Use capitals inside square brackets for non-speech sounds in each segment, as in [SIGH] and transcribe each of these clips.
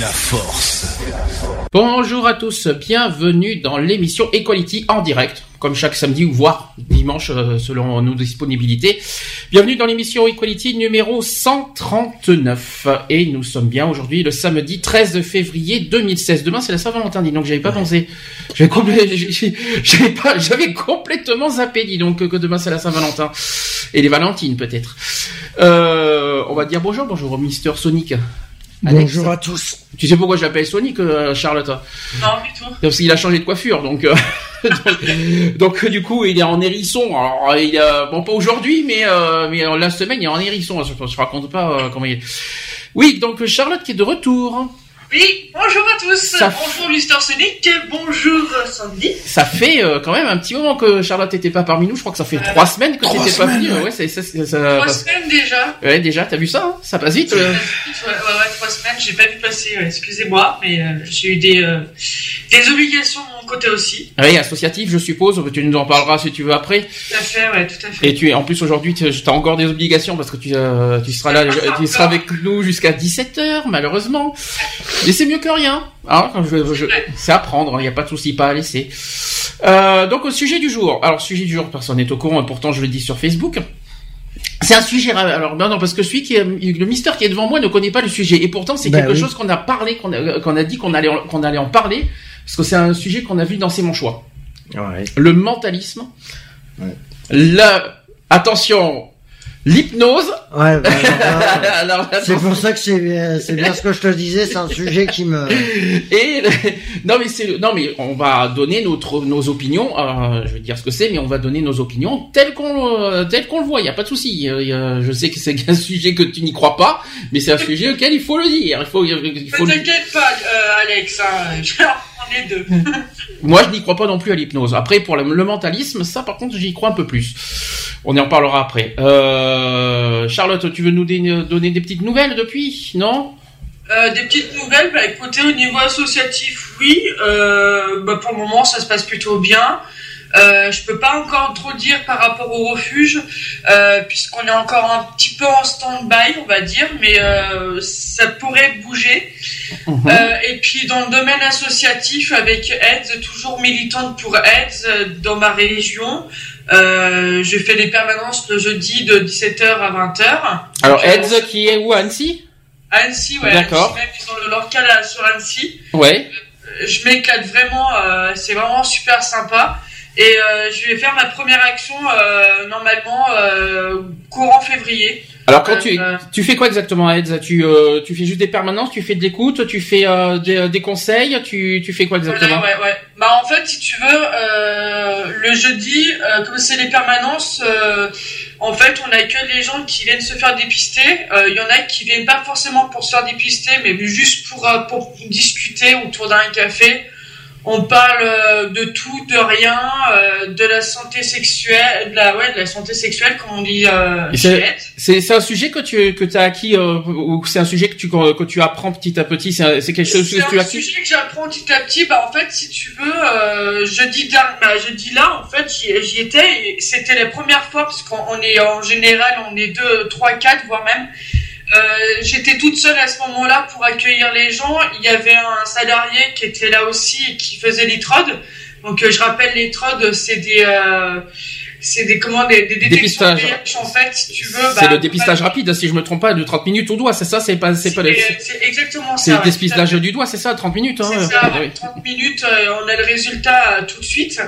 La force. Bonjour à tous, bienvenue dans l'émission Equality en direct, comme chaque samedi ou voire dimanche euh, selon nos disponibilités. Bienvenue dans l'émission Equality numéro 139 et nous sommes bien aujourd'hui le samedi 13 février 2016. Demain c'est la Saint-Valentin, dis donc j'avais pas [LAUGHS] pensé. J'avais pas, j'avais complètement zappé, dis donc que demain c'est la Saint-Valentin et les Valentines peut-être. Euh, on va dire bonjour, bonjour Mister Sonic. Alex. Bonjour à tous. Tu sais pourquoi je l'appelle Sonic, euh, Charlotte? Non, du tout. parce qu'il a changé de coiffure, donc euh, [LAUGHS] donc, donc, du coup il est en hérisson. Alors il a, bon pas aujourd'hui, mais euh, mais la semaine il est en hérisson. Je, je raconte pas euh, comment il est. Oui, donc Charlotte qui est de retour. Oui, bonjour à tous. Ça- Bonjour Mister Sonic. Bonjour Sandy. Ça fait euh, quand même un petit moment que Charlotte n'était pas parmi nous. Je crois que ça fait Euh, trois semaines que trois t'étais pas venue. ouais. Ça. Trois semaines déjà. Ouais, déjà, t'as vu ça hein? Ça passe vite. Euh. ouais, ouais, trois semaines. J'ai pas vu passer. Excusez-moi, mais j'ai eu des des obligations de mon côté aussi. Oui, associatif, je suppose. Tu nous en parleras si tu veux après. Tout à fait, ouais, tout à fait. Et tu es en plus aujourd'hui, tu as encore des obligations parce que tu, euh, tu seras là, [LAUGHS] tu seras avec nous jusqu'à 17 h malheureusement. Mais c'est mieux que rien. Hein, je, je- c'est à prendre, il n'y a pas de souci, pas à laisser. Euh, donc au sujet du jour. Alors sujet du jour, personne n'est au courant, et pourtant je le dis sur Facebook. C'est un sujet. Alors non, non, parce que celui qui est, le mystère qui est devant moi ne connaît pas le sujet, et pourtant c'est Bah quelque oui. chose qu'on a parlé, qu'on a, qu'on a dit qu'on allait, qu'on allait en parler, parce que c'est un sujet qu'on a vu dans C'est mon choix Ouais. le mentalisme, Ouais. la attention, l'hypnose. Ouais, bah, [LAUGHS] bah, Alors, c'est pour ça que c'est bien, c'est bien ce que je te disais, c'est un sujet qui me. et non mais c'est non mais on va donner notre nos opinions. euh, je vais dire ce que c'est, mais on va donner nos opinions telles qu'on euh, telles qu'on le voit. Il y a pas de souci. Euh, je sais que c'est un [LAUGHS] sujet que tu n'y crois pas, mais c'est un sujet auquel il faut le dire. Il faut il faut. Ne le- t'inquiète pas, euh, Alex. Hein, [LAUGHS] les deux. [LAUGHS] Moi, je n'y crois pas non plus à l'hypnose. Après, pour le, le mentalisme, ça, par contre, j'y crois un peu plus. On en parlera après. Euh, Charlotte, tu veux nous donner des petites nouvelles depuis? Non? Euh, des petites nouvelles, bah écoutez, au niveau associatif, oui. Euh, bah, pour le moment, ça se passe plutôt bien. Euh, je peux pas encore trop dire par rapport au refuge, euh, puisqu'on est encore un petit peu en stand-by, on va dire, mais euh, ça pourrait bouger. Mhm. Euh, et puis dans le domaine associatif, avec AIDS, toujours militante pour AIDS dans ma région, je fais des permanences le jeudi de 17h à 20h. Alors, Eds, qui est où à Annecy? À Annecy, ouais. D'accord. Même, Ils ont leur local sur Annecy. Ouais. Je m'éclate vraiment, c'est vraiment super sympa. Et euh, je vais faire ma première action euh, normalement euh, courant février. Alors, quand tu, tu fais quoi exactement Eds? Tu, tu fais juste des permanences, tu fais de l'écoute, tu fais des, des conseils, tu, tu fais quoi exactement? Ouais, ouais, ouais. Bah en fait, si tu veux, le jeudi, comme c'est les permanences, en fait, on accueille les gens qui viennent se faire dépister. Euh, Il y en a qui viennent pas forcément pour se faire dépister, mais juste pour pour discuter autour d'un café. On parle euh, de tout, de rien, euh, de la santé sexuelle, de la ouais, de la santé sexuelle, comme on dit euh, c'est-. C'est c'est un sujet que tu que as acquis euh, ou c'est un sujet que tu que tu apprends petit à petit. C'est un- c'est quelque chose que C'est tu un as acquis? sujet que j'apprends petit à petit. Bah, en fait, si tu veux, euh, jeudi, bah, jeudi là, en fait, j'y étais. C'était la première fois, parce qu'on on est en général, on est deux, trois, quatre, voire même. Euh, J'étais toute seule à ce moment-là pour accueillir les gens. Il y avait un salarié qui était là aussi et qui faisait les trodes. Donc, euh, je rappelle, les trodes, c'est des, euh, c'est des comment, des, des détections Dépistage. VIH, en fait, si tu veux. C'est bah, le dépistage rapide, si je me trompe pas, de 30 minutes au doigt, c'est ça, c'est pas, c'est pas C'est exactement ça. c'est le dépistage du doigt, c'est ça, 30 minutes, hein. C'est ça, euh, oui. 30 minutes, euh, on a le résultat euh, tout de suite.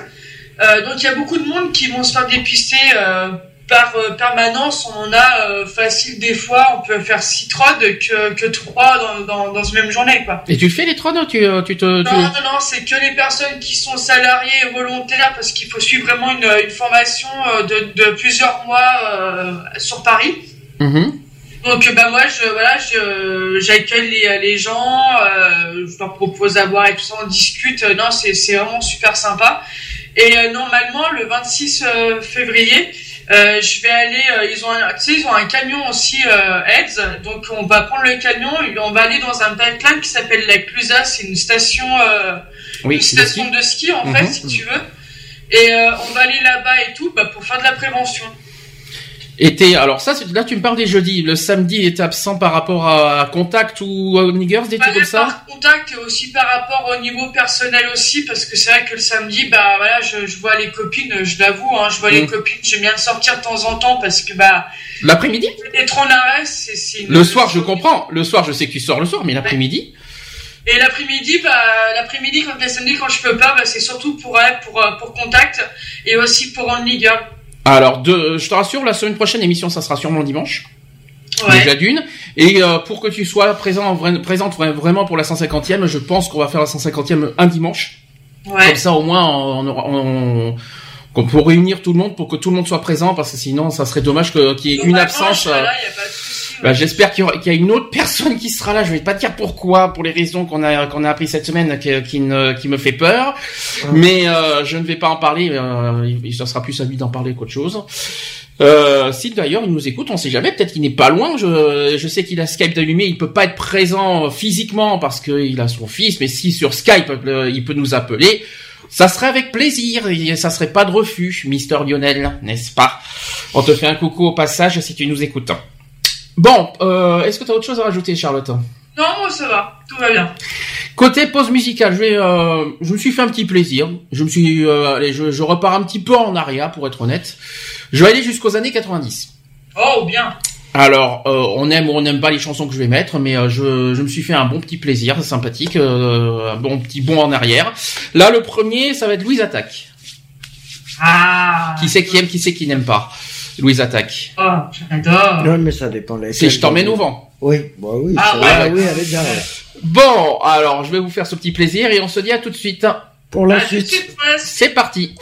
Euh, donc il y a beaucoup de monde qui vont se faire dépister euh, par permanence, on en a facile des fois, on peut faire 6 trodes que, que 3 dans, dans, dans une même journée. Quoi. Et tu fais les trodes tu, tu te, Non, non, non, c'est que les personnes qui sont salariées et volontaires parce qu'il faut suivre vraiment une, une formation de, de plusieurs mois sur Paris. Mhm. Donc bah moi je voilà je j'accueille les, les gens, euh, je leur propose à boire et tout ça, on discute. Non c'est c'est vraiment super sympa. Et euh, normalement le 26 euh, février, euh, je vais aller. ils ont un, tu sais ils ont un camion aussi AIDS. Donc on va prendre le camion et on va aller dans un backline qui s'appelle la Clusa. C'est une station oui, une station de ski en fait Mhm. si tu veux. Et on va aller là-bas et tout bah, pour faire de la prévention. Et t'es- alors ça, là tu me parles des jeudis. Le samedi, était absent par rapport à Contact ou à Niggers, des trucs comme ça par contact et aussi par rapport au niveau personnel aussi parce que c'est vrai que le samedi bah voilà je, je vois les copines je l'avoue hein, je vois les Mm. copines j'aime bien sortir de temps en temps parce que bah L'après-midi être en arrêt c'est Le soir, je comprends. Le soir, je sais que tu sors le soir, mais l'après-midi et l'après-midi bah l'après-midi quand le samedi quand je peux pas bah c'est surtout pour pour euh, pour contact et aussi pour en ligue Alors, de, je te rassure, la semaine prochaine émission, ça sera sûrement dimanche. Déjà d'une. Et euh, pour que tu sois présent, présente vra- vraiment pour la 150e, je pense qu'on va faire la 150e un dimanche. ouais Comme ça, au moins, on on, qu'on peut réunir tout le monde pour que tout le monde soit présent, parce que sinon, ça serait dommage qu'il y ait une absence. je serai là, y a pas de souci, ouais. Bah, j'espère qu'il y, a une autre personne qui sera là. Je vais pas te dire pourquoi, pour les raisons qu'on a qu'on a appris cette semaine, qui, qui, ne- qui me fait peur. Mais euh, je ne vais pas en parler. Euh, il- ça sera plus à lui d'en parler qu'autre chose. Euh, si d'ailleurs il nous écoute, on sait jamais. Peut-être qu'il n'est pas loin. Je, je sais qu'il a Skype d'allumé. Il peut pas être présent physiquement parce qu'il a son fils. Mais si sur Skype euh, il peut nous appeler, ça serait avec plaisir. Et ça serait pas de refus, Mister Lionel, n'est-ce pas? On te fait un coucou au passage si tu nous écoutes. Bon, euh, est-ce que tu as autre chose à rajouter, Charlotte non moi ça va tout va bien Côté pause musicale, je vais, euh, je me suis fait un petit plaisir. Je me suis, euh, allez, je, je repars un petit peu en arrière pour être honnête. Je vais aller jusqu'aux années 90. oh bien Alors, euh, on aime ou on n'aime pas les chansons que je vais mettre, mais euh, je, je me suis fait un bon petit plaisir, sympathique, euh, un bon petit bond en arrière. Là, le premier, ça va être Louise Attaque. ah Qui c'est qui aime, qui c'est qui n'aime pas Louise Attaque. oh j'adore Ouais, mais ça dépend. C'est Je t'emmène au vent. Oui, bah oui, Ah, ça ouais, va, ouais. oui, est bien. ouais. Bon, alors, je vais vous faire ce petit plaisir et on se dit à tout de suite. Pour la suite. C'est parti.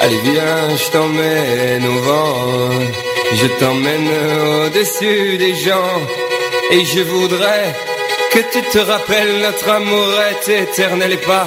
Allez viens, je t'emmène au vent, je t'emmène au-dessus des gens, et je voudrais que tu te rappelles notre amour est éternel et pas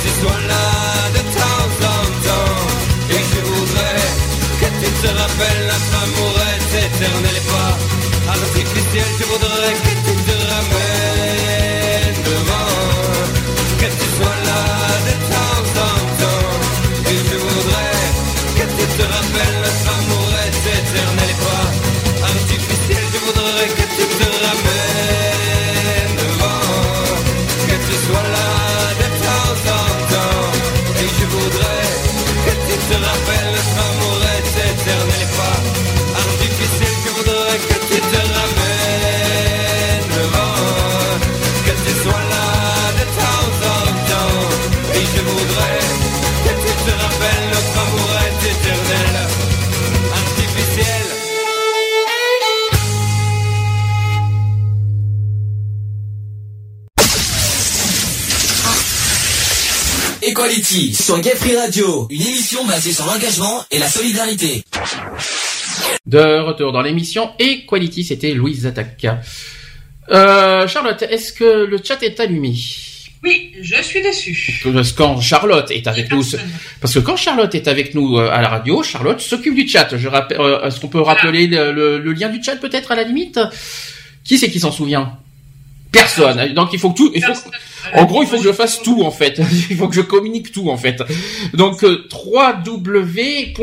que tu sois là de temps en temps. Et je voudrais que tu te rappelles notre amour éternel et pas artificiel. Je voudrais que Sur Gay Free Radio, une émission basée sur l'engagement et la solidarité. De retour dans l'émission Equality, c'était Louise Attaka. Euh, Charlotte, est-ce que le chat est allumé? Oui, je suis déçue. Parce que quand Charlotte est avec nous, parce que quand Charlotte est avec nous euh, à la radio, Charlotte s'occupe du chat. Je rappelle, euh, est-ce qu'on peut rappeler le, le- le lien du chat peut-être à la limite? Qui c'est qui s'en souvient? Personne. Donc il faut que tout, il faut, en gros, il faut que je fasse tout en fait. [LAUGHS] Il faut que je communique tout en fait. Donc euh, www.equaline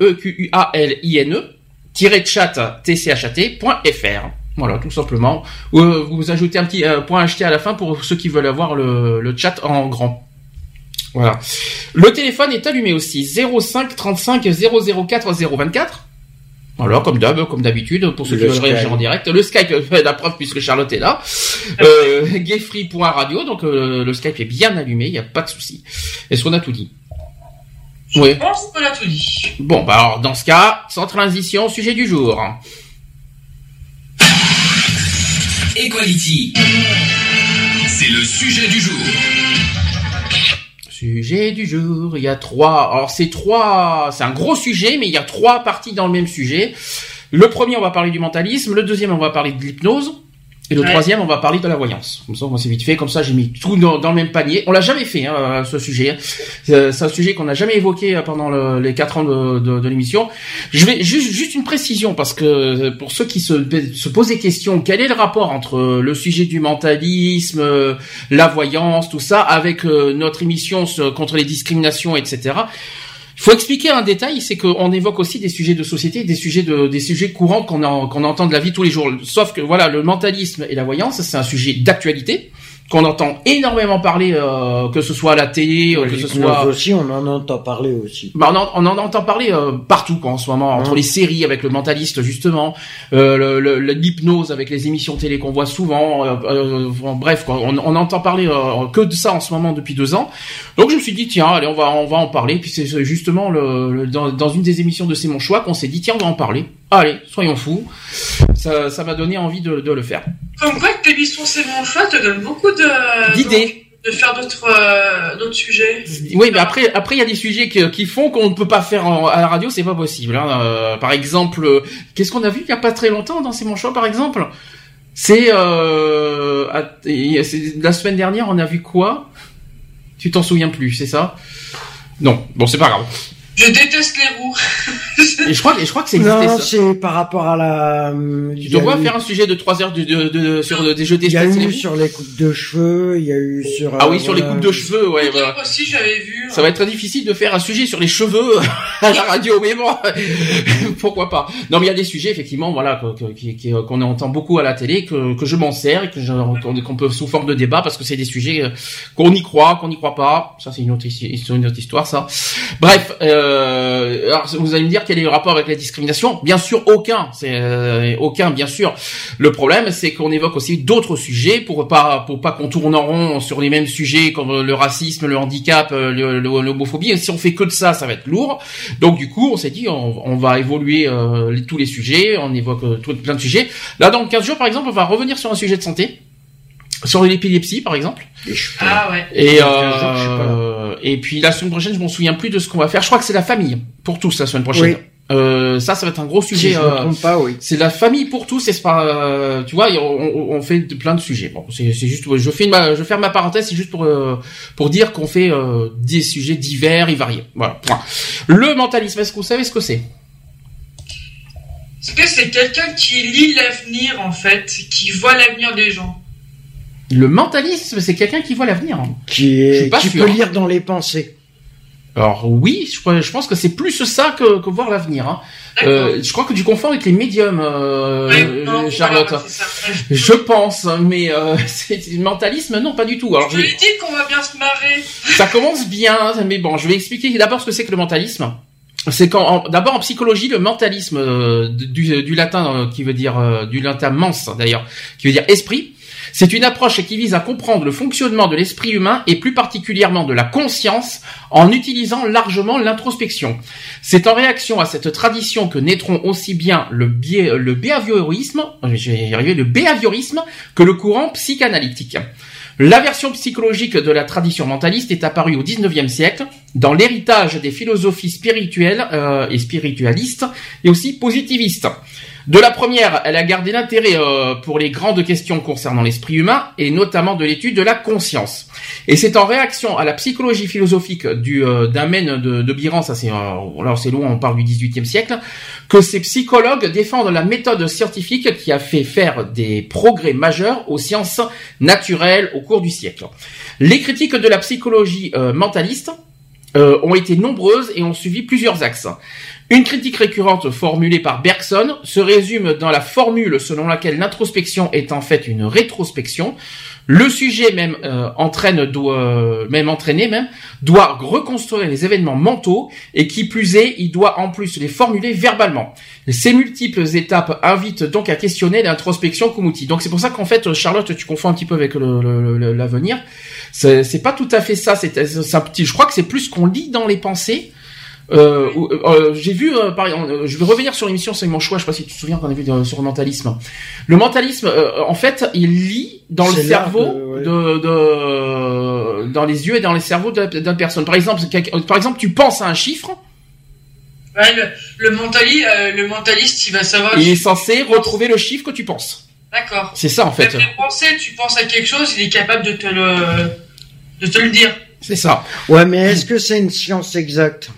e q u a l i n e chat t c h a t.fr. Voilà, tout simplement. Euh, vous ajoutez un petit euh, point acheté à la fin pour ceux qui veulent avoir le, le chat en grand. Voilà. Le téléphone est allumé aussi 05 35 004 024. Voilà, comme d'hab, comme d'habitude, pour ceux Le qui veulent réagir en direct. Le Skype, euh, la preuve puisque Charlotte est là. [LAUGHS] Euh, gayfree.radio, donc euh, le Skype est bien allumé, il n'y a pas de souci. Est-ce qu'on a tout dit? Oui. Je pense qu'on a tout dit. Bon, bah alors dans ce cas, sans transition, sujet du jour. Equality. C'est le sujet du jour. Sujet du jour, il y a trois. Alors c'est trois, c'est un gros sujet, mais il y a trois parties dans le même sujet. Le premier, on va parler du mentalisme. Le deuxième, on va parler de l'hypnose. Et le Ouais. troisième, on va parler de la voyance. Comme ça, on s'est vite fait. Comme ça, j'ai mis tout dans, dans le même panier. On l'a jamais fait, hein, ce sujet. Euh, C'est un sujet qu'on n'a jamais évoqué euh, pendant le- les quatre ans de, de- de l'émission. Je vais juste, juste une précision parce que euh, pour ceux qui se, se posent des questions, quel est le rapport entre euh, le sujet du mentalisme, euh, la voyance, tout ça, avec euh, notre émission contre les discriminations, etc. Il faut expliquer un détail, c'est qu'on évoque aussi des sujets de société, des sujets de, des sujets courants qu'on qu'on entend de la vie tous les jours. Sauf que voilà, le mentalisme et la voyance, c'est un sujet d'actualité qu'on entend énormément parler, euh, que ce soit à la télé, euh, que ce L'hypnose soit aussi, on en entend parler aussi. bah, on, en, on en entend parler euh, partout quoi, en ce moment, entre Hein. les séries avec le mentaliste justement, euh, le- le- l'hypnose avec les émissions télé qu'on voit souvent, euh, euh, bon, bref quoi, on, on entend parler euh, que de ça en ce moment depuis deux ans. Donc je me suis dit tiens, allez on va on va en parler. Puis c'est c'est justement le, le- dans, dans une des émissions de C'est mon choix qu'on s'est dit tiens on va en parler. Allez soyons fous. Ça ça m'a donné envie de, de le faire. Comme quoi que l'émission C'est mon choix te donne beaucoup de D'idées. de faire d'autres euh, d'autres sujets. Oui, mais après, après, il y a des sujets que- qui font qu'on ne peut pas faire en- à la radio, c'est pas possible. hein. Euh, par exemple, euh, qu'est-ce qu'on a vu il y a pas très longtemps dans C'est mon choix, par exemple? Euh, c'est- la semaine dernière, on a vu quoi? Tu t'en souviens plus, c'est ça? Non, bon, c'est pas grave. Je déteste les roues. Et je crois, et je crois que c'est Non, c'est par rapport à la. Tu il y a dois eu- faire un sujet de 3 heures de, de, de- sur des jeux Il y a eu sur les coupes de cheveux, il y a eu sur. Ah euh, oui, sur les coupes de cheveux, ouais, voilà. Aussi j'avais vu. Ça va être très difficile de faire un sujet sur les cheveux [LAUGHS] à la radio, mais bon, [LAUGHS] pourquoi pas. Non, mais il y a des sujets effectivement, voilà, que- que- qui- qui- qu'on entend beaucoup à la télé, que, que je m'en sers et que qu'on peut sous forme de débat parce que c'est des sujets euh, qu'on y croit, qu'on n'y croit pas. Ça, c'est une autre, une autre histoire, ça. Bref, euh, alors vous allez me dire quel est le rapport avec la discrimination Bien sûr, aucun. C'est euh, aucun, bien sûr. Le problème, c'est qu'on évoque aussi d'autres sujets pour pas pour pas qu'on tourne en rond sur les mêmes sujets comme le racisme, le handicap, euh, l'homophobie. Si on fait que de ça, ça va être lourd. Donc du coup, on s'est dit, on, on va évoluer euh, les- tous les sujets. On évoque euh, tout- plein de sujets. Là, dans 15 jours, par exemple, on va revenir sur un sujet de santé, sur l'épilepsie, par exemple. Ah ouais. Et, Dans 15 jours, je suis pas et puis la semaine prochaine, je m'en souviens plus de ce qu'on va faire. Je crois que c'est la famille pour tous la semaine prochaine. Oui. Euh, ça, ça va être un gros Si sujet. je me euh, trompe pas, oui. c'est la famille pour tous, c'est pas, euh, tu vois, on, fait plein de sujets. Bon, c'est c'est juste, je fais ma, je ferme ma parenthèse, c'est juste pour euh, pour dire qu'on fait euh, des sujets divers et variés. Voilà. point. Le mentalisme, est-ce que vous savez ce que c'est? Est-ce que c'est quelqu'un qui lit l'avenir en fait, qui voit l'avenir des gens? Le mentalisme, c'est quelqu'un qui voit l'avenir. Qui, Je suis est, pas qui sûr. peut lire dans les pensées. Alors oui, je, je pense que c'est plus ça que, que voir l'avenir. Hein. Euh, je crois que tu confonds avec les médiums, euh, Charlotte. je pense, mais euh, [LAUGHS] c'est mentalisme, non, pas du tout. Alors, je lui dis qu'on va bien se marrer. Ça commence bien, mais bon, je vais expliquer d'abord ce que c'est que le mentalisme. C'est quand, d'abord en psychologie, le mentalisme euh, du, du, latin euh, qui veut dire du latin mens d'ailleurs, qui veut dire esprit c'est une approche qui vise à comprendre le fonctionnement de l'esprit humain et plus particulièrement de la conscience en utilisant largement l'introspection. C'est en réaction à cette tradition que naîtront aussi bien le, le behaviorisme, le behaviorisme que le courant psychanalytique. La version psychologique de la tradition mentaliste est apparue au XIXe siècle dans l'héritage des philosophies spirituelles euh, et spiritualistes et aussi positivistes. De la première, elle a gardé l'intérêt euh, pour les grandes questions concernant l'esprit humain et notamment de l'étude de la conscience. Et c'est en réaction à la psychologie philosophique du euh, d'Amen de, de Biran, ça c'est euh, c'est loin, on parle du XVIIIe siècle, que ces psychologues défendent la méthode scientifique qui a fait faire des progrès majeurs aux sciences naturelles au cours du siècle. Les critiques de la psychologie mentaliste ont été nombreuses et ont suivi plusieurs axes. Une critique récurrente formulée par Bergson se résume dans la formule selon laquelle l'introspection est en fait une rétrospection. Le sujet même euh, entraîne doit même entraîné même doit reconstruire les événements mentaux et qui plus est, il doit en plus les formuler verbalement. Ces multiples étapes invitent donc à questionner l'introspection comme outil. Donc c'est pour ça qu'en fait Charlotte, tu confonds un petit peu avec l'avenir. C'est pas tout à fait ça. C'est je crois que c'est plus qu'on lit dans les pensées euh, euh, j'ai vu, euh, par, euh, je vais revenir sur l'émission, c'est mon choix. Je sais pas si tu te souviens qu'on a vu sur le mentalisme. Le mentalisme, en fait, il lit dans le cerveau de, de, dans les yeux et dans les cerveaux d'une personne. Par exemple, par exemple, tu penses à un chiffre. Ouais, le, le, le mentaliste, il va savoir. Il est censé retrouver le chiffre que tu penses. D'accord. C'est ça en fait. Tu penser, tu penses à quelque chose, il est capable de te le, de te le dire. C'est ça. Ouais, mais est-ce que c'est une science exacte?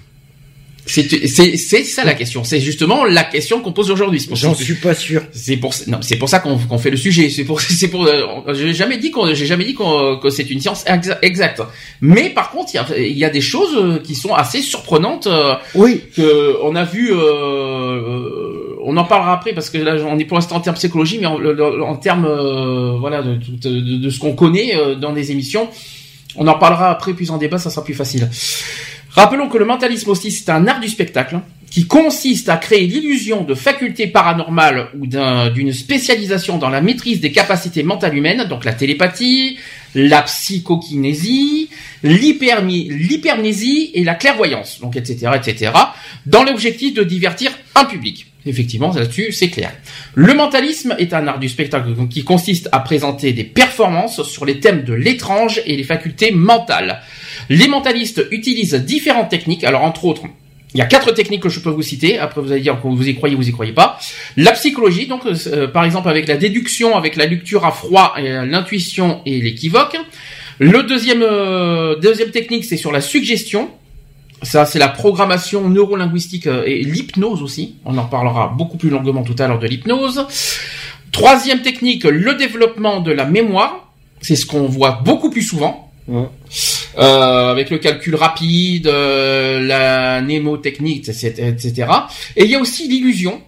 C'est ça la question. C'est justement la question qu'on pose aujourd'hui. J'en suis pas sûr. C'est pour non, c'est pour ça qu'on fait le sujet. C'est pour [LAUGHS] c'est pour. Euh, j'ai jamais dit qu'on j'ai jamais dit qu'on que c'est une science exacte. Mais par contre, il y a, y a des choses euh, qui sont assez surprenantes. Euh, oui. Que on a vu. Euh, on en parlera après parce que là on est pour l'instant en termes psychologie, mais en, en termes voilà de, de, de ce qu'on connaît dans des émissions. On en parlera après, plus en débat, ça sera plus facile. Rappelons que le mentalisme aussi, c'est un art du spectacle qui consiste à créer l'illusion de facultés paranormales ou d'une spécialisation dans la maîtrise des capacités mentales humaines, donc la télépathie, la psychokinésie, l'hypermnésie et la clairvoyance, donc etc., etc., dans l'objectif de divertir un public. Effectivement, là-dessus, c'est clair. Le mentalisme est un art du spectacle qui consiste à présenter des performances sur les thèmes de l'étrange et les facultés mentales. Les mentalistes utilisent différentes techniques, alors entre autres, il y a quatre techniques que je peux vous citer. Après, vous allez dire que vous y croyez, vous y croyez pas. La psychologie, donc euh, par exemple avec la déduction, avec la lecture à froid, euh, l'intuition et l'équivoque. Le deuxième euh, deuxième technique, c'est sur la suggestion. Ça, c'est la programmation neurolinguistique et l'hypnose aussi. On en parlera beaucoup plus longuement tout à l'heure de l'hypnose. Troisième technique, le développement de la mémoire. C'est ce qu'on voit beaucoup plus souvent. Euh, avec le calcul rapide, euh, la mnémotechnique, etc., Et il y a aussi l'illusion,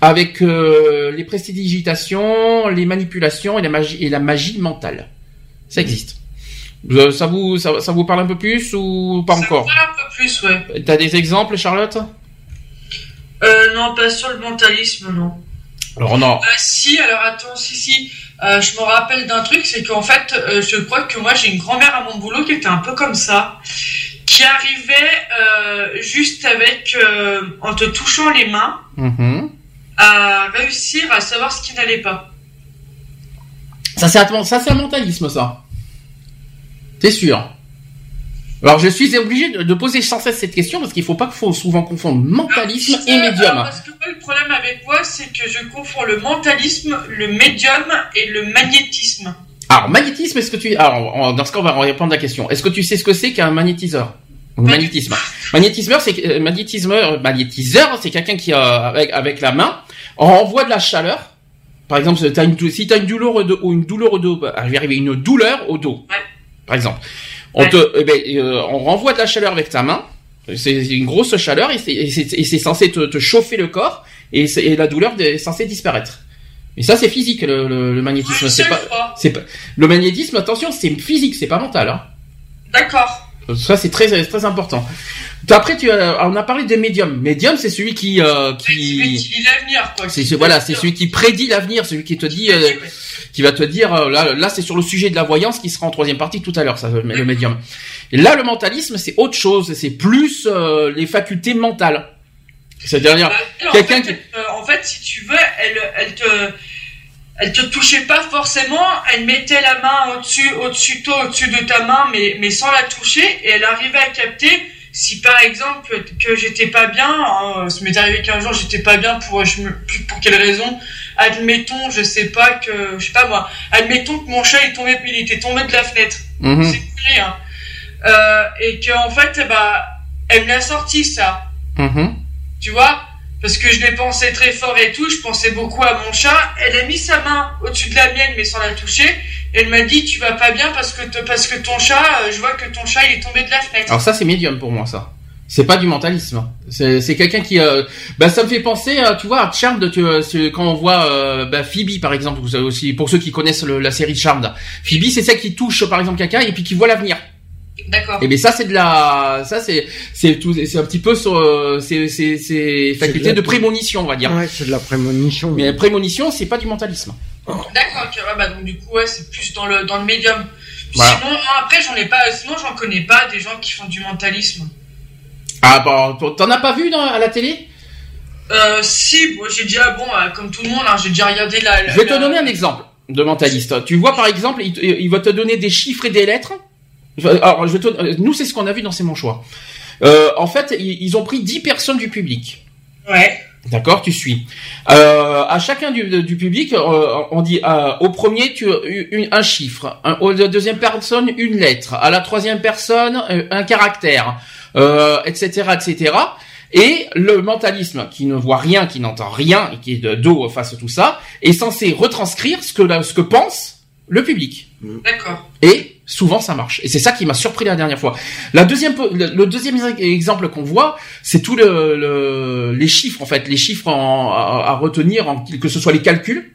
avec euh, les prestidigitations, les manipulations et la magie, et la magie mentale. Ça existe. Ça vous, ça, vous parle un peu plus ou pas encore Ça parle un peu plus, ouais. T'as des exemples, Charlotte? Euh, Non, pas sur le mentalisme, non. Alors non. si, alors attends, si, si. Euh, je me rappelle d'un truc, c'est qu'en fait, euh, je crois que moi j'ai une grand-mère à mon boulot qui était un peu comme ça, qui arrivait euh, juste avec, en te touchant les mains, mm-hmm. à réussir à savoir ce qui n'allait pas. Ça c'est un mentalisme, ça. T'es sûr? Alors je suis obligé de, poser sans cesse cette question parce qu'il ne faut pas faut souvent confondre mentalisme et médium. parce que moi, le problème avec moi, c'est que je confonds le mentalisme, le médium et le magnétisme. Alors magnétisme, est-ce que tu alors dans ce cas on va répondre à la question. Est-ce que tu sais ce que c'est qu'un magnétiseur? Magnétisme. Magnétiseur, c'est euh, magnétiseur, c'est quelqu'un qui avec, avec la main envoie de la chaleur. Par exemple, si tu as une douleur au dos, ou une douleur au dos, bah, il arriver une douleur au dos. Par exemple. On te, eh ben, euh, on renvoie de la chaleur avec ta main C'est une grosse chaleur et c'est censé te, chauffer le corps et, la douleur est censée disparaître. Mais ça, c'est physique, le, magnétisme. c'est pas, pas, le magnétisme, attention, c'est physique, c'est pas mental, hein. D'accord. Ça, c'est très, très important. Après, tu as, on a parlé des médiums. Médium, c'est celui qui, euh, qui. Celui qui l'avenir, quoi. C'est, voilà, c'est celui qui prédit l'avenir, celui qui te dit, euh, qui va te dire, euh, là, là, c'est sur le sujet de la voyance qui sera en troisième partie tout à l'heure, ça, le médium. Et là, le mentalisme, c'est autre chose. C'est plus euh, les facultés mentales. C'est-à-dire bah, quelqu'un qui. en fait, si tu veux, elle, elle te elle te touchait pas forcément, elle mettait la main au-dessus, au-dessus de toi, au-dessus de ta main, mais, mais sans la toucher, et elle arrivait à capter si par exemple que j'étais pas bien, hein, ça m'est arrivé qu'un jour j'étais pas bien pour je me, pour quelle raison, admettons, je sais pas que, je sais pas moi, admettons que mon chat est tombé, il était tombé de la fenêtre, mhm. c'est vrai, hein, euh, et qu'en fait, bah, elle me l'a sorti ça, mhm. tu vois, parce que je l'ai pensé très fort et tout, je pensais beaucoup à mon chat. Elle a mis sa main au-dessus de la mienne, mais sans la toucher. Elle m'a dit, tu vas pas bien parce que, parce que ton chat, euh, je vois que ton chat, il est tombé de la fenêtre. Alors ça, c'est médium pour moi, ça. C'est pas du mentalisme. C'est quelqu'un qui, euh, bah, ça me fait penser, tu vois, à Charmed. Tu, euh, quand on voit euh, bah, Phoebe, par exemple, aussi, pour ceux qui connaissent la série Charmed, Phoebe, c'est celle qui touche, par exemple, quelqu'un et puis qui voit l'avenir. D'accord. Et eh bien ça c'est de la ça c'est c'est tout c'est un petit peu sur euh, c'est c'est c'est faculté de, prémonition on va dire. Ouais, c'est de la prémonition. Mais la prémonition c'est pas du mentalisme. D'accord, tu vois bah donc du coup ouais, c'est plus dans le dans le médium. Sinon après j'en ai pas sinon j'en connais pas des gens qui font du mentalisme. Ah bon, t'en as pas vu dans, à la télé? Euh, si, j'ai déjà bon, euh, comme tout le monde, hein, j'ai déjà regardé la, Je vais te donner un exemple de mentaliste. Tu vois par exemple, il, il va te donner des chiffres et des lettres alors, je te, nous, c'est ce qu'on a vu dans ces manchois. Euh, en fait, ils, ont pris 10 personnes du public. Ouais. D'accord, tu suis. Euh, à chacun du, du public, euh, on dit euh, au premier tu une, un chiffre, un, au deuxième personne une lettre, à la troisième personne euh, un caractère, etc., etc. Et le mentalisme, qui ne voit rien, qui n'entend rien et qui est de dos face à tout ça, est censé retranscrire ce que ce que pense le public. D'accord. Et souvent ça marche. Et c'est ça qui m'a surpris la dernière fois. La deuxième, le, deuxième exemple qu'on voit, c'est tout le, les chiffres en fait, les chiffres à, retenir, en, que ce soit les calculs.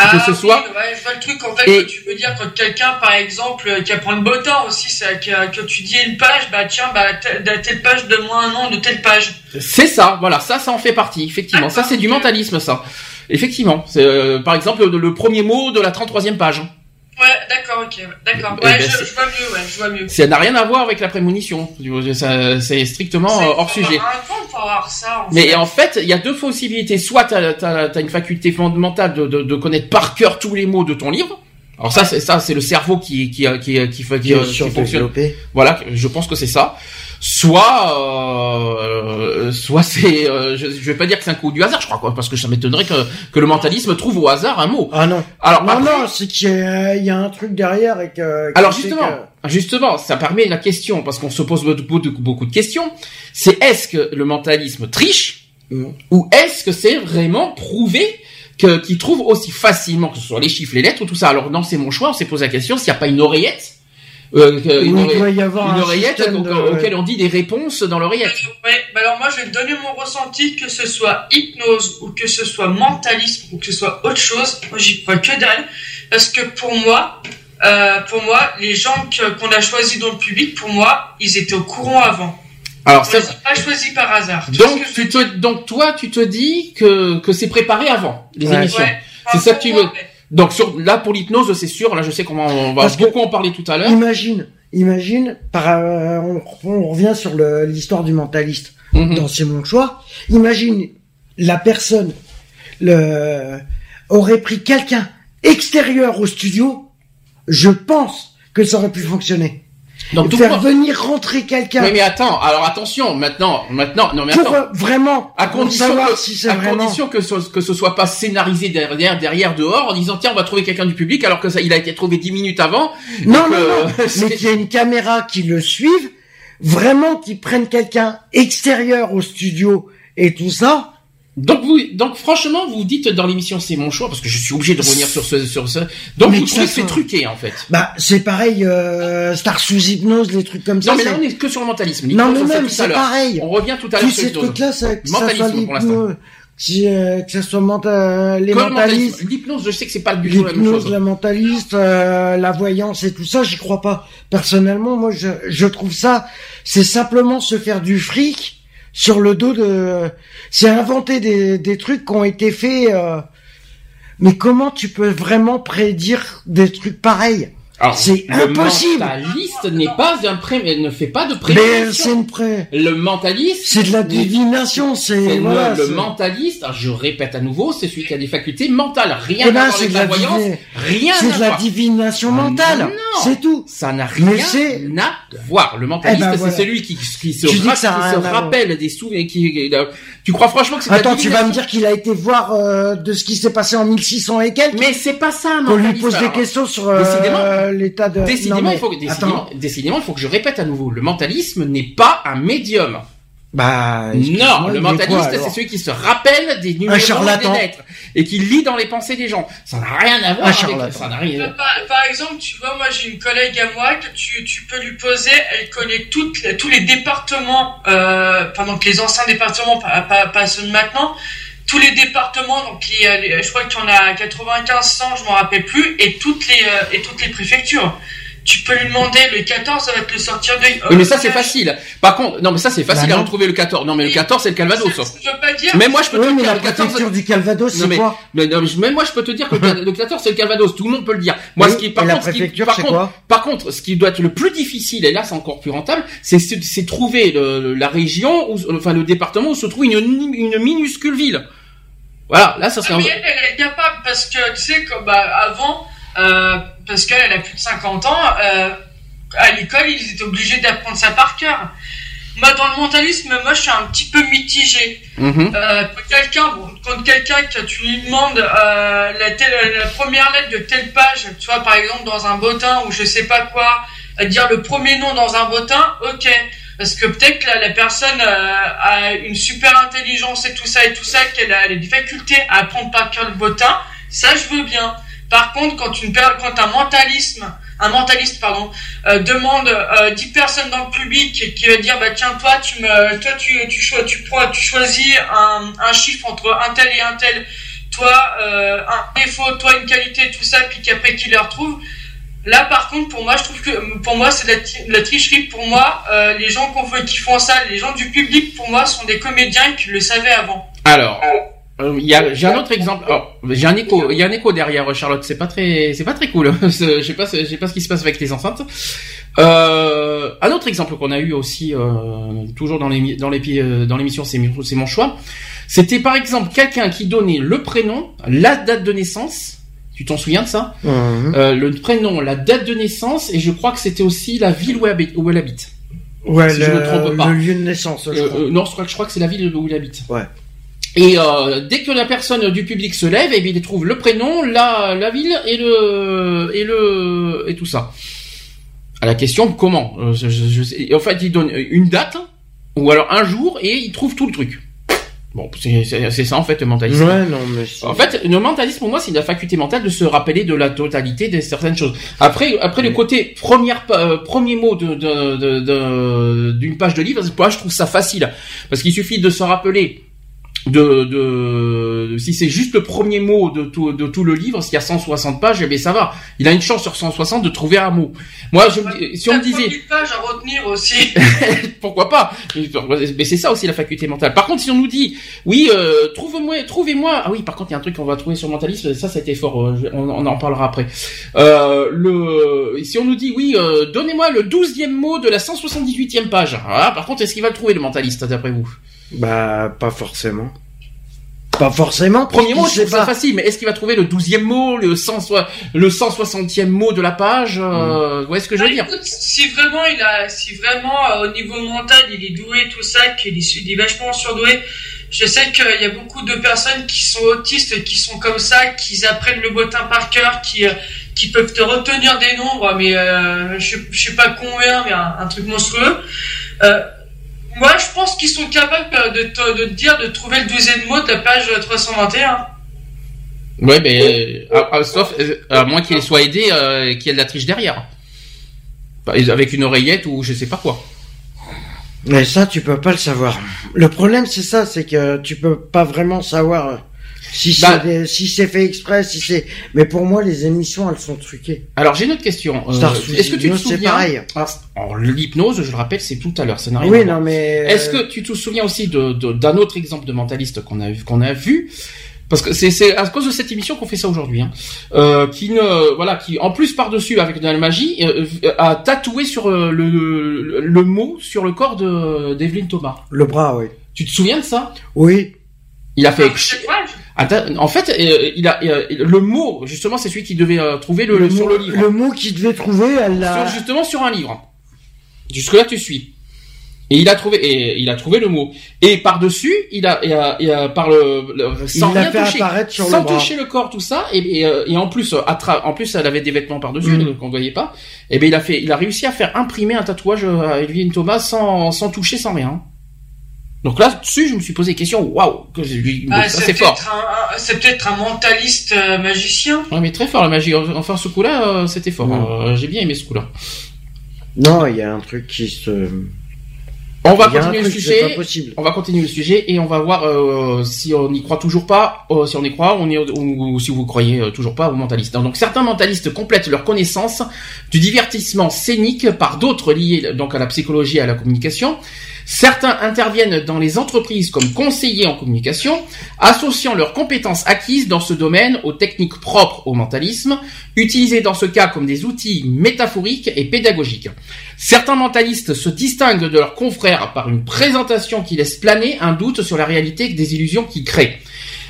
Ah, que ce soit. Ouais, je vois le truc en fait que tu veux dire quand quelqu'un par exemple qui apprend le beau temps aussi, c'est que, tu dis une page, bah tiens, bah telle page de moins un an de telle page. C'est ça, voilà, ça, ça en fait partie, effectivement. Ça, c'est du mentalisme, ça. Effectivement, c'est euh, par exemple le, le, premier mot de la 33e page. Ouais, d'accord, ok, d'accord. Eh ouais, ben, je, vois mieux, ouais, je vois mieux. Ça n'a rien à voir avec la prémonition. C'est strictement hors sujet. Ça, en Mais en fait, il y a deux possibilités. Soit tu as, une faculté fondamentale de, de, de, connaître par cœur tous les mots de ton livre. Alors ça, c'est ça, c'est le cerveau qui qui qui qui, qui, qui, qui fonctionne. Voilà, je pense que c'est ça soit euh, soit c'est euh, je, je vais pas dire que c'est un coup du hasard je crois quoi parce que ça m'étonnerait que que le mentalisme trouve au hasard un mot. Ah non. Alors non non c'est qu'il y, y, a un truc derrière et que alors justement justement ça permet la question parce qu'on se pose beaucoup, beaucoup de questions. C'est est-ce que le mentalisme triche mm. ou est-ce que c'est vraiment prouvé que qu'il trouve aussi facilement que ce soit les chiffres les lettres ou tout ça. Alors non c'est mon choix on s'est posé la question s'il n'y a pas une oreillette euh, une, oreillette auquel on dit des réponses dans l'oreillette. Ouais, bah alors moi je vais te donner mon ressenti, que ce soit hypnose ou que ce soit mentalisme ou que ce soit autre chose, moi j'y crois que dalle, parce que pour moi, euh, pour moi, les gens qu'on a choisis dans le public, pour moi, ils étaient au courant avant. Alors c'est pas choisi par hasard. donc tu te, donc toi tu te dis que que c'est préparé avant les émissions. c'est ça que tu veux. Donc sur, là pour l'hypnose, c'est sûr. Là, je sais comment on va beaucoup en parler tout à l'heure. Imagine, imagine, par, euh, on, revient sur l'histoire du mentaliste mhm. dans C'est mon choix. Imagine la personne le, aurait pris quelqu'un extérieur au studio. Je pense que ça aurait pu fonctionner. Donc faire venir rentrer quelqu'un. Mais, mais attends, alors attention, maintenant, maintenant, non mais attends. Pour euh, vraiment, à condition que, si à condition que ce, que ce soit pas scénarisé derrière, derrière, dehors, en disant tiens, on va trouver quelqu'un du public, alors que ça, il a été trouvé dix minutes avant. Non, non, euh, non. [LAUGHS] mais qu'il y a une caméra qui le suive, vraiment, qui prenne quelqu'un extérieur au studio et tout ça. Donc vous, donc franchement, vous dites dans l'émission c'est mon choix parce que je suis obligé de revenir sur ce, sur ce. Donc vous trouvez que c'est truqué en fait. Bah c'est pareil, euh, Star sous hypnose, les trucs comme ça. Non mais là on est que sur le mentalisme. Non mais même c'est pareil. On revient tout à l'heure sur ces trucs-là, mentalisme pour l'instant. Euh, que ce soit mental, les mentalistes. L'hypnose, je sais que c'est pas le but de la même chose. la mentaliste, euh, la voyance et tout ça, j'y crois pas. Personnellement, moi, je, je trouve ça, c'est simplement se faire du fric sur le dos de... C'est inventer des, des trucs qui ont été faits... Euh, mais comment tu peux vraiment prédire des trucs pareils? C'est impossible. Le mentaliste n'est pas un pré, elle ne fait pas de prédiction. Mais c'est pré. Le mentaliste. C'est de la divination, c'est, voilà, le, mentaliste, je répète à nouveau, c'est celui qui a des facultés mentales. Rien eh ben, à voir avec la, voyance. Rien C'est de la divination mentale. Non. C'est tout. Ça n'a rien à voir. Le mentaliste, eh ben, c'est celui qui, qui se, qui se rappelle des souvenirs, qui, tu crois franchement que c'est Attends, tu vas me dire qu'il a été voir, euh, de ce qui s'est passé en 1600 et quelques? Mais c'est pas ça, On lui pose des questions sur, euh, l'état de. Décidément, il faut, décidément, il faut que je répète à nouveau. Le mentalisme n'est pas un médium. Bah non, le mentaliste c'est celui qui se rappelle des numéros des lettres et qui lit dans les pensées des gens. Ça n'a rien à voir avec ça. N'a rien. Par, exemple, tu vois, moi j'ai une collègue à moi que tu, tu peux lui poser, elle connaît toutes tous les départements, euh, pendant que les anciens départements, pas, pas, pas ceux de maintenant, tous les départements, donc je crois qu'il y en a 95, 100, je m'en rappelle plus, et toutes les euh, et toutes les préfectures. Tu peux lui demander le 14, ça va te le sortir de. oui, mais ça c'est facile. Par contre, non, mais ça c'est facile bah à retrouver le 14. Non, mais le 14 c'est le Calvados. Ça, je veux pas dire. Mais moi je peux te dire le 14 du Calvados, c'est quoi mais, non, mais moi je peux te dire que le 14 c'est le Calvados. Tout le monde peut le dire. Moi, ce qui par contre, ce qui, par contre, par contre, ce qui doit être le plus difficile, et là c'est encore plus rentable, c'est c'est trouver le, la région, ou enfin le département où se trouve une, une minuscule ville. Voilà, là ça serait. Ah, mais elle, elle, est capable parce que tu sais comme bah, avant, euh, parce qu'elle a plus de 50 ans, euh, à l'école ils étaient obligés d'apprendre ça par cœur. Moi dans le mentalisme, moi je suis un petit peu mitigé. Mm-hmm. euh, quelqu'un, bon, quand quelqu'un que tu lui demandes euh, la, telle, la première lettre de telle page, tu vois par exemple dans un bottin ou je sais pas quoi, à dire le premier nom dans un bottin, ok parce que peut-être que la, personne euh, a une super intelligence et tout ça et tout ça, qu'elle a, des facultés à apprendre par cœur le bottin, ça je veux bien. Par contre, quand une quand un mentalisme, un mentaliste pardon, euh, demande euh, 10 personnes dans le public qui, qui va dire bah tiens toi tu me toi tu tu, tu, tu, tu choisis un, un chiffre entre un tel et un tel, toi euh, un défaut, toi une qualité tout ça puis qu'après qu'il le retrouve Là, par contre, pour moi, je trouve que pour moi, c'est de la, tricherie. Pour moi, euh, les gens qui font ça, les gens du public, pour moi, sont des comédiens qui le savaient avant. Alors, euh, j'ai un autre exemple. Oh, j'ai un écho. Il y a un écho derrière Charlotte. C'est pas très, c'est pas très cool. [LAUGHS] je sais pas, je sais pas ce qui se passe avec les enceintes. Euh, un autre exemple qu'on a eu aussi, euh, toujours dans les dans les euh, dans l'émission, c'est c'est mon choix. C'était par exemple quelqu'un qui donnait le prénom, la date de naissance tu t'en souviens de ça? Mhm. euh, Le prénom, la date de naissance, et je crois que c'était aussi la ville où elle habite. Où elle habite. Ouais, le, je me trompe pas. le lieu de naissance. Je euh, crois. Euh, non, je crois, je crois que c'est la ville où il habite. Ouais. Et dès que la personne du public se lève, et eh bien, il trouve le prénom, la, la ville et le et le et tout ça. À la question comment? Je, je, En fait, il donne une date ou alors un jour et il trouve tout le truc. Bon, c'est ça en fait le mentalisme. Ouais, non, mais en fait, le mentalisme pour moi, c'est la faculté mentale de se rappeler de la totalité de certaines choses. Après, après le côté première euh, premier mot de d'une de, de, page de livre, moi je trouve ça facile parce qu'il suffit de se rappeler de, de si c'est juste le premier mot de tout de tout le livre, s'il y a 160 pages, eh bien ça va. Il a une chance sur 160 de trouver un mot. Moi, je, si on me disait pages à retenir aussi. [LAUGHS] pourquoi pas? Mais c'est ça aussi la faculté mentale. Par contre, si on nous dit oui, euh, trouve-moi, trouvez-moi. Ah oui, par contre, il y a un truc qu'on va trouver sur mentalisme. Ça, été fort. Euh, on, on, en parlera après. Euh, le si on nous dit oui, euh, donnez-moi le douzième mot de la 178e page. Ah, par contre, est-ce qu'il va le trouver le mentaliste d'après vous? Bah, pas forcément. Pas forcément. Premier mot, c'est pas facile, mais est-ce qu'il va trouver le douzième mot, le cent le 160e mot de la page euh, mm. Où est-ce que je veux bah, dire Si vraiment il a, si vraiment euh, au niveau mental il est doué, tout ça, qu'il est, il est vachement surdoué. Je sais qu'il y a beaucoup de personnes qui sont autistes, qui sont comme ça, qui apprennent le botin par cœur, qui euh, qui peuvent te retenir des nombres, mais euh, je, je sais pas combien, mais un, un truc monstrueux. Euh, Moi, je pense qu'ils sont capables de te, de dire de trouver le deuxième mot de la page 321. Ouais, mais sauf à moins qu'il soit aidé, euh, qu'il y ait de la triche derrière, bah, avec une oreillette ou je sais pas quoi. Mais ça, tu peux pas le savoir. Le problème, c'est ça, c'est que tu peux pas vraiment savoir si bah, c'est si c'est fait exprès, si c'est. Mais pour moi, les émissions, elles sont truquées. Alors j'ai une autre question. Euh, est-ce que tu te souviens pareil. l'hypnose, je le rappelle, c'est tout à l'heure. Ça oui, non mais. Euh, est-ce que tu te souviens aussi de d'un autre exemple de mentaliste qu'on a qu'on a vu? Parce que c'est à cause de cette émission qu'on fait ça aujourd'hui, hein. euh, qui ne voilà, qui en plus par dessus avec de la magie euh, a tatoué sur le, le, le, mot sur le corps de d'Evelyne Thomas. Le bras, oui. Tu te souviens de ça? Oui. Il a fait. En fait, euh, il a euh, le mot justement, c'est celui qui devait euh, trouver le, sur le livre. Le mot qu'il devait trouver, elle l'a. Justement sur un livre. Jusque là, tu suis. Et il a trouvé, et il a trouvé le mot. Et par dessus, il a, il a, il a par le, sans rien toucher, sans le toucher le corps, tout ça. Et, et, en plus, en plus, elle avait des vêtements par dessus mm. qu'on voyait pas. Et ben il a fait, il a réussi à faire imprimer un tatouage à Elvin Thomas sans, sans toucher, sans rien. Donc là, dessus, je me suis posé la question, waouh, bah, c'est fort. C'est peut-être un mentaliste euh, magicien. Ouais, mais très fort la magie. Enfin, ce coup-là, euh, c'était fort. Euh, j'ai bien aimé ce coup-là. Non, il y a un truc qui se. On va continuer le sujet. On va continuer le sujet et on va voir si on n'y croit toujours pas, si on y croit, on y, ou, si vous croyez toujours pas aux mentalistes. Donc certains mentalistes complètent leur connaissance du divertissement scénique par d'autres liés donc à la psychologie et à la communication. Certains interviennent dans les entreprises comme conseillers en communication, associant leurs compétences acquises dans ce domaine aux techniques propres au mentalisme, utilisées dans ce cas comme des outils métaphoriques et pédagogiques. Certains mentalistes se distinguent de leurs confrères par une présentation qui laisse planer un doute sur la réalité des illusions qu'ils créent.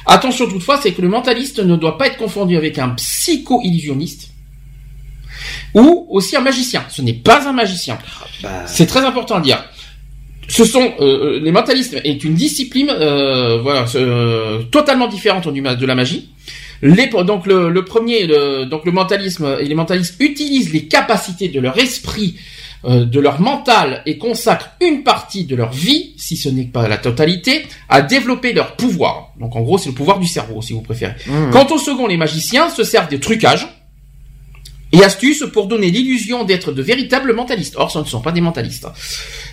Attention toutefois, c'est que le mentaliste ne doit pas être confondu avec un psycho-illusionniste ou aussi un magicien. Ce n'est pas un magicien. Ah bah. C'est très important à dire ce sont euh, euh, les mentalistes est une discipline euh, voilà totalement différente de la magie. Les, donc le, premier donc le mentalisme et les mentalistes utilisent les capacités de leur esprit de leur mental et consacrent une partie de leur vie, si ce n'est pas la totalité, à développer leur pouvoir. Donc en gros, c'est le pouvoir du cerveau, si vous préférez. Mmh. Quant au second, les magiciens se servent des trucages, et astuces pour donner l'illusion d'être de véritables mentalistes. Or, ce ne sont pas des mentalistes.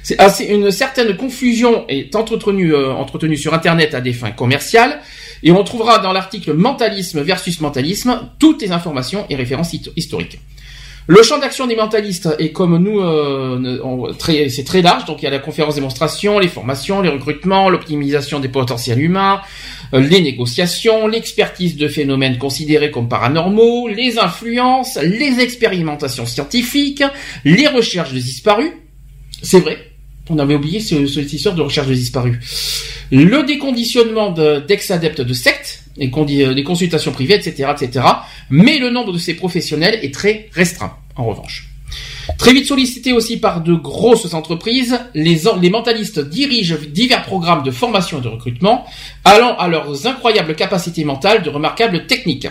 C'est assez, une certaine confusion est entretenue, euh, entretenue sur Internet à des fins commerciales, et on trouvera dans l'article Mentalisme versus mentalisme toutes les informations et références historiques. Le champ d'action des mentalistes est comme nous, euh, c'est très large. Donc il y a la conférence démonstration, les formations, les recrutements, l'optimisation des potentiels humains, euh, les négociations, l'expertise de phénomènes considérés comme paranormaux, les influences, les expérimentations scientifiques, les recherches de disparus. C'est vrai, on avait oublié ce, histoire de recherche de disparus. Le déconditionnement d'ex-adeptes de sectes, les, les consultations privées, etc., etc. Mais le nombre de ces professionnels est très restreint, en revanche. Très vite sollicité aussi par de grosses entreprises, les, mentalistes dirigent divers programmes de formation et de recrutement, allant à leurs incroyables capacités mentales de remarquables techniques.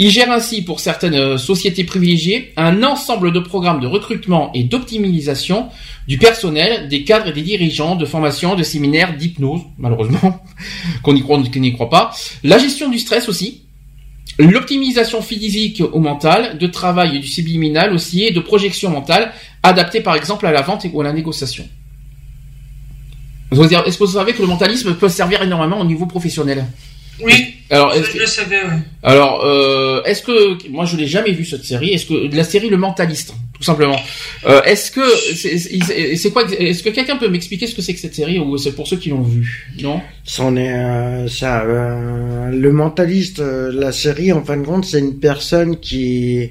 Ils gèrent ainsi pour certaines euh, sociétés privilégiées un ensemble de programmes de recrutement et d'optimisation du personnel, des cadres et des dirigeants, de formation, de séminaires, d'hypnose, malheureusement, [LAUGHS] qu'on n'y croit, qu'on n'y croit pas. La gestion du stress aussi, l'optimisation physique ou mentale, de travail du subliminal aussi, et de projection mentale, adaptée par exemple à la vente ou à la négociation. Est-ce que vous savez que le mentalisme peut servir énormément au niveau professionnel? Oui. Alors, je le savais. Alors, euh, est-ce que moi je l'ai jamais vu cette série Est-ce que la série Le Mentaliste, tout simplement euh, Est-ce que c'est quoi Est-ce que quelqu'un peut m'expliquer ce que c'est que cette série ou c'est pour ceux qui l'ont vu? Non? C'en est euh, ça. Euh, le Mentaliste, euh, la série, en fin de compte, c'est une personne qui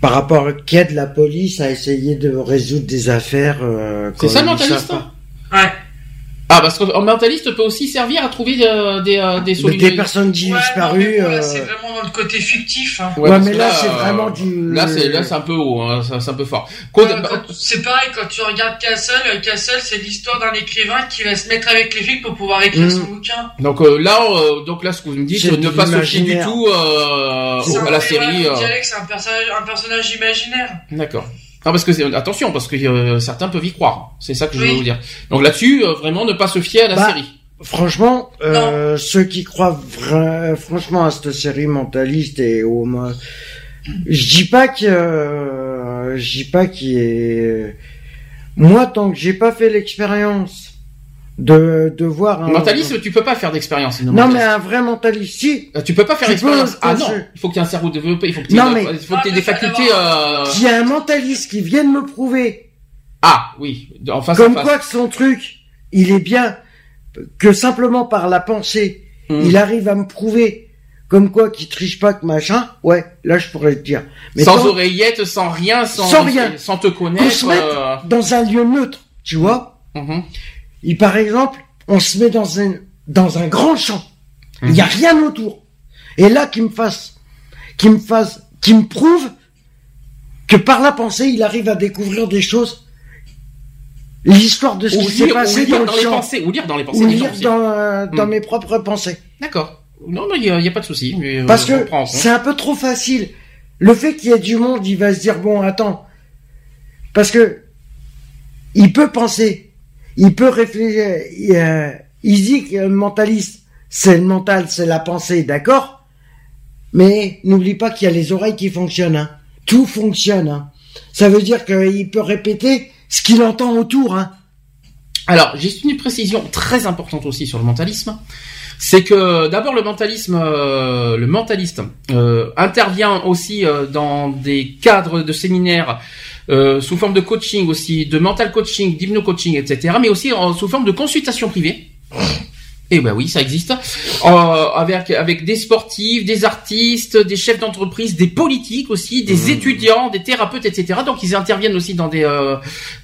par rapport qui aide la police à essayer de résoudre des affaires. c'est ça le mentaliste Ouais. Ah, parce qu'un mentaliste peut aussi servir à trouver euh, des, euh, des solutions. Des personnes disparues. Ouais, euh... c'est vraiment dans le côté fictif. Hein. Ouais, mais là, c'est vraiment du. Là, c'est là, c'est un peu haut, hein, c'est un peu fort. c'est pareil quand tu regardes Castle. Castle, c'est l'histoire d'un écrivain qui va se mettre avec les flics pour pouvoir écrire mm. son bouquin. Donc euh, là, donc là, ce que vous me dites, c'est ne pas se fier du tout à la série. C'est un personnage, un personnage imaginaire. D'accord. Non, parce que attention, parce que euh, certains peuvent y croire. C'est ça que je veux vous dire. Donc là-dessus, euh, vraiment, ne pas se fier à la Bah, série. Franchement, euh, ceux qui croient vra- franchement à cette série mentaliste et au, je dis pas que, euh, je dis pas qu'il est, moi tant que j'ai pas fait l'expérience de de voir un Mentaliste, tu peux pas faire d'expérience. sinon, Non mais un vrai mentaliste, si, Euh, tu peux pas faire peux Ah non, il faut que tu aies un cerveau développé, il faut que tu aies, Non, mais- il faut que tu aies Ah, des facultés. Euh... qu'il y a un mentaliste qui vienne me prouver Ah oui, en face comme face. quoi que son truc, il est bien, que simplement par la pensée, Hmm. il arrive à me prouver comme quoi qu'il triche pas que machin, ouais, là je pourrais te dire. Mais sans tant oreillette, sans rien, sans, Sans rien. sans te connaître. se euh, dans un lieu neutre, tu vois, mhm. Et par exemple, on se met dans un, dans un grand champ, il y a rien autour, et là qu'il me fasse, qu'il me fasse, qu'il me prouve que par la pensée, il arrive à découvrir des choses, l'histoire de ce Ou qui s'est passé dans dans le les champ, pensées, ou lire dans les pensées. ou lire dans, euh, dans Hmm. mes propres pensées. D'accord. Non, mais il y, a- a pas de souci. euh, Parce que compte. c'est un peu trop facile. Le fait qu'il y ait du monde, il va se dire bon, attends, parce que il peut penser, il peut réfléchir. Euh, il dit que le mentaliste, c'est le mental, c'est la pensée, d'accord? Mais n'oublie pas qu'il y a les oreilles qui fonctionnent. Hein. Tout fonctionne. Hein. Ça veut dire qu'il peut répéter ce qu'il entend autour. Hein. Alors, juste une précision très importante aussi sur le mentalisme. C'est que d'abord le mentalisme, euh, le mentaliste euh, intervient aussi euh, dans des cadres de séminaires euh, sous forme de coaching aussi, de mental coaching, d'hypno coaching, etc. Mais aussi en- sous forme de consultation privée. Et ben oui, ça existe. Euh, avec avec des sportifs, des artistes, des chefs d'entreprise, des politiques aussi, des étudiants, des thérapeutes, etc. Donc ils interviennent aussi dans des euh,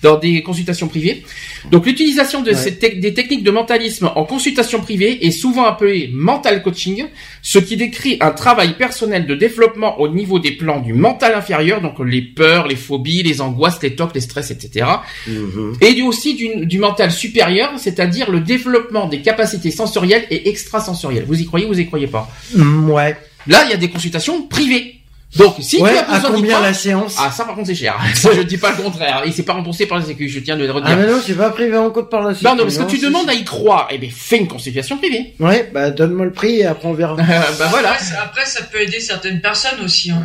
dans des consultations privées. Donc l'utilisation de Ouais. ces des techniques de mentalisme en consultation privée est souvent appelée mental coaching, ce qui décrit un travail personnel de développement au niveau des plans du mental inférieur, donc les peurs, les phobies, les angoisses, les tocs, les stress, etc. Et du- aussi du, du mental supérieur, c'est-à-dire le développement des capacités sensorielles et extrasensorielles. Vous y croyez ou vous y croyez pas Mm, ouais. Là, il y a des consultations privées. Donc, si ouais. tu as À besoin d'y combien la séance ah, ça par contre c'est cher. [LAUGHS] Ça, je dis pas le contraire. Et c'est pas remboursé par la Sécu, je tiens de le redire. Ah mais non, c'est pas privé en compte par la suite. non, non, parce que tu demandes à y croire. Eh bien, fais une consultation privée. Ouais, bah donne-moi le prix et après on verra. [LAUGHS] bah voilà. Après, ça- après, ça peut aider certaines personnes aussi. Hein.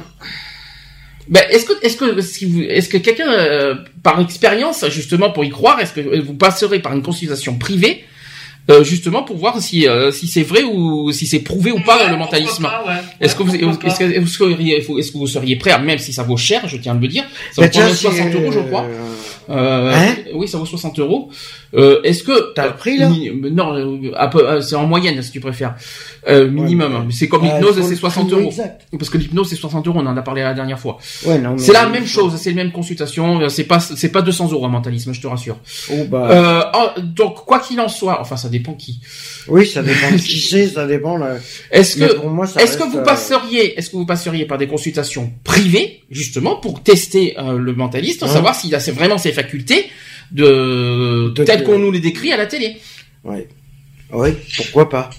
Ben, est-ce que, est-ce que, si vous, est-ce que quelqu'un, euh, par expérience, justement, pour y croire, est-ce que vous passerez par une consultation privée, euh, justement, pour voir si, euh, si c'est vrai ou si c'est prouvé ou pas Ouais, le mentalisme ouais. Est-ce que vous, est-ce que, est-ce que vous seriez, est-ce que vous seriez prêt, à, même si ça vaut cher, je tiens à le dire, ça Bah, vaut quand même tiens, 60 c'est, euros, je crois. euh, Euh, Hein? oui, ça vaut 60 euros. Euh, est-ce que T'as le prix, là mi- Non, euh, euh, c'est en moyenne si tu préfères. Euh, minimum. c'est comme euh, l'hypnose, c'est le 60 prix euros. exact. Parce que l'hypnose c'est 60 euros, on en a parlé la dernière fois. Ouais, C'est la même chose, c'est la même consultation. euh, C'est pas, c'est pas 200 euros un mentalisme, je te rassure. Oh, bah, Euh, donc quoi qu'il en soit, enfin ça dépend qui. Oui, ça dépend de qui [LAUGHS] c'est, ça dépend. Là. Est-ce que Est-ce que vous euh, passeriez, est-ce que vous passeriez par des consultations privées, justement, pour tester euh, le mentaliste, Hein savoir s'il a vraiment ses facultés de, de- qu'on nous les décrit à la télé Ouais. Oui, pourquoi pas.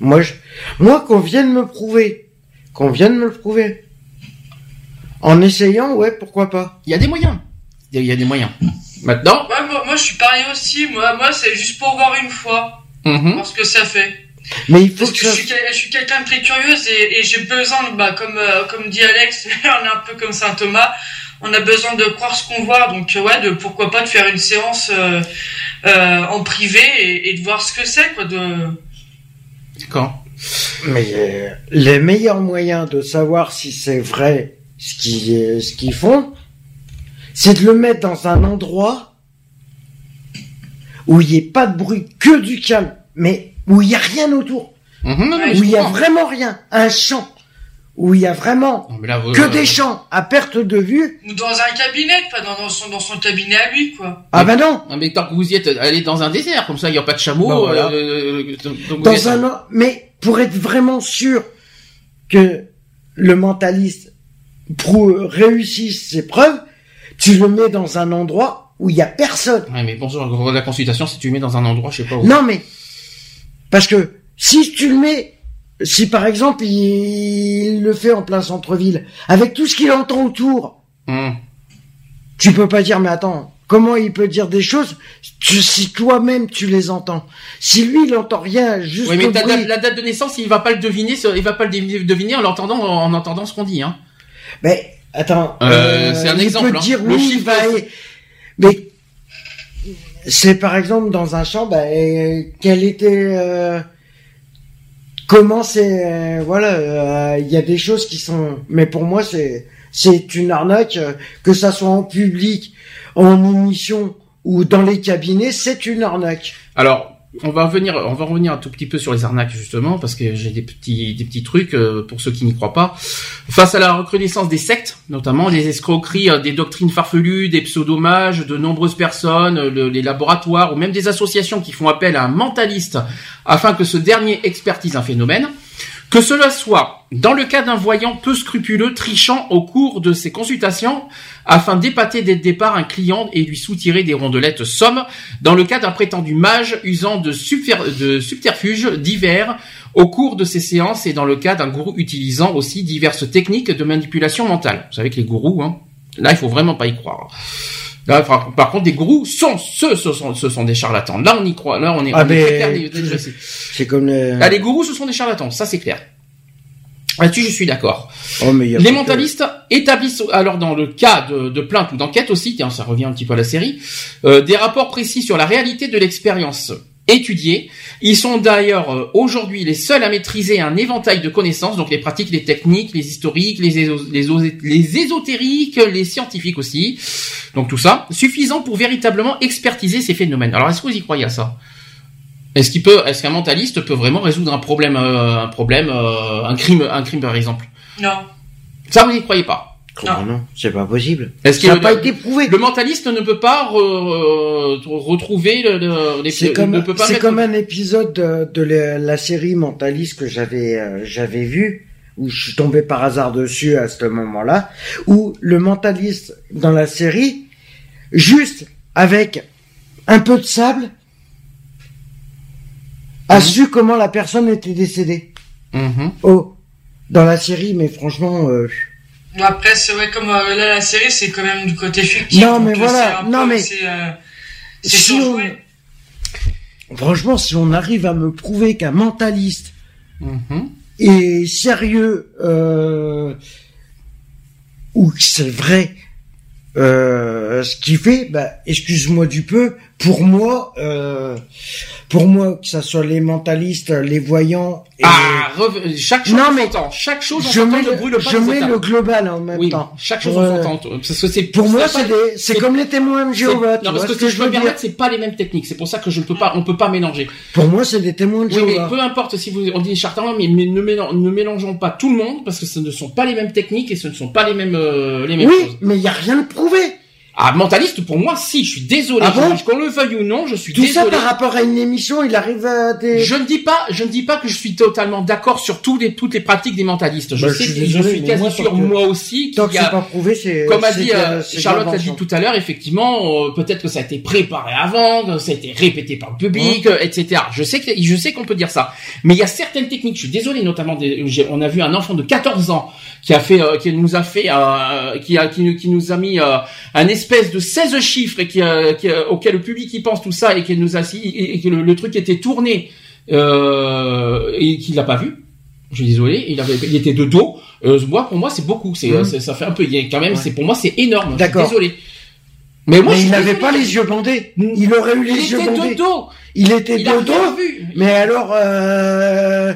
Moi, je... moi, qu'on vienne me prouver, qu'on vienne me le prouver. En essayant, ouais, pourquoi pas. Il y a des moyens. Il y a- il y a des moyens. Maintenant, Ouais, moi, moi, je suis pareil aussi. Moi, moi c'est juste pour voir une fois, mhm, voir ce que ça fait. Mais il faut Parce que que ça. je suis, quel- je suis quelqu'un de très curieuse et, et j'ai besoin, bah, comme, euh, comme dit Alex, [LAUGHS] on est un peu comme Saint Thomas, on a besoin de croire ce qu'on voit, donc euh, ouais, de pourquoi pas de faire une séance euh, euh, en privé et, et de voir ce que c'est, quoi. De... d'accord. Mais euh, les meilleurs moyens de savoir si c'est vrai ce qu'ils ce qu'ils font, c'est de le mettre dans un endroit où il n'y ait pas de bruit, que du calme, mais où il n'y a rien autour, Mhm, non, non, mais où il y a vraiment rien, un champ, où il y a vraiment Non, mais là, vous- que euh, des champs à perte de vue. Ou dans un cabinet, pas dans, dans, son, dans son cabinet à lui, quoi. Ah ben non, Non, mais tant que vous y êtes, allez dans un désert, comme ça, il n'y a pas de chameau. Bah, voilà. euh, donc êtes- dans un mais pour être vraiment sûr que le mentaliste réussisse ses preuves, tu le mets dans un endroit où il y a personne. Ouais, mais bonjour, la consultation, si tu le mets dans un endroit, je sais pas où. Non mais parce que si tu le mets, si par exemple il le fait en plein centre-ville, avec tout ce qu'il entend autour, Hum. tu peux pas dire, mais attends, comment il peut dire des choses? Si toi-même tu les entends Si lui il entend rien, juste oui, mais la date de naissance, il va pas le deviner, il va pas le deviner en l'entendant, en entendant ce qu'on dit, hein. Mais attends, euh, euh c'est un exemple. Peut hein. dire le oui, chiffre... mais c'est par exemple dans un champ, bah, quel était, euh, comment c'est, euh, voilà, il y a des choses qui sont, mais pour moi c'est c'est une arnaque, euh, que ça soit en public, en émission ou dans les cabinets, c'est une arnaque. Alors, on va revenir, on va revenir un tout petit peu sur les arnaques justement parce que j'ai des petits, des petits trucs euh, pour ceux qui n'y croient pas. Face à la recrudescence des sectes, notamment les escroqueries, euh, des doctrines farfelues, des pseudomages, de nombreuses personnes, les laboratoires ou même des associations qui font appel à un mentaliste afin que ce dernier expertise un phénomène. Que cela soit dans le cas d'un voyant peu scrupuleux trichant au cours de ses consultations afin d'épater dès le départ un client et lui soutirer des rondelettes sommes, dans le cas d'un prétendu mage usant de, subterfuges divers au cours de ses séances et dans le cas d'un gourou utilisant aussi diverses techniques de manipulation mentale. Vous savez que les gourous, hein, là il faut vraiment pas y croire. Là, par contre, des gourous sont, ce, ce sont, ce sont des charlatans. Là, on y croit. Là, on est, ah, C'est comme les... Là, les gourous, ce sont des charlatans. Ça, c'est clair. Là-dessus, je suis d'accord. Oh, les mentalistes établissent, alors dans le cas de, de plainte ou d'enquête aussi, tiens, ça revient un petit peu à la série, euh, des rapports précis sur la réalité de l'expérience étudiés. Ils sont d'ailleurs euh, aujourd'hui les seuls à maîtriser un éventail de connaissances, donc les pratiques, les techniques, les historiques, les, les, ésotériques, les scientifiques aussi. Donc tout ça, suffisant pour véritablement expertiser ces phénomènes. Alors est-ce que vous y croyez à ça? Est-ce qu'il peut, est-ce qu'un mentaliste peut vraiment résoudre un problème, euh, un problème, euh, un crime, un crime par exemple? Non. Ça vous y croyez pas? Non, c'est pas possible. Est-ce ça n'a pas été prouvé Le mentaliste ne peut pas retrouver le, C'est comme, c'est comme un épisode de, la, série Mentaliste que j'avais euh, j'avais vu où je suis tombé par hasard dessus à ce moment-là, où le mentaliste dans la série, juste avec un peu de sable, a mhm. su comment la personne était décédée. Mhm. Oh, dans la série, mais franchement. Euh, après, c'est vrai, comme euh, là, la série, c'est quand même du côté fictif. Non, mais voilà, non, mais. C'est euh, Franchement, si on arrive à me prouver qu'un mentaliste mm-hmm. est sérieux, euh, ou que c'est vrai, euh, ce qu'il fait, bah, excuse-moi du peu, pour moi, euh, pour moi, que ça soit les mentalistes, les voyants. Et ah, chaque chose non, mais temps. Chaque chose en je mets, brûle pas Je mets le global en même oui, temps. Chaque chose en son temps. Parce que c'est pour moi, c'est des, c'est comme les témoins de Jéhovah. Non, parce que, que, je veux bien c'est pas les mêmes techniques. C'est pour ça que je ne peux pas, on peut pas mélanger. Pour moi, c'est des témoins de Jéhovah. Oui, mais peu importe si vous, on dit charlatans, mais, mais ne, ne mélangeons pas tout le monde parce que ce ne sont pas les mêmes techniques et ce ne sont pas les mêmes, euh, les mêmes oui, mais il y a rien de prouvé. Ah, mentaliste, pour moi, si, je suis désolé. Ah bon qu'on le veuille ou non, je suis Tout désolé. ça par rapport à une émission, il arrive à des... Je ne dis pas, je ne dis pas que je suis totalement d'accord sur tous les, toutes les pratiques des mentalistes. Je bah, sais que je suis quasi sûr, moi aussi, Tant que c'est pas prouvé, c'est... Comme a dit, euh, Charlotte l'a dit tout à l'heure, effectivement, euh, peut-être que ça a été préparé avant, que ça a été répété par le public, hein euh, etc. Je sais que, je sais qu'on peut dire ça. Mais il y a certaines techniques, je suis désolé, notamment, des, on a vu un enfant de 14 ans qui a fait, qui nous a fait, qui a, qui, qui nous a mis un espèce de 16 chiffres et qui, qui, auquel le public y pense tout ça et qu'il nous a et, que le, truc était tourné euh, et qu'il l'a pas vu. Je suis désolé, il avait, il était de dos. Euh, moi, pour moi, c'est beaucoup. C'est, mmh. ça fait un peu. quand même, c'est pour moi, c'est énorme. D'accord. Désolé. Mais moi, il n'avait pas les yeux bandés. Il aurait eu les yeux bandés. Il était de dos. Il était de dos. Vu. Mais alors, euh,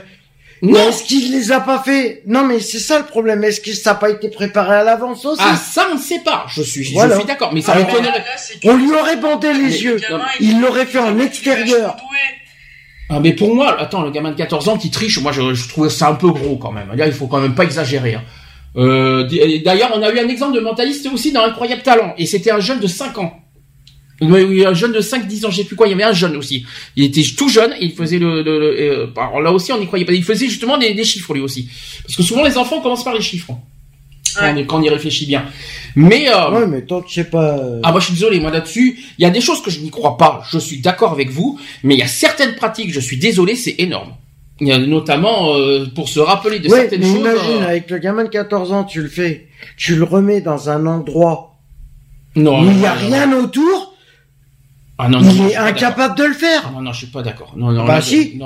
non. Est-ce qu'il les a pas fait? Non, mais c'est ça le problème. Est-ce que ça n'a pas été préparé à l'avance aussi? Ah, ça on ne sait pas. Je suis, je suis d'accord, mais ça On lui aurait bandé les yeux. il l'aurait fait en extérieur. Ah, mais pour moi, attends, le gamin de 14 ans qui triche, moi je, je trouve ça un peu gros quand même. Là, il faut quand même pas exagérer. Hein. Euh, D'ailleurs, on a eu un exemple de mentaliste aussi dans Incroyable Talent, et c'était un jeune de 5 ans. Oui, un jeune de 5-10 ans, je sais plus quoi, il y avait un jeune aussi. Il était tout jeune, et il faisait le, le, euh, alors là aussi on n'y croyait pas, il faisait justement des, des, chiffres lui aussi. Parce que souvent les enfants commencent par les chiffres. Quand, on, y réfléchit bien. Mais euh, ouais, mais tant que je sais pas. Euh, ah moi je suis désolé, moi là-dessus, il y a des choses que je n'y crois pas. Je suis d'accord avec vous, mais il y a certaines pratiques, je suis désolé, c'est énorme. Il y a notamment euh, pour se rappeler de certaines choses. Imagine avec le gamin de 14 ans, tu le fais, tu le remets dans un endroit Non, il n'y a rien autour ah non, il est incapable de le faire. non, non, je suis pas d'accord. Non, non, bah si.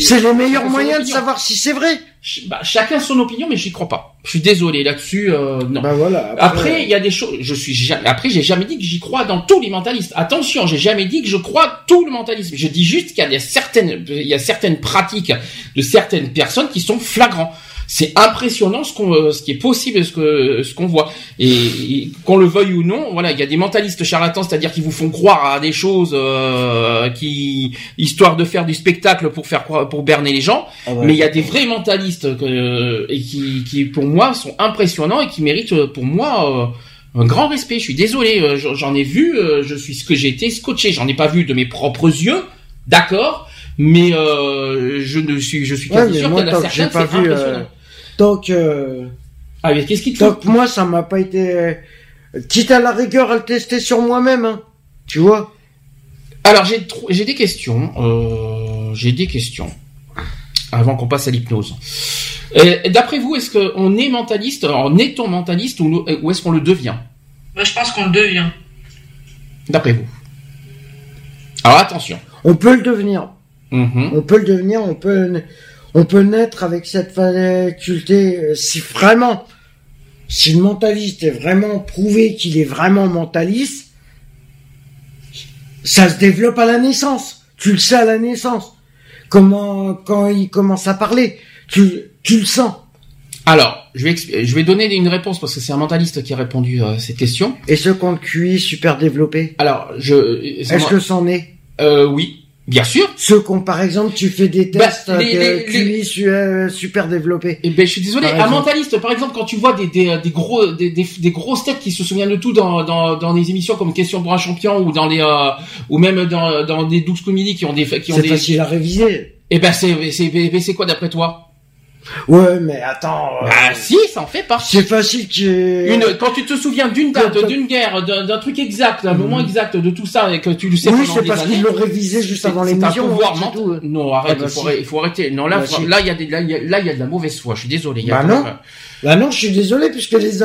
c'est le meilleur moyen de savoir si c'est vrai. Bah, chacun son opinion, mais j'y crois pas. Je suis désolé là-dessus. Euh, non. Bah voilà. Après, il y a des choses. Je suis. Jamais... Après, j'ai jamais dit que j'y crois dans tous les mentalistes. Attention, j'ai jamais dit que je crois tout le mentalisme. Je dis juste qu'il y a certaines, il y a certaines pratiques de certaines personnes qui sont flagrants c'est impressionnant ce qu'on, euh, ce qui est possible, ce que, ce qu'on voit. Et, qu'on le veuille ou non, voilà, il y a des mentalistes charlatans, c'est-à-dire qui vous font croire à des choses, euh, qui, histoire de faire du spectacle pour faire pour berner les gens. Ah Mais il y a des vrais mentalistes que, et qui, qui, pour moi, sont impressionnants et qui méritent, pour moi, euh, un grand respect. Je suis désolé, j'en ai vu, je suis ce que j'ai été scotché. J'en ai pas vu de mes propres yeux, d'accord. Mais je ne suis, je suis quasi sûr qu'il y en a certains, c'est impressionnant. Donc, euh, ah, mais qu'est-ce qui te Donc, moi, ça m'a pas été, quitte à la rigueur à le tester sur moi-même, hein. Tu vois? Alors, j'ai, j'ai des questions, euh, j'ai des questions. Avant qu'on passe à l'hypnose. D'après vous, est-ce qu'on est mentaliste, en est-on mentaliste ou, ou est-ce qu'on le devient? Moi, je pense qu'on le devient. D'après vous. Alors, attention. On peut le devenir. Mm-hmm. On peut le devenir, on peut, on peut naître avec cette faculté euh, si vraiment, si le mentaliste est vraiment prouvé qu'il est vraiment mentaliste, ça se développe à la naissance. Tu le sais à la naissance. Comment, quand il commence à parler, tu, tu le sens. Alors, je vais, je vais donner une réponse parce que c'est un mentaliste qui a répondu à cette question. Et ce qu'on QI super développé? Alors, je. Est-ce que c'en est? Euh, Oui. Bien sûr. Ceux qu'on, par exemple, tu fais des bah, tests les, QI euh, super développés. Et eh ben, je suis désolé. Un mentaliste, par exemple, quand tu vois des, des, des gros, des, des, des grosses têtes qui se souviennent de tout dans, dans, dans des émissions comme Question pour un champion ou dans les, euh, ou même dans, dans des douze comédies qui ont des, qui ont des. C'est facile à réviser. Et eh ben, c'est, c'est, c'est quoi d'après toi? Ouais, mais attends. Euh, bah si, ça en fait partie. C'est facile que. Une, quand tu te souviens d'une date, d'une guerre, d'un truc exact, d'un moment mhm. exact de tout ça et que tu le sais oui, c'est parce qu'ils l'ont révisé juste avant l'émission. pouvoir Non, arrête, ah, bah, il, faut arrêter. Non, là, bah, là, il y a des, là, il y a, de la mauvaise foi. Je suis désolé. bah non. Bah non, je suis désolé puisque les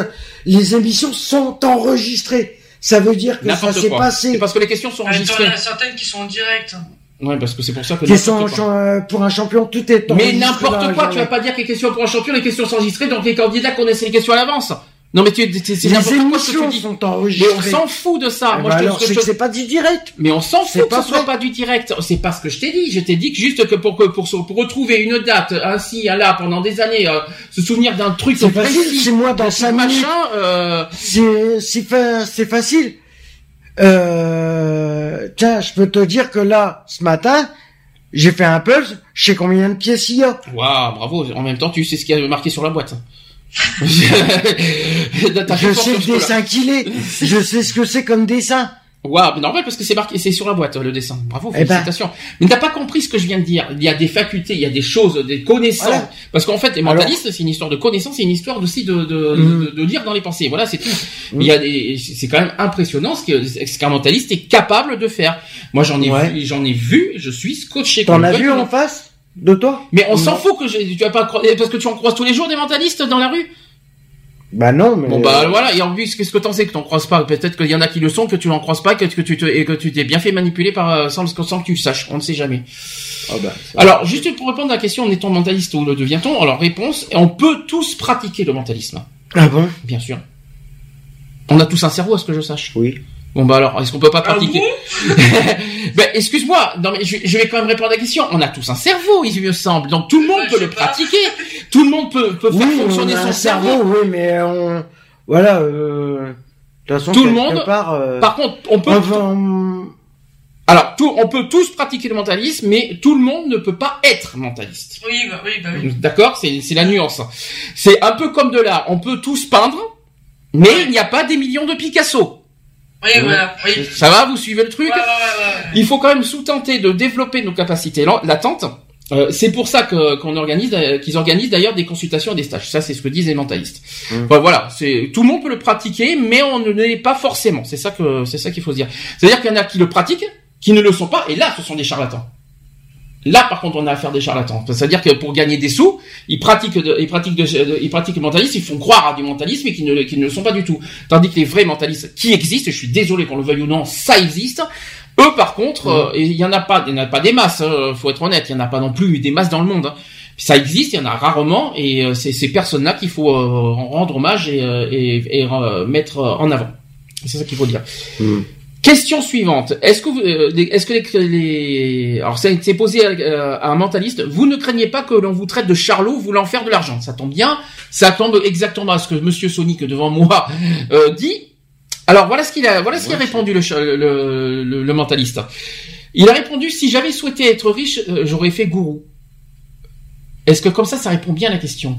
les émissions sont enregistrées. Ça veut dire que ça s'est passé. C'est parce que les questions sont enregistrées. Il y en a certaines qui sont en direct. Ouais, parce que c'est pour ça que. Questions euh, pour un champion, tout est Mais n'importe quoi, tu vas pas dire que les questions pour un champion, les questions sont enregistrées, donc les candidats connaissaient les questions à l'avance. Non mais tu c'est tu dis. Sont mais on s'en fout de ça. Eh Moi ben je alors c'est c'est pas du direct. Mais on s'en fout que ce soit pas du direct. C'est pas ce que je t'ai dit. Je t'ai dit que juste que pour que pour, pour retrouver une date ainsi là pendant des années, euh, se souvenir d'un truc c'est facile. C'est moi dans cinq minutes. Euh... C'est c'est facile. Euh, tiens, je peux te dire que là, ce matin, j'ai fait un puzzle, je sais combien de pièces il y a. Waouh, bravo. En même temps, tu sais ce qu'il y a marqué sur la boîte. [LAUGHS] je sais le dessin qu'il est. Je sais ce que c'est comme dessin. Waouh, normal parce que c'est marqué, c'est sur la boîte le dessin. Bravo, eh ben. félicitations. Mais t'as pas compris ce que je viens de dire. Il y a des facultés, il y a des choses, des connaissances. Parce qu'en fait, les mentalistes, c'est une histoire de connaissances, c'est une histoire aussi de de, mm. de, lire dans les pensées. Voilà, c'est tout. Mm. Il y a des, c'est quand même impressionnant ce qu'un mentaliste est capable de faire. Moi, j'en ai vu, j'en ai vu, je suis scotché. T'en as vu en face de toi? Mais on s'en fout que tu vas pas parce que tu en croises tous les jours des mentalistes dans la rue? Bah non, mais... Bon bah voilà, et en plus, qu'est-ce que t'en sais que t'en croises pas? Peut-être qu'il y en a qui le sont, que tu n'en croises pas, que, que tu te, et que tu t'es bien fait manipuler par euh, sans, sans que tu saches. On ne sait jamais. Oh bah, alors, juste pour répondre à la question, est-on mentaliste ou le devient-on? Alors, réponse, on peut tous pratiquer le mentalisme. Ah bon? Bien sûr. On a tous un cerveau, à ce que je sache. Oui. Bon bah alors, est-ce qu'on peut pas ah pratiquer Ben [LAUGHS] excuse-moi, non mais je, vais quand même répondre à la question. On a tous un cerveau, il me semble, donc tout le monde peut le pratiquer. Tout le monde peut, peut faire fonctionner son cerveau. Oui, mais on, voilà. Euh... De toute façon, tout le monde. Euh, par contre, on peut. Alors, tout, on peut tous pratiquer le mentalisme, mais tout le monde ne peut pas être mentaliste. Oui, bah, oui, bah oui. D'accord, c'est c'est la nuance. C'est un peu comme de l'art. On peut tous peindre, mais il n'y a pas des millions de Picasso. Ça va, vous suivez le truc Il faut quand même sous-tenter de développer nos capacités latentes. Euh, c'est pour ça que qu'on organise, euh, qu'ils organisent d'ailleurs des consultations et des stages. Ça, c'est ce que disent les mentalistes. Mmh. voilà, c'est tout le monde peut le pratiquer, mais on ne l'est pas forcément. C'est ça que c'est ça qu'il faut se dire. C'est-à-dire qu'il y en a qui le pratiquent, qui ne le sont pas, et là, ce sont des charlatans. Là, par contre, on a affaire des charlatans. C'est-à-dire que pour gagner des sous, ils pratiquent, ils pratiquent, ils pratiquent le mentalisme, ils font croire à du mentalisme et qu'ils ne, ne le sont pas du tout. Tandis que les vrais mentalistes qui existent, je suis désolé qu'on le veuille ou non, ça existe. Eux, par contre, euh, il y en a pas, il y en a pas des masses. Hein, faut être honnête, il y en a pas non plus des masses dans le monde. Hein. Ça existe, il y en a rarement, et euh, c'est ces personnes-là qu'il faut euh, rendre hommage et, et, et mettre en avant. C'est ça qu'il faut dire. Mm. Question suivante. Est-ce que vous, est-ce que les, les... alors ça a été posé à, un mentaliste. Vous ne craignez pas que l'on vous traite de charlot voulant faire de l'argent. Ça tombe bien. Ça tombe exactement à ce que Monsieur Sonic devant moi [LAUGHS] euh, dit. Alors voilà ce qu'il a, voilà ce qu'il a répondu le, le, le, mentaliste. Il a répondu si j'avais souhaité être riche, euh, j'aurais fait gourou. Est-ce que comme ça, ça répond bien à la question?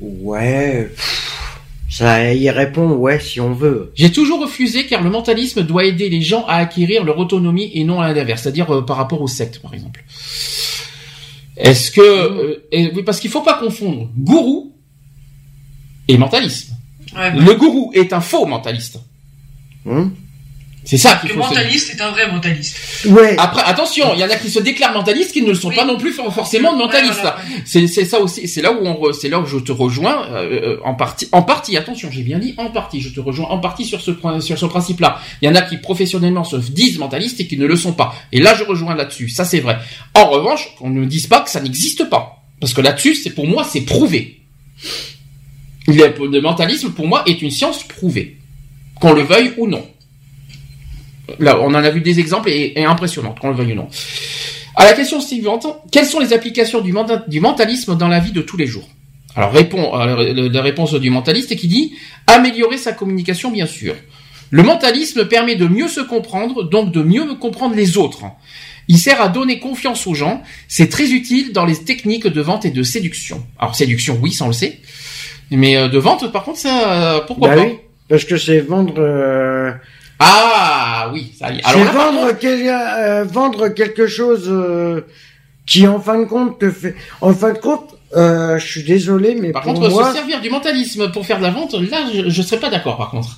Ouais. Ça y répond ouais si on veut. J'ai toujours refusé car le mentalisme doit aider les gens à acquérir leur autonomie et non à l'inverse, c'est-à-dire euh, par rapport aux sectes par exemple. Est-ce que euh, oui parce qu'il faut pas confondre gourou et mentalisme. Le gourou est un faux mentaliste. Hum c'est ça qu'il faut. Le mentaliste est un vrai mentaliste. Ouais. Après, attention, il y en a qui se déclarent mentalistes qui ne le sont pas non plus forcément mentalistes. C'est ça aussi. C'est là où on, c'est là où je te rejoins euh, en partie. En partie, attention, j'ai bien dit en partie. Je te rejoins en partie sur ce sur ce principe-là. Il y en a qui professionnellement se disent mentalistes et qui ne le sont pas. Et là, je rejoins là-dessus. Ça, c'est vrai. En revanche, on ne dise pas que ça n'existe pas, parce que là-dessus, c'est pour moi, c'est prouvé. Le mentalisme, pour moi, est une science prouvée, qu'on le veuille ou non. Là, on en a vu des exemples et, et impressionnantes, qu'on le veuille ou non. À la question suivante, quelles sont les applications du, du mentalisme dans la vie de tous les jours? Alors, répond, euh, la réponse du mentaliste qui dit améliorer sa communication, bien sûr. Le mentalisme permet de mieux se comprendre, donc de mieux comprendre les autres. Il sert à donner confiance aux gens. C'est très utile dans les techniques de vente et de séduction. Alors séduction, oui, ça on le sait. Mais euh, de vente, par contre, ça, euh, pourquoi bah pas Parce que c'est vendre ah oui, ça y est. Alors vendre, euh, vendre quelque chose euh, qui en fin de compte te fait. En fin de compte, euh, je suis désolé, mais par pour contre, moi... se servir du mentalisme pour faire de la vente, là, je, je serais pas d'accord. Par contre.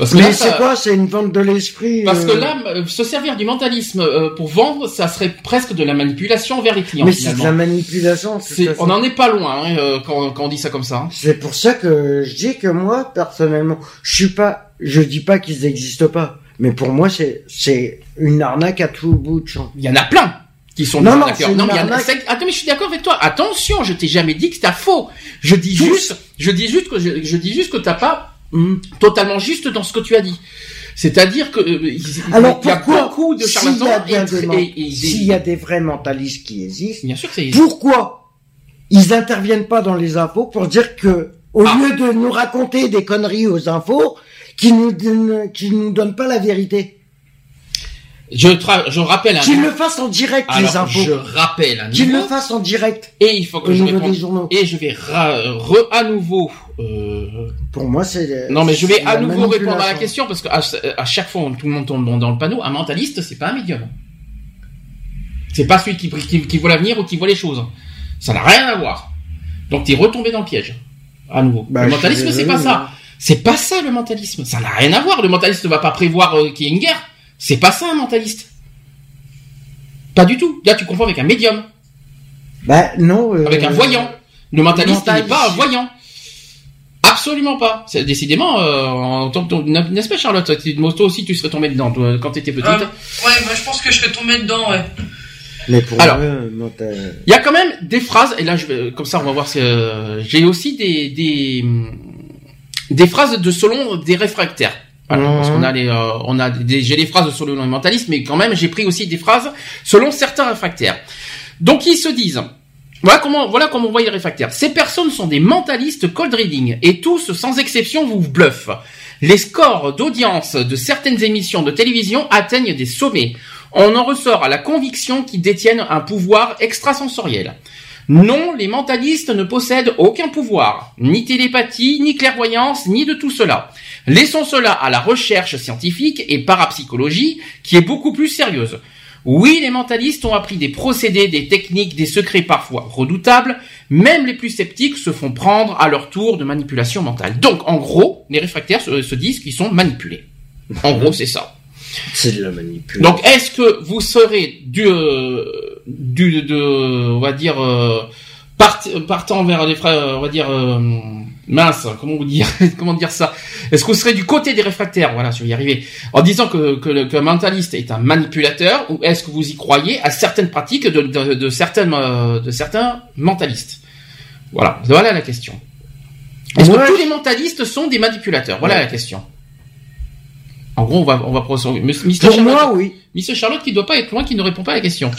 Parce que mais c'est quoi C'est une vente de l'esprit. Parce que là, se servir du mentalisme pour vendre, ça serait presque de la manipulation vers les clients. Mais c'est de la manipulation. on n'en est pas loin hein, quand, quand, on dit ça comme ça. Hein. C'est pour ça que je dis que moi, personnellement, je suis pas je dis pas qu'ils n'existent pas, mais pour moi c'est c'est une arnaque à tout bout de champ. Il y en a plein qui sont non non, non a... attends mais je suis d'accord avec toi. Attention, je t'ai jamais dit que c'était faux. Je dis juste, je dis juste que je, dis juste que t'as pas hmm, totalement juste dans ce que tu as dit. C'est-à-dire que euh, alors il y a beaucoup de charlatans s'il y a des vrais mentalistes qui existent, bien sûr pourquoi ils interviennent pas dans les infos pour dire que au ah. lieu de nous raconter des conneries aux infos, qui nous qui nous donne pas la vérité? Je, je rappelle un Qu'il le fasse en direct, les infos. Je rappelle un Qu'il le fasse en direct. Et il faut que je réponde. Et je vais re, à nouveau, euh... Pour moi, c'est. Non, mais je vais à nouveau répondre à la question parce que à, chaque fois, tout le monde tombe dans le panneau. Un mentaliste, c'est pas un médium. C'est pas celui qui, qui, qui voit l'avenir ou qui voit les choses. Ça n'a rien à voir. Donc, t'es retombé dans le piège. À nouveau. Bah, le mentalisme, c'est pas ça. C'est pas ça le mentalisme. Ça n'a rien à voir. Le mentaliste ne va pas prévoir euh, qu'il y ait une guerre. C'est pas ça un mentaliste. Pas du tout. Là, tu confonds avec un médium. Bah non. Euh, avec un voyant. Le mentaliste n'est pas un voyant. Absolument pas. C'est décidément euh, en tant que n'est-ce pas Charlotte Toi aussi tu serais tombée dedans toi, quand t'étais petite. ouais, moi je pense que je serais tombée dedans. Ouais. Mais pour Alors, il y a quand même des phrases et là je vais, comme ça on va voir. J'ai aussi des, des des phrases de selon des réfractaires. Voilà, parce qu'on a les, euh, on a des, j'ai les phrases selon les mentalistes, mais quand même j'ai pris aussi des phrases selon certains réfractaires. Donc ils se disent, voilà comment, voilà comment on voit les réfractaires. Ces personnes sont des mentalistes cold reading et tous, sans exception, vous bluffent. Les scores d'audience de certaines émissions de télévision atteignent des sommets. On en ressort à la conviction qu'ils détiennent un pouvoir extrasensoriel. Non, les mentalistes ne possèdent aucun pouvoir, ni télépathie, ni clairvoyance, ni de tout cela. Laissons cela à la recherche scientifique et parapsychologie, qui est beaucoup plus sérieuse. Oui, les mentalistes ont appris des procédés, des techniques, des secrets parfois redoutables. Même les plus sceptiques se font prendre à leur tour de manipulation mentale. Donc, en gros, les réfractaires se, disent qu'ils sont manipulés. En gros, c'est ça. C'est de la manipulation. Donc, est-ce que vous serez du, euh, du, de, on va dire, euh, partant vers les frères, on va dire, euh, mince, comment vous dire, [LAUGHS] comment dire ça? Est-ce que vous serez du côté des réfractaires? Voilà, je vais y arriver. En disant que, que, que mentaliste est un manipulateur, ou est-ce que vous y croyez à certaines pratiques de, de, de certaines, de certains mentalistes? Voilà, voilà la question. Est-ce que tous les mentalistes sont des manipulateurs? Voilà la question. En gros, on va, on va Pour moi, oui. Monsieur Charlotte, qui doit pas être loin, qui ne répond pas à la question.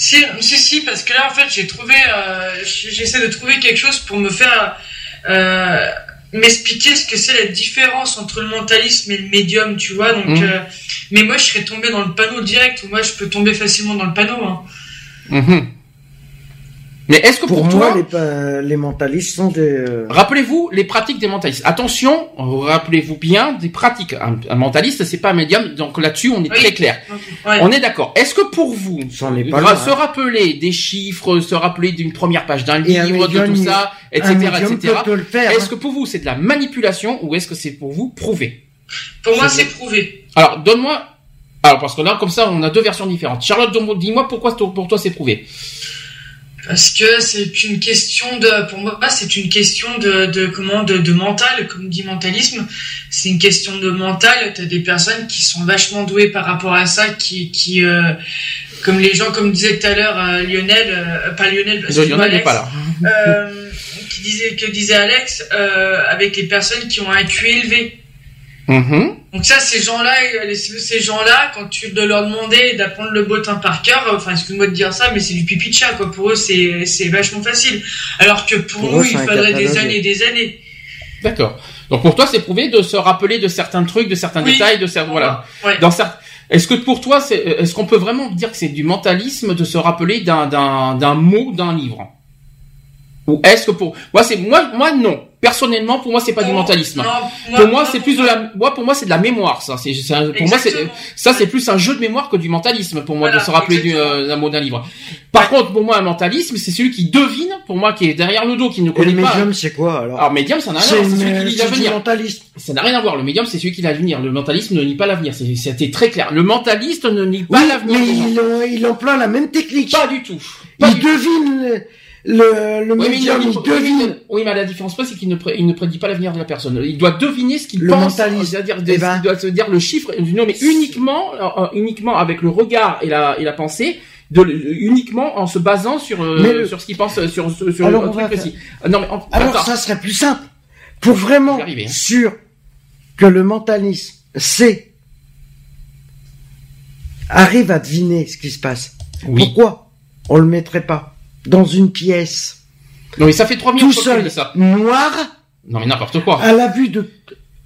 Si, si, si, parce que là, en fait, j'ai trouvé, euh, j'essaie de trouver quelque chose pour me faire euh, m'expliquer ce que c'est la différence entre le mentalisme et le médium, tu vois. Donc, mmh. euh, mais moi, je serais tombé dans le panneau direct. Ou moi, je peux tomber facilement dans le panneau. Hein. Mmh. Mais est-ce que pour, moi, les, les, mentalistes sont des... Euh, rappelez-vous les pratiques des mentalistes. Attention, rappelez-vous bien des pratiques. Un, mentaliste, c'est pas un médium, donc là-dessus, on est très clair. On est d'accord. Est-ce que pour vous, se hein. rappeler des chiffres, se rappeler d'une première page d'un livre, de tout ça, etc., etc. Est-ce hein. que pour vous, c'est de la manipulation ou est-ce que c'est pour vous prouvé Pour moi, c'est prouvé. Alors, donne-moi... Alors, parce que là, comme ça, on a deux versions différentes. Charlotte, dis-moi pourquoi pour toi c'est prouvé parce que c'est une question de, pour moi, c'est une question de, de comment, de, de, mental, comme dit mentalisme. C'est une question de mental. T'as des personnes qui sont vachement douées par rapport à ça, qui, qui, euh, comme les gens, comme disait tout à l'heure euh, Lionel, euh, pas Lionel, parce Lionel n'est pas là. Euh, qui disait, que disait Alex, avec les personnes qui ont un QI élevé. Mm-hmm. Donc ça, ces gens-là, ces gens-là, quand tu de leur demander d'apprendre le bottin par cœur, enfin, excuse-moi de dire ça, mais c'est du pipi de chat, quoi. Pour eux, c'est, c'est vachement facile. Alors que pour, nous, il faudrait des années et des années. D'accord. Donc pour toi, c'est prouvé de se rappeler de certains trucs, de certains détails, de certains, voilà. Dans certains, est-ce que pour toi, c'est, est-ce qu'on peut vraiment dire que c'est du mentalisme de se rappeler d'un, d'un, d'un mot d'un livre? Ou est-ce que pour, moi, c'est, moi, moi, non. Personnellement pour moi c'est pas du mentalisme. pour moi c'est plus de la moi pour moi c'est de la mémoire ça. C'est pour moi c'est ça c'est plus un jeu de mémoire que du mentalisme pour moi de se rappeler euh, d'un mot d'un livre. Par contre pour moi un mentalisme c'est celui qui devine pour moi qui est derrière le dos qui ne connaît Et le médium c'est quoi alors alors médium ça n'a rien à voir c'est celui qui lit l'avenir. ça n'a rien à voir. Le médium c'est celui qui lit l'avenir. Le mentalisme ne lit pas l'avenir. C'était très clair. Le mentaliste ne lit pas l'avenir. mais il, il emploie la même technique. Pas du tout. Il devine le, le oui, médium, il, devine. Oui, mais la différence c'est qu'il ne, il ne prédit pas l'avenir de la personne. Il doit deviner ce qu'il pense. C'est-à-dire, eh ben. il doit se dire le chiffre. Non, mais uniquement, euh, uniquement avec le regard et la, et la pensée. De, uniquement en se basant sur euh, sur ce qu'il pense sur sur, alors, truc précis. Non mais alors ça serait plus simple pour vraiment hein. sûr que le mentalisme c'est arrive à deviner ce qui se passe. Pourquoi on le mettrait pas? Dans une pièce. Non mais ça fait trois minutes tout seul, ça. noir. Non mais n'importe quoi. À la vue de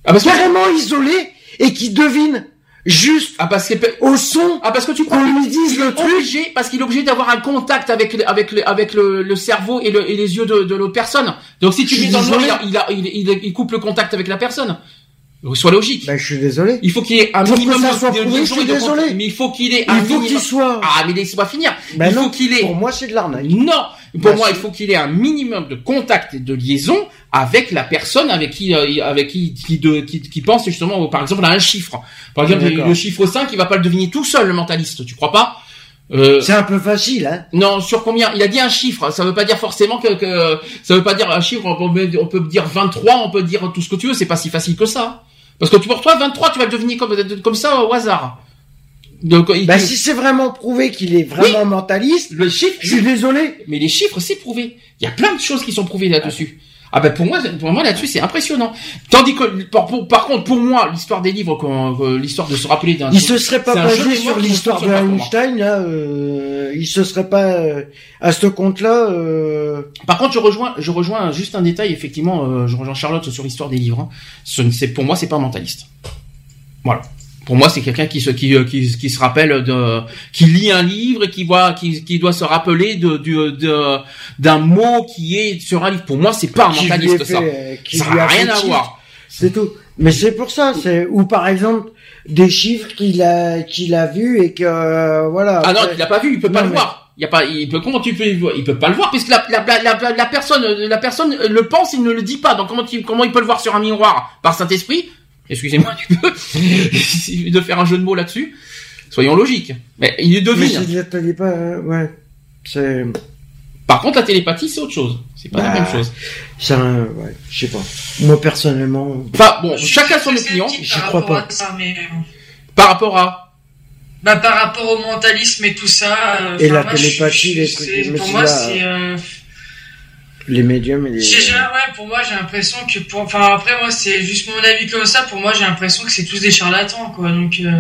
ah, parce carrément isolé et qui devine juste ah parce que au son ah parce que tu qu'on lui dise le truc obligé, parce qu'il est obligé d'avoir un contact avec avec le, avec le, le cerveau et, le, et les yeux de, de l'autre personne donc si tu dis dans le noir il, a, il, il, il, coupe le contact avec la personne Soit logique. Ben, je suis désolé. Il faut qu'il y ait un minimum de, soit prouvé, je suis désolé. Mais il faut qu'il ait un Il faut qu'il soit. Ah, mais laisse-moi finir. Ben il faut qu'il ait. Pour moi, c'est de l'arnaque. Non. Pour moi, il faut qu'il ait un minimum de contact et de liaison avec la personne avec qui, euh, avec qui, qui, de, qui, qui, pense justement, par exemple, à un chiffre. Par exemple, le chiffre 5, il va pas le deviner tout seul, le mentaliste. Tu crois pas? Euh, c'est un peu facile, hein Non, sur combien? Il a dit un chiffre. Ça veut pas dire forcément que, que ça veut pas dire un chiffre. On peut, on peut dire 23, on peut dire tout ce que tu veux. C'est pas si facile que ça. Parce que tu, pour toi, 23, tu vas le devenir comme, comme ça au hasard. Donc, bah, si c'est vraiment prouvé qu'il est vraiment mentaliste, le chiffre, je suis désolé. Mais les chiffres, c'est prouvé. Il y a plein de choses qui sont prouvées là-dessus. Ah ben pour moi, pour moi là-dessus c'est impressionnant. Tandis que par, par contre pour moi l'histoire des livres, l'histoire de se rappeler d'un. Il se serait pas basé sur l'histoire de Einstein là. Euh, il se serait pas euh, à ce compte-là. Euh... Par contre je rejoins, je rejoins juste un détail effectivement. Euh, je rejoins Charlotte sur l'histoire des livres. Hein. C'est pour moi c'est pas un mentaliste. Voilà. Pour moi, c'est quelqu'un qui se qui, euh, qui, qui, se rappelle de qui lit un livre et qui voit qui, qui doit se rappeler de de d'un mot qui est sur un livre. Pour moi, c'est pas un mentaliste ça. ça n'a rien à voir. C'est tout. Mais c'est pour ça, c'est ou par exemple des chiffres qu'il a qu'il a vu et que euh, voilà. Ah non, il l'a pas vu, il peut pas le voir. Il y a pas, il peut comment tu peux, il peut pas le voir puisque la, la, la, la, personne, la personne le pense, il ne le dit pas. Donc comment tu, comment il peut le voir sur un miroir? Par Saint Esprit excusez-moi [LAUGHS] du peu, de faire un jeu de mots là-dessus. Soyons logiques. Mais il devine. Mais c'est pas, ouais, c'est. Par contre, la télépathie, c'est autre chose. C'est pas la Bah, même chose. C'est un, ouais, je sais pas. Moi personnellement, Enfin, bon, Je chacun son opinion. j'y par crois pas. à ça, mais, euh, Par rapport à. Bah, par rapport au mentalisme et tout ça. euh, Et la moi, je- télépathie, je- les c'est- trucs, Pour moi, c'est. Les médiums et les. j'ai- ouais, pour moi, j'ai l'impression que. Pour, enfin, après, moi, c'est juste mon avis comme ça. Pour moi, j'ai l'impression que c'est tous des charlatans, quoi. Donc. euh,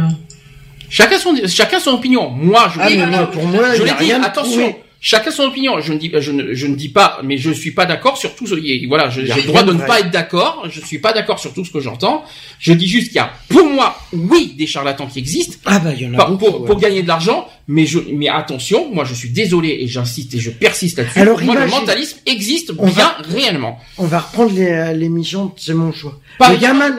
Chacun son, chacun son opinion. Moi, je Ah dis, mais moi, pour moi, je l'ai dit, rien attention. prouvé. Chacun son opinion. Je ne dis, je ne, je ne dis pas, mais je suis pas d'accord sur tout. ce- Voilà, j'ai le droit de ne vrai. pas être d'accord. Je suis pas d'accord sur tout ce que j'entends. Je dis juste qu'il y a, pour moi, oui, des charlatans qui existent Ah bah il y en a pour, beaucoup. pour, ouais. pour gagner de l'argent, mais je, mais attention, moi je suis désolé et j'insiste et je persiste là-dessus. Alors, moi, le mentalisme existe On bien réellement. On va reprendre les- euh, l'émission, c'est mon choix. Par le exemple- gamin,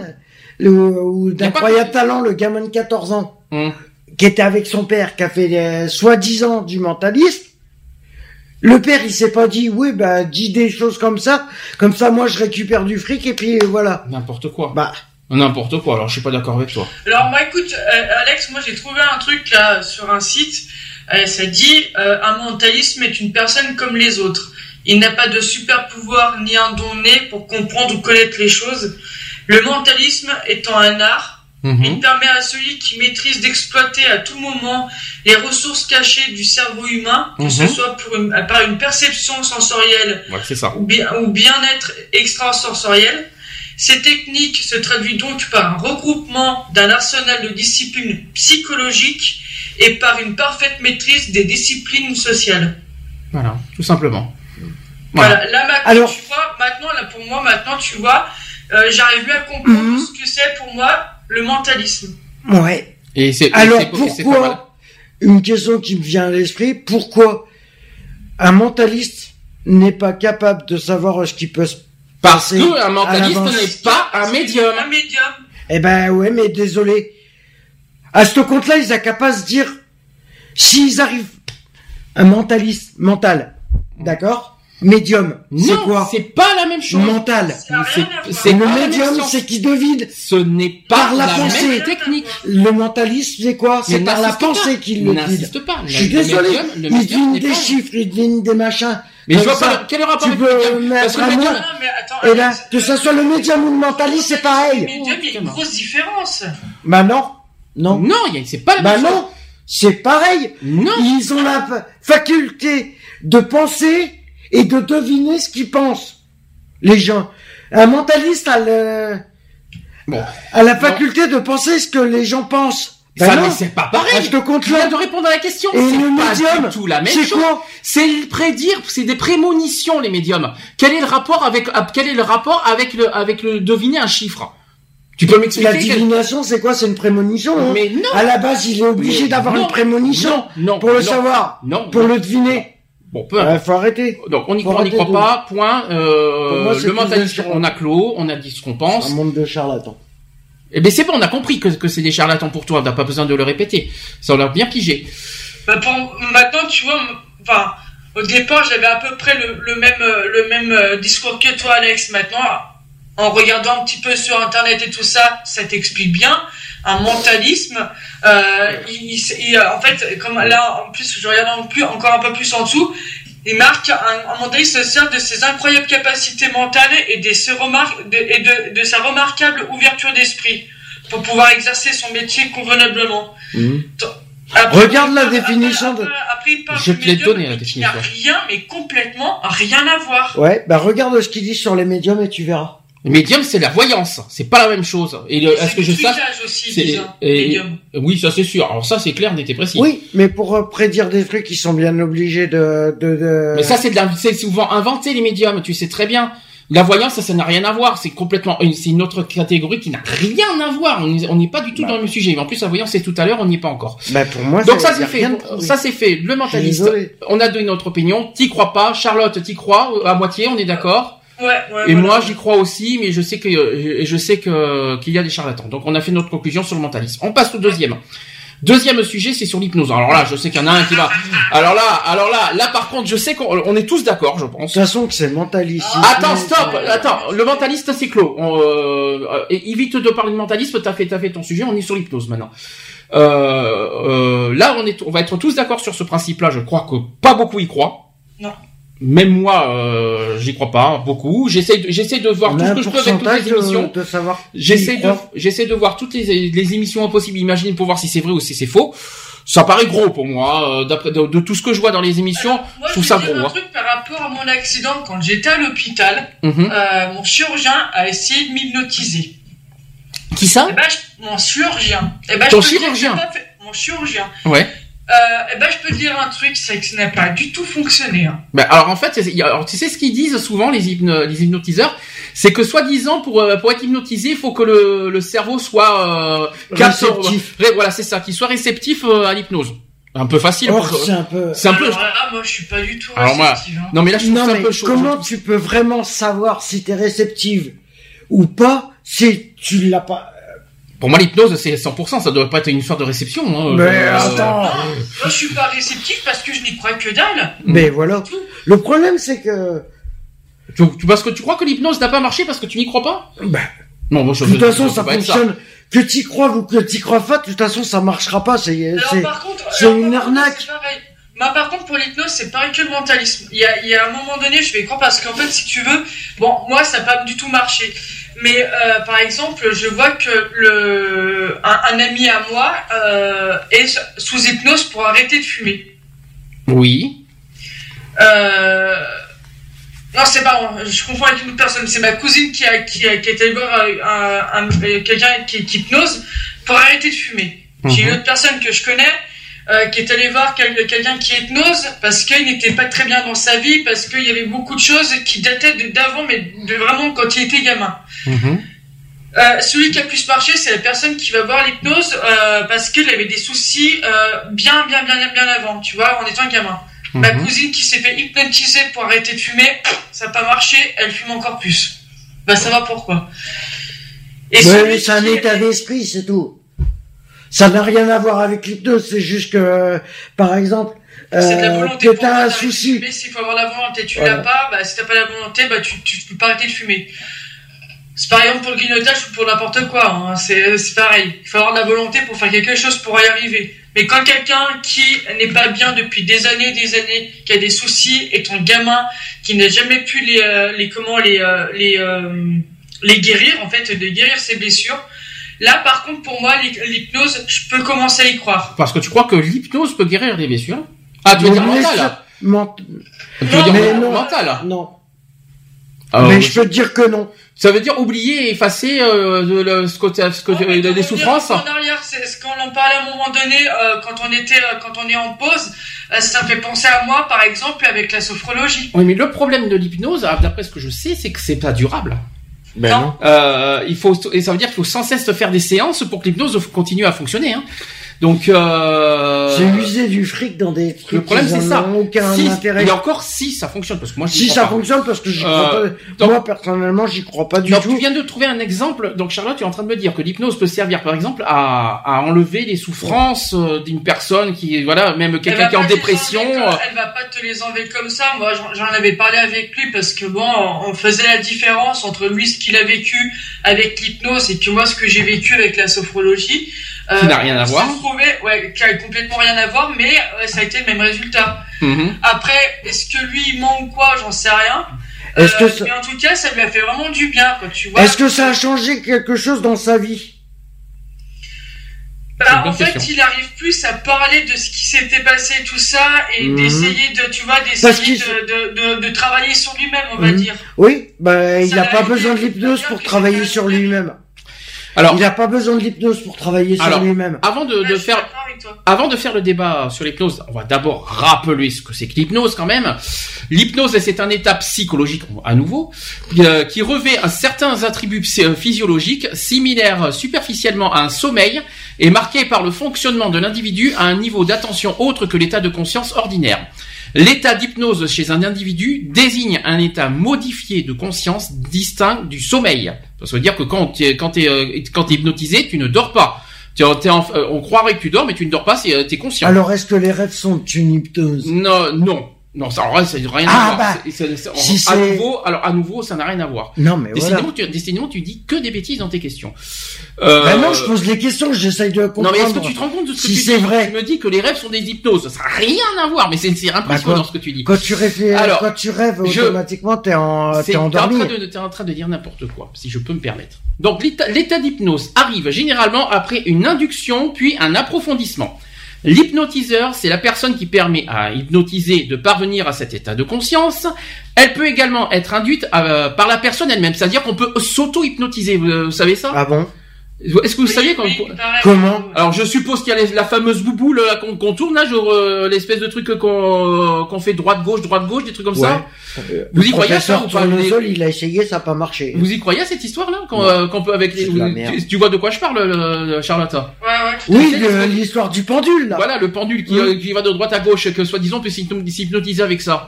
le, d'incroyable talent, le gamin de 14 ans, Hum. qui était avec son père, qui a fait euh, soi-disant du mentalisme. Le père, il s'est pas dit, oui, bah, dis des choses comme ça, comme ça, moi, je récupère du fric, et puis, euh, voilà. N'importe quoi. Bah, N'importe quoi. Alors je suis pas d'accord avec toi. Alors moi écoute euh, Alex, moi j'ai trouvé un truc là sur un site, euh, ça dit euh, un mentalisme est une personne comme les autres. Il n'a pas de super pouvoir ni un don né pour comprendre ou connaître les choses. Le mentalisme étant un art, Mhm. il permet à celui qui maîtrise d'exploiter à tout moment les ressources cachées du cerveau humain, que Mhm. ce soit pour une- par une perception sensorielle Ouais, c'est ça. ou bien ou bien-être extrasensoriel. Ces techniques se traduisent donc par un regroupement d'un arsenal de disciplines psychologiques et par une parfaite maîtrise des disciplines sociales. Voilà, tout simplement. Voilà. Voilà, là maintenant, Alors- tu vois, maintenant, là pour moi, maintenant, tu vois, euh, j'arrive mieux à comprendre Mhm. ce que c'est pour moi le mentalisme. ouais. Et c'est Alors, et pourquoi, une question qui me vient à l'esprit, pourquoi un mentaliste n'est pas capable de savoir ce qui peut se Parce passer que un à mentaliste n'est pas un médium. Un médium. Eh ben ouais, mais désolé. À ce compte-là, ils n'ont qu'à pas se dire s'ils arrivent un mentaliste mental, d'accord? Médium, c'est Non, quoi c'est pas la même chose. Mental. C'est- le même médium, c'est qui devine. Ce n'est pas Par la la, pensée. même technique. Le mentaliste, c'est quoi C'est par la pensée qu'il le devine. N'insiste pas. Je suis Le désolé. médium- le il médium n'est des pas- chiffres, il devine des machins. Mais je Comme vois ça, pas quel est le rapport tu avec le peux médium Parce mettre que le un médium- attends, Et là, Alex, que ça soit le médium ou le mentaliste, c'est pareil. Le médium, il y a une grosse différence. Bah non. Non. Non, c'est pas la Bah même chose. non. C'est pareil. Non. Ils ont la fa- faculté de penser et de deviner ce qu'ils pensent. Les gens. Un mentaliste a, le, Bon. a la faculté de penser ce que les gens pensent. Ben Ça, mais c'est pas pareil. Ah, je te compte là. de répondre à la question. Et C'est le pas médium, du tout la même c'est chose. C'est le prédire, c'est des prémonitions les médiums. Quel est le rapport avec ah, quel est le rapport avec le avec le deviner un chiffre? Tu peux La m'expliquer quel- divination, c'est quoi? C'est une prémonition. hein? Mais non. À la base, il est obligé d'avoir une prémonition non, non, pour le non, savoir, Non. pour le deviner. Bon, peu Il importe. faut arrêter. Donc on y Faut croit, on n'y croit pas. Point. Euh, moi, le mentalisme, on a clos, on a dit ce qu'on pense. Un monde de charlatans. Eh ben c'est bon, on a compris que, que c'est des charlatans pour toi. On n'a pas besoin de le répéter. Ça on l'a bien pigé. Bah, pour, maintenant, tu vois, enfin, au départ, j'avais à peu près le, le même, euh, le même euh, discours que toi, Alex. Maintenant, en regardant un petit peu sur Internet et tout ça, ça t'explique bien. Un mentalisme, euh, il, il- il- en fait, comme là, en plus, je regarde en plus, encore un peu plus en dessous, il marque un, un mentaliste se sert de ses incroyables capacités mentales et, de, ses remar- de, et de, de sa remarquable ouverture d'esprit pour pouvoir exercer son métier convenablement. Après, Regarde la définition de- il Je te l'ai donné, la mais qui n'a définition. rien, mais complètement rien à voir. Ouais, bah regarde ce qu'il dit sur les médiums et tu verras. Le médium c'est la voyance. C'est pas la même chose. Et le- est-ce C'est que je trucage aussi, et- médium. Oui, ça c'est sûr. Alors ça c'est clair, n'était précis. Oui, mais pour euh, prédire des trucs, ils sont bien obligés de... de, de... Mais ça, c'est de la- c'est souvent inventé les médiums. Tu sais très bien. La voyance, ça, ça n'a rien à voir. C'est complètement, une- c'est une autre catégorie qui n'a rien à voir. On n'est- on pas du tout Bah. dans le même sujet. Mais en plus, la voyance, c'est tout à l'heure. On n'y est pas encore. Bah pour moi, Donc ça, c'est fait. rien de prouvé. Ça, c'est fait. Le mentaliste. On a donné notre opinion. T'y crois pas. Charlotte, t'y crois à moitié. On est d'accord. Ouais, ouais. Et voilà. moi, j'y crois aussi, mais je sais que, et je sais que qu'il y a des charlatans. Donc, on a fait notre conclusion sur le mentalisme. On passe au deuxième. Deuxième sujet, c'est sur l'hypnose. Alors là, je sais qu'il y en a un qui va. Alors là, alors là, là par contre, je sais qu'on est tous d'accord, je pense. De toute façon, que c'est mentaliste. Attends, stop, attends. Le mentaliste, c'est clos. On, euh, évite de parler de mentalisme. T'as fait, t'as fait ton sujet. On est sur l'hypnose maintenant. Euh, euh, là, on est, on va être tous d'accord sur ce principe-là. Je crois que pas beaucoup y croient. Non même moi, euh, j'y crois pas beaucoup. J'essaie, de, j'essaie de voir tout ce que je peux avec toutes les émissions. De, savoir. J'essaie de, j'essaie de voir toutes les, les émissions possibles, imaginer pour voir si c'est vrai ou si c'est faux. Ça paraît gros pour moi, euh, d'après de, tout ce que je vois dans les émissions. moi, je trouve ça gros. Un hein. truc par rapport à mon accident quand j'étais à l'hôpital, mhm. euh, mon chirurgien a essayé de m'hypnotiser. Qui ça? Eh ben, Mon chirurgien. Eh ben, Ton chirurgien. Mon chirurgien. Ouais. Euh, eh ben, je peux te dire un truc, c'est que ça n'a pas du tout fonctionné. Hein. Ben, alors en fait, alors, tu sais ce qu'ils disent souvent les, les hypnotiseurs, c'est que soi-disant pour euh, pour être hypnotisé, il faut que le, le cerveau soit euh, réceptif. voilà, c'est ça, qu'il soit réceptif euh, à l'hypnose. Un peu facile. c'est un peu. C'est un peu. Ah, moi, je suis pas du tout réceptive. Hein. Non, mais là, je trouve ça un peu chaud. Comment tu peux vraiment savoir si t'es réceptive ou pas si tu l'as pas pour moi, l'hypnose, c'est 100%, ça doit pas être une sorte de réception. Hein, mais euh, attends. moi, je suis pas réceptif parce que je n'y crois que dalle. Mais voilà. Le problème, c'est que... Tu, tu, parce que tu crois que l'hypnose n'a pas marché parce que tu n'y crois pas? Ben. Non, moi, je, de toute façon, ça fonctionne. Que tu crois ou que tu crois pas, de toute façon, ça marchera pas. C'est, c'est, une arnaque. Moi, par contre, pour l'hypnose, c'est pareil que le mentalisme. Il y a, il y a un moment donné, je vais y croire parce qu'en fait, si tu veux, bon, moi, ça n'a pas du tout marché. Mais euh, par exemple, je vois que le, un, ami à moi euh, est sous hypnose pour arrêter de fumer. Oui. Euh, non, c'est pas je confonds avec une autre personne. C'est ma cousine qui a, qui a, qui a été voir un, quelqu'un qui, qui hypnose pour arrêter de fumer. J'ai une mhm. autre personne que je connais euh, qui est allé voir quelqu'un qui hypnose parce qu'il n'était pas très bien dans sa vie, parce qu'il y avait beaucoup de choses qui dataient d'avant, mais de vraiment quand il était gamin. Mhm. Euh, celui qui a plus marché, c'est la personne qui va voir l'hypnose euh, parce qu'il avait des soucis euh, bien, bien, bien, bien avant, tu vois, en étant gamin. Ma mhm. cousine qui s'est fait hypnotiser pour arrêter de fumer, ça n'a pas marché, elle fume encore plus. Bah, ça va pourquoi? Et ouais, c'est un état d'esprit, c'est tout. Ça n'a rien à voir avec l'hypnose, c'est juste que, par exemple, c'est de la euh, que t'as un souci. S'il faut avoir la volonté, tu l'as pas, bah, si t'as pas la volonté, bah, tu, tu peux pas arrêter de fumer. C'est par exemple pour le grignotage ou pour n'importe quoi, hein. c'est, pareil. Il faut avoir de la volonté pour faire quelque chose pour y arriver. Mais quand quelqu'un qui n'est pas bien depuis des années des années, qui a des soucis, est un gamin qui n'a jamais pu les, euh, les comment les, euh, les, les guérir, en fait, de guérir ses blessures, Là, par contre, pour moi, l'hypnose, je peux commencer à y croire. Parce que tu crois que l'hypnose peut guérir les blessures? Ah, tu veux dire mental Tu veux dire mental Non. Ah, mais je peux te dire que non. Ça veut dire oublier et effacer euh, ce côté, ce côté des souffrances? En arrière, c'est ce qu'on en parlait à un moment donné euh, quand on était, euh, quand on est en pause. Euh, ça fait penser à moi, par exemple, avec la sophrologie. Oui, mais le problème de l'hypnose, d'après ce que je sais, c'est que c'est pas durable. Ben non. Euh, il faut et ça veut dire qu'il faut sans cesse faire des séances pour que l'hypnose continue à fonctionner. Hein. Donc euh... c'est user du fric dans des trucs le problème c'est ça. aucun si, intérêt. Et encore si ça fonctionne parce que moi si ça fonctionne parce que j'y crois euh, pas. moi personnellement j'y crois pas du donc, tout. Tu viens de trouver un exemple. Donc Charlotte, tu es en train de me dire que l'hypnose peut servir par exemple à, à enlever les souffrances euh, d'une personne qui voilà même quelqu'un qui est en dépression. Euh. elle va pas te les enlever comme ça. Moi j'en avais parlé avec lui parce que bon on faisait la différence entre lui ce qu'il a vécu avec l'hypnose et que moi ce que j'ai vécu avec la sophrologie. Euh, qui n'a rien à voir. ouais, qui a complètement rien à voir, mais ça a été le même résultat. Mhm. Après, est-ce que lui il ment ou quoi, j'en sais rien. Est-ce que euh, Mais en tout cas, ça lui a fait vraiment du bien, quand tu vois. Est-ce que ça a changé quelque chose dans sa vie? Bah, en fait, il arrive plus à parler de ce qui s'était passé, tout ça, et mhm. d'essayer de, tu vois, d'essayer de, de, travailler sur lui-même, on va mhm. dire. Oui, bah, il n'a pas besoin de l'hypnose pour travailler sur lui-même. Alors, il n'a pas besoin de l'hypnose pour travailler sur lui-même. Avant de, de faire, avant de faire le débat sur l'hypnose, on va d'abord rappeler ce que c'est que l'hypnose quand même. L'hypnose, c'est un état psychologique à nouveau euh, qui revêt un certains attributs euh, physiologiques similaires superficiellement à un sommeil et marqué par le fonctionnement de l'individu à un niveau d'attention autre que l'état de conscience ordinaire. L'état d'hypnose chez un individu désigne un état modifié de conscience distinct du sommeil. Ça veut dire que quand tu es, quand es, euh, quand es hypnotisé, tu ne dors pas. on croirait que tu dors, mais tu ne dors pas, tu es conscient. Alors, est-ce que les rêves sont une hypnose? Non, non. Non, ça, alors, ça n'a rien Ah, à voir. bah, C'est- c'est- si à c'est- nouveau, alors à nouveau, ça n'a rien à voir. Non, mais voilà. Décidément, tu, décidément, tu dis que des bêtises dans tes questions. Euh, Bah non, je pose les questions, j'essaye de Non, comprendre. mais est-ce que tu te rends compte de ce que Si tu c'est dis vrai. Tu me dis que les rêves sont des hypnoses. Ça n'a rien à voir, mais c'est c'est impressionnant quoi ce que tu dis. Quand tu rêves, Alors, quand tu rêves, automatiquement, t'es en, t'es en, endormi. t'es en train de dire n'importe quoi, si je peux me permettre. Donc l'état d'hypnose arrive généralement après une induction puis un approfondissement. L'hypnotiseur, c'est la personne qui permet à hypnotiser de parvenir à cet état de conscience. Elle peut également être induite euh, par la personne elle-même, c'est-à-dire qu'on peut s'auto-hypnotiser. Vous, vous savez ça? Ah bon? Est-ce que vous saviez. Oui. Comment Alors je suppose qu'il y a les- la fameuse bouboule là, qu'on tourne là, genre euh, l'espèce de truc qu'on qu'on fait droite gauche droite gauche, des trucs comme ça. Euh, Vous y croyez ça ou pas Tournesol, il a essayé, ça n'a pas marché. Vous y croyez à cette histoire là qu'on Non. euh, avec les C'est de la merde. tu, tu vois de quoi je parle le, le Charlotte? Ouais, ouais. Oui, les- l'histoire du pendule, là. Voilà le pendule qui, euh, qui va de droite à gauche que soi-disant peut s'hypno- s'hypnotiser avec ça.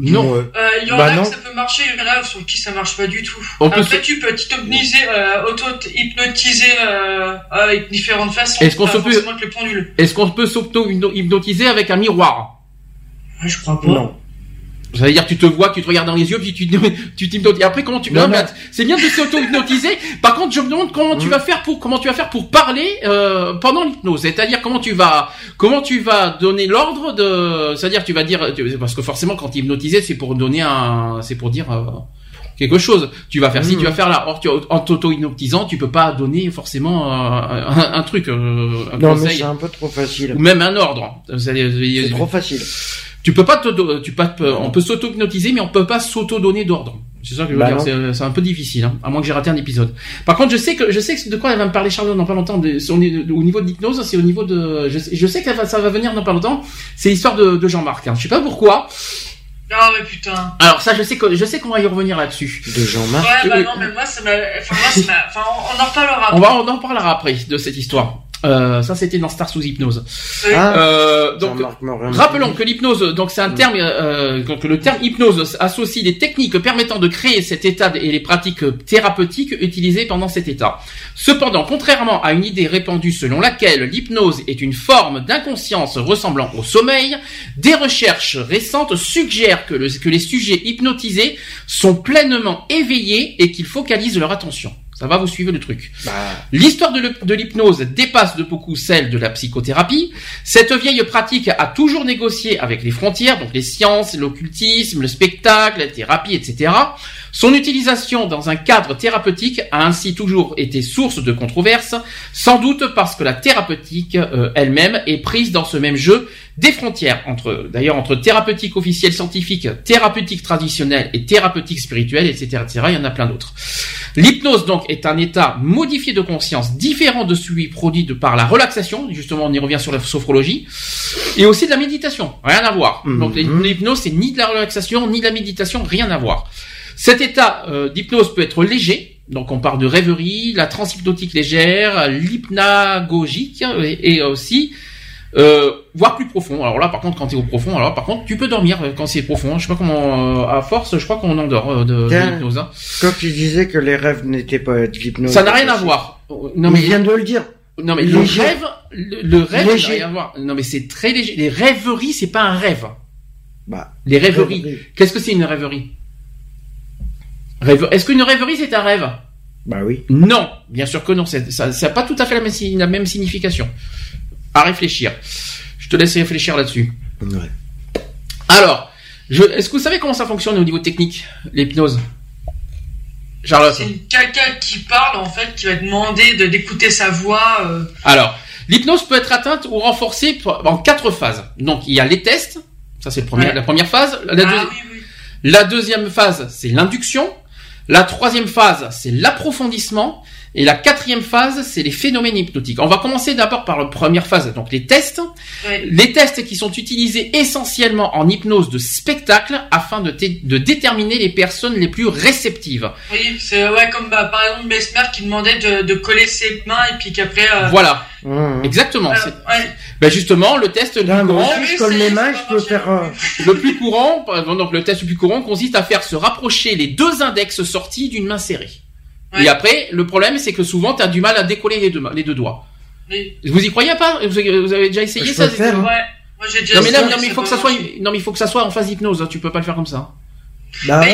Non. Euh, Il y en Bah a non. que ça peut marcher, il y en a sur qui ça marche pas du tout. On Après, tu peux t'hypnotiser, euh, auto-hypnotiser euh, avec différentes façons. Est-ce qu'on se peut-. Est-ce qu'on peut s'auto-hypnotiser avec un miroir? Je crois pas. Non. Ça veut dire tu te vois, tu te regardes dans les yeux, puis tu [LAUGHS] tu t'hypnotises. Et après comment tu Non, Non, non. mais C'est bien de s'auto-hypnotiser. Par contre, je me demande comment tu Mm. vas faire pour comment tu vas faire pour parler euh, pendant l'hypnose. C'est-à-dire comment tu vas comment tu vas donner l'ordre de. C'est-à-dire tu vas dire parce que forcément quand tu es hypnotisé, c'est pour donner un, c'est pour dire. euh, quelque chose. Tu vas faire ci, Mm. tu vas faire là. Or, tu, en t'auto-hypnotisant, tu peux pas donner forcément euh, un, un truc, euh, un Non, mais conseil, c'est un peu trop facile. ou même un ordre. C'est trop facile. Tu peux pas te, tu pas, on peut s'auto-hypnotiser, mais on peut pas s'auto-donner d'ordre. C'est ça que je veux Bah dire. non. C'est, c'est un peu difficile, hein, à moins que j'ai raté un épisode. Par contre, je sais que, je sais que de quoi elle va me parler Charlotte dans pas longtemps. De, au ni- au niveau de l'hypnose, c'est au niveau de, je, sais- je sais que ça va, ça va venir dans pas longtemps. C'est l'histoire de, de Jean-Marc. Hein. Je sais pas pourquoi. Ah ouais, putain. Alors ça, je sais que, je sais qu'on va y revenir là-dessus. De Jean-Marc. Ouais, bah euh, non, mais moi, ça m'a. Enfin, moi, ça m'a. Enfin, on, on en reparlera. On va, on en parlera après de cette histoire. Euh, ça, c'était dans Star sous hypnose. Ah, Euh, donc. Rappelons que l'hypnose, donc c'est un terme, euh, que le terme hypnose associe les techniques permettant de créer cet état et les pratiques thérapeutiques utilisées pendant cet état. Cependant, contrairement à une idée répandue selon laquelle l'hypnose est une forme d'inconscience ressemblant au sommeil, des recherches récentes suggèrent que, le- que les sujets hypnotisés sont pleinement éveillés et qu'ils focalisent leur attention. Ça va, vous suivez le truc. Bah, L'histoire de l'hypnose dépasse de beaucoup celle de la psychothérapie. Cette vieille pratique a toujours négocié avec les frontières, donc les sciences, l'occultisme, le spectacle, la thérapie, etc. Son utilisation dans un cadre thérapeutique a ainsi toujours été source de controverses, sans doute parce que la thérapeutique euh, elle-même est prise dans ce même jeu des frontières entre, d'ailleurs, entre thérapeutique officielle scientifique, thérapeutique traditionnelle et thérapeutique spirituelle, etc., etc. Il y en a plein d'autres. L'hypnose donc est un état modifié de conscience différent de celui produit de par la relaxation, justement on y revient sur la sophrologie, et aussi de la méditation, rien à voir. Mhm. Donc l'hypnose c'est ni de la relaxation ni de la méditation, rien à voir. Cet état euh, d'hypnose peut être léger, donc on parle de rêverie, la transhypnotique légère, l'hypnagogique et, et aussi euh, voire plus profond. Alors là, par contre, quand tu es au profond, alors par contre, tu peux dormir euh, quand c'est profond. Je sais pas comment, euh, à force, je crois qu'on endort euh, de, de l'hypnose. hein. quand tu disais que les rêves n'étaient pas de l'hypnose. Ça n'a rien à voir. Euh, Non mais il vient de le dire. non mais le Léger. rêve, le, le rêve n'a Léger. rien à voir. Non mais c'est très léger. Les rêveries, c'est pas un rêve. Bah, Les rêveries. rêverie. Qu'est-ce que c'est une rêverie? Rêve. Est-ce qu'une rêverie c'est un rêve? Bah oui. Non, bien sûr que non. Ça n'a pas tout à fait la même, si- la même signification. À réfléchir. Je te laisse réfléchir là-dessus. Ouais. Alors, je, est-ce que vous savez comment ça fonctionne au niveau technique, l'hypnose? Charlotte C'est une quelqu'un qui parle, en fait, qui va demander de d'écouter sa voix. euh, Alors, l'hypnose peut être atteinte ou renforcée en quatre phases. Donc, il y a les tests. Ça, c'est Ouais. la première phase. La, Ah deuxi- oui, oui. la deuxième phase, c'est l'induction. La troisième phase, c'est l'approfondissement. Et la quatrième phase, c'est les phénomènes hypnotiques. On va commencer d'abord par la première phase, donc les tests. Ouais. Les tests qui sont utilisés essentiellement en hypnose de spectacle afin de, de déterminer les personnes les plus réceptives. Oui, c'est ouais, comme bah, par exemple Mesmer qui demandait de, de coller ses mains et puis qu'après. Euh, Voilà, Mmh. exactement. euh, ouais. Ben justement, le test le plus courant, aussi, je oui, colle c'est- les c'est mains, pas je peux marché. faire. euh, [LAUGHS] le plus courant, donc le test le plus courant consiste à faire se rapprocher les deux index sortis d'une main serrée. Ouais. Et après, le problème, c'est que souvent, tu as du mal à décoller les deux, mains- les deux doigts. Vous y croyez pas? Vous avez, déjà essayé ça faire, hein. Ouais. Moi, j'ai déjà non mais, là, non, mais il faut que ça soit, non mais il faut que ça soit en phase hypnose. Hein. Tu peux pas le faire comme ça. Bah,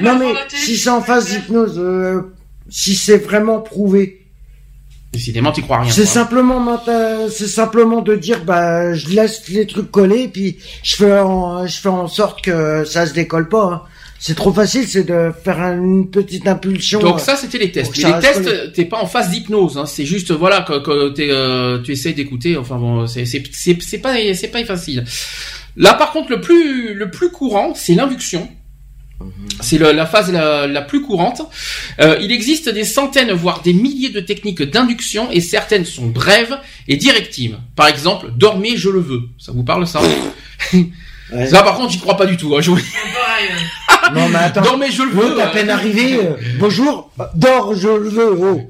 non mais si c'est en phase hypnose, euh, si c'est vraiment prouvé, Décidément, tu crois rien. C'est simplement, c'est simplement de dire, bah, je laisse les trucs coller, puis je fais en, je fais en sorte que ça se décolle pas. Hein. C'est trop facile, c'est de faire une petite impulsion. Donc ça, c'était les tests. les tests, t'es pas en phase d'hypnose. Hein. C'est juste, voilà, que, que euh, tu essayes d'écouter. Enfin bon, c'est c'est pas c'est pas facile. Là, par contre, le plus le plus courant, c'est l'induction. C'est la phase la, plus courante. Euh, il existe des centaines, voire des milliers de techniques d'induction et certaines sont brèves et directives. Par exemple, dormez, je le veux. Ça vous parle ça? Ça, par contre, j'y crois pas du tout. Hein, je vous... non, mais attends. Dormez, je le veux. à peine arrivé. Euh, bonjour. Dors, je le veux. Oh.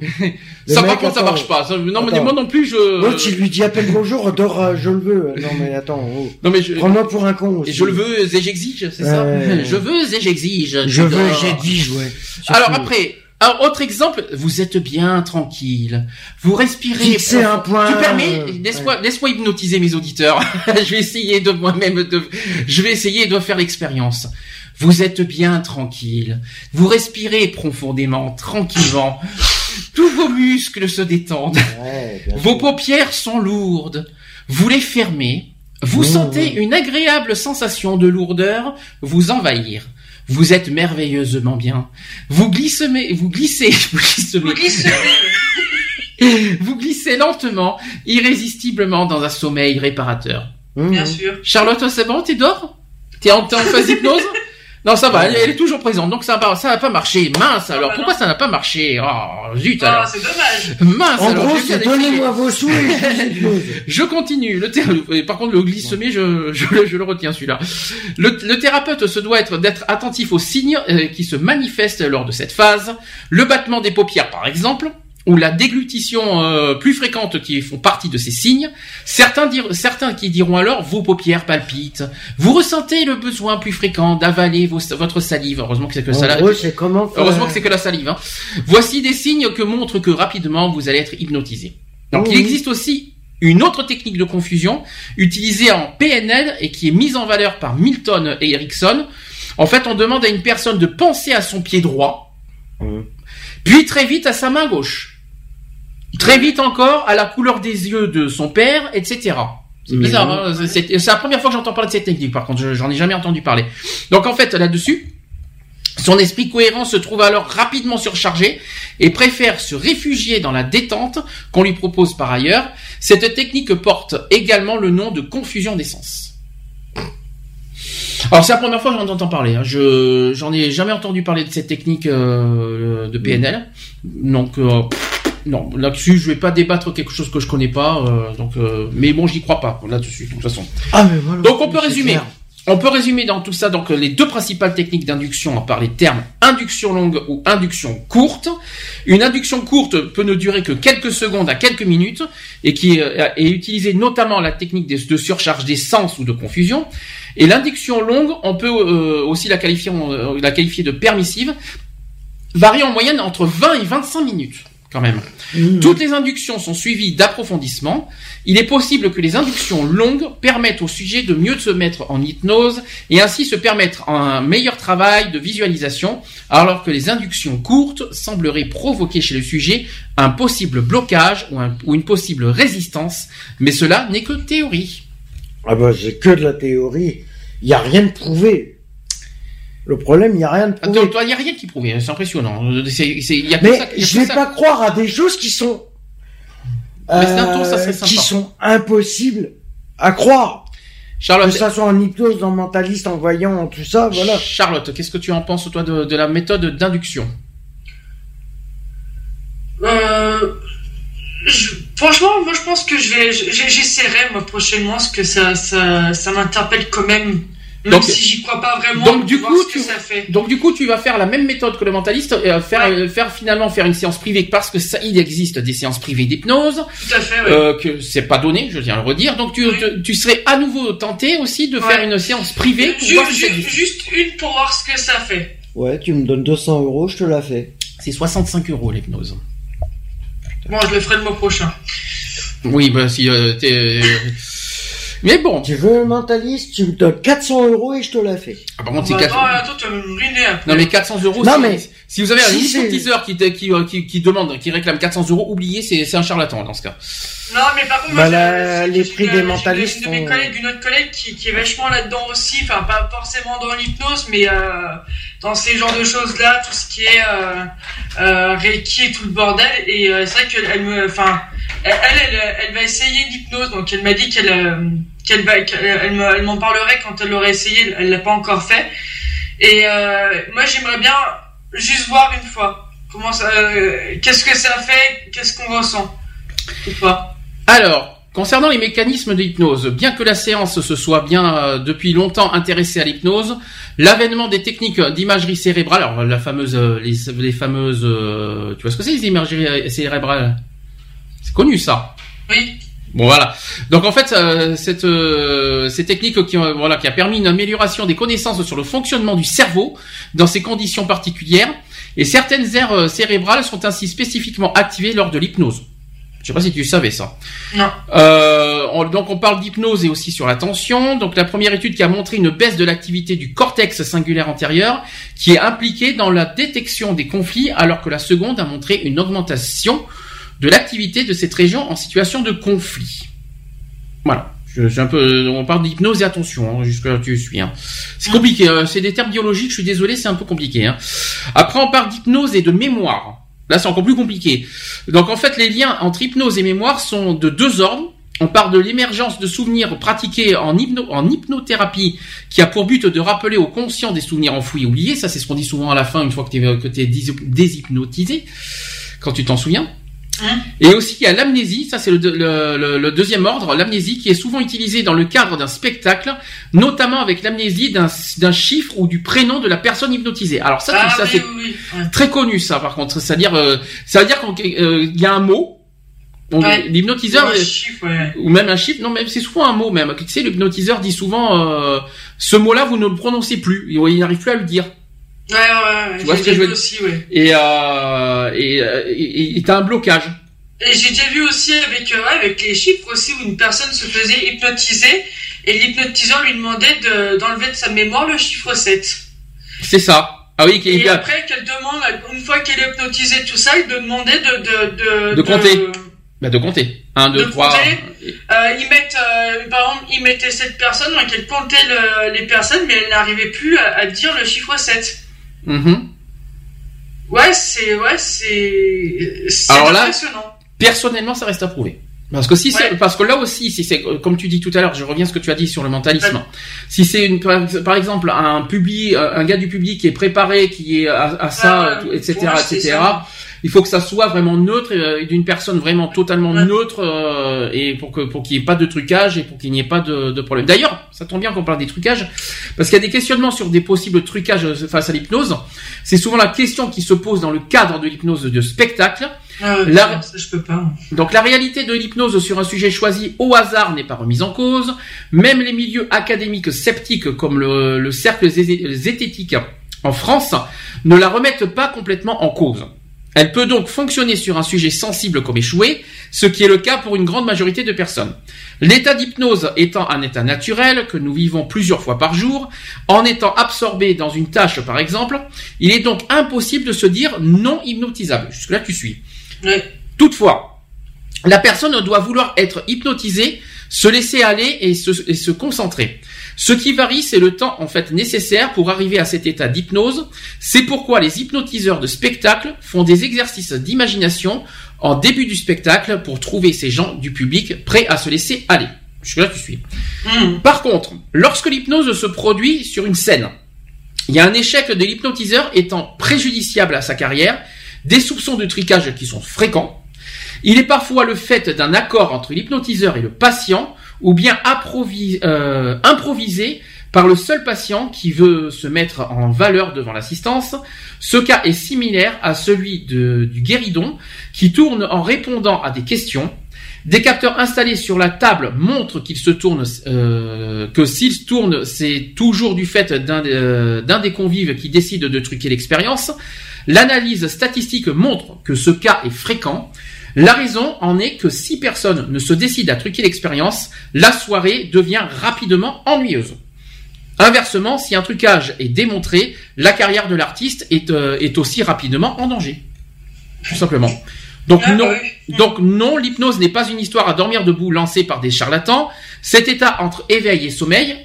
ça, par contre, ça marche pas. non, mais moi non plus, je. L'autre, il lui dit à peine bonjour, dors, euh, je le veux. Non, mais attends. Oh. Non, mais je. Prends-moi pour un con. Aussi. je le veux et j'exige, c'est ça Je veux et j'exige. Je veux et j'exige, ouais. Alors après, un autre exemple, vous êtes bien tranquille, vous respirez. C'est un point. Tu permets Laisse-moi, laisse-moi hypnotiser mes auditeurs. [LAUGHS] je vais essayer de moi-même de, je vais essayer de faire l'expérience. Vous êtes bien tranquille, vous respirez profondément, tranquillement. Tous vos muscles se détendent. vos paupières sont lourdes. Vous les fermez. Vous mmh. sentez une agréable sensation de lourdeur vous envahir. Vous êtes merveilleusement bien. Vous glissez, vous glissez, [LAUGHS] vous glissez, vous glissez, vous glissez lentement, irrésistiblement dans un sommeil réparateur. Bien sûr. Charlotte, c'est bon, t'es dors T'es en, en phase hypnose? [LAUGHS] non, ça va, elle, est toujours présente, donc ça va, ça n'a pas marché. Mince alors, ah, pourquoi ça n'a pas marché? Oh, zut ah, alors. c'est dommage. Mince en alors. En gros, c'est donnez-moi vos sous. [LAUGHS] je continue. Le Par contre, le glissement, je, je, je, le retiens celui-là. Le, le, thérapeute se doit être d'être attentif aux signes euh, qui se manifestent lors de cette phase. Le battement des paupières, par exemple ou la déglutition euh, plus fréquente qui font partie de ces signes. Certains, certains qui diront alors vos paupières palpitent. Vous ressentez le besoin plus fréquent d'avaler votre salive. Heureusement que c'est que ça. Heureusement que c'est que la salive. Hein. Voici des signes que montrent que rapidement vous allez être hypnotisé. Donc il existe aussi une autre technique de confusion utilisée en PNL et qui est mise en valeur par Milton et Erickson. En fait, on demande à une personne de penser à son pied droit, mmh. puis très vite à sa main gauche. Très vite encore, à la couleur des yeux de son père, etc. C'est bizarre, hein c'est la première fois que j'entends parler de cette technique, par contre, j'en ai jamais entendu parler. Donc en fait, là-dessus, son esprit cohérent se trouve alors rapidement surchargé et préfère se réfugier dans la détente qu'on lui propose par ailleurs. Cette technique porte également le nom de confusion des sens. Alors c'est la première fois que j'en entends parler. Hein. Je j'en ai jamais entendu parler de cette technique euh, de PNL. Donc euh, non, là-dessus, je vais pas débattre quelque chose que je connais pas. Euh, donc, euh, mais bon, j'y crois pas là-dessus, de toute façon. Ah, mais voilà, donc, on peut résumer. On peut résumer dans tout ça donc les deux principales techniques d'induction par les termes induction longue ou induction courte. Une induction courte peut ne durer que quelques secondes à quelques minutes et qui est, utilisée notamment la technique de, surcharge des sens ou de confusion. Et l'induction longue, on peut euh, aussi la qualifier, la qualifier de permissive, varie en moyenne entre 20 et 25 minutes quand même. Mmh. Toutes les inductions sont suivies d'approfondissements. Il est possible que les inductions longues permettent au sujet de mieux se mettre en hypnose et ainsi se permettre un meilleur travail de visualisation, alors que les inductions courtes sembleraient provoquer chez le sujet un possible blocage ou, ou une possible résistance, mais cela n'est que théorie. Ah bah c'est que de la théorie. Il n'y a rien de prouvé. Le problème, il n'y a rien de prouvé. il n'y a rien qui prouve, c'est impressionnant. Mais je ne vais pas croire à des choses qui sont, euh, qui sont impossibles à croire. Charlotte, que ça soit en hypnose, en mentaliste, en voyant, en tout ça, voilà. Charlotte, qu'est-ce que tu en penses toi de, la méthode d'induction? Euh, Franchement, moi je pense que je vais, j'essaierai moi prochainement, parce que ça, ça, ça m'interpelle quand même donc, si j'y crois pas vraiment, donc du coup, tu, ça fait. donc du coup, tu vas faire la même méthode que le mentaliste, et euh, faire, euh, faire finalement faire une séance privée parce que ça, il existe des séances privées d'hypnose, Tout à fait, euh, que c'est pas donné, je viens le redire. Donc tu, tu serais à nouveau tenté aussi de faire une séance privée pour voir si Juste une pour voir ce que ça fait. Ouais, tu me donnes 200 euros, je te la fais. C'est 65 euros l'hypnose. Bon, je le ferai le mois prochain. Oui, bah si euh, t'es... Mais bon. Tu veux un mentaliste, tu me donnes 400 euros et je te la fais. Ah, par contre, Bah, c'est attends, 400... attends, tu vas me ruiner un peu. Non mais 400 euros. Non, si, mais- si vous avez un si teaser qui, te- qui, euh, qui, qui demande, qui réclame 400 euros, oubliez, c'est un charlatan dans ce cas. Non, mais par contre, Bah, moi, la- les prix des j'ai une- mentalistes Une de mes collègues, une autre collègue qui, qui est vachement là-dedans aussi, enfin, pas forcément dans l'hypnose, mais euh, dans ces genres de choses-là, tout ce qui est euh, euh, Reiki et tout le bordel. Et euh, c'est vrai qu'elle elle me. Enfin, elle, elle, elle, elle va essayer l'hypnose, donc elle m'a dit qu'elle. Qu'elle va, elle me- elle m'en parlerait quand elle l'aurait essayé, elle l'a pas encore fait. Et euh, moi j'aimerais bien juste voir une fois comment ça, euh, qu'est-ce que ça fait, qu'est-ce qu'on ressent ou pas. Alors, concernant les mécanismes de l'hypnose, bien que la séance se soit bien euh, depuis longtemps intéressée à l'hypnose, l'avènement des techniques d'imagerie cérébrale, alors la fameuse, les, les fameuses, tu vois ce que c'est les imageries cérébrales? C'est connu ça? Oui. Bon voilà. Donc en fait, euh, cette euh, ces techniques qui voilà qui a permis une amélioration des connaissances sur le fonctionnement du cerveau dans ces conditions particulières et certaines aires euh, cérébrales sont ainsi spécifiquement activées lors de l'hypnose. Je sais pas si tu savais ça. Non. Euh, on- donc on parle d'hypnose et aussi sur l'attention. Donc la première étude qui a montré une baisse de l'activité du cortex singulaire antérieur qui est impliqué dans la détection des conflits alors que la seconde a montré une augmentation de l'activité de cette région en situation de conflit. Voilà. Je, je suis un peu, on parle d'hypnose et attention, hein, jusque là tu suis. Hein. C'est compliqué, euh, c'est des termes biologiques, je suis désolé, c'est un peu compliqué. Hein. Après on parle d'hypnose et de mémoire. Là c'est encore plus compliqué. Donc en fait les liens entre hypnose et mémoire sont de deux ordres. On parle de l'émergence de souvenirs pratiqués en, hypno, en hypnothérapie qui a pour but de rappeler au conscient des souvenirs enfouis et oubliés. Ça c'est ce qu'on dit souvent à la fin une fois que tu es, que dés- déshypnotisé, quand tu t'en souviens. Et aussi il y a l'amnésie, ça c'est le, le- le- le deuxième ordre, l'amnésie qui est souvent utilisée dans le cadre d'un spectacle, notamment avec l'amnésie d'un chiffre ou du prénom de la personne hypnotisée. Alors ça, ah ça oui, c'est oui, oui. Ouais. très connu ça par contre, c'est-à-dire euh, ça veut dire qu'il y a un mot, Ouais. l'hypnotiseur Ouais, euh, ou même un chiffre, non même c'est souvent un mot même. Tu sais l'hypnotiseur dit souvent euh, ce mot-là vous ne le prononcez plus, il n'arrive plus à le dire. Ouais, ouais, ouais. Tu vois ce que je veux vu aussi, ouais. Et euh, et euh, et- et t'as un blocage. Et j'ai déjà vu aussi avec, euh, avec les chiffres aussi où une personne se faisait hypnotiser et l'hypnotiseur lui demandait de- d'enlever de, sa mémoire le chiffre 7. C'est ça. Ah oui, Et après qu'elle demande, une fois qu'elle est hypnotisée, tout ça, il demandait de... De, de, De compter. bah, de compter. 1, 2, De 3. compter. Euh, ils mettent, euh, par exemple, ils mettaient cette personne, donc elle comptait le- les personnes, mais elle n'arrivait plus à, à dire le chiffre 7. Mhm. Ouais, c'est, ouais, c'est, c'est Alors là- impressionnant. Personnellement, ça reste à prouver. Parce que si Ouais. parce que là aussi, si c'est, comme tu dis tout à l'heure, je reviens à ce que tu as dit sur le mentalisme. Si c'est une, par, exemple, un public, un gars du public qui est préparé, qui est à, à ça, Ah, etc., c'est etc.. il faut que ça soit vraiment neutre, euh, d'une personne vraiment totalement neutre, euh, et pour que, pour qu'il n'y ait pas de trucage et pour qu'il n'y ait pas de, de problème. D'ailleurs, ça tombe bien qu'on parle des trucages, parce qu'il y a des questionnements sur des possibles trucages euh, face à l'hypnose. C'est souvent la question qui se pose dans le cadre de l'hypnose de spectacle. Ah, je peux pas. Donc la réalité de l'hypnose sur un sujet choisi au hasard n'est pas remise en cause. Même les milieux académiques sceptiques comme le, le cercle zé- zététique en France ne la remettent pas complètement en cause. Elle peut donc fonctionner sur un sujet sensible comme échoué, ce qui est le cas pour une grande majorité de personnes. L'état d'hypnose étant un état naturel que nous vivons plusieurs fois par jour, en étant absorbé dans une tâche par exemple, il est donc impossible de se dire non hypnotisable. Jusque-là tu suis. Toutefois, la personne doit vouloir être hypnotisée, se laisser aller et se, et se concentrer. Ce qui varie, c'est le temps en fait nécessaire pour arriver à cet état d'hypnose. C'est pourquoi les hypnotiseurs de spectacle font des exercices d'imagination en début du spectacle pour trouver ces gens du public prêts à se laisser aller. Jusque-là, tu suis. Hum. Par contre, lorsque l'hypnose se produit sur une scène, il y a un échec de l'hypnotiseur étant préjudiciable à sa carrière, des soupçons de tricage qui sont fréquents. Il est parfois le fait d'un accord entre l'hypnotiseur et le patient, ou bien euh, improvisé par le seul patient qui veut se mettre en valeur devant l'assistance. Ce cas est similaire à celui du guéridon, qui tourne en répondant à des questions. Des capteurs installés sur la table montrent qu'il se tourne, euh, que s'il tourne, c'est toujours du fait d'un euh, d'un des convives qui décide de truquer l'expérience. L'analyse statistique montre que ce cas est fréquent. La raison en est que si personne ne se décide à truquer l'expérience, la soirée devient rapidement ennuyeuse. Inversement, si un trucage est démontré, la carrière de l'artiste est, euh, est aussi rapidement en danger. Tout simplement. Donc Ah, non, bah donc non, l'hypnose n'est pas une histoire à dormir debout lancée par des charlatans. Cet état entre éveil et sommeil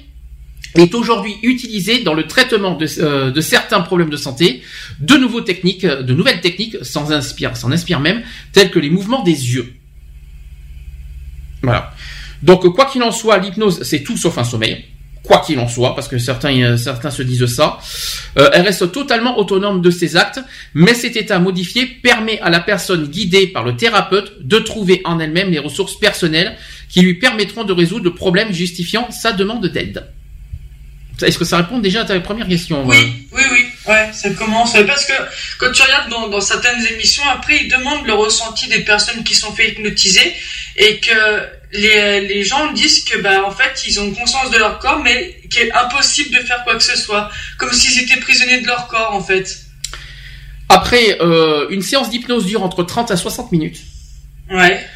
est aujourd'hui utilisé dans le traitement de, euh, de certains problèmes de santé, de nouveaux techniques, de nouvelles techniques sans inspire, s'en inspire même, telles que les mouvements des yeux. Voilà. Donc quoi qu'il en soit, l'hypnose c'est tout sauf un sommeil. Quoi qu'il en soit, parce que certains, euh, certains se disent ça, Euh, elle reste totalement autonome de ses actes, mais cet état modifié permet à la personne guidée par le thérapeute de trouver en elle-même les ressources personnelles qui lui permettront de résoudre le problème justifiant sa demande d'aide. Est-ce que ça répond déjà à ta première question Oui, oui, oui, ouais, ça commence. Parce que quand tu regardes dans, dans certaines émissions, après, ils demandent le ressenti des personnes qui sont fait hypnotiser et que les, les gens disent que, bah, en fait, ils ont conscience de leur corps, mais qu'il est impossible de faire quoi que ce soit. Comme s'ils étaient prisonniers de leur corps, en fait. Après, euh, une séance d'hypnose dure entre 30 à 60 minutes. Ouais.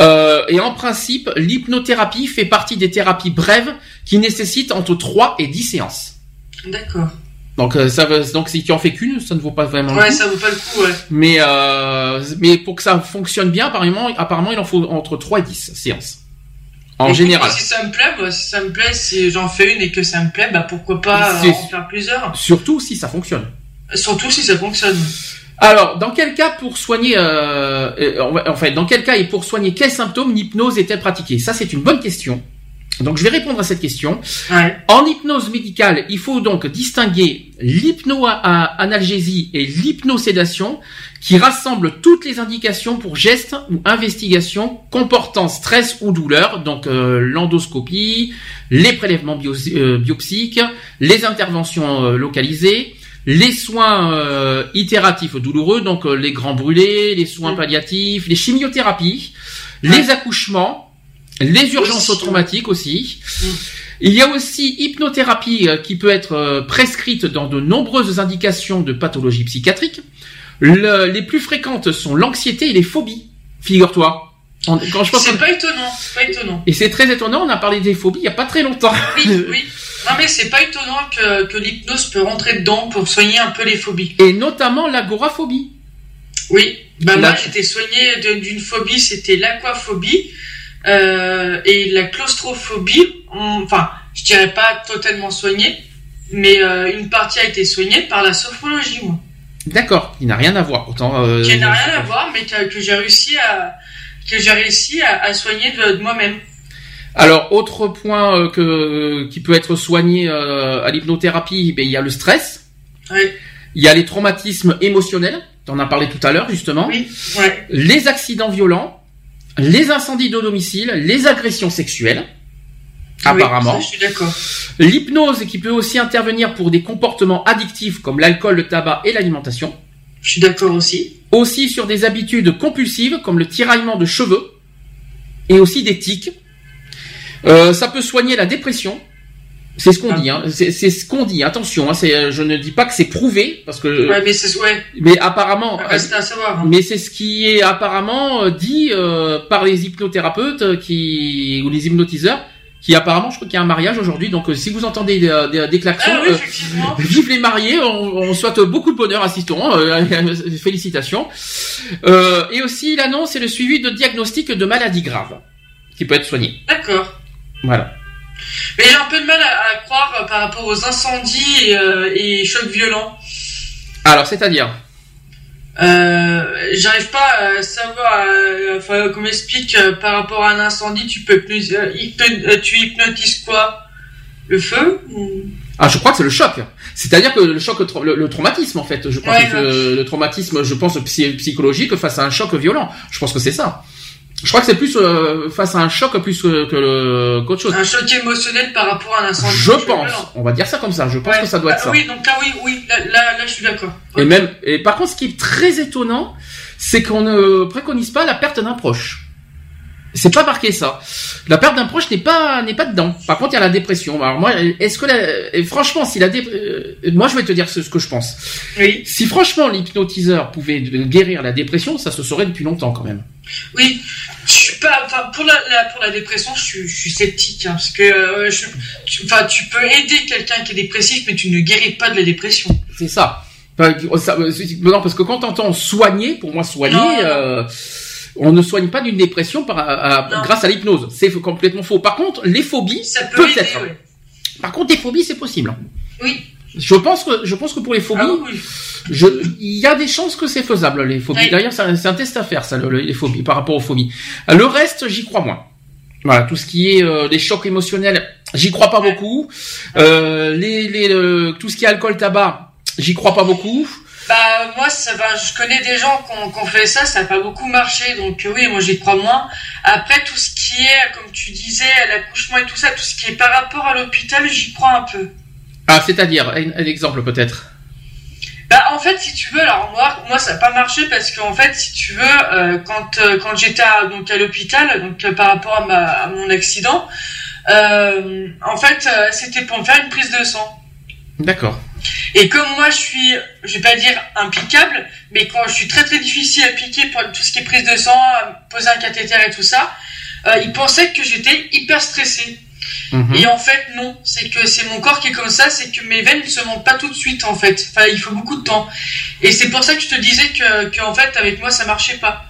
Euh, et en principe, l'hypnothérapie fait partie des thérapies brèves qui nécessitent entre 3 et 10 séances. D'accord. Donc, euh, ça, veut- donc si tu en fais qu'une, ça ne vaut pas vraiment le Ouais, coup. ça vaut pas le coup, ouais. Mais, euh, mais pour que ça fonctionne bien, apparemment, apparemment, il en faut entre 3 et 10 séances. En général. Si ça me plaît, bah, si ça me plaît, si j'en fais une et que ça me plaît, bah, pourquoi pas euh, en faire plusieurs. Surtout si ça fonctionne. Surtout si ça fonctionne. Alors, dans quel cas pour soigner, euh, en fait, dans quel cas et pour soigner quels symptômes l'hypnose est-elle pratiquée? Ça, c'est une bonne question. Donc, je vais répondre à cette question. Ouais. En hypnose médicale, il faut donc distinguer l'hypnoanalgésie et l'hypnosédation qui rassemblent toutes les indications pour gestes ou investigations comportant stress ou douleur, donc euh, l'endoscopie, les prélèvements bio- euh, biopsiques, les interventions euh, localisées, les soins euh, itératifs douloureux, donc euh, les grands brûlés, les soins Mm. palliatifs, les chimiothérapies, Ouais. les accouchements, les urgences Aussi. traumatiques aussi. Mm. Il y a aussi hypnothérapie euh, qui peut être euh, prescrite dans de nombreuses indications de pathologies psychiatriques. Le- les plus fréquentes sont l'anxiété et les phobies. Figure-toi. On- Quand je pense C'est pas étonnant, c'est pas étonnant. et c'est très étonnant, on a parlé des phobies il y a pas très longtemps. Oui, [LAUGHS] oui. Non mais c'est pas étonnant que, que l'hypnose peut rentrer dedans pour soigner un peu les phobies. Et notamment l'agoraphobie. Oui. Bah La- moi j'étais soignée d'une phobie, c'était l'aquaphobie euh, et la claustrophobie. on- Enfin, je dirais pas totalement soignée, mais euh, une partie a été soignée par la sophrologie, moi. D'accord, il n'a rien à voir. Pourtant, euh, Qui n'a rien à voir, mais que, que j'ai réussi à que j'ai réussi à, à soigner de, de moi-même. Alors, autre point euh, que qui peut être soigné à l'hypnothérapie, ben, il y a le stress, Ouais. il y a les traumatismes émotionnels, tu en as parlé tout à l'heure justement, Oui. Ouais. les accidents violents, les incendies de domicile, les agressions sexuelles, apparemment. Oui, ça, je suis d'accord. L'hypnose qui peut aussi intervenir pour des comportements addictifs comme l'alcool, le tabac et l'alimentation. Je suis d'accord aussi. Aussi sur des habitudes compulsives comme le tiraillement de cheveux et aussi des tics. Euh, ça peut soigner la dépression. C'est ce qu'on dit. Hein. C'est ce qu'on dit. Attention, hein, je ne dis pas que c'est prouvé parce que, Ouais, mais c'est ouais. mais apparemment, Reste à savoir. hein. mais c'est ce qui est apparemment euh, dit euh, par les hypnothérapeutes euh, qui ou les hypnotiseurs qui apparemment, je crois qu'il y a un mariage aujourd'hui. Donc, euh, si vous entendez des, des, des klaxons, Ah oui, euh. [LAUGHS] Vive les mariés, on, on souhaite beaucoup de bonheur, assistons, euh, [LAUGHS] félicitations. Euh, et aussi l'annonce et le suivi de diagnostic de maladies graves, qui peut être soigné. D'accord. Voilà. Mais j'ai un peu de mal à, à croire euh, par rapport aux incendies et, euh, et chocs violents. Alors, c'est-à-dire Euh, J'arrive pas à savoir, enfin, qu'on m'explique par rapport à un incendie, tu peux euh, tu hypnotises quoi? Le feu ou- Ah, je crois que c'est le choc. C'est-à-dire que le choc, le, le traumatisme, en fait. Je Ouais, que le traumatisme, je pense psy- psychologique face à un choc violent. Je pense que c'est ça. Je crois que c'est plus euh, face à un choc plus que, que le- qu'autre chose. Un choc émotionnel par rapport à un incendie. Je pense. On va dire ça comme ça. Je pense Ouais. que ça doit être Ah ça. Oui, donc là, oui, oui, là, là, là, je suis d'accord. Et même, et par contre, ce qui est très étonnant, c'est qu'on ne préconise pas la perte d'un proche. C'est pas marqué ça. La perte d'un proche n'est pas n'est pas dedans. Par contre, il y a la dépression. Alors moi, est-ce que la, franchement, si la dé... Euh, moi, je vais te dire ce, que je pense. Oui. Si franchement l'hypnotiseur pouvait guérir la dépression, ça se saurait depuis longtemps quand même. Oui. Je suis pas. Enfin, pour la, pour la dépression, je suis, je suis sceptique hein, parce que euh, je, tu, enfin, tu peux aider quelqu'un qui est dépressif, mais tu ne guéris pas de la dépression. C'est ça. Enfin, ça euh, non, parce que quand t'entends soigner, pour moi soigner. Euh, on ne soigne pas d'une dépression par, grâce à l'hypnose. C'est complètement faux. Par contre, les phobies, peut être Par contre, les phobies, c'est possible. Oui. Je pense que je pense que pour les phobies, ah il y a des chances que c'est faisable les phobies. D'ailleurs, c'est un, test à faire ça, les phobies par rapport aux phobies. Le reste, j'y crois moins. Voilà, tout ce qui est euh, des chocs émotionnels, j'y crois pas beaucoup. Euh, les, les tout ce qui est alcool, tabac, j'y crois pas beaucoup. Bah moi ça va, je connais des gens qui ont, fait ça, ça n'a pas beaucoup marché, donc oui moi j'y crois moins. Après tout ce qui est, comme tu disais, l'accouchement et tout ça, tout ce qui est par rapport à l'hôpital, j'y crois un peu. Ah c'est-à-dire un, exemple peut-être? Bah en fait si tu veux, alors moi moi ça n'a pas marché parce qu'en fait si tu veux euh, quand euh, quand j'étais à, donc à l'hôpital donc euh, par rapport à, ma, à mon accident, en fait c'était pour me faire une prise de sang. D'accord. Et comme moi, je suis, je vais pas dire impiquable, mais quand je suis très très difficile à piquer pour tout ce qui est prise de sang, poser un cathéter et tout ça, euh, ils pensaient que j'étais hyper stressé. Mhm. Et en fait, non. C'est que c'est mon corps qui est comme ça, c'est que mes veines ne se montent pas tout de suite, en fait. Enfin, il faut beaucoup de temps. Et c'est pour ça que je te disais que, que en fait, avec moi, ça marchait pas.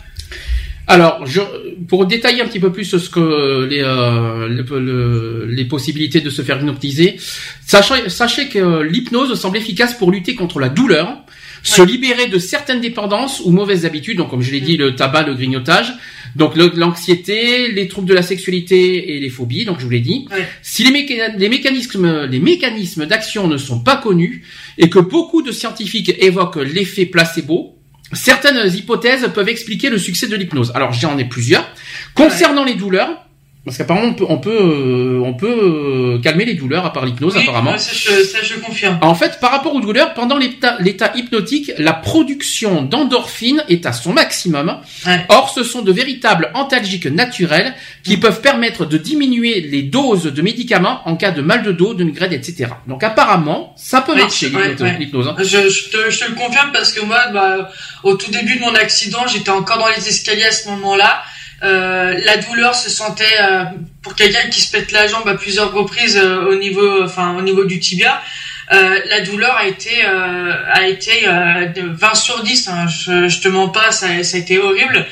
Alors, je, pour détailler un petit peu plus ce que les, euh, les possibilités de se faire hypnotiser, sachez, sachez que l'hypnose semble efficace pour lutter contre la douleur, se libérer de certaines dépendances ou mauvaises habitudes, donc comme je l'ai dit, le tabac, le grignotage, donc l'anxiété, les troubles de la sexualité et les phobies, donc je vous l'ai dit. Si les, les mécanismes, les mécanismes d'action ne sont pas connus et que beaucoup de scientifiques évoquent l'effet placebo, Certaines hypothèses peuvent expliquer le succès de l'hypnose. Alors j'en ai plusieurs. Concernant les douleurs, parce qu'apparemment on peut on peut euh, on peut euh, calmer les douleurs à part l'hypnose apparemment. Ça je, ça je confirme. En fait, par rapport aux douleurs, pendant l'état hypnotique, la production d'endorphines est à son maximum. Or, ce sont de véritables antalgiques naturels qui peuvent permettre de diminuer les doses de médicaments en cas de mal de dos, de migraine, etc. Donc apparemment, ça peut marcher l'hypnose. Hein. Je, je, te, je, te, le confirme parce que moi, bah, au tout début de mon accident, j'étais encore dans les escaliers à ce moment-là. Euh, la douleur se sentait euh, pour quelqu'un qui se pète la jambe à plusieurs reprises euh, au niveau, enfin au niveau du tibia. la douleur a été a été 20 sur 10. Hein, je, je te mens pas, ça, ça a été horrible.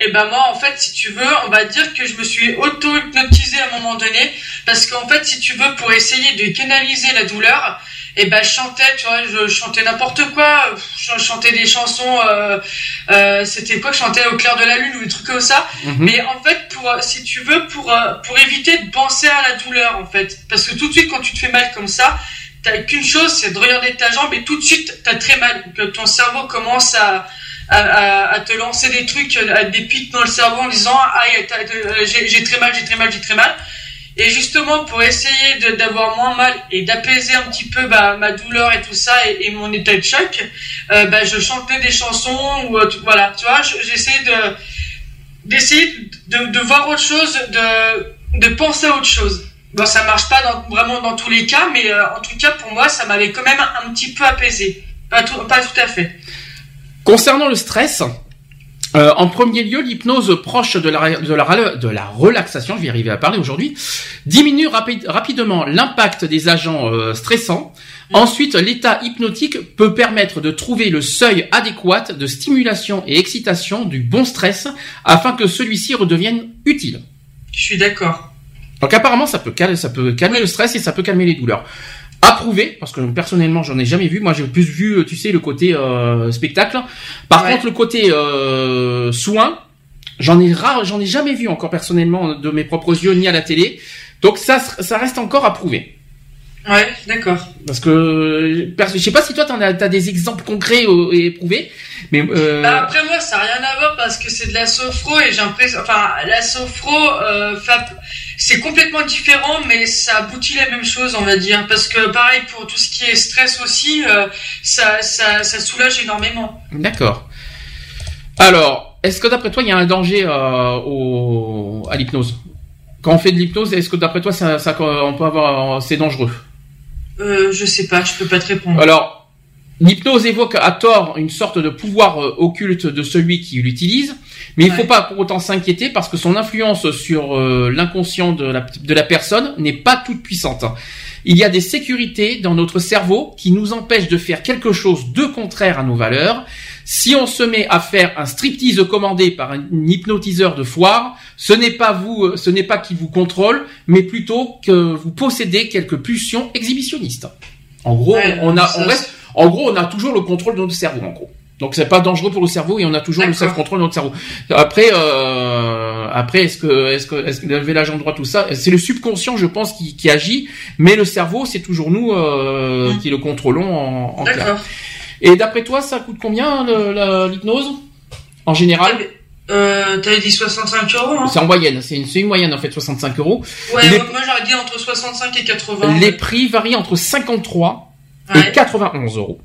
et ben moi en fait, si tu veux, on va dire que je me suis auto hypnotisé à un moment donné parce qu'en fait, si tu veux, pour essayer de canaliser la douleur, et ben je chantais tu vois je chantais n'importe quoi je chantais des chansons euh, euh, c'était quoi je chantais au clair de la lune ou des trucs comme ça mhm. mais en fait pour si tu veux pour euh, pour éviter de penser à la douleur en fait parce que tout de suite quand tu te fais mal comme ça t'as qu'une chose c'est de regarder ta jambe et tout de suite t'as très mal que ton cerveau commence à à, à, te lancer des trucs, à des pics dans le cerveau en disant aïe j'ai très mal, j'ai très mal, j'ai très mal. Et justement, pour essayer d'avoir moins mal et d'apaiser un petit peu bah, ma douleur et tout ça et, mon état de choc, euh, bah, je chantais des chansons ou euh, voilà, tu vois, j'essayais de d'essayer de, de, voir autre chose, de, de penser à autre chose. Bon, ça marche pas vraiment dans tous les cas, mais euh, en tout cas pour moi, ça m'avait quand même un, petit peu apaisé. Pas tout, pas tout à fait. Concernant le stress, euh, en premier lieu, l'hypnose proche de la, de, la, de la relaxation, je vais y arriver à parler aujourd'hui, diminue rapidement l'impact des agents euh, stressants. Mm. Ensuite, l'état hypnotique peut permettre de trouver le seuil adéquat de stimulation et excitation du bon stress afin que celui-ci redevienne utile. Je suis d'accord. Donc apparemment, ça peut, calmer, ça peut calmer le stress et ça peut calmer les douleurs approuvé parce que personnellement j'en ai jamais vu. Moi j'ai plus vu tu sais le côté euh, spectacle. Par contre le côté euh, soin j'en ai rare j'en ai jamais vu encore personnellement de mes propres yeux ni à la télé. Donc ça ça reste encore approuvé ouais d'accord parce que je sais pas si toi t'en as, des exemples concrets et éprouvés mais euh... bah après moi ça n'a rien à voir parce que c'est de la sophro et j'ai l'impression enfin la sophro euh, c'est complètement différent, mais ça aboutit la même chose, on va dire. Parce que pareil, pour tout ce qui est stress aussi, euh, ça, ça, ça, soulage énormément. D'accord. Alors, est-ce que d'après toi, il y a un danger au, à l'hypnose? Quand on fait de l'hypnose, est-ce que d'après toi, ça, ça, on peut avoir, c'est dangereux? Euh, Je sais pas, je peux pas te répondre. Alors, L'hypnose évoque à tort une sorte de pouvoir euh, occulte de celui qui l'utilise, mais il ne faut pas pour autant s'inquiéter parce que son influence sur euh, l'inconscient de la, de la personne n'est pas toute puissante. Il y a des sécurités dans notre cerveau qui nous empêchent de faire quelque chose de contraire à nos valeurs. Si on se met à faire un striptease commandé par un hypnotiseur de foire, ce n'est pas vous, euh, ce n'est pas qui vous contrôle, mais plutôt que vous possédez quelques pulsions exhibitionnistes. En gros, on a, on reste, en gros, on a toujours le contrôle de notre cerveau, en gros. Donc c'est pas dangereux pour le cerveau et on a toujours le self-control de notre cerveau. Après, euh, après, est-ce que, est-ce que, est-ce que lever la jambe droite tout ça, c'est le subconscient, je pense, qui, qui agit, mais le cerveau, c'est toujours nous euh, mmh. qui le contrôlons en, en clair. Et d'après toi, ça coûte combien l'hypnose en général euh, T'avais dit 65 euros. Hein c'est en moyenne, c'est une, une, moyenne en fait, 65 euros. Ouais, moi j'aurais dit entre 65 et 80. Les prix varient entre 53 et 91 euros.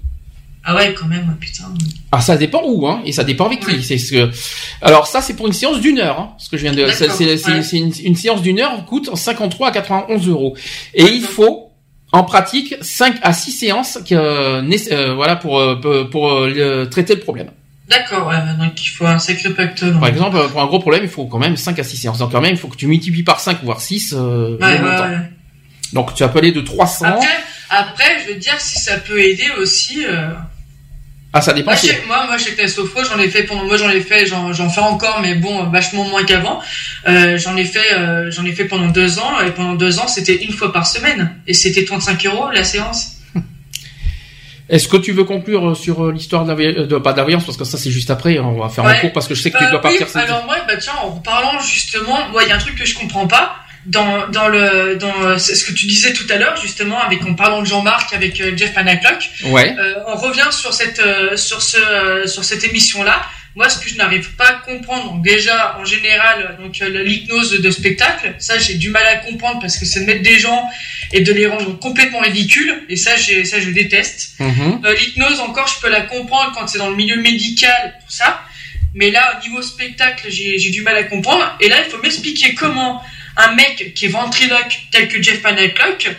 Ah ouais, quand même, putain. Ah, ça dépend où, hein, et ça dépend avec qui. C'est ce que. Alors ça, c'est pour une séance d'une heure, hein, ce que je viens de. C'est une, une, séance d'une heure coûte 53 à 91 euros, et il faut en pratique 5 à 6 séances que, euh, voilà pour euh, pour, euh, traiter le problème. D'accord, ouais, donc il faut un sacré pacte. Par exemple, pour un gros problème, il faut quand même 5 à 6 séances. Donc quand même, il faut que tu multiplies par 5 voire 6 euh, ouais, ouais, Donc tu as appelé de 300. Après, après, je veux dire, si ça peut aider aussi. Euh... Ah, ça dépend. Moi, moi, moi, chez Sophro, j'en ai fait pendant, moi, j'en ai fait, j'en, fais encore, mais bon, vachement moins qu'avant. Euh, j'en ai fait, euh, j'en ai fait pendant deux ans, et pendant deux ans, c'était une fois par semaine, et c'était 35 euros la séance. [LAUGHS] Est-ce que tu veux conclure sur euh, l'histoire de la de, pas de la voyance parce que ça c'est juste après on va faire un cours parce que je sais que tu dois partir. Oui, alors moi bah tiens en parlant justement moi il y a un truc que je comprends pas dans, dans le dans ce que tu disais tout à l'heure justement avec en parlant de Jean-Marc avec euh, Jeff Panaclock. Ouais. Euh, on revient sur cette euh, sur ce sur cette émission là. Moi, ce que je n'arrive pas à comprendre, donc déjà en général, donc l'hypnose de spectacle, ça j'ai du mal à comprendre parce que c'est de mettre des gens et de les rendre complètement ridicules, et ça, j'ai ça je déteste. Mm l'hypnose encore, je peux la comprendre quand c'est dans le milieu médical, tout ça, mais là au niveau spectacle, j'ai du mal à comprendre. Et là, il faut m'expliquer comment un mec qui est ventriloque tel que Jeff Panaclock,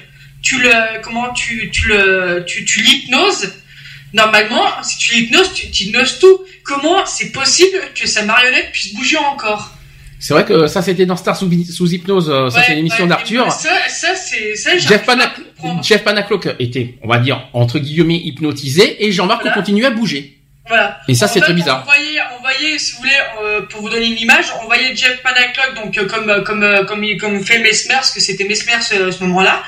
tu le comment tu tu le tu, tu l'hypnoses normalement si tu l'hypnoses tu, tu hypnoses tout comment c'est possible que sa marionnette puisse bouger encore? C'est vrai que ça c'était dans Star sous, hypnose, euh, ça c'est l'émission d'Arthur. Ça, ça c'est ça. Jeff, Jeff Panaclock était, on va dire entre guillemets hypnotisé et Jean-Marc continue à bouger. Voilà. Et ça, c'est très bizarre. On voyait, on voyait, si vous voulez, euh, pour vous donner une image, on voyait Jeff Panaclock, donc euh, comme euh, comme euh, comme comme fait Mesmer, parce que c'était Mesmer ce, ce moment-là.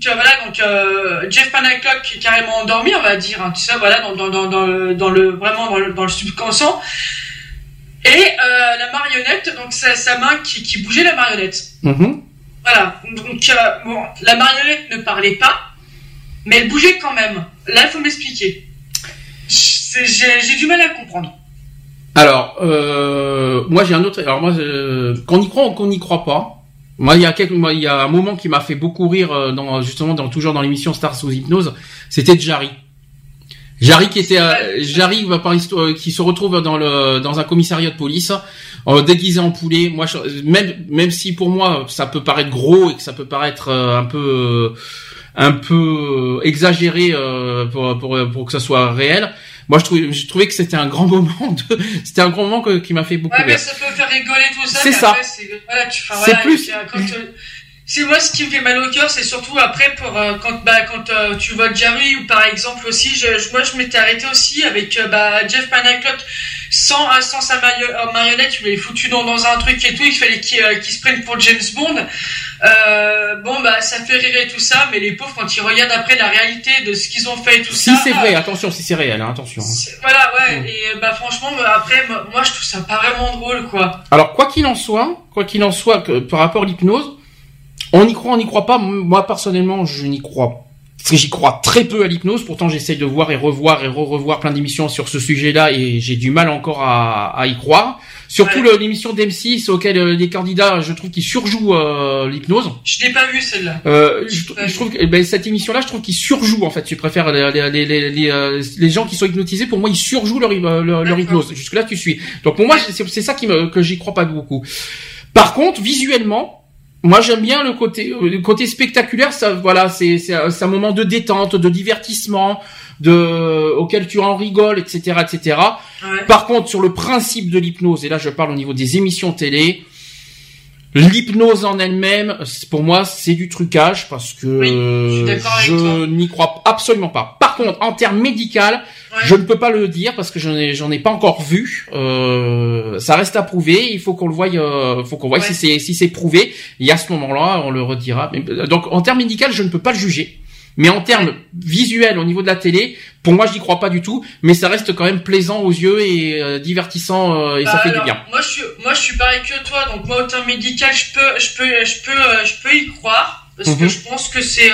tu vois, voilà, donc Jeff Panaclock qui est carrément endormi, on va dire, hein, tu sais, voilà, dans dans dans dans le, dans le vraiment dans le, dans le subconscient. Et la marionnette, donc sa, sa main qui, qui bougeait la marionnette. Mm-hmm. Voilà. Donc bon, la marionnette ne parlait pas, mais elle bougeait quand même. Là, il faut m'expliquer j'ai du mal à comprendre. Alors, euh, moi j'ai un autre. Alors moi, euh, qu'on y croit ou qu'on n'y croit pas. Moi, il y a quelques, il y a un moment qui m'a fait beaucoup rire, euh, dans, justement, dans toujours dans l'émission Stars sous hypnose. C'était Jarry. Jarry qui était, euh, Jarry par histoire, qui se retrouve dans le dans un commissariat de police, déguisé en poulet. Moi, même même si pour moi ça peut paraître gros et que ça peut paraître un peu un peu exagéré pour, pour pour que ça soit réel moi je trouvais, je trouvais que c'était un grand [LAUGHS] moment de, c'était un grand moment qui m'a fait beaucoup ouais, mais ça peut faire rigoler tout ça. C'est ça. Voilà, tu, c'est plus. C'est moi ce qui me fait mal au cœur, c'est surtout après pour euh, quand bah quand euh, tu vois Jerry ou par exemple aussi, je, moi je m'étais arrêté aussi avec euh, bah, Jeff Panaclock sans sans sa marionnette, il l'avait foutu dans, dans un truc et tout, il fallait qu'il se prenne pour James Bond. Euh, bon bah ça fait rire et tout ça, mais les pauvres quand ils regardent après la réalité de ce qu'ils ont fait et tout ça. Si c'est vrai, attention, si c'est réel, hein, attention. Hein. Voilà, ouais. Et bah franchement, après, moi je trouve ça pas vraiment drôle, quoi. Alors quoi qu'il en soit, quoi qu'il en soit, que, par rapport à l'hypnose, on y croit, on n'y croit pas. Moi personnellement, je n'y crois parce que j'y crois très peu à l'hypnose. Pourtant, j'essaye de voir et revoir et re-revoir plein d'émissions sur ce sujet-là et j'ai du mal encore à, à y croire. Surtout l'émission d'M6 auquel euh, les candidats, je trouve qu'ils surjouent euh, l'hypnose. Je n'ai pas vu celle-là. Euh, je, trouve que eh ben, cette émission-là, je trouve qu'ils surjouent en fait. Je préfère les, les, les, les, euh, les gens qui sont hypnotisés. Pour moi, ils surjouent leur, leur, leur hypnose. Jusque là, tu suis. Donc pour moi, c'est ça qui me, que j'y crois pas beaucoup. Par contre, visuellement, moi, j'aime bien le côté, euh, le côté spectaculaire. Ça, voilà, c'est, c'est, un moment de détente, de divertissement, de auquel tu en rigoles, etc., etc. Par contre, sur le principe de l'hypnose, et là, je parle au niveau des émissions télé. L'hypnose en elle-même, pour moi, c'est du trucage parce que je, n'y crois absolument pas. Par contre, en termes médical, je ne peux pas le dire parce que j'en ai, j'en ai pas encore vu. Euh, ça reste à prouver. Il faut qu'on le voie. Euh, faut qu'on voie si c'est si c'est prouvé. Et à ce moment-là, on le redira. Donc, en termes médical, je ne peux pas le juger. Mais en termes visuels, au niveau de la télé, pour moi, je n'y crois pas du tout. Mais ça reste quand même plaisant aux yeux et euh, divertissant euh, et ça bah, fait du bien. Moi, je suis, moi, je suis pareil que toi. Donc moi, au terme médical, je peux, je peux, je peux, euh, je peux y croire parce que mhm. je pense que c'est,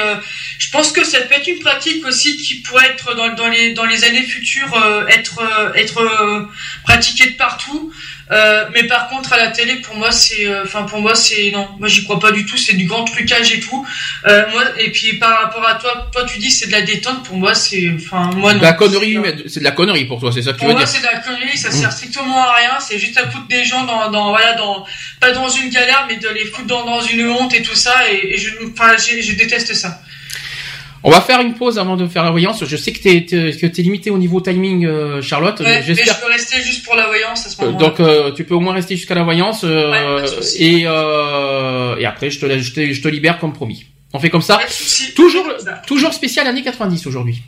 je pense que ça peut être une pratique aussi qui pourrait être dans, dans les dans les années futures être être pratiquée de partout. Euh, mais par contre, à la télé, pour moi, c'est, euh, enfin, pour moi, c'est non. Moi, j'y crois pas du tout. C'est du grand trucage et tout. Euh, moi, et puis par rapport à toi, toi, tu dis c'est de la détente. Pour moi, c'est, enfin, moi, non. De la connerie, c'est de la connerie pour toi, c'est ça que tu veux dire. Pour moi, c'est de la connerie. Ça sert mmh. strictement à rien. C'est juste à foutre des gens dans, dans, voilà, dans, pas dans une galère, mais de les foutre dans, dans une honte et tout ça. Et, et je, enfin, je déteste ça. On va faire une pause avant de faire la voyance. Je sais que tu es, limité au niveau timing, euh, Charlotte. Ouais, mais je peux rester juste pour la voyance à ce moment-là. Donc euh, tu peux au moins rester jusqu'à la voyance euh, et et après je te, je te je te libère comme promis. On fait comme ça. Toujours toujours spécial année 90 aujourd'hui.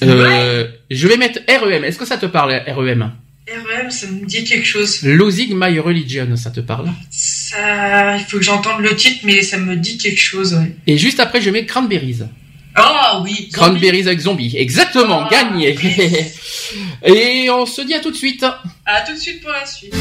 Je vais mettre REM. Est-ce que ça te parle REM REM, ça me dit quelque chose. Losing My Religion, ça te parle? Ça, il faut que j'entende le titre, mais ça me dit quelque chose. Ouais. Et juste après, je mets Cranberries. Ah oui. Cranberries avec zombie. Exactement, ah, gagné. [LAUGHS] Et on se dit à tout de suite. À tout de suite pour la suite.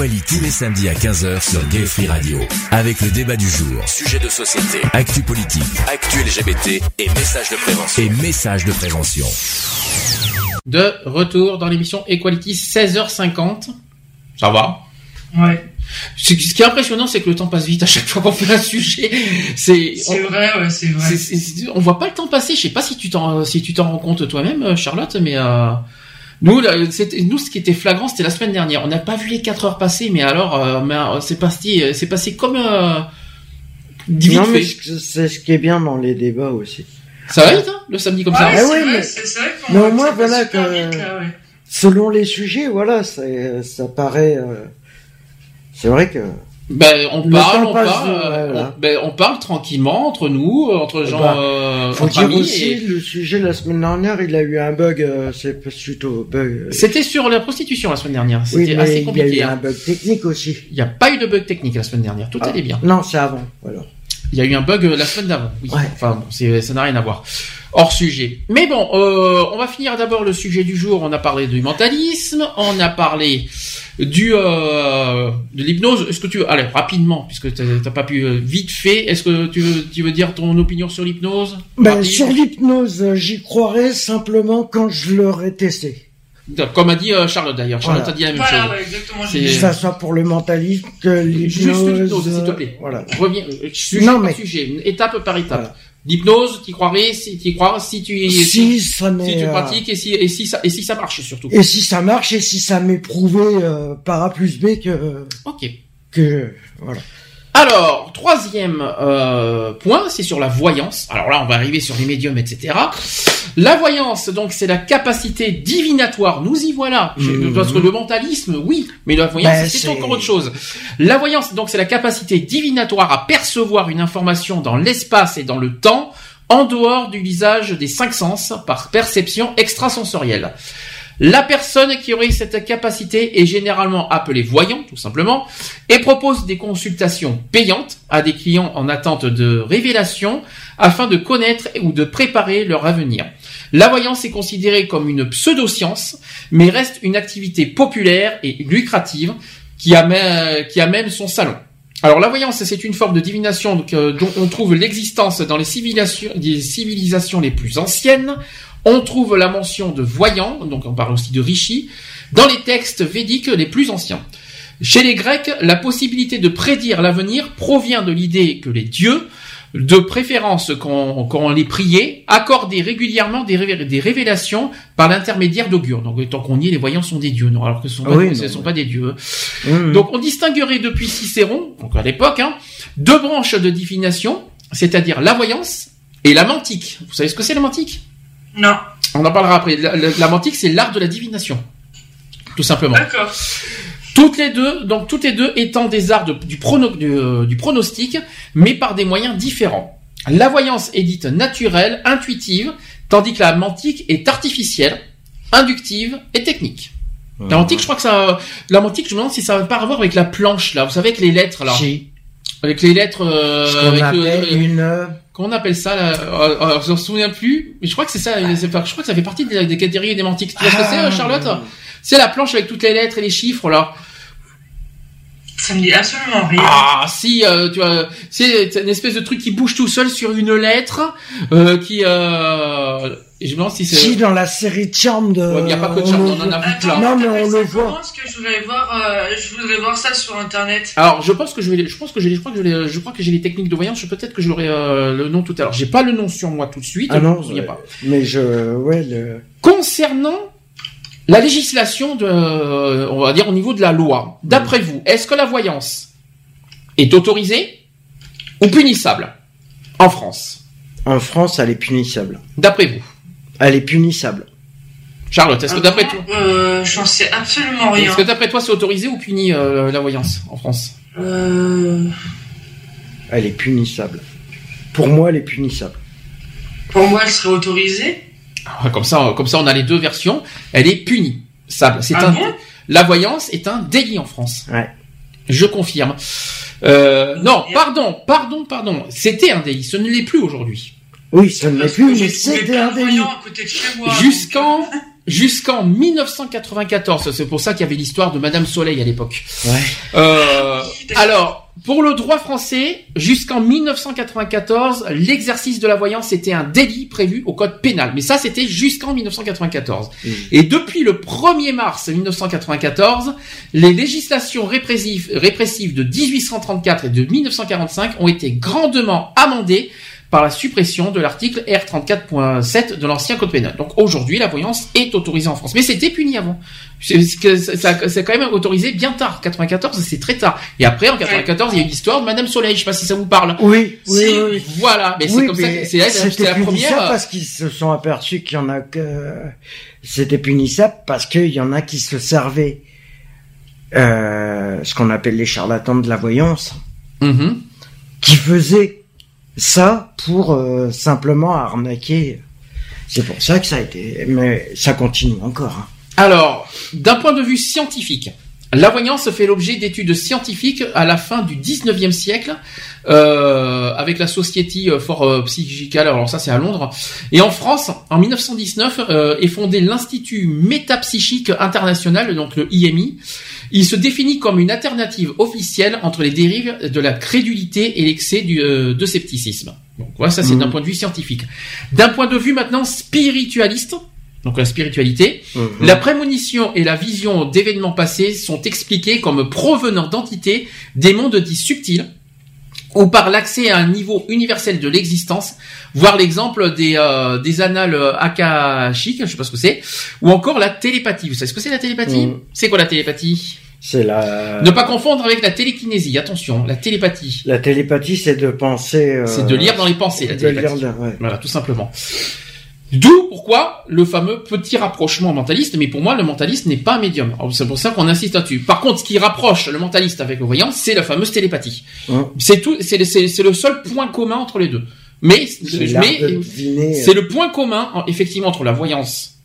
Equality tous les samedis à 15h sur Gay Free Radio. Avec le débat du jour, sujet de société, actu politique, actu LGBT et messages de prévention. Et messages de prévention. De retour dans l'émission Equality 16h50. Ça va? Ouais. Ce qui est impressionnant, c'est que le temps passe vite à chaque fois qu'on fait un sujet. C'est, vrai, ouais, c'est vrai. on voit pas le temps passer. Je sais pas si tu t'en, si tu t'en rends compte toi-même, euh, Charlotte, mais euh, nous, là, c'était, nous, ce qui était flagrant, c'était la semaine dernière. On n'a pas vu les 4 heures passer, mais alors, euh, mais, euh, c'est passé, c'est passé comme euh, Non, mais c'est ce qui est bien dans les débats aussi. Ça va vite, hein, le samedi comme Ouais, ça. C'est ouais, vrai, mais- vrai mais au moins, voilà que- vite, là, ouais. Selon les sujets, voilà, c'est- ça paraît. euh, C'est vrai que. Ben, on Le parle, on parle, euh, voilà. on, ben, on parle tranquillement entre nous, euh, entre gens, Bah, euh, Faut entre dire amis. aussi, et- le sujet la semaine dernière, il a eu un bug. euh, C'est suite au bug. euh, C'était sur la prostitution la semaine dernière. Oui, C'était mais assez il y a compliqué. eu hein. un bug technique aussi. Il n'y a pas eu de bug technique la semaine dernière. Tout Ah. allait bien. Non, c'est avant. Voilà. Il y a eu un bug euh, la semaine d'avant. Oui. Ouais. Enfin, bon, c'est- ça n'a rien à voir. Hors sujet. Mais bon, euh, on va finir d'abord le sujet du jour. On a parlé du mentalisme. On a parlé du euh, de l'hypnose. Est-ce que tu veux, allez rapidement, puisque t'as pas pu euh, vite fait. Est-ce que tu veux, tu veux dire ton opinion sur l'hypnose? Ben, sur l'hypnose, j'y croirais simplement quand je l'aurais testé. Comme a dit euh, Charlotte d'ailleurs. Charlotte Voilà. a dit la même Voilà, chose. ouais, exactement. Que ça soit pour le mentalisme, que Juste l'hypnose. s'il te plaît. Voilà. Reviens, euh, sujet Non, par mais- sujet, étape par étape. Voilà. L'hypnose, tu croirais, si tu crois, si tu Si ça si tu euh, pratiques et si et si ça et si ça marche surtout. Et si ça marche et si ça m'est prouvé euh, par A plus B que Ok. que voilà. Alors troisième euh, point, c'est sur la voyance. Alors là, on va arriver sur les médiums, etc. La voyance, donc, c'est la capacité divinatoire. Nous y voilà. Mhm. Parce que le mentalisme, oui, mais la voyance, Ben, c'est encore autre chose. La voyance, donc, c'est la capacité divinatoire à percevoir une information dans l'espace et dans le temps, en dehors du usage des cinq sens, par perception extrasensorielle. La personne qui aurait cette capacité est généralement appelée voyant, tout simplement, et propose des consultations payantes à des clients en attente de révélation afin de connaître ou de préparer leur avenir. La voyance est considérée comme une pseudo-science, mais reste une activité populaire et lucrative qui a même, qui son salon. Alors la voyance, c'est une forme de divination euh, dont on trouve l'existence dans les civilisations les plus anciennes. On trouve la mention de voyant, donc on parle aussi de rishi, dans les textes védiques les plus anciens. Chez les Grecs, la possibilité de prédire l'avenir provient de l'idée que les dieux, de préférence quand, quand on les priait, accordaient régulièrement des, révé- des révélations par l'intermédiaire d'augures. Donc tant qu'on y est, les voyants sont des dieux, non Alors que ce sont Ah oui, non, sont pas des dieux. Donc on distinguerait depuis Cicéron, donc à l'époque, hein, deux branches de divination, c'est-à-dire la voyance et la mantique. Vous savez ce que c'est la mantique? Non, On en parlera après. La, la- la mantique, c'est l'art de la divination, tout simplement. d'accord. Toutes les deux, donc toutes les deux étant des arts de- du, prono- du, euh, du pronostic, mais par des moyens différents. La voyance est dite naturelle, intuitive, tandis que la mantique est artificielle, inductive et technique. La mantique, je crois que ça, la mantique, je me demande si ça va pas avoir avec la planche là. Vous savez avec les lettres là, avec les lettres, euh, Ce avec le- appelle le- une. Euh, comment on appelle ça là euh, euh, Je me souviens plus, mais je crois que c'est ça. Je crois que ça fait partie des, des catégories des mantiques. Tu vois ce que c'est, Ah. Charlotte C'est la planche avec toutes les lettres et les chiffres là. Ça me dit absolument rien. Ah si, euh, tu vois, c'est une espèce de truc qui bouge tout seul sur une lettre, euh, qui. Euh, et je me demande si c'est. Si dans la série Charm de. Ouais, mais y a pas que de on Charm, le on en a vu plein. Non, mais on le voit. comment Parce que je voudrais voir, euh, je voudrais voir ça sur internet. Alors, je pense que je vais, je pense que j'ai, je crois que j'ai, je crois que j'ai les techniques de voyance. Je peut-être que j'aurai euh, le nom tout à l'heure. J'ai pas le nom sur moi tout de suite. Ah non, il y a pas. Mais je. Ouais, le. Concernant la législation de, euh, on va dire au niveau de la loi. D'après vous, est-ce que la voyance est autorisée ou punissable en France? En France, elle est punissable. D'après vous, Elle est punissable. Charlotte, est-ce que d'après toi, Euh, j'en sais absolument rien. est-ce que d'après toi c'est autorisé ou puni euh, la voyance en France Euh, Elle est punissable. Pour moi, elle est punissable. pour moi, elle serait autorisée. Ah, Comme ça, comme ça, on a les deux versions. Elle est punie. Ça, c'est Ah un. bon? La voyance est un délit en France. Ouais. Je confirme. Euh, non, pardon, pardon, pardon. C'était un délit. Ce ne l'est plus aujourd'hui. Oui, ça ne l'est plus, mais c'était un délit. Jusqu'en [LAUGHS] jusqu'en 1994. C'est pour ça qu'il y avait l'histoire de Madame Soleil à l'époque. Ouais. Euh, alors, pour le droit français, jusqu'en 1994, l'exercice de la voyance était un délit prévu au code pénal. Mais ça, c'était jusqu'en 1994. Et depuis le 1er mars 1994, les législations répressives, répressives de 1834 et de 1945 ont été grandement amendées par la suppression de l'article R34.7 de l'ancien code pénal. Donc aujourd'hui, la voyance est autorisée en France. Mais c'était puni avant. C'est c'est- ça- c'est quand même autorisé bien tard. 94, c'est très tard. Et après, en 94, il y a eu l'histoire de Madame Soleil. Je sais pas si ça vous parle. Oui, oui, oui. Voilà. Mais c'est Oui, comme ça mais que c'est c'est la première. parce qu'ils se sont aperçus qu'il y en a que c'était punissable parce qu'il y en a qui se servaient euh, ce qu'on appelle les charlatans de la voyance, Mhm. qui faisaient ça pour euh, simplement arnaquer. C'est pour ça que ça a été, mais ça continue encore. hein. Alors, d'un point de vue scientifique, la voyance fait l'objet d'études scientifiques à la fin du 19e siècle, euh, avec la Society for euh, Psychical, alors ça c'est à Londres, et en France, en 1919, euh, est fondé l'Institut Métapsychique International, donc le IMI. Il se définit comme une alternative officielle entre les dérives de la crédulité et l'excès du, euh, de scepticisme. Donc voilà, ça c'est Mhm. d'un point de vue scientifique. D'un point de vue maintenant spiritualiste, donc la spiritualité, la prémonition et la vision d'événements passés sont expliquées comme provenant d'entités des mondes dits subtils ou par l'accès à un niveau universel de l'existence, voir l'exemple des, euh, des annales akashiques, je sais pas ce que c'est, ou encore la télépathie. Vous savez ce que c'est la télépathie? Mm. C'est quoi la télépathie? C'est la. Ne pas confondre avec la télékinésie, attention, la télépathie. La télépathie, c'est de penser. euh, C'est de lire dans les pensées, la de lire télépathie. ouais. Voilà, tout simplement. D'où pourquoi le fameux petit rapprochement mentaliste, mais pour moi le mentaliste n'est pas un médium. C'est pour ça qu'on insiste là-dessus. Par contre, ce qui rapproche le mentaliste avec le voyant, c'est la fameuse télépathie. C'est tout, c'est le seul point commun entre les deux. Mais, C'est mais c'est le point commun en- effectivement entre la voyance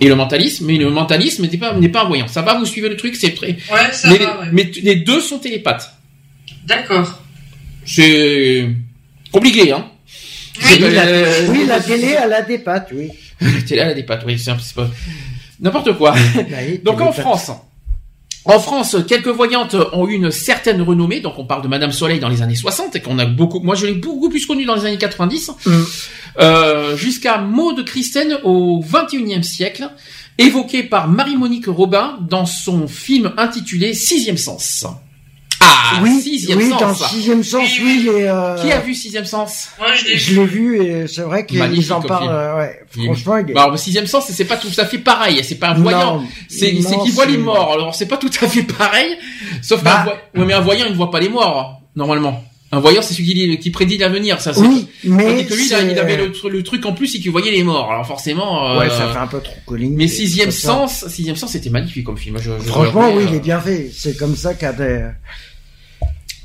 et le mentalisme, mais le mentalisme n'est pas n'est pas un voyant. Ça va, vous suivez le truc, c'est très. Ouais, ça Mais, va, ouais. mais les deux sont télépathes. D'accord. C'est compliqué, hein. Oui, la, Euh, oui, la télé, elle a des pattes, oui. [LAUGHS] La télé, elle a des pattes, oui, c'est pas... N'importe quoi. Donc en. France, en France, quelques voyantes ont eu une certaine renommée. Donc on parle de Madame Soleil dans les années 60 et qu'on a beaucoup. Moi, je l'ai beaucoup plus connue dans les années 90, Mm. Euh, jusqu'à Maud Christen au 21e siècle, évoquée par Marie-Monique Robin dans son film intitulé Sixième Sens. Ah, oui, Sixième oui, dans Sens. le sixième sens, oui, est, euh, Qui a vu Sixième Sens? Moi, je l'ai je l'ai vu et c'est vrai qu'ils en parlent, euh, ouais. Franchement, il est... Bah, alors, le Sixième Sens, c'est pas tout à fait pareil. C'est pas un voyant. C'est non, c'est qui voit les morts. Alors c'est pas tout à fait pareil. Sauf Bah. qu'un voy- ouais, mais un voyant il ne voit pas les morts normalement. Un voyant c'est celui qui, qui prédit l'avenir. Ça. Oui, mais Tandis que lui il, avait le, tr- le truc en plus c'est qu'il voyait les morts. Alors forcément. euh, Ouais, ça fait un peu trop colline. Mais sixième ça. sens, sixième sens c'était magnifique comme film. Je- je- Franchement, oui, euh, il est bien fait. C'est comme ça qu'a des...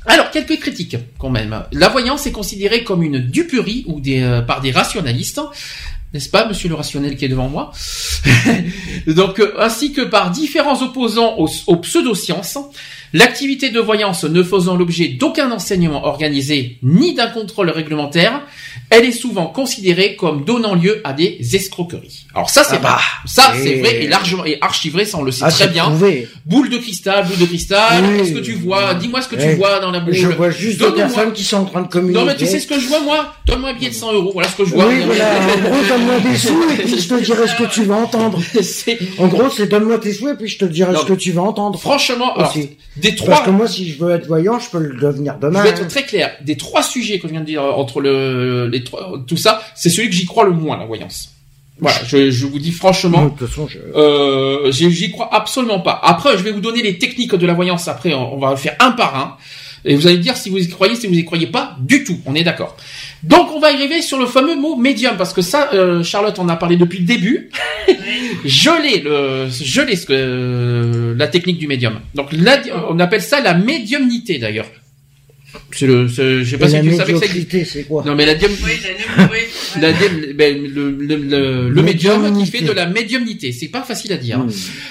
Alors quelques critiques quand même. La voyance est considérée comme une duperie ou des euh, par des rationalistes. N'est-ce pas, monsieur le rationnel qui est devant moi? [LAUGHS] Donc, euh, ainsi que par différents opposants aux, aux pseudosciences, l'activité de voyance ne faisant l'objet d'aucun enseignement organisé ni d'un contrôle réglementaire, elle est souvent considérée comme donnant lieu à des escroqueries. Alors ça, c'est Ah bah. Ça, et- c'est vrai et largement et archi vrai, ça on le sait Ah, très bien. prouvé. Boule de cristal, boule de cristal. Oui. Qu'est-ce que tu vois? Dis-moi ce que tu vois dans la boule. Je vois juste des Donne-moi- personnes qui sont en train de communiquer. Non mais tu sais ce que je vois moi? Donne-moi un billet de 100 euros, voilà ce que je vois. Oui, voilà. En gros, donne-moi des sous et puis je te dirai ce que tu vas entendre. [LAUGHS] En gros, c'est donne-moi tes sous et puis je te dirai Non, ce que tu vas entendre. Franchement, alors, Des Parce que moi, si je veux être voyant, je peux le devenir je demain. vais être très clair, des trois sujets que je viens de dire entre le, les trois, tout ça, c'est celui que j'y crois le moins, la voyance. Voilà, je, je vous dis De franchement, toute façon, je... euh, j'y crois absolument pas. Après, je vais vous donner les techniques de la voyance. Après, on, on va le faire un par un. Et vous allez me dire si vous y croyez, si vous y croyez pas du tout. On est d'accord. Donc, on va arriver sur le fameux mot médium parce que ça, euh, Charlotte en a parlé depuis le début. [LAUGHS] je l'ai, le, je l'ai ce que euh, la technique du médium. Donc, là, on appelle ça la médiumnité d'ailleurs. C'est le, c'est- je sais pas Et si la tu savais que ça c'est quoi? Non, mais la Oui, la oui. [LAUGHS] la ben, le, le, le, le médium qui Médiumnité. fait de la médiumnité. C'est pas facile à dire. Hmm.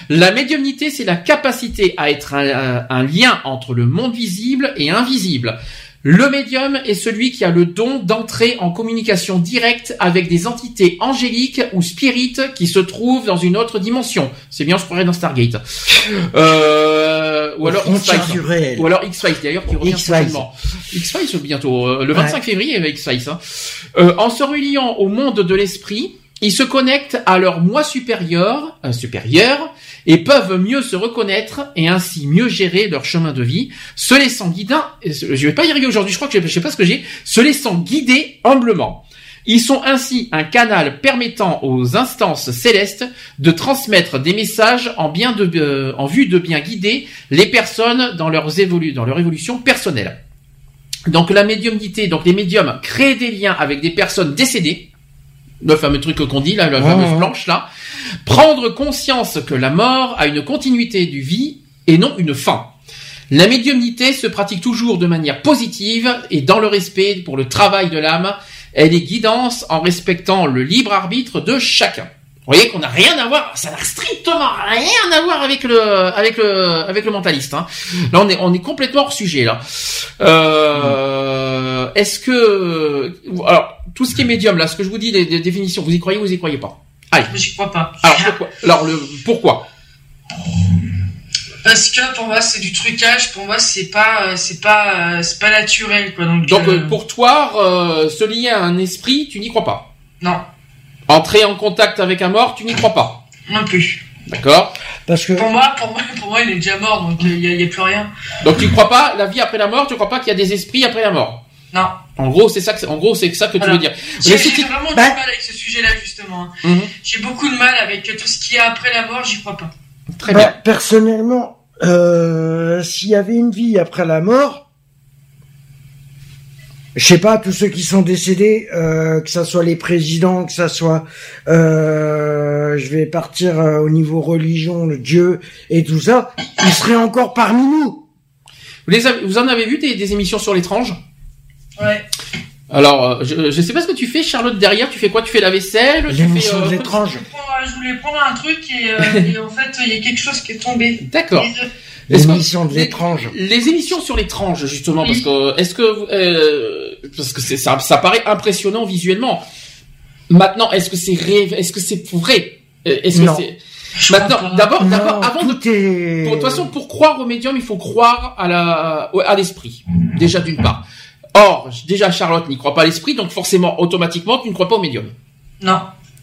La médiumnité, c'est la capacité à être un, un- un lien entre le monde visible et invisible. Le médium est celui qui a le don d'entrer en communication directe avec des entités angéliques ou spirites qui se trouvent dans une autre dimension. C'est bien, se croirait dans Stargate. Euh, ou alors X-Files. Ou alors X-Files d'ailleurs qui revient prochainement. X-Files bientôt, euh, le 25 Ouais. février avec X-Files. hein. Euh, en se reliant au monde de l'esprit, ils se connectent à leur moi supérieur, euh, supérieur, et peuvent mieux se reconnaître et ainsi mieux gérer leur chemin de vie, se laissant guider, je vais pas y arriver aujourd'hui, je crois que je sais pas ce que j'ai, se laissant guider humblement. Ils sont ainsi un canal permettant aux instances célestes de transmettre des messages en, bien de, euh, en vue de bien guider les personnes dans, leurs évolu dans leur évolution personnelle. Donc la médiumnité, donc les médiums créent des liens avec des personnes décédées, le fameux truc qu'on dit là, la Ouais, fameuse ouais. planche là, prendre conscience que la mort a une continuité du vie et non une fin. La médiumnité se pratique toujours de manière positive et dans le respect pour le travail de l'âme. Elle est guidance en respectant le libre arbitre de chacun. Vous voyez qu'on n'a rien à voir, ça n'a strictement rien à voir avec le avec le avec le mentaliste. Hein. Là on est on est complètement hors sujet là. Euh, Est-ce que alors tout ce qui est médium là, ce que je vous dis des, des définitions, vous y croyez ou vous y croyez pas Allez. Mais j'y crois pas. Alors pourquoi Alors le pourquoi Parce que pour moi c'est du trucage, pour moi c'est pas euh, c'est pas euh, c'est pas naturel quoi. Donc, Donc euh, pour toi, euh, se lier à un esprit, tu n'y crois pas. non, Entrer en contact avec un mort, tu n'y crois pas. non plus. D'accord Parce que Pour moi, pour moi, pour moi, il est déjà mort, donc il y, a- plus rien. Donc tu crois pas la vie après la mort, tu crois pas qu'il y a des esprits après la mort. Non. En gros, c'est ça que en gros, c'est ça que tu veux dire. J'ai vraiment Bah- du mal avec ce sujet-là justement. Mhm. J'ai beaucoup de mal avec tout ce qui est après la mort, j'y crois pas. Très bah, bien. personnellement, euh, s'il y avait une vie après la mort, je sais pas, tous ceux qui sont décédés, euh, que ça soit les présidents, que ça soit, euh, je vais partir euh, au niveau religion, le Dieu et tout ça, ils seraient encore parmi nous. Vous, les avez- vous en avez vu des, des émissions sur l'étrange? Ouais. Alors, euh, je, je sais pas ce que tu fais, Charlotte. Derrière, tu fais quoi? Tu fais la vaisselle? Tu fais, euh, de l'étrange. Je, voulais prendre un truc et, euh, [LAUGHS] et en fait, il y a quelque chose qui est tombé. D'accord. Euh, L'émission de l'étrange. Les émissions sur l'étrange, justement, parce que est-ce que euh, parce que c'est ça, ça paraît impressionnant visuellement. Maintenant, est-ce que c'est ré... est-ce que c'est vrai? Euh, Est-ce que Non. c'est maintenant d'abord Non, d'abord avant de est... pour, de toute façon pour croire au médium, il faut croire à la à l'esprit déjà d'une part. Or, déjà Charlotte n'y croit pas à l'esprit, donc forcément automatiquement tu ne crois pas au médium. Non.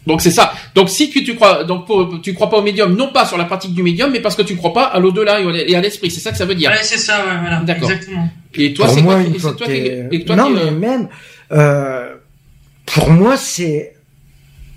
Donc c'est ça. Donc si tu, tu crois donc pour- tu crois pas au médium, non pas sur la pratique du médium, mais parce que tu crois pas à l'au-delà et à l'esprit. C'est ça que ça veut dire. Ouais, c'est ça, ouais, voilà. D'accord. Exactement. Et toi, c'est quoi toi t'es- et toi non, qui, mais euh, même, euh, pour moi, c'est,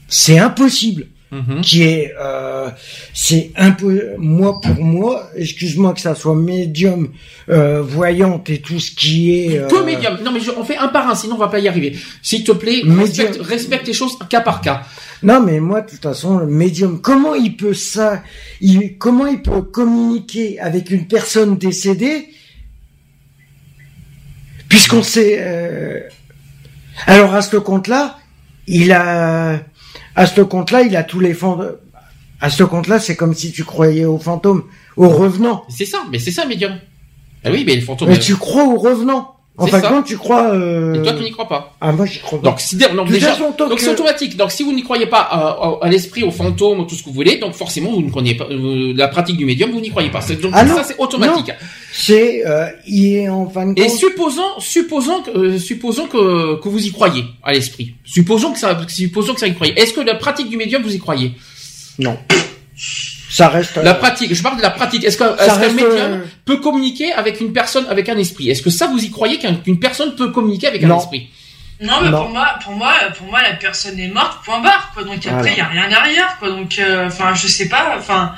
c'est impossible. Mhm. Qui est, euh, c'est un peu, moi pour moi, excuse-moi que ça soit médium, euh, voyante et tout ce qui est. euh, médium. Non mais je- on fait un par un, sinon on va pas y arriver. S'il te plaît, respecte, respecte les choses cas par cas. Non, mais moi, de toute façon, le médium, comment il peut ça, il, comment il peut communiquer avec une personne décédée, puisqu'on sait, euh, alors à ce compte-là, il a, à ce compte-là, il a tous les fantômes. À ce compte-là, c'est comme si tu croyais aux fantômes, aux revenants. C'est ça, mais c'est ça médium. Ah oui, mais les fantômes. Mais tu crois aux revenants. En fin de ça. compte, tu crois. Euh... Et toi, tu n'y crois pas. Ah, moi, j'y crois pas. Donc, si, donc déjà, façon, donc que- c'est automatique. Donc, si vous n'y croyez pas à, à- à l'esprit, aux fantômes, ou tout ce que vous voulez, donc forcément, vous ne croyez pas euh, la pratique du médium, vous n'y croyez pas. Donc, Ah non, ça, c'est automatique. C'est, euh, il est en fin de Et compte. supposons, supposons que, euh, supposons que, que vous y croyez à l'esprit. Supposons que ça, supposons que ça y croyez. Est-ce que la pratique du médium, vous y croyez? Non. Ça reste. La pratique, je parle de la pratique. Est-ce qu'un Ça est-ce qu'un reste, médium euh, peut communiquer avec une personne, avec un esprit? Est-ce que ça, vous y croyez qu'un- qu'une personne peut communiquer avec un esprit? Non, mais Non. pour moi, pour moi, pour moi, la personne est morte, point barre, quoi. Donc Voilà. après, il y a rien derrière, quoi. Donc, euh, enfin, je sais pas, enfin,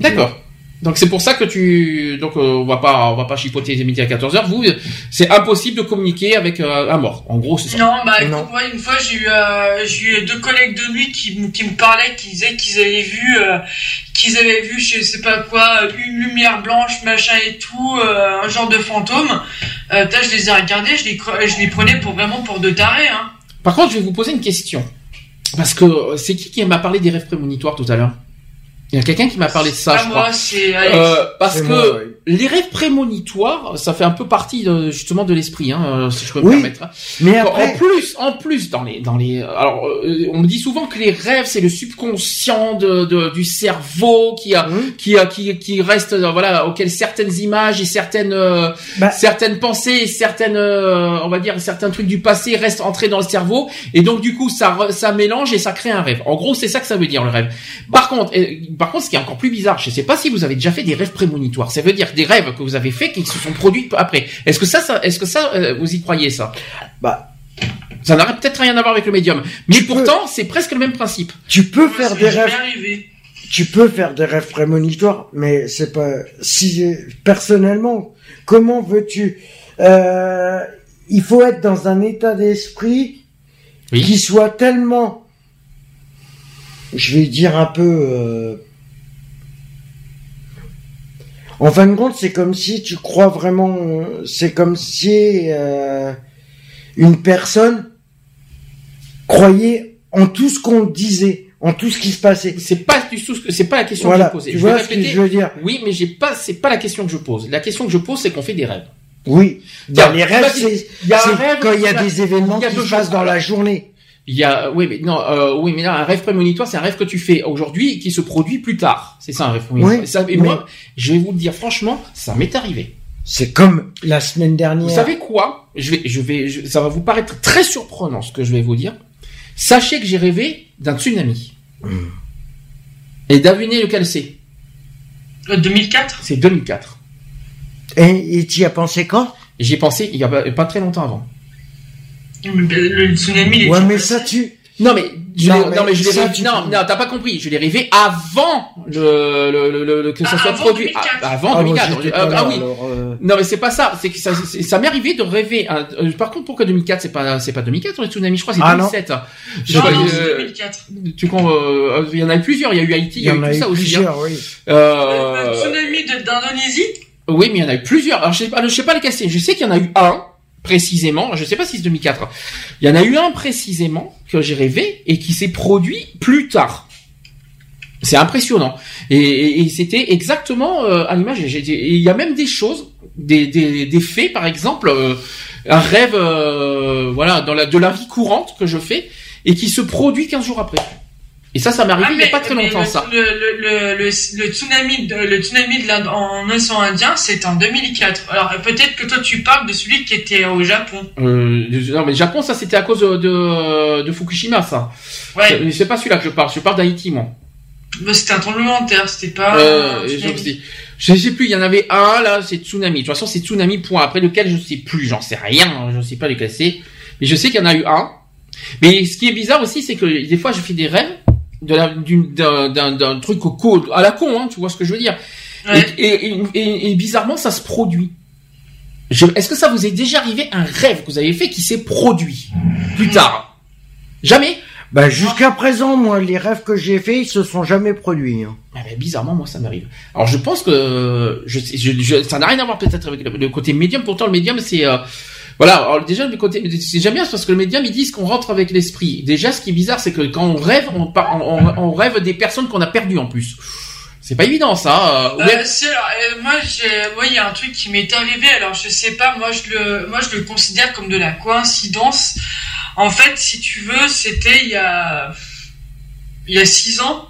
D'accord. Donc c'est pour ça que tu donc euh, on va pas on va pas chipoter les midi à 14 h Vous c'est impossible de communiquer avec euh, un mort. En gros c'est ça. non, bah, Non. moi, une fois, j'ai eu, euh, j'ai eu deux collègues de nuit qui, me- qui me parlaient, qui disaient qu'ils avaient vu, euh, qu'ils avaient vu, je sais pas quoi, une lumière blanche, machin et tout, euh, un genre de fantôme. Euh, je les ai regardés, je les, je les prenais pour vraiment pour deux tarés, hein. Par contre je vais vous poser une question parce que c'est qui qui m'a parlé des rêves prémonitoires tout à l'heure? Il y a quelqu'un qui m'a parlé de ça, Pas je moi, crois. c'est Alex. Euh, parce C'est que moi, oui. les rêves prémonitoires, ça fait un peu partie de- justement de l'esprit, hein, euh, si je peux me Oui. permettre. Mais En après, plus, en plus, dans les, dans les, alors, euh, on me dit souvent que les rêves, c'est le subconscient de, de- du cerveau qui a, Hum. qui a, qui, qui reste, euh, voilà, auquel certaines images et certaines, euh, Bah- certaines pensées, et certaines, euh, on va dire, certains trucs du passé restent entrés dans le cerveau, et donc du coup, ça, ça mélange et ça crée un rêve. En gros, c'est ça que ça veut dire le rêve. Par contre, euh, par contre, ce qui est encore plus bizarre, je sais pas si vous avez déjà fait des rêves prémonitoires. Ça veut dire des rêves que vous avez fait qui se sont produits après. Est-ce que ça, ça est-ce que ça, euh, vous y croyez ça? Bah, Ça n'a peut-être rien à voir avec le médium, mais Tu peux- pourtant, c'est presque le même principe. tu peux Moi, faire des rêves, arrivé. tu peux faire des rêves prémonitoires, mais c'est pas, si, personnellement, comment veux-tu, euh, il faut être dans un état d'esprit Oui. qui soit tellement, je vais dire un peu, euh, en fin de compte, c'est comme si tu crois vraiment, euh, c'est comme si euh, une personne croyait en tout ce qu'on disait, en tout ce qui se passait. C'est pas du tout, ce que- c'est pas la question Voilà, que je posais. tu je vois ce que je veux dire? Oui, mais j'ai pas, c'est pas la question que je pose. La question que je pose, c'est qu'on fait des rêves. Oui. Dans les rêves, c'est quand il y a des événements qui se passent dans la journée. Il y a, oui, mais non, euh, oui, mais là, un rêve prémonitoire, c'est un rêve que tu fais aujourd'hui et qui se produit plus tard. C'est ça un rêve prémonitoire. Oui, Et ça- et mais- moi, je vais vous le dire franchement, ça m'est arrivé. C'est comme la semaine dernière. Vous savez quoi? Je vais, je vais, je- ça va vous paraître très surprenant ce que je vais vous dire. Sachez que j'ai rêvé d'un tsunami. Hmm. Et devinez lequel c'est? Euh, 2004 C'est 2004. Et et tu y as pensé quand? J'y ai pensé il y a pas, pas très longtemps avant. Le le tsunami, il est Ouais, mais ça tu. Non mais je Non, l'ai- mais non mais je l'ai rêvé. Non, non, t'as pas compris. Je l'ai rêvé avant le, le, le, le- le- que ça Ah, soit avant produit. 2004. Ah, avant Ah, moi, 2004. j'étais Ah, pas ah oui. alors, euh, Non mais c'est pas ça, c'est que ça, c'est- ça m'est arrivé de rêver. un- euh, par contre, pourquoi 2004 C'est pas, c'est pas 2004 le tsunami, je crois, c'est Ah, non. 2007. Je Non, crois, non, euh, c'est 2004. tu comprends, euh, il y en a eu plusieurs. Il y a eu Haïti, il y a, eu tout ça aussi. hein. plusieurs, oui. Euh, Le tsunami de- d'Indonésie? Oui, mais il y en a eu plusieurs. Alors je sais pas, je sais pas lesquels c'est. Je sais qu'il y en a eu un précisément. Je sais pas si c'est 2004. Il y en a eu un précisément que j'ai rêvé et qui s'est produit plus tard. C'est impressionnant. Et, c'était exactement euh, à l'image. Il y a même des choses, des, des, des faits, par exemple, euh, un rêve, euh, voilà, dans la, de la vie courante que je fais et qui se produit 15 jours après. Et ça, ça m'est arrivé Ah, il y a mais- pas très mais longtemps, le, ça. Le, tsunami de, le tsunami de l'Inde en océan Indien, c'est en 2004. Alors peut-être que toi tu parles de celui qui était au Japon. Euh, non, mais le Japon, ça, c'était à cause de, de, Fukushima, ça. Ouais, Mais C'est pas celui-là que je parle. Je parle d'Haïti, moi. mais c'était un tremblement de terre, c'était pas. Euh, je, sais- plus. Il y en avait un là, c'est tsunami. De toute façon, c'est tsunami. Point. Après lequel je sais plus. J'en sais rien. Je sais pas lequel c'est. Mais je sais qu'il y en a eu un. Mais ce qui est bizarre aussi, c'est que des fois, je fais des rêves d'un, d'un, d'un truc au co- à la con. Hein, tu vois ce que je veux dire Ouais. et, et, et- et bizarrement, ça se produit. Je- Est-ce que ça vous est déjà arrivé un rêve que vous avez fait qui s'est produit plus tard? Jamais? Bah, jusqu'à présent, moi, les rêves que j'ai faits, ils se sont jamais produits. hein. Ah ben, bizarrement, moi, ça m'arrive. Alors, je pense que je, je, je- ça n'a rien à voir peut-être avec le, le côté médium. Pourtant, le médium, c'est euh, voilà. Alors, déjà, le côté, c'est j'aime bien parce que le médium, ils disent qu'on rentre avec l'esprit. Déjà, ce qui est bizarre, c'est que quand on rêve, on, par- on, on- on rêve des personnes qu'on a perdues en plus. C'est pas évident, ça. Euh, Euh, ouais. euh, moi, il y a un truc qui m'est arrivé. Alors, je sais pas. Moi, je le, moi, je le considère comme de la coïncidence. En fait, si tu veux, c'était il y a, il y a six ans.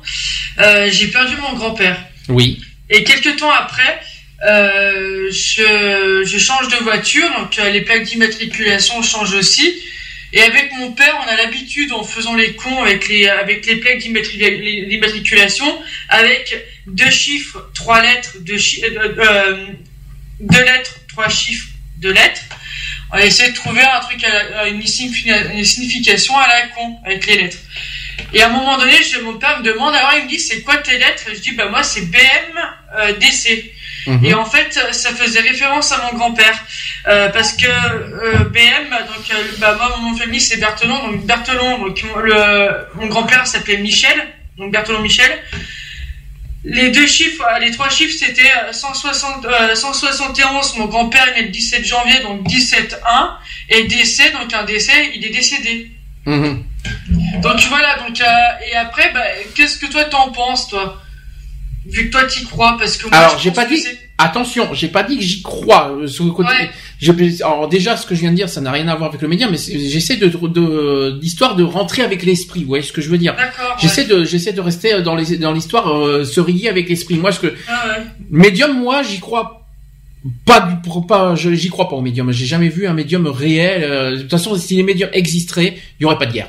Euh, j'ai perdu mon grand-père. Oui. Et quelques temps après, euh, je, change de voiture, donc euh, les plaques d'immatriculation changent aussi. Et avec mon père, on a l'habitude, en faisant les cons avec les, avec les plaques d'immatri- d'immatriculation, avec deux chiffres, trois lettres, deux, chi- euh, deux lettres, trois chiffres, deux lettres. On a essayé de trouver un truc, une signification à la con avec les lettres. Et à un moment donné, je, mon père me demande, alors il me dit, c'est quoi tes lettres? Je dis, bah moi c'est BM euh, DC. Mhm. Et en fait, ça faisait référence à mon grand-père. Euh, parce que euh, BM, donc euh, bah, moi, mon famille c'est Berthelon, donc Berthelon, donc mon- le, mon grand-père s'appelait Michel, donc Berthelon Michel. Les deux chiffres, les trois chiffres c'était euh, 160, euh, 171, mon grand-père est né le 17 janvier, donc 17-1, et décès, donc un décès, il est décédé. Mhm. Donc voilà, donc euh, et après, bah, qu'est-ce que toi t'en penses, toi? Vu que toi t'y crois, parce que moi, Alors, j'ai pas dit. Attention, j'ai pas dit que j'y crois. euh, Sur le côté, Ouais. je- alors déjà, ce que je viens de dire, ça n'a rien à voir avec le médium, mais j'essaie de, de, d'histoire de rentrer avec l'esprit. Vous voyez ce que je veux dire? D'accord. J'essaie ouais. de, j'essaie de rester dans les, dans l'histoire, euh, se relier avec l'esprit. Moi, ce que Ah ouais. médium, moi, j'y crois pas du, pas, j'y crois pas au médium. J'ai jamais vu un médium réel. euh, de toute façon, si les médiums existeraient, il y aurait pas de guerre.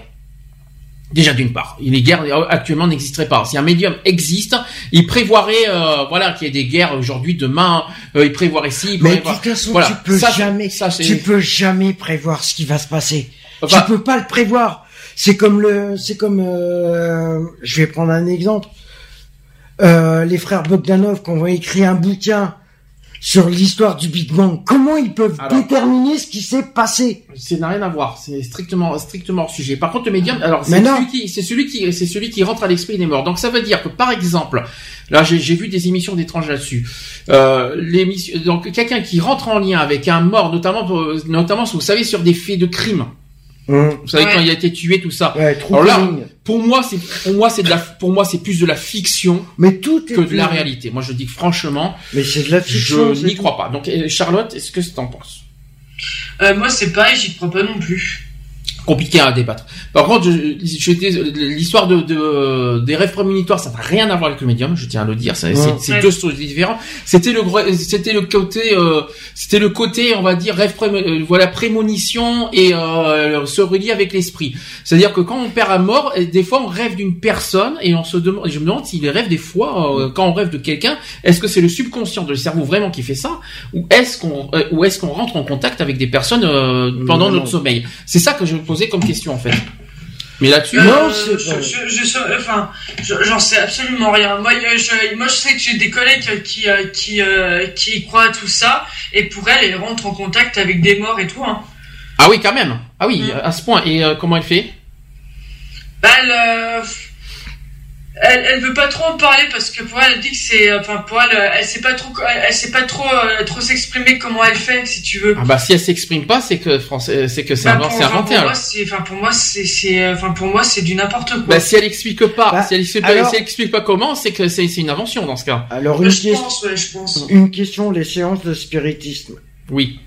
Déjà d'une part, les guerres actuellement n'existeraient pas. Si un médium existe, il prévoirait, euh, voilà, qu'il y ait des guerres aujourd'hui, demain, euh, il prévoirait il Mais de toute façon, Voilà. tu peux Ça, jamais, ça, tu peux jamais prévoir ce qui va se passer. Enfin- tu peux pas le prévoir. C'est comme le, c'est comme, euh, je vais prendre un exemple. Euh, les frères Bogdanov qui ont écrit un bouquin sur l'histoire du Big Bang. Comment ils peuvent Alors. déterminer ce qui s'est passé Ça n'a rien à voir, c'est strictement strictement hors sujet. Par contre, le médium, alors c'est celui qui c'est celui qui c'est celui qui rentre à l'esprit des morts. Donc ça veut dire que par exemple, là j'ai j'ai vu des émissions d'étranges là-dessus. Euh, l'émission donc quelqu'un qui rentre en lien avec un mort, notamment pour- notamment vous savez sur des faits de crime. Vous savez Ouais. quand il a été tué tout ça. Ouais, trop Alors là, conning. pour moi c'est pour moi c'est de la pour moi c'est plus de la fiction Mais tout est que de la réalité. Moi je dis que franchement, Mais c'est de la fiction. je n'y crois pas. Donc euh, Charlotte, est-ce que t'en penses? Euh, moi, c'est pareil, j'y crois pas non plus. Compliqué à débattre. Par contre, je, je étais- l'histoire de, de- des rêves prémonitoires, ça n'a rien à voir avec le médium, je tiens à le dire. C'est Ouais. deux choses différentes. C'était le c'était le côté, euh, c'était le côté, on va dire rêve pré, euh, voilà prémonition et euh, se relier avec l'esprit. C'est-à-dire que quand on perd un mort, et des fois on rêve d'une personne et on se demande, je me demande s'il rêve des fois euh, quand on rêve de quelqu'un, est-ce que c'est le subconscient de le cerveau vraiment qui fait ça, ou est-ce qu'on euh, ou est-ce qu'on rentre en contact avec des personnes euh, pendant Non, notre non. sommeil? C'est ça que je me comme question en fait. Mais là-dessus, Euh, Non, je, je, enfin, je- j'en sais absolument rien. Moi, je, moi, je sais que j'ai des collègues qui, euh, qui, euh, qui croient à tout ça, et pour elles, elles rentrent en contact avec des morts et tout. Hein. ah oui quand même, ah oui Mm. à ce point. Et euh, comment elle fait? Bah, elle, elle, elle veut pas trop en parler parce que pour elle, elle dit que c'est, enfin, pour elle, euh, elle sait pas trop, elle, elle sait pas trop, euh, trop s'exprimer comment elle fait, si tu veux. Ah bah si elle s'exprime pas, c'est que français, c'est que c'est Bah, enfin, inventé. pour alors. moi, c'est, enfin, pour moi, c'est, c'est, enfin, pour moi, c'est du n'importe quoi. Bah si elle explique pas, Bah, si elle explique, alors- si elle explique pas comment, c'est que c'est c'est une invention dans ce cas. Alors une, je question- pense, ouais, je pense. une question, les séances de spiritisme. Oui,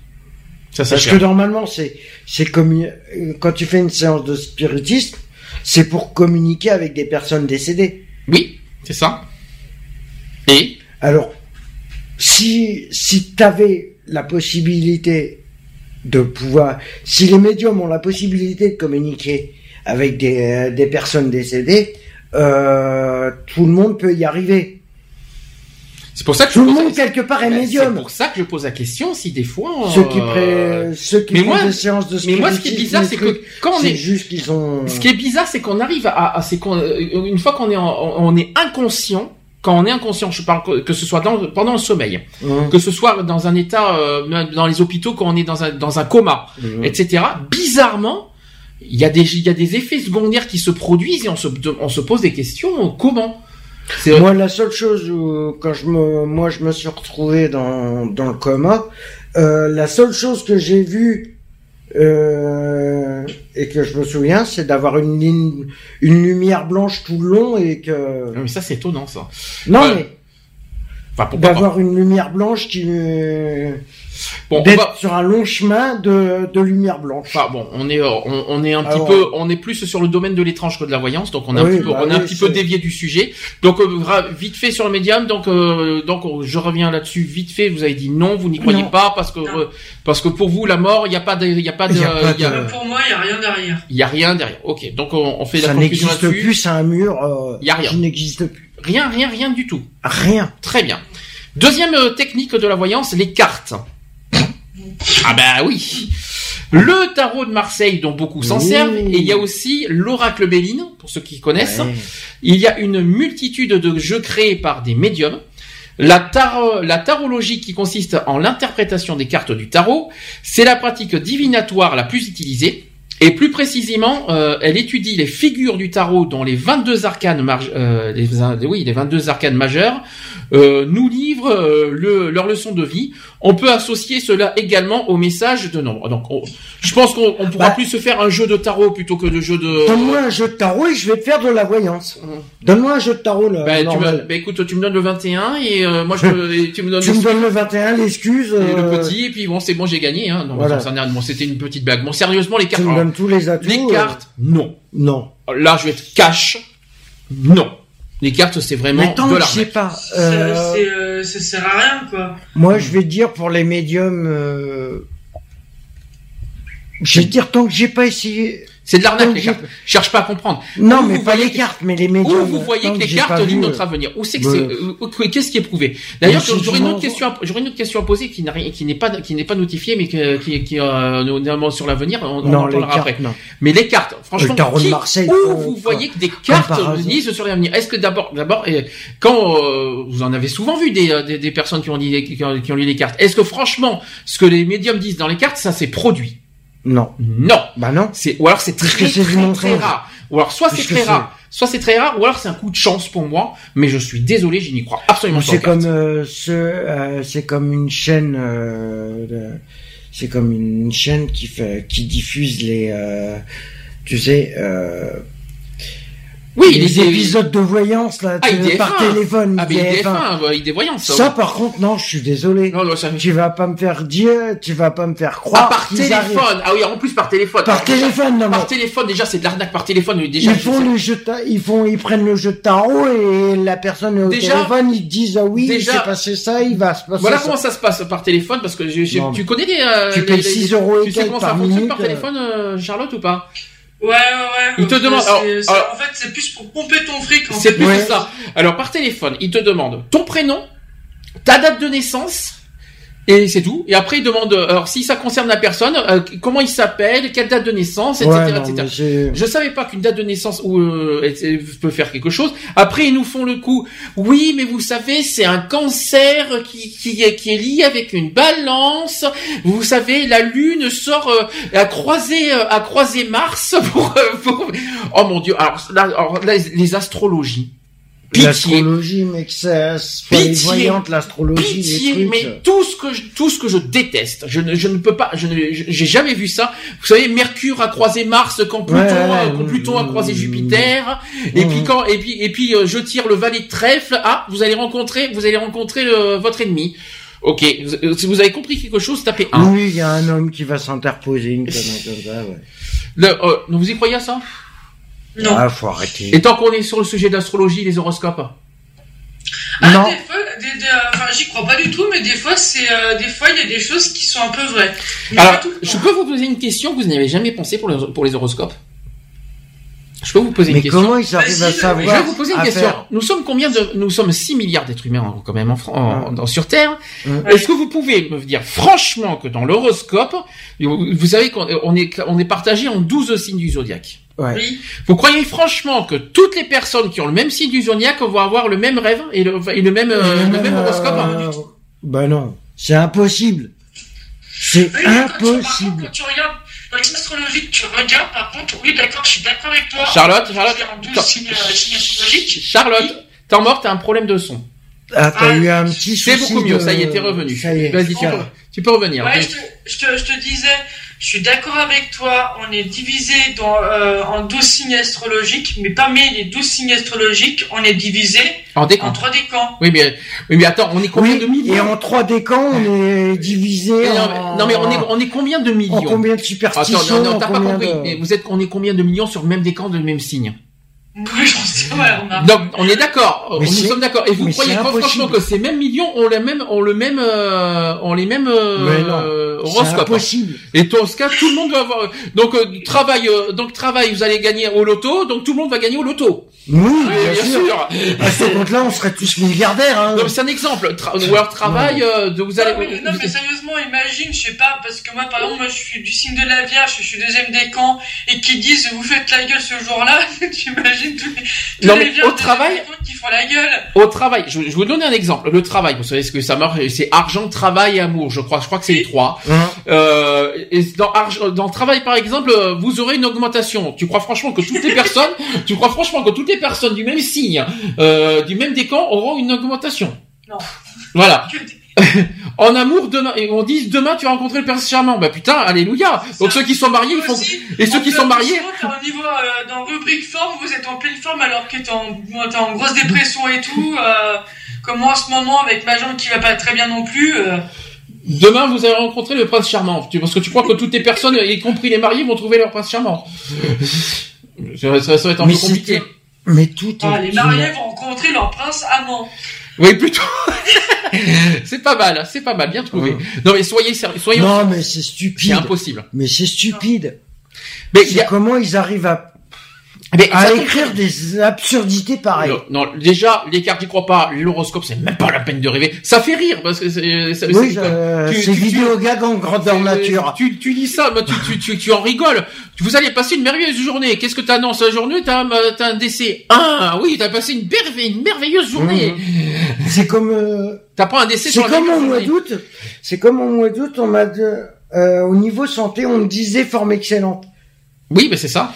ça Parce cher. que normalement, c'est c'est comme euh, quand tu fais une séance de spiritisme, c'est pour communiquer avec des personnes décédées. Oui, c'est ça. Et Alors, si si t'avais la possibilité de pouvoir, si les médiums ont la possibilité de communiquer avec des euh, des personnes décédées, euh, tout le monde peut y arriver. C'est pour ça que Tout je le pose- monde quelque part est médium. C'est pour ça que je pose la question si des fois Ceux qui, euh, pré... ceux qui mais font moi- des séances de Mais moi, ce qui est bizarre, c'est que quand on c'est est juste qu'ils ont. Ce qui est bizarre, c'est qu'on arrive à, à- c'est qu'on, euh, une fois qu'on est, en- on est inconscient, quand on est inconscient, je parle que- ce soit dans, pendant le sommeil, Hum, que ce soit dans un état, euh, dans les hôpitaux, quand on est dans un, dans un coma, hum. etc. Bizarrement, il y a des, il y a des effets secondaires qui se produisent et on se, on se pose des questions. Comment? Moi, la seule chose où, quand je me, moi, je me suis retrouvé dans, dans le coma, euh, la seule chose que j'ai vue, euh, et que je me souviens, c'est d'avoir une ligne, une lumière blanche tout le long et que, mais ça c'est étonnant ça. non, Ouais. mais, Enfin d'avoir une lumière blanche qui, euh, Bon, on d'être va, sur un long chemin de, de lumière blanche. Enfin bon, on est on, on est un petit Alors- peu on est plus sur le domaine de l'étrange que de la voyance, donc on a un petit peu bah on a un petit peu dévié du sujet. Donc euh, vite fait sur le médium, donc euh, donc on- je reviens là-dessus vite fait. Vous avez dit non, vous n'y croyez Non. pas parce que Non. euh, parce que pour vous la mort, il y a pas de il y a pas de Il y a pas il y a- de- Euh, pour moi, il y a rien derrière. il y a rien derrière. Ok, donc on, on fait la Ça n'existe plus, c'est un mur, euh, Y a rien. qui n'existe plus. Rien rien rien du tout. Rien. Très bien. Deuxième euh, technique de la voyance, les cartes. Ah bah oui. Le tarot de Marseille dont beaucoup s'en servent et il y a aussi l'oracle Béline pour ceux qui connaissent. Ouais. Il y a une multitude de jeux créés par des médiums. La, tarot, la tarologie qui consiste en l'interprétation des cartes du tarot, c'est la pratique divinatoire la plus utilisée. Et plus précisément, euh, elle étudie les figures du tarot dont les 22 arcanes, euh, les, oui, les 22 arcanes majeures euh, nous livrent euh, le, leur leçon de vie on peut associer cela également au message de nombre. Donc, on- je pense qu'on on pourra Bah. plus se faire un jeu de tarot plutôt que de jeu de. Donne-moi un jeu de tarot et je vais te faire de la voyance. Donne-moi un jeu de tarot là, Bah, tu me, bah, écoute, tu me donnes le 21 et euh, moi je te- [LAUGHS] et tu me donnes Tu le- me donnes le 21, l'excuse. et euh, le petit et puis bon c'est bon j'ai gagné hein. Non, Voilà. bon, c'était une petite blague. Bon sérieusement les Tu cartes. me alors, donnes tous les atouts. les euh, cartes non. Non. Là je vais être cash. Non. Les cartes c'est vraiment Mais tant de que je sais pas. Ça, euh, c'est, euh, ça sert à rien, quoi. Moi, je vais dire pour les médiums. Euh... Je vais dire tant que j'ai pas essayé. C'est de l'arnaque les cartes. Cherche pas à comprendre. Non, Où mais pas les cartes, mais les Où médiums. vous voyez que les cartes vu, lignent euh, notre avenir Où c'est que bah, c'est euh, Qu'est-ce qui est prouvé D'ailleurs, j'aurais une autre question. à- J'aurais une autre question à poser qui n'a rien, qui n'est pas, qui n'est pas notifiée, mais qui, qui, euh, notamment sur l'avenir. On, en parlera après. Mais les cartes, franchement, où vous voyez que des cartes lisent sur l'avenir Est-ce que d'abord, d'abord, quand vous en avez souvent vu des, des, personnes qui ont, lu les, qui, ont, qui ont lu les cartes, est-ce que franchement, ce que les médiums disent dans les cartes, ça s'est produit Non. Non. Bah non. C'est ou alors c'est très très, rare. Ou alors soit c'est très rare, soit c'est très rare, ou alors c'est un coup de chance pour moi. Mais je suis désolé, je n'y crois absolument pas. C'est comme euh, ce, euh, c'est comme une chaîne, euh, c'est comme une chaîne qui fait, qui diffuse les, tu sais, oui, les les épisodes de voyance là, Ah, tu- IDF1. par téléphone. Ah, mais IDF1. IDF1, ouais, IDF ça. Ça, par contre, non, je suis désolé. Non, non, ça Tu vas pas me faire dire, tu vas pas me faire Ah, croire. par qu'ils arrivent. téléphone. Ah oui, en plus par téléphone. Par Alors, déjà, téléphone, non, mais Par téléphone, déjà, c'est de l'arnaque par téléphone. Déjà, ils je font le jeu, de ta- ils font, ils prennent le jeu de tarot et la personne est au Déjà- téléphone, ils disent ah oui, il déjà- s'est passé ça, il va se passer Voilà ça. comment ça se passe par téléphone, parce que Non, tu connais les, euh, Tu les- payes les- 6 euros et Tu sais comment ça par fonctionne par euh. téléphone, euh, Charlotte, ou pas? Ouais, ouais, ouais. Il te demande- alors- alors- en fait, c'est plus pour pomper ton fric. en C'est plus Ouais. ça. Alors par téléphone, il te demande ton prénom, ta date de naissance. Et c'est tout. Et après, il demande, euh, alors si ça concerne la personne, euh, comment il s'appelle, quelle date de naissance, etc., Ouais, non, etc. Je savais pas qu'une date de naissance ou euh, peut faire quelque chose. Après, ils nous font le coup. Oui, mais vous savez, c'est un cancer qui, qui, est- qui est lié avec une balance. Vous savez, la Lune sort euh, à croiser euh, à croiser Mars [LAUGHS] pour, euh, pour- Oh mon Dieu. Alors là, alors, là, les astrologies. Pitié. L'astrologie, mec, ça, faut les Pitié. l'astrologie, les trucs. mais tout ce que je, tout ce que je déteste, je ne, je ne peux pas, je ne, j'ai jamais vu ça. Vous savez, Mercure a croisé Mars quand Pluton, Ouais, a- quand Pluton a croisé mmh, Jupiter, et puis quand, et puis, et puis, euh, je tire le valet de trèfle. Ah, vous allez rencontrer, vous allez rencontrer euh, votre ennemi. Ok, euh, si vous avez compris quelque chose, tapez 1. Oui, il y a un homme qui va s'interposer, une connerie comme ça, ouais. Le, euh, vous y croyez à ça? Non. Ah, faut arrêter. Et tant qu'on est sur le sujet de l'astrologie, les horoscopes. Ah, non. des fois, des, des- euh, enfin, j'y crois pas du tout, mais des fois, c'est, euh, des fois, il y a des choses qui sont un peu vraies. Mais Alors, je peux vous poser une question que vous n'avez jamais pensé pour les, pour les horoscopes? Je peux vous poser Mais une question. comment ils arrivent à Vas-y, savoir Je vais vous poser une question. faire- Nous sommes combien de, nous sommes 6 milliards d'êtres humains en- quand même en, en- Ouais. dans- sur Terre. Est-ce que vous pouvez me dire franchement que dans l'horoscope, vous vous savez qu'on on est, on est partagé en 12 signes du zodiaque? Ouais. Oui. Vous croyez franchement que toutes les personnes qui ont le même signe du zodiaque vont avoir le même rêve et le, et le même, euh, Et le même, même horoscope euh, Bah non, c'est impossible. C'est Oui, mais quand tu- Par contre, impossible. quand tu regardes, dans les astrologies, tu regardes, par contre, oui, d'accord, je suis d'accord avec toi. Charlotte, Charlotte, signes, euh, signes astrologiques. Charlotte, t'es mort, t'as un problème de son. Ah, t'as Ah, eu un petit C'est souci beaucoup mieux, de- ça y est, t'es revenu. Ça y est. Vas-y, tu peux, tu peux revenir. Ouais, je te, je, te, je te disais, je suis d'accord avec toi, on est divisé dans, euh, en 12 signes astrologiques, mais parmi les 12 signes astrologiques, on est divisé En en décompte. trois décans. Oui, mais, oui, mais attends, on est combien Oui, de millions et en trois décans, on est divisé non, en... non, mais on est, on est combien de millions en combien de Attends, superstitions non, non, en t'as pas compris. de- Mais Vous êtes, on est combien de millions sur le même décan de le même signe Oui, j'en sais, ouais, on a. Donc, on est d'accord. Nous sommes d'accord. Et vous mais croyez pas franchement que ces mêmes millions ont le même, ont le même, euh, ont les mêmes euh, horoscopes impossible. Et dans ce cas, tout le monde va avoir. Donc, euh, travail, euh, donc travail, vous allez gagner au loto. Donc, tout le monde va gagner au loto. Oui, bien, sûr. À ce compte-là, on serait tous milliardaires. Hein. C'est un exemple. Tra- ou alors travail, euh, de vous allez. Non, mais, non, mais sérieusement, imagine, je sais pas, parce que moi, par exemple, moi, je suis du signe de la Vierge, je suis deuxième décan, et qui disent, vous faites la gueule ce jour-là, [LAUGHS] tu imagines tous Non, les mais au travail- décan qui font la gueule. Au travail, je, vous donner un exemple. Le travail, vous savez ce que ça marche, c'est argent, travail et amour. Je crois, je crois que c'est les trois. Hein Euh, et dans, argent- dans travail, par exemple, euh, vous aurez une augmentation. Tu crois franchement que toutes les personnes, [LAUGHS] tu crois franchement que toutes les personnes du même signe, euh, du même décan auront une augmentation? Non. Voilà. [LAUGHS] En amour demain et on dit demain tu vas rencontrer le prince charmant. Bah putain, alléluia. Donc ceux qui sont mariés, ils font Aussi, et ceux qui sont mariés. un niveau euh, dans rubrique forme, vous êtes en pleine forme alors que t'es en, t'es en grosse dépression et tout. Euh, comme moi en ce moment avec ma jambe qui va pas très bien non plus. euh, Demain vous allez rencontrer le prince charmant. Tu- Parce que tu crois que toutes les personnes, y compris les mariés, vont trouver leur prince charmant. ça, ça- ça va être un Mais peu compliqué. Mais tout est. ah, les mariés vont rencontrer leur prince amant. Oui, plutôt. [LAUGHS] c'est pas mal, c'est pas mal, bien trouvé. Non mais soyez sérieux, soyons. Non, mais c'est C'est stupide. impossible. Mais c'est stupide. Mais il y C'est a- comment ils arrivent à, mais à écrire des absurdités pareilles. Non, non, déjà, les cartes, j'y crois pas. L'horoscope, c'est même pas la peine de rêver. Ça fait rire parce que c'est. c'est- Oui, c'est- euh, c'est vidéo gag en grandeur tu- nature. Tu, tu dis ça, mais tu, tu, tu, tu en rigoles. Vous allez passer une merveilleuse journée. Qu'est-ce que t'annonces la journée? T'as un- t'as un décès. Ah oui, t'as passé une, merve- une merveilleuse journée. C'est comme, euh, T'as pas un décès c'est comme au même mois d'août. C'est comme au mois d'août, on m'a euh, au niveau santé, on me disait forme excellente. Oui, mais c'est ça.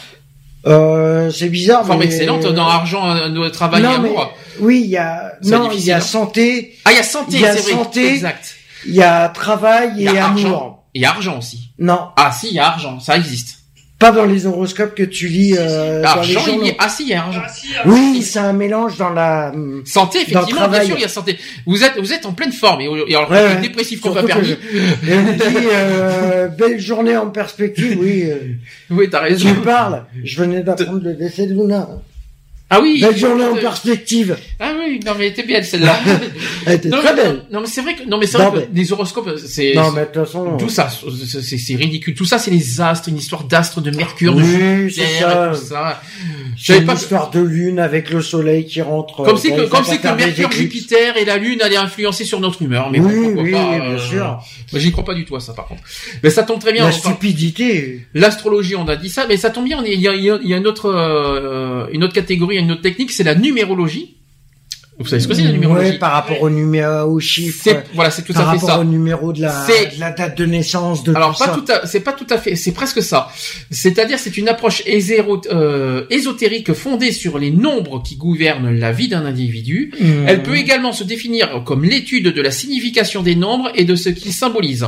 Euh, c'est bizarre. Forme mais- excellente dans argent, euh, travail et Non, mais- amour. Oui, il y a, non, il y a hein. santé, Ah, il y a santé, il y a c'est vrai. santé. Exact. il y a travail Il et y a amour. argent. Il y a argent aussi. Non, Ah si, il y a argent. Ça existe. Pas dans les horoscopes que tu lis euh, dans les journaux. y. Ah si, il y a argent. Ah, si, Oui, c'est un mélange dans la. Santé, Dans le effectivement, bien sûr, il y a santé. Vous êtes, vous êtes en pleine forme. Et, et alors, Ouais, dépressif qu'on pas permis. je- on dit euh, belle journée en perspective. Oui, euh, [LAUGHS] Oui, t'as raison. tu parles. Je venais d'apprendre le décès de Luna. Ah oui. Belle journée en euh, perspective. Ah oui, non mais elle était belle celle-là. [LAUGHS] Elle était non, très mais, belle. non mais c'est vrai que non mais c'est vrai que les horoscopes c'est Non, mais de toute façon. tout ça c'est- ridicule. Tout ça c'est les astres, une histoire d'astres, de Mercure, de Oui, Jupiter, ça. tout ça. C'est une pas. histoire de lune avec le soleil qui rentre. Comme euh, c'est dans que comme c'est que Mercure. Jupiter et la Lune allaient influencer sur notre humeur. Mais Oui, bon, pourquoi oui, pas, bien euh, sûr. Moi j'y crois pas du tout à ça par contre. Mais ça tombe très bien. La stupidité. L'astrologie, on a dit ça, mais ça tombe bien. Il y a, il y a- il y a une autre, euh, une autre catégorie, une autre technique, c'est la numérologie. Vous savez ce que c'est la numérologie Ouais, par rapport au numéro, au chiffre. Voilà, c'est tout par à fait rapport ça. au numéro de la, C'est- de la date de naissance, de Alors tout pas ça. tout à, c'est pas tout à fait, c'est presque ça. C'est-à-dire c'est une approche éséro- euh, ésotérique fondée sur les nombres qui gouvernent la vie d'un individu. Mmh. Elle peut également se définir comme l'étude de la signification des nombres et de ce qu'ils symbolisent.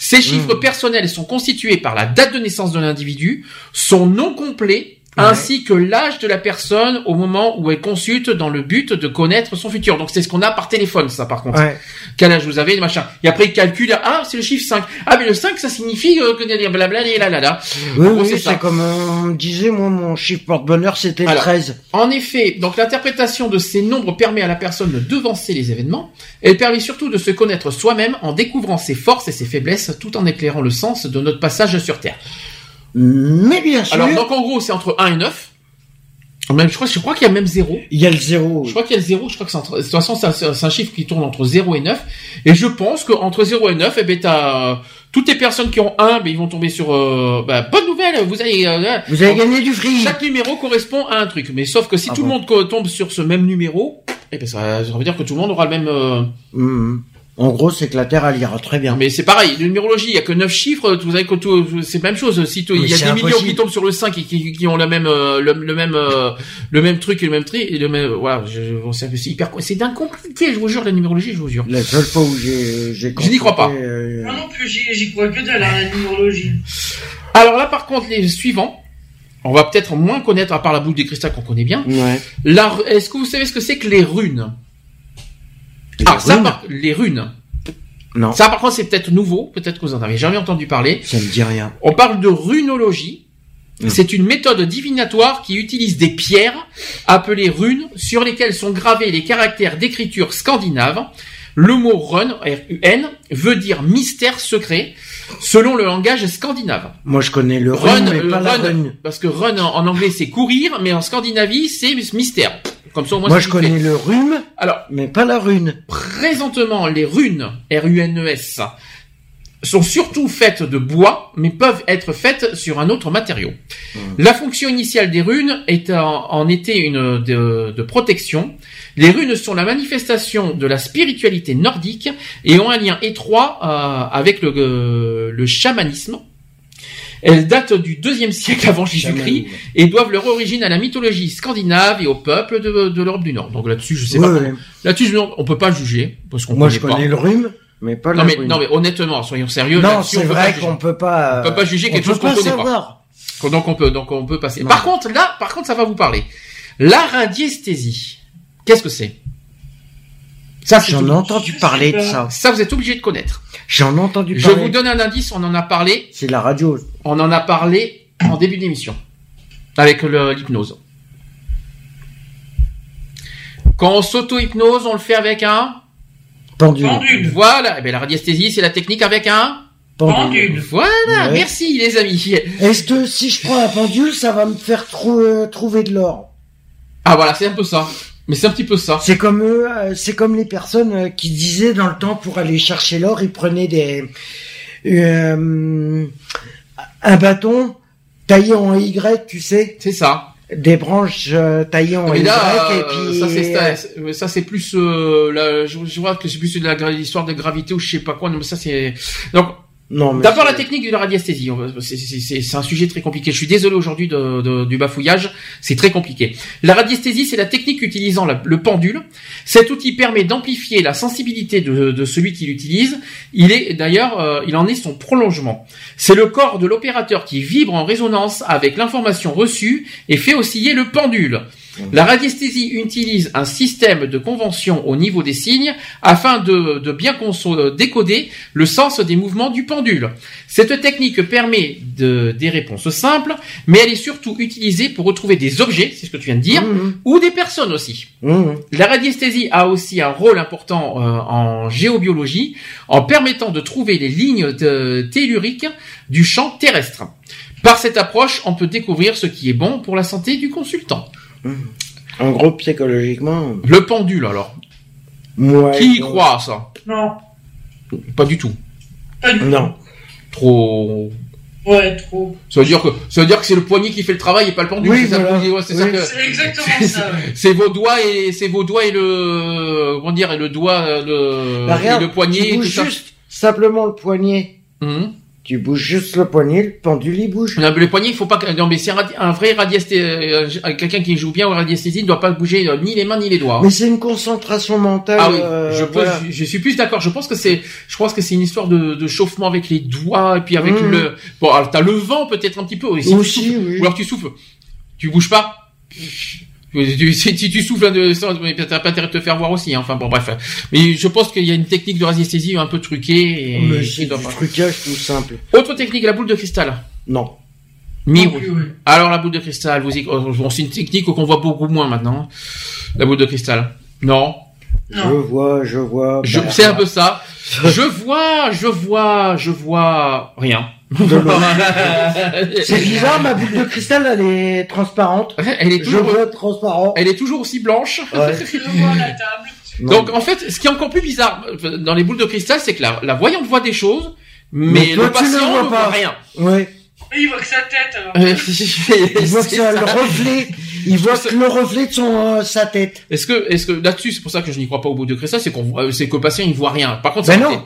Ces chiffres personnels sont constitués par la date de naissance de l'individu, son nom complet, Ouais. ainsi que l'âge de la personne au moment où elle consulte dans le but de connaître son futur. Donc c'est ce qu'on a par téléphone, ça par contre. Ouais. Quel âge vous avez, machin. Et après il calcule, ah c'est le chiffre 5. Ah mais le 5 ça signifie euh, que blabla et là là là. Oui, oui, c'est ça. comme on disait, moi, mon chiffre porte-bonheur, c'était le Alors. 13. En effet, donc l'interprétation de ces nombres permet à la personne de devancer les événements. Elle permet surtout de se connaître soi-même en découvrant ses forces et ses faiblesses tout en éclairant le sens de notre passage sur Terre. Mais bien sûr, Alors donc en gros c'est entre 1 et 9. Même, je crois, je crois qu'il y a même 0. il y a le zéro. Je crois qu'il y a le 0, je crois que c'est entre... De toute façon c'est un, chiffre qui tourne entre 0 et 9. Et je pense qu'entre 0 et 9, eh ben t'as... Toutes les personnes qui ont 1, ben, ils vont tomber sur... euh, bah, bonne nouvelle, vous allez... euh, Vous avez gagné du fric. Chaque numéro correspond à un truc, mais sauf que si Ah tout bon. le monde tombe sur ce même numéro, eh ben ça, ça veut dire que tout le monde aura le même. euh, Mhm. En gros, c'est que la Terre, elle ira très bien. Mais c'est pareil, la numérologie, il y a que 9 chiffres, vous avez que tout, c'est la même chose. Si tout- il y a c'est des millions qui tombent sur le 5 et qui, qui ont le même, euh, le, le même, euh, le même truc et le même tri, et le même, voilà, je, bon, c'est c'est hyper, c'est d'un compliqué, je vous jure, la numérologie, je vous jure. La seule fois où j'ai, j'ai Je n'y crois pas. euh, Moi non plus, j'y j'y crois que dalle à la numérologie. Alors là, par contre, les suivants, on va peut-être moins connaître, à part la boule des cristals qu'on connaît bien. Ouais. La, est-ce que vous savez ce que c'est que les runes? Les ah, ça, runes par- les runes. Non, Ça, par contre, c'est peut-être nouveau. Peut-être que vous en avez jamais entendu parler. ça me dit rien. On parle de runologie. Mm. C'est une méthode divinatoire qui utilise des pierres appelées runes sur lesquelles sont gravés les caractères d'écriture scandinave. Le mot run, R-U-N, veut dire mystère secret selon le langage scandinave. Moi, je connais le Run, run, mais euh, pas la run, run. parce que run en, en anglais c'est courir, mais en Scandinavie c'est mystère. Comme ça, au moins, Moi, je connais le rhume, Alors, mais pas la rune. Présentement, les runes, R-U-N-E-S, sont surtout faites de bois, mais peuvent être faites sur un autre matériau. La fonction initiale des runes est en, en été une de, de protection. Les runes sont la manifestation de la spiritualité nordique et ont un lien étroit euh, avec le, euh, le chamanisme. Elles datent du deuxième siècle avant Jésus-Christ et doivent leur origine à la mythologie scandinave et au peuple de, de l'Europe du Nord. Donc là-dessus, je sais Ouais, pas. ouais. Là-dessus, je- on peut pas juger parce qu'on Moi, je connaît pas. connais le rhume, mais pas Non mais, non mais honnêtement, soyons sérieux. Non, c'est peut vrai pas qu'on peut pas. On peut pas juger quelque chose qu'on connaît pas. Donc on peut, donc on peut passer. Non. Par contre, là, par contre, ça va vous parler. La radiesthésie. Qu'est-ce que c'est? Ça, c'est J'en ai entendu Je parler de ça. ça, vous êtes obligé de connaître. J'en ai entendu Je parler. vous donne un indice. On en a parlé. C'est la radio. On en a parlé en début d'émission avec le- l'hypnose. Quand on s'auto-hypnose, on le fait avec un. Pendule. Pendule. Voilà. Eh bien, la radiesthésie, c'est la technique avec un. Pendule. Voilà. Ouais. Merci, les amis. Est-ce que si je prends un pendule, ça va me faire trou- euh, trouver de l'or? Ah voilà, c'est un peu ça. Mais c'est un petit peu ça. C'est comme eux, euh, c'est comme les personnes euh, qui disaient dans le temps pour aller chercher l'or, ils prenaient des euh, un bâton taillé en Y, tu sais, C'est ça. des branches euh, taillées en Mais Y là, et euh, puis ça c'est ça, ça, c'est plus euh, la, je, je vois que c'est plus de l'histoire de gravité ou je sais pas quoi. Non, mais ça c'est donc non d'abord la technique de la radiesthésie. C'est un sujet très compliqué. Je suis désolé aujourd'hui de, de- du bafouillage. C'est très compliqué. La radiesthésie, c'est la technique utilisant la- le pendule. Cet outil permet d'amplifier la sensibilité de, de celui qui l'utilise. Il est d'ailleurs, euh, il en est son prolongement. C'est le corps de l'opérateur qui vibre en résonance avec l'information reçue et fait osciller le pendule. La radiesthésie utilise un système de convention au niveau des signes afin de, de bien décoder le sens des mouvements du pendule. Cette technique permet de, des réponses simples, mais elle est surtout utilisée pour retrouver des objets, c'est ce que tu viens de dire, Mhm, ou des personnes aussi. mhm. La radiesthésie a aussi un rôle important euh, en géobiologie en permettant de trouver les lignes de- telluriques du champ terrestre. Par cette approche, on peut découvrir ce qui est bon pour la santé du consultant. En gros, psychologiquement, Le pendule alors. moi. qui y croit à ça? Non. Pas du tout. Pas du tout. Non. Trop. Ouais, trop. Ça veut dire que ça veut dire que c'est le poignet qui fait le travail et pas le pendule. Oui, c'est voilà. ouais, Oui. que- exactement [LAUGHS] ça. ouais. C'est vos doigts et c'est vos doigts et le comment dire et le doigt euh, le Bah, regarde, et le poignet tu et tout bouges ça. juste simplement le poignet. Mhm. Tu bouges juste le poignet, le pendule il bouge. Non, mais le poignet, il faut pas non, mais c'est un, un vrai radiesthésie, quelqu'un qui joue bien au radiesthésie ne doit pas bouger euh, ni les mains ni les doigts. Mais c'est une concentration mentale. Ah oui, euh, je, peux- voilà. je, je suis plus d'accord. Je pense que c'est, je pense que c'est une histoire de, de chauffement avec les doigts et puis avec Mhm. le, bon, alors, t'as le vent peut-être un petit peu. si Aussi, souffles- oui. Ou alors tu souffles, tu bouges pas. Si tu souffles, de, ça, mais t'as pas intérêt de te faire voir aussi. hein. Enfin bon, bref. Mais je pense qu'il y a une technique de radiesthésie un peu truquée et Mais c'est du pas- trucage tout simple. Autre technique, la boule de cristal. Non. Ouais. Alors la boule de cristal, vous y... oh, bon, c'est une technique qu'on voit beaucoup moins maintenant. La boule de cristal. Non? Je Non. vois, je vois. Je... bah, C'est un peu ça. Je vois, je vois, je vois rien. [LAUGHS] C'est bizarre, ma boule de cristal, elle est transparente. Elle est Je toujours, vois transparent. elle est toujours aussi blanche. Ouais. [LAUGHS] Je vois la table. Non. Donc en fait, ce qui est encore plus bizarre euh, dans les boules de cristal, c'est que la, la voyante voit des choses, mais, Mais toi, le ne patient ne pas. voit rien. Ouais. Il voit que sa tête, alors. Il voit que le reflet, il voit que le reflet de son, euh, sa tête. Est-ce que, est-ce que là-dessus, c'est pour ça que je n'y crois pas au bout de cristal, c'est qu'on, euh, c'est que le patient il voit rien. Par contre, Ben non. était-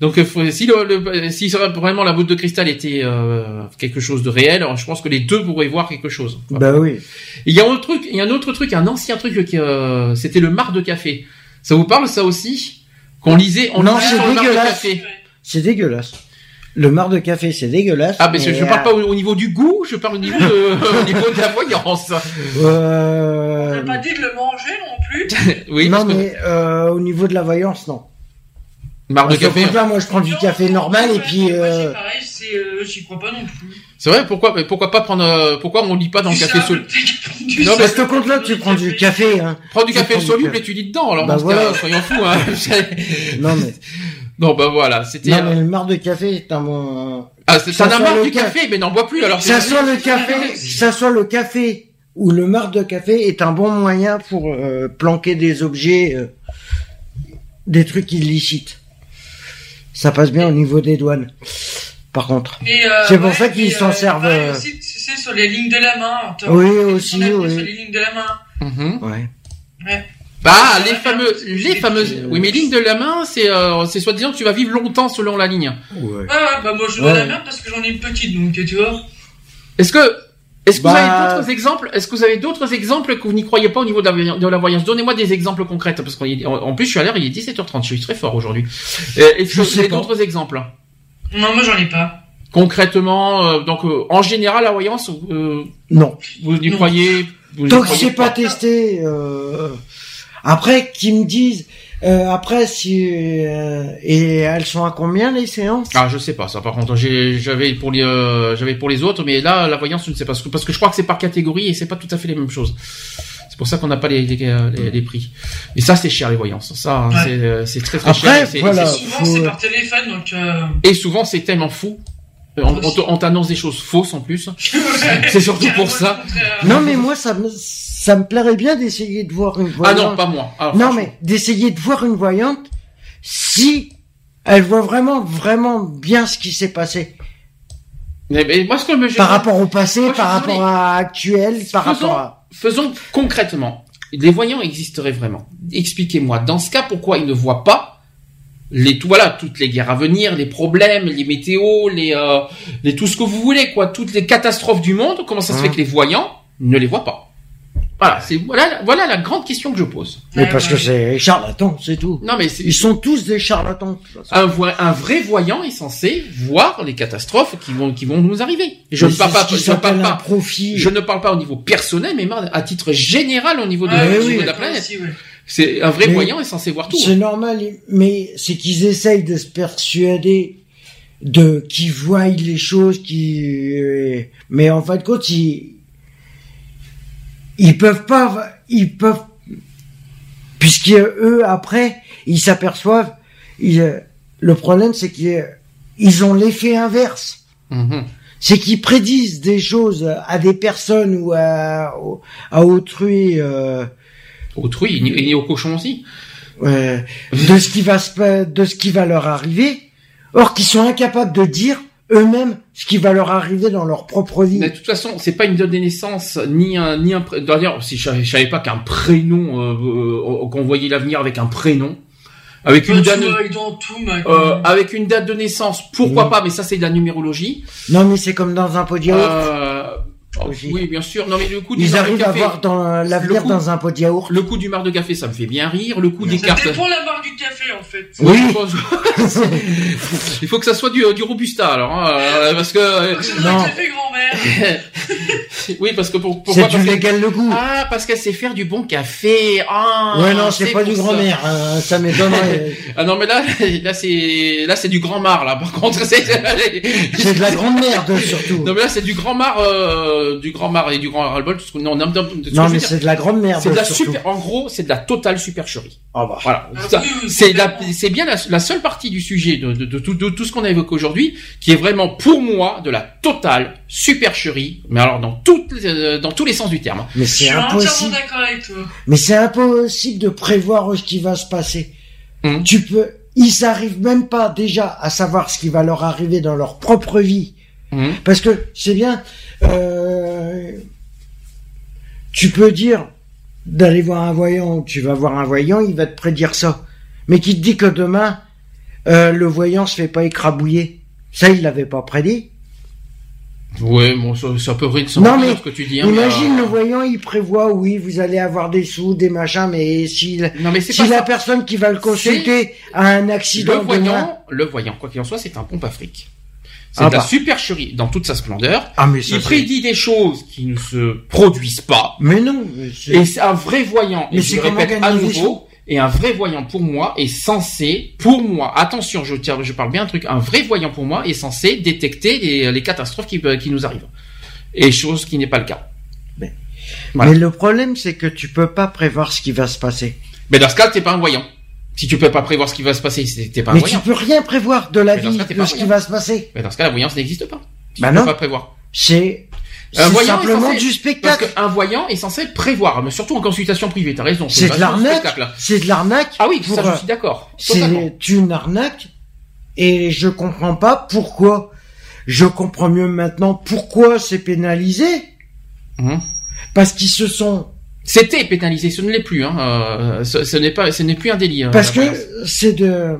Donc, euh, faut- si le, le- si vraiment la boule de cristal était euh, quelque chose de réel, alors je pense que les deux pourraient voir quelque chose. Bah oui. Il y a un autre truc, il y a un autre truc, un ancien truc qui, euh, c'était le marc de café. Ça vous parle ça aussi? Qu'on lisait, on Non, lisait c'est sur le marc de dégueulasse. café. C'est dégueulasse. Le marc de café, c'est dégueulasse. Ah, mais je, mais, je parle euh, pas au, au niveau du goût, je parle au niveau de, [LAUGHS] au niveau de la voyance. On Euh... n'a pas dit de le manger non plus. [LAUGHS] Oui, non, que mais euh, au niveau de la voyance, non. marc de café. franchement, moi, je prends du café normal et puis. Euh... c'est pareil, c'est, euh, j'y crois pas non plus. C'est vrai, pourquoi, mais pourquoi pas prendre, euh, pourquoi on lit pas dans le café soluble Non, mais ce compte-là, tu prends du café. Hein. Prends du café soluble et tu lis dedans, alors Bah voilà. soyons fous, hein. Non, mais, non, bah voilà, c'était, non, mais le marc de café, c'est un bon. ah, c'est- marre le du café. café, mais n'en bois plus, alors. Que ça c'est- soit le café, ça soit le café ou le marc de café est un bon moyen pour euh, planquer des objets, euh, des trucs illicites. Ça passe bien au niveau des douanes. Par contre. Euh, C'est pour ouais, ça qu'ils et, s'en euh, servent, euh, aussi, tu sais, sur les lignes de la main. on Oui, aussi, oui. Sur les lignes de la main. Mhm. Ouais. Bah, les ouais. les fameuses, oui, mais lignes de la main, c'est, euh, c'est soi-disant que tu vas vivre longtemps selon la ligne. Ouais. Ouais, bah moi je Ouais. la merde parce que j'en ai une petite donc tu vois. Est-ce que, Est-ce que vous Bah- avez d'autres exemples Est-ce que vous avez d'autres exemples que vous n'y croyez pas au niveau de la, voy- de la voyance? Donnez-moi des exemples concrets parce qu'en en plus je suis à l'heure, il est 17h30, je suis très fort aujourd'hui. Est-ce que vous avez pas. d'autres exemples? Non, moi j'en ai pas. Concrètement, euh, donc euh, en général la voyance, euh, Non. vous y Non. croyez vous n'y Tant que c'est pas testé. Euh... Après, qu'ils me disent. euh, après, si euh, et elles sont à combien les séances? Ah, je sais pas ça. Par contre, j'ai- j'avais pour les, euh, j'avais pour les autres, mais là, la voyance, je ne sais pas parce que, parce que je crois que c'est par catégorie et c'est pas tout à fait les mêmes choses. C'est pour ça qu'on n'a pas les, les, les- les prix. Mais ça, c'est cher les voyances. Ça, hein, Ouais. c'est, euh, c'est très très Après, cher. voilà. Et souvent faut- c'est par téléphone, donc. Euh... Et souvent, c'est tellement fou. Euh, On, on te- on t'annonce des choses fausses en plus. [LAUGHS] C'est surtout pour ça. Non, mais moi, ça me ça me plairait bien d'essayer de voir une Ah voyante. non, pas moi. Ah, Non, mais d'essayer de voir une voyante si elle voit vraiment, vraiment bien ce qui s'est passé. Mais, mais moi, ce que me Par rapport au passé, Moi, par rapport à actuel, par Faisons- rapport à... Faisons concrètement. Les voyants existeraient vraiment. Expliquez-moi. Dans ce cas, pourquoi ils ne voient pas les tout voilà toutes les guerres à venir, les problèmes, les météos, les euh, les tout ce que vous voulez quoi, toutes les catastrophes du monde. Comment ça se fait Hein. que les voyants ne les voient pas? Voilà, c'est voilà voilà la grande question que je pose. Mais parce que c'est charlatan, c'est tout. Non mais c'est Ils sont tous des charlatans. un, un vrai voyant est censé voir les catastrophes qui vont qui vont nous arriver. Je Mais ne parle pas je ne parle pas profit. je ne parle pas au niveau personnel, mais à titre général au niveau de, oui, niveau oui. de la planète. aussi. C'est un vrai Mais voyant est censé voir tout. C'est normal, mais c'est qu'ils essayent de se persuader de qu'ils voient les choses, qui, mais en fin de compte, ils ils peuvent pas, ils peuvent, puisque eux après, ils s'aperçoivent, ils- le problème c'est qu'ils ils ont l'effet inverse. Mhm. C'est qu'ils prédisent des choses à des personnes ou à, à autrui. Euh, Autrui, et et aux cochons aussi. euh, de ce qui va se de ce qui va leur arriver, or qu'ils sont incapables de dire eux-mêmes ce qui va leur arriver dans leur propre vie. Mais de toute façon, c'est pas une date de naissance, ni un, ni un, d'ailleurs, si je, savais- je savais pas qu'un prénom, euh, euh, qu'on voyait l'avenir avec un prénom, avec une date, de- vois, dans tout, mec. euh, avec une date de naissance, pourquoi Oui. pas, mais ça c'est de la numérologie. Non mais c'est comme dans un pot Euh, oh, oui, bien sûr. Non mais le coup du Ils marc de arrivent à café, voir dans l'avenir coup- dans un pot de yaourt. le coup du marc de café, ça me fait bien rire. Le coup des Ça cartes. dépend la marque du café, en fait. Oui. Il faut que ça soit du, du robusta alors, hein, euh, parce que euh, C'est Non. café grand-mère. [LAUGHS] oui, parce que pour, pourquoi C'est du légal le goût. Ah, parce qu'elle sait faire du bon café. Ah, ouais non c'est pas du ça. grand-mère, ça m'étonnerait. [LAUGHS] Ah non mais là, là c'est, là c'est du grand mar là. Par contre, [LAUGHS] c'est, c'est de la grande merde surtout. non mais là c'est du grand mar, euh, du grand mar et du grand ras-le-bol. Non, non, non, ce que Non mais c'est de la grande merde c'est de la surtout. super. En gros, c'est de la totale supercherie. Ah bah. Voilà. Ah oui, oui, c'est la, complètement. c'est bien la, la seule partie du sujet de, de, de tout, de tout ce qu'on a évoqué aujourd'hui, qui est vraiment pour moi de la totale supercherie. Mais alors dans toutes, les- euh, dans tous les sens du terme. Mais Je c'est suis entièrement impossible. d'accord avec toi. Mais c'est impossible de prévoir ce qui va se passer. Mhm. Tu peux, ils arrivent même pas déjà à savoir ce qui va leur arriver dans leur propre vie. Mhm. Parce que c'est bien, euh, tu peux dire d'aller voir un voyant, tu vas voir un voyant, il va te prédire ça. Mais qui te dit que demain, euh, le voyant se fait pas écrabouiller. Ça, il l'avait pas prédit. Ouais, bon, ça, ça peut rire de Non, mais ce que tu dis. hein, Imagine mais, le euh, voyant, il prévoit, oui, vous allez avoir des sous, des machins, mais Non si la ça. personne qui va le consulter a un Le accident demain, voyant, le voyant, quoi qu'il en soit, c'est un pompe à fric. C'est Ah de la bah. supercherie dans toute sa splendeur. ah mais ça, Il prédit des choses qui ne se produisent pas. mais non, mais Et c'est un vrai voyant, Mais et je le comment répète à nouveau, et un vrai voyant pour moi est censé, pour moi, attention, je, tiens, je parle bien un truc, un vrai voyant pour moi est censé détecter les, les catastrophes qui, qui nous arrivent. Et chose qui n'est pas le cas. Mais- Voilà. mais le problème c'est que tu peux pas prévoir ce qui va se passer. Mais dans ce cas, t'es pas un voyant. Si tu peux pas prévoir ce qui va se passer, t'es pas un mais tu peux rien prévoir de la Mais dans vie ce cas, t'es de pas ce qui voyant. va se passer. Mais dans ce cas, la voyance n'existe pas. Tu Bah peux non. pas prévoir. C'est Un c'est voyant est simplement censé- du Parce spectacle. qu'un voyant est censé prévoir, mais surtout en consultation privée, t'as raison. C'est de vachement l'arnaque. spectacle. C'est de l'arnaque. Ah oui, pour, ça euh, je suis d'accord. Totalement. C'est une arnaque et je comprends pas pourquoi. Je comprends mieux maintenant pourquoi c'est pénalisé. Mhm. Parce qu'ils se sont C'était pénalisé, ce ne l'est plus. Hein. euh, ce, ce n'est pas, ce n'est plus un délit. hein, parce la que c'est de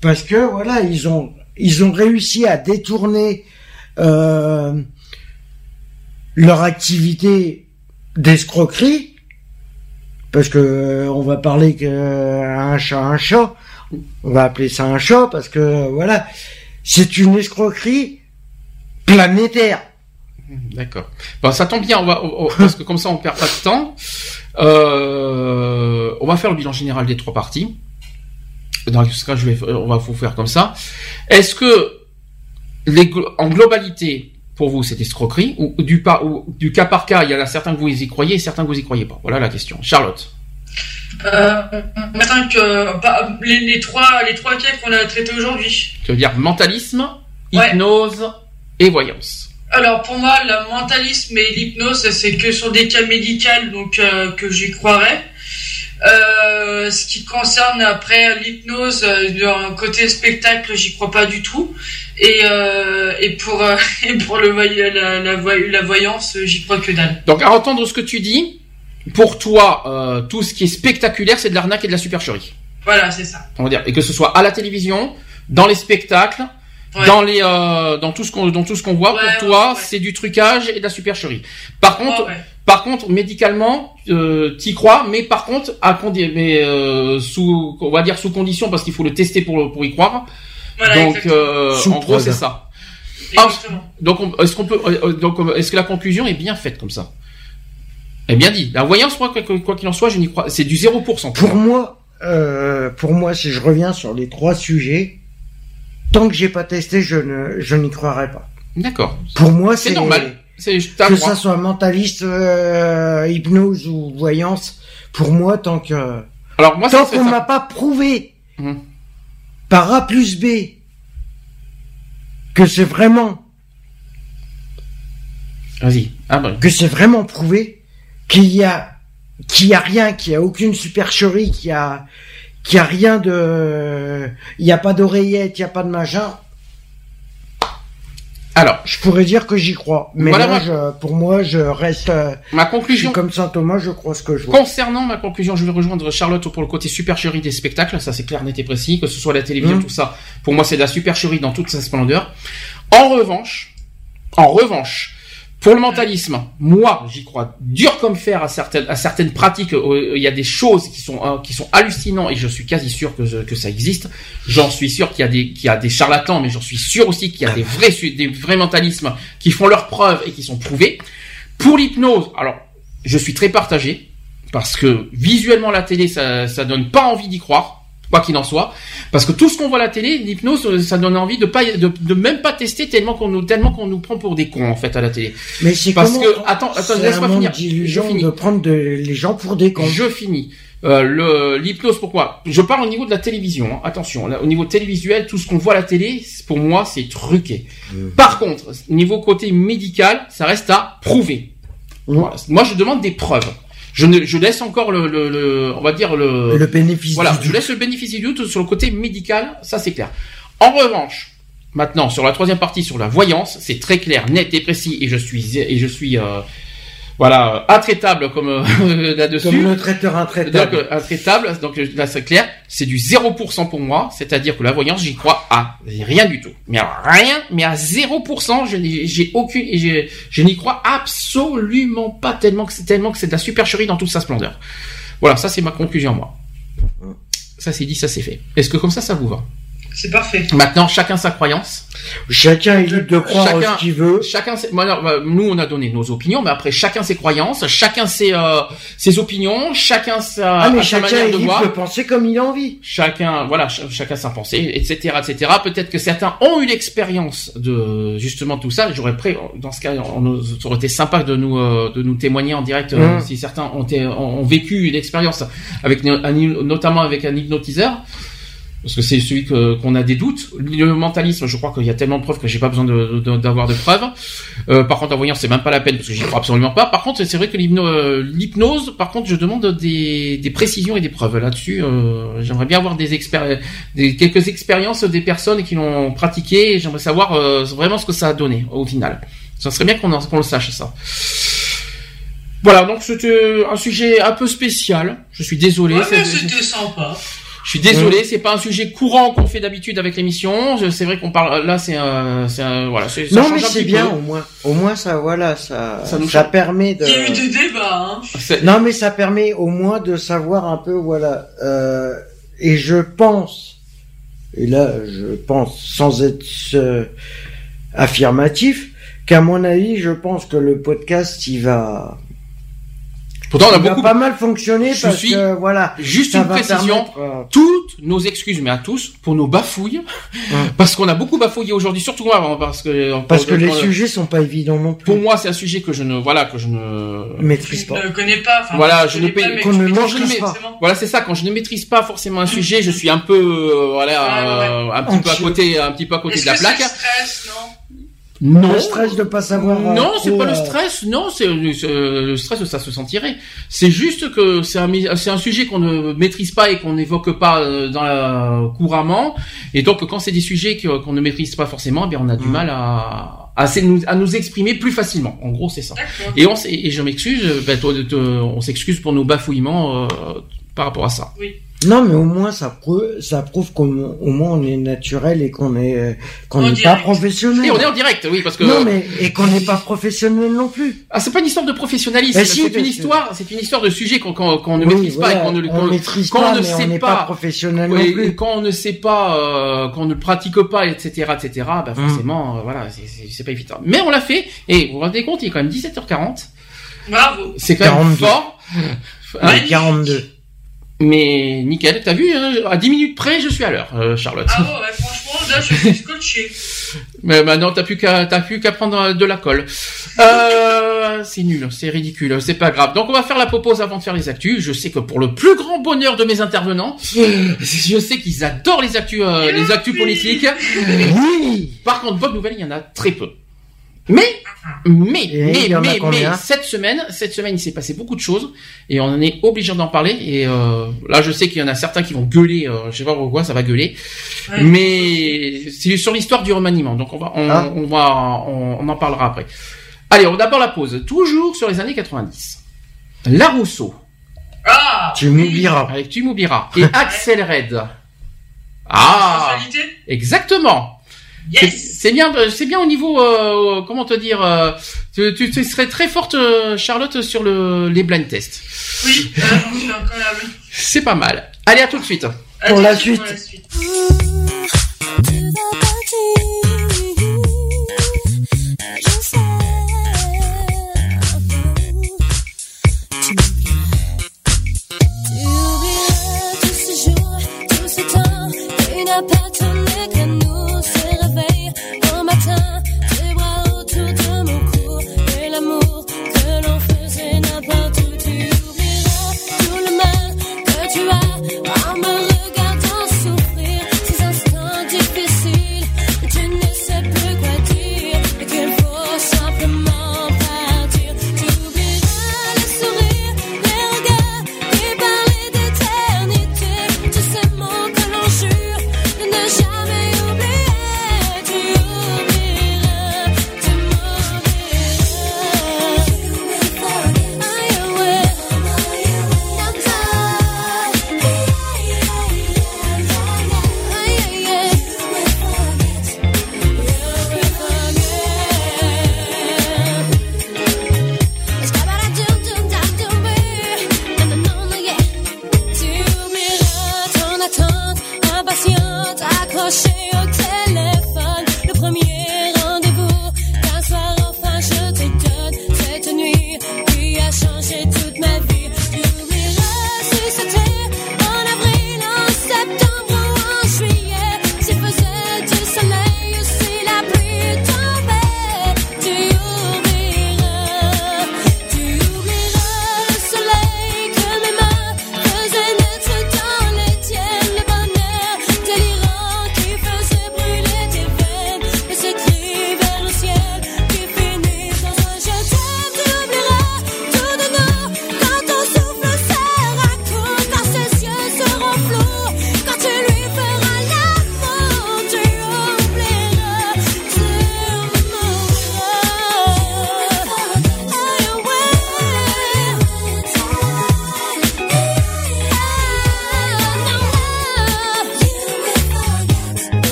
parce que voilà ils ont ils ont réussi à détourner euh, leur activité d'escroquerie, parce que euh, on va parler que un chat un chat, on va appeler ça un chat parce que voilà, c'est une escroquerie planétaire. D'accord. Bon, ça tombe bien, on va, on- on- parce que comme ça on perd pas de temps. Euh, on va faire le bilan général des trois parties. Dans ce cas, je vais, on va vous faire comme ça. Est-ce que les, en globalité, pour vous, c'est escroquerie ou du, par, ou du cas par cas, il y en a certains que vous y croyez et certains que vous y croyez pas? Voilà la question. Charlotte. Euh, maintenant que bah, les, les trois les trois cas qu'on a traités aujourd'hui. Tu veux dire mentalisme, Ouais. hypnose et voyance. Alors pour moi, le mentalisme et l'hypnose, c'est que sur des cas médicaux, donc euh, que j'y croirais. Euh, ce qui concerne après l'hypnose, euh, d'un côté spectacle, j'y crois pas du tout. Et, euh, et pour [LAUGHS] et pour le la, la, la voyance, j'y crois que dalle. Donc à entendre ce que tu dis, pour toi, tout ce qui est spectaculaire, c'est de l'arnaque et de la supercherie. Voilà, c'est ça. On va dire, et que ce soit à la télévision, dans les spectacles, Ouais. dans les, euh, dans tout ce qu'on, dans tout ce qu'on voit. Ouais, pour toi, c'est du trucage et de la supercherie. Par contre, par contre, médicalement, euh, t'y crois, mais par contre, à condi- mais euh, sous, on va dire sous condition parce qu'il faut le tester pour pour y croire. Voilà, donc, euh, en gros, c'est ça. ah, Exactement. Donc, on- est-ce qu'on peut, euh, euh, donc, est-ce que la conclusion est bien faite comme ça? Est bien dit. La voyance, moi, quoi quoi qu'il en soit, je n'y crois. C'est du 0%. Pour moi, euh, pour moi, si je reviens sur les trois sujets, tant que j'ai pas testé, je ne, je n'y croirais pas. D'accord. Pour moi, C'est normal. C'est que ça soit mentaliste, euh, hypnose ou voyance. Pour moi, tant que Alors moi, tant qu'on m'a pas prouvé Mhm. par A plus B que c'est vraiment Vas-y. Ah ben. que c'est vraiment prouvé qu'il y a qu'il y a rien, qu'il y a aucune supercherie, qu'il y a qu'il y a rien de il y a pas d'oreillette, il y a pas de machin. Alors, Je pourrais dire que j'y crois, mais Voilà, là, moi- je- pour moi, je reste euh, ma je suis conclusion. comme Saint Thomas, je crois ce que je vois. Concernant ma conclusion, je vais rejoindre Charlotte pour le côté supercherie des spectacles, ça c'est clair, net et précis, que ce soit la télévision, Mhm. tout ça. Pour moi, c'est de la supercherie dans toute sa splendeur. En revanche, en revanche, pour le mentalisme, moi, j'y crois dur comme fer à certaines, à certaines pratiques. euh, Il y a des choses qui sont euh, qui sont hallucinantes et je suis quasi sûr que que ça existe. J'en suis sûr qu'il y a des qu'il y a des charlatans, mais j'en suis sûr aussi qu'il y a des vrais des vrais mentalismes qui font leurs preuves et qui sont prouvés. Pour l'hypnose, alors je suis très partagé parce que visuellement la télé ça ça donne pas envie d'y croire quoi qu'il en soit. Parce que tout ce qu'on voit à la télé l'hypnose euh, ça donne envie de pas de, de même pas tester tellement qu'on nous tellement qu'on nous prend pour des cons en fait à la télé. Mais c'est parce que attends attends laisse-moi finir. Je finis. de prendre de- les gens pour des cons. je finis. Euh, l'hypnose pourquoi? Je parle au niveau de la télévision hein. attention là, au niveau télévisuel tout ce qu'on voit à la télé pour moi c'est truqué. Par contre niveau côté médical ça reste à prouver. Voilà. moi je demande des preuves je ne je laisse encore le, le, le- on va dire le Le bénéfice voilà, du je laisse le bénéfice du doute sur le côté médical, ça c'est clair. En revanche, maintenant sur la troisième partie sur la voyance, c'est très clair, net et précis, et je suis et je suis euh, voilà intraitable comme euh, [LAUGHS] là-dessus. Comme le traiteur Donc, intraitable. euh, intraitable, donc euh, là c'est clair, c'est du 0% pour moi, c'est-à-dire que la voyance, j'y crois à rien du tout. Mais à rien, mais à 0%, je n'ai j'ai aucune, et j'ai- je n'y crois absolument pas tellement que c'est tellement que c'est de la supercherie dans toute sa splendeur. Voilà, ça c'est ma conclusion moi. Ça c'est dit, ça c'est fait. Est-ce que comme ça, ça vous va? C'est parfait. Maintenant, chacun sa croyance. Chacun est libre de croire Chacun- ce qu'il veut. Chacun, ses- bah, nous on a donné nos opinions, mais après chacun ses croyances, chacun ses euh, ses opinions, chacun sa, Ah, mais sa chacun manière est de libre voir. de penser comme il a envie. chacun voilà ch- chacun sa pensée etc etc peut-être que certains ont eu l'expérience de justement tout ça j'aurais prêt dans ce cas on, nous- ça aurait été sympa de nous euh, de nous témoigner en direct euh, Mm. si certains ont, ont ont vécu une expérience avec notamment avec un hypnotiseur parce que c'est celui qu'on a des doutes. Le mentalisme, je crois qu'il y a tellement de preuves que j'ai pas besoin de- de- d'avoir de, preuves. Euh, par contre, la voyance, c'est même pas la peine parce que j'y crois absolument pas. Par contre, c'est vrai que l'hypno- l'hypnose, par contre, je demande des, des précisions et des preuves là-dessus. euh, J'aimerais bien avoir des, des quelques expériences des personnes qui l'ont pratiqué. et J'aimerais savoir euh, vraiment ce que ça a donné au final. Ça serait bien qu'on le sache ça. Voilà, donc c'était un sujet un peu spécial. Je suis désolé. Ouais, c'était sympa. Je suis désolé, c'est pas un sujet courant qu'on fait d'habitude avec l'émission. C'est vrai qu'on parle là, c'est un, c'est un, voilà, c'est- ça Non, change mais un c'est petit bien, peu. au moins. Au moins, ça, voilà, ça, Ça ça, nous change. permet de... Il y a eu des débats, hein. Non, mais ça permet au moins de savoir un peu, voilà. Euh, et je pense, et là, je pense, sans être euh, affirmatif, qu'à mon avis, je pense que le podcast, il va, Pourtant, on a beaucoup. pas mal fonctionner Je parce suis- que, voilà. Juste une précision. permettre, euh, Toutes nos excuses, mais à tous, pour nos bafouilles, [LAUGHS] parce qu'on a beaucoup bafouillé aujourd'hui, surtout moi, parce que parce que les pour- sujets sont pas évidents non plus. Pour moi, c'est un sujet que je ne, voilà, que je ne maîtrise Je pas. ne connais pas. Enfin, Voilà, je je ne connais pas, paye- je ne maîtrise pas. forcément. Voilà, c'est ça. Quand je ne maîtrise pas forcément un sujet, je suis un peu, euh, voilà, Ouais, euh, un petit peu à côté, un petit peu à côté de la que plaque. c'est le stress, non? Non. Le stress de pas savoir. euh, Non, c'est pas le euh, stress. Non, c'est c'est- le stress, ça se sentirait. C'est juste que c'est un c'est un sujet qu'on ne maîtrise pas et qu'on n'évoque pas euh, dans la, couramment. Et donc, quand c'est des sujets qu'on ne maîtrise pas forcément, eh bien, on a du Mm. mal à à, nous, à nous exprimer plus facilement. En gros, c'est ça. Et on et je m'excuse. euh, Ben, toi, de te- on s'excuse pour nos bafouillements euh, par rapport à ça. Non, mais au moins ça prouve, ça prouve qu'au au moins on est naturel et qu'on est euh, qu'on n'est pas direct. professionnel. Et on est en direct, oui, parce que Non, mais et qu'on n'est pas professionnel non plus. ah, c'est pas une histoire de professionnalisme. Si, c'est une que- histoire, c'est une histoire de sujet qu'on qu'on qu'on ne Oui, maîtrise pas et qu'on ne on qu'on- maîtrise quand pas, on ne mais sait on n'est pas- pas professionnel Oui, non et plus. quand on ne sait pas, euh, quand on ne le pratique pas, etc., etc., bah Mm. forcément, euh, voilà, c'est- pas évident. Mais on l'a fait, et vous vous rendez compte, il est quand même 17h40, Bravo. c'est quand même 42. fort. Ouais, 42. Mais nickel, t'as vu, hein, à 10 minutes près, je suis à l'heure, euh, Charlotte. Ah ouais, ouais, franchement, là, je suis scotché. [LAUGHS] Mais maintenant, t'as plus qu'à, t'as plus qu'à prendre de la colle. Euh, c'est nul, c'est ridicule, c'est pas grave. Donc on va faire la propose avant de faire les actus. Je sais que pour le plus grand bonheur de mes intervenants, [LAUGHS] je sais qu'ils adorent les actus, euh, les actus politiques. Oui. Par contre, bonne nouvelle, il y en a très peu. Mais, mais, mais, mais, mais, cette semaine, cette semaine, il s'est passé beaucoup de choses et on en est obligé d'en parler. Et euh, là, je sais qu'il y en a certains qui vont gueuler. Euh, je sais pas pourquoi, ça va gueuler. Ouais. Mais c'est sur l'histoire du remaniement. Donc on va, on, Ah. on va, on, on en parlera après. Allez, on d'abord la pause. Toujours sur les années 90. La Rousseau Ah Tu m'oublieras. avec Tu m'oublieras et Axel Red. Ah, exactement. C'est- Yes C'est bien, c'est bien au niveau, euh, comment te dire, euh, tu, tu, tu serais très forte, euh, Charlotte, sur le, les blind tests. Oui, euh, j'en suis incroyable. C'est pas mal. Allez, à tout de suite. Pour la suite.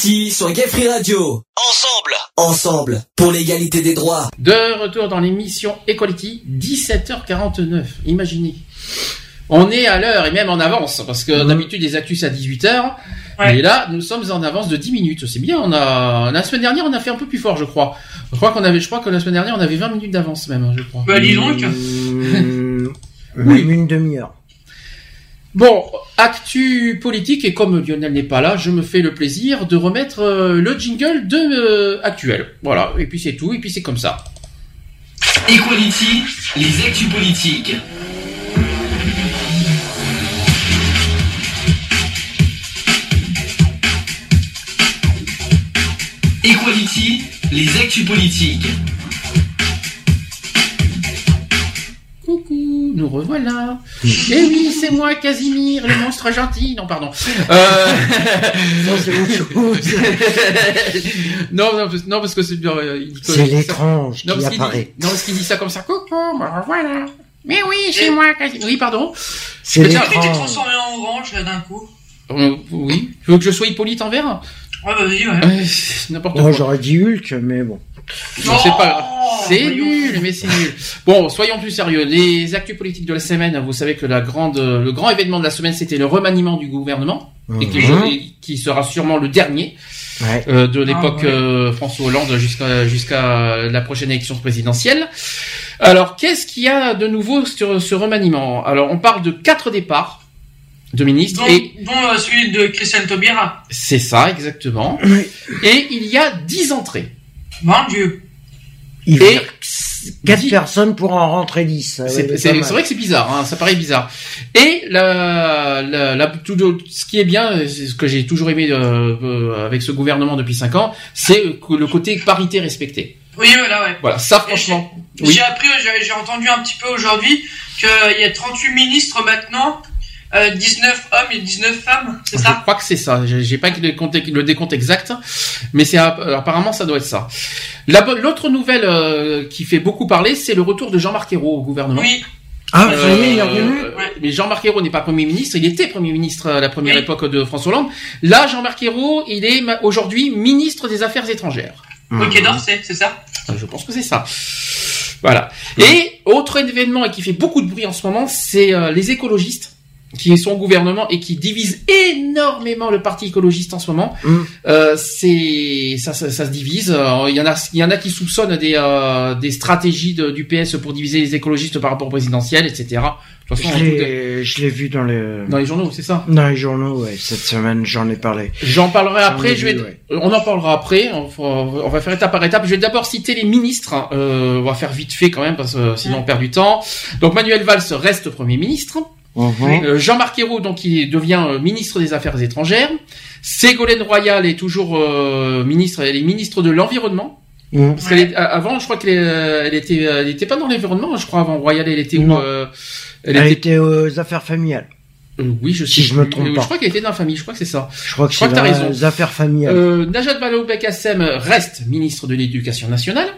Sur Gay Free Radio. Ensemble. Ensemble. Pour l'égalité des droits. De retour dans l'émission Equality, 17h49. Imaginez. On est à l'heure et même en avance, parce que d'habitude les actus à 18h. Ouais. Et là, nous sommes en avance de 10 minutes. C'est bien, on a, la semaine dernière, on a fait un peu plus fort, je crois. Je crois qu'on avait, je crois que la semaine dernière, on avait 20 minutes d'avance même, hein, je crois. Bah dis donc. [LAUGHS] Mmh, Oui. Même une demi-heure. Bon, actu politique, et comme Lionel n'est pas là, je me fais le plaisir de remettre euh, le jingle de euh, actuel. Voilà, et puis c'est tout, et puis c'est comme ça. Equality, les actus politiques. Equality, les actus politiques. Coucou, nous revoilà. Eh oui, c'est moi, Casimir, le monstre gentil. Non, pardon. Euh... [LAUGHS] Non, c'est autre chose. [LAUGHS] non, non, parce- non, parce que c'est bien. euh, C'est l'étrange Non, qui parce qu'il apparaît. dit, non, parce qu'il dit ça comme ça. Coucou, me revoilà. Mais oui, c'est moi, Casimir. Oui, pardon. C'est tiens, Tu t'es l'étrange. transformé en orange là d'un coup. Euh, oui. Tu veux que je sois Hippolyte en vert? Ouais, bah vas-y, ouais. Euh, N'importe Moi, quoi. j'aurais dit Hulk, mais bon. Non, c'est pas grave. C'est nul, mais c'est nul. Bon, soyons plus sérieux. Les actus politiques de la semaine, vous savez que la grande, le grand événement de la semaine, c'était le remaniement du gouvernement, et qui, Mhm. et qui sera sûrement le dernier Ouais. euh, de l'époque Ah ouais. euh, François Hollande jusqu'à jusqu'à la prochaine élection présidentielle. Alors, qu'est-ce qu'il y a de nouveau sur ce remaniement? Alors, on parle de quatre départs de ministres, Dont, et dont, euh, celui de Christiane Taubira. c'est ça exactement. Oui. Et il y a dix entrées. Mon Dieu. Il Et vire quatre dix- personnes pour en rentrer 10. C'est c'est- vrai que c'est bizarre, hein, ça paraît bizarre. Et la, la, la- tout, ce qui est bien, c'est ce que j'ai toujours aimé euh, euh, avec ce gouvernement depuis 5 ans, c'est que le côté parité respecté. Oui, voilà, ouais. Voilà, ça franchement. J'ai Oui. appris, j'ai- j'ai entendu un petit peu aujourd'hui qu'il y a 38 ministres maintenant, euh, 19 hommes et 19 femmes, c'est Je ça crois que c'est ça. J'ai pas le, compte, le décompte exact, mais c'est app- apparemment ça doit être ça. La L'autre nouvelle euh, qui fait beaucoup parler, c'est le retour de Jean-Marc Ayrault au gouvernement. Oui, Ah, Euh, il est revenu euh, Mais Jean-Marc Ayrault n'est pas Premier ministre, il était Premier ministre à la première Oui. époque de François Hollande. Là, Jean-Marc Ayrault, il est aujourd'hui ministre des Affaires étrangères. ok, d'Orsay, c'est ça Je pense que c'est ça. Voilà. Et autre événement et qui fait beaucoup de bruit en ce moment, c'est euh, les écologistes qui sont au gouvernement et qui divisent énormément le parti écologiste en ce moment. Mm. Euh, c'est ça, ça, ça se divise. Euh, Il y en a, il y en a qui soupçonnent des euh, des stratégies de- du PS pour diviser les écologistes par rapport au présidentiel, etc. De toute façon, Je est- l'ai vu dans les, dans les journaux, c'est ça? dans les journaux, ouais. Cette semaine, j'en ai parlé. J'en parlerai après. Je vais, vu, ouais. on en parlera après. On va, on va faire étape par étape. Je vais d'abord citer les ministres. hein. Euh, on va faire vite fait quand même parce que sinon on perd du temps. Donc Manuel Valls reste premier ministre. Mhm. Euh, Jean-Marc Ayrault donc il devient euh, ministre des Affaires étrangères. Ségolène Royal est toujours euh, ministre. Elle est ministre de l'environnement. Mhm. Parce qu'elle est- avant, je crois qu'elle elle était, elle était pas dans l'environnement. Je crois avant Royal, elle était où euh, Elle Elle était. était aux affaires familiales. euh, oui, je sais. Si je me trompe Euh, pas. Je crois qu'elle était dans la famille. Je crois que c'est ça. Je crois que Je crois c'est que t'as raison. les affaires familiales. Euh, Najat Vallaud-Belkacem reste ministre de l'Éducation nationale.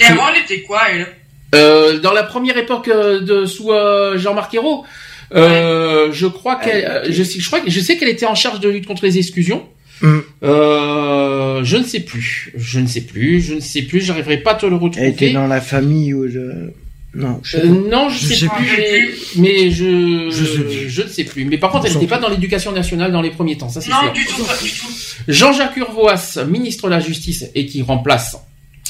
Et avant, elle était quoi, elle? Euh, dans la première époque euh, de sous euh, Jean-Marc Ayrault, euh, je crois qu'elle, euh, je, sais- je crois que je sais qu'elle était en charge de lutte contre les exclusions. Mm. Euh, je ne sais plus, je ne sais plus, je ne sais plus, j'arriverai pas à te le Elle était retrouver. dans la famille ou. Non, je sais Euh, non, je, Je sais, sais plus, plus. mais, mais je, Je sais plus. je ne sais plus. Mais par contre, elle n'était pas dans l'éducation nationale dans les premiers temps, ça c'est Non, sûr. du tout, pas du tout. Jean-Jacques Urvoas, ministre de la Justice, et qui remplace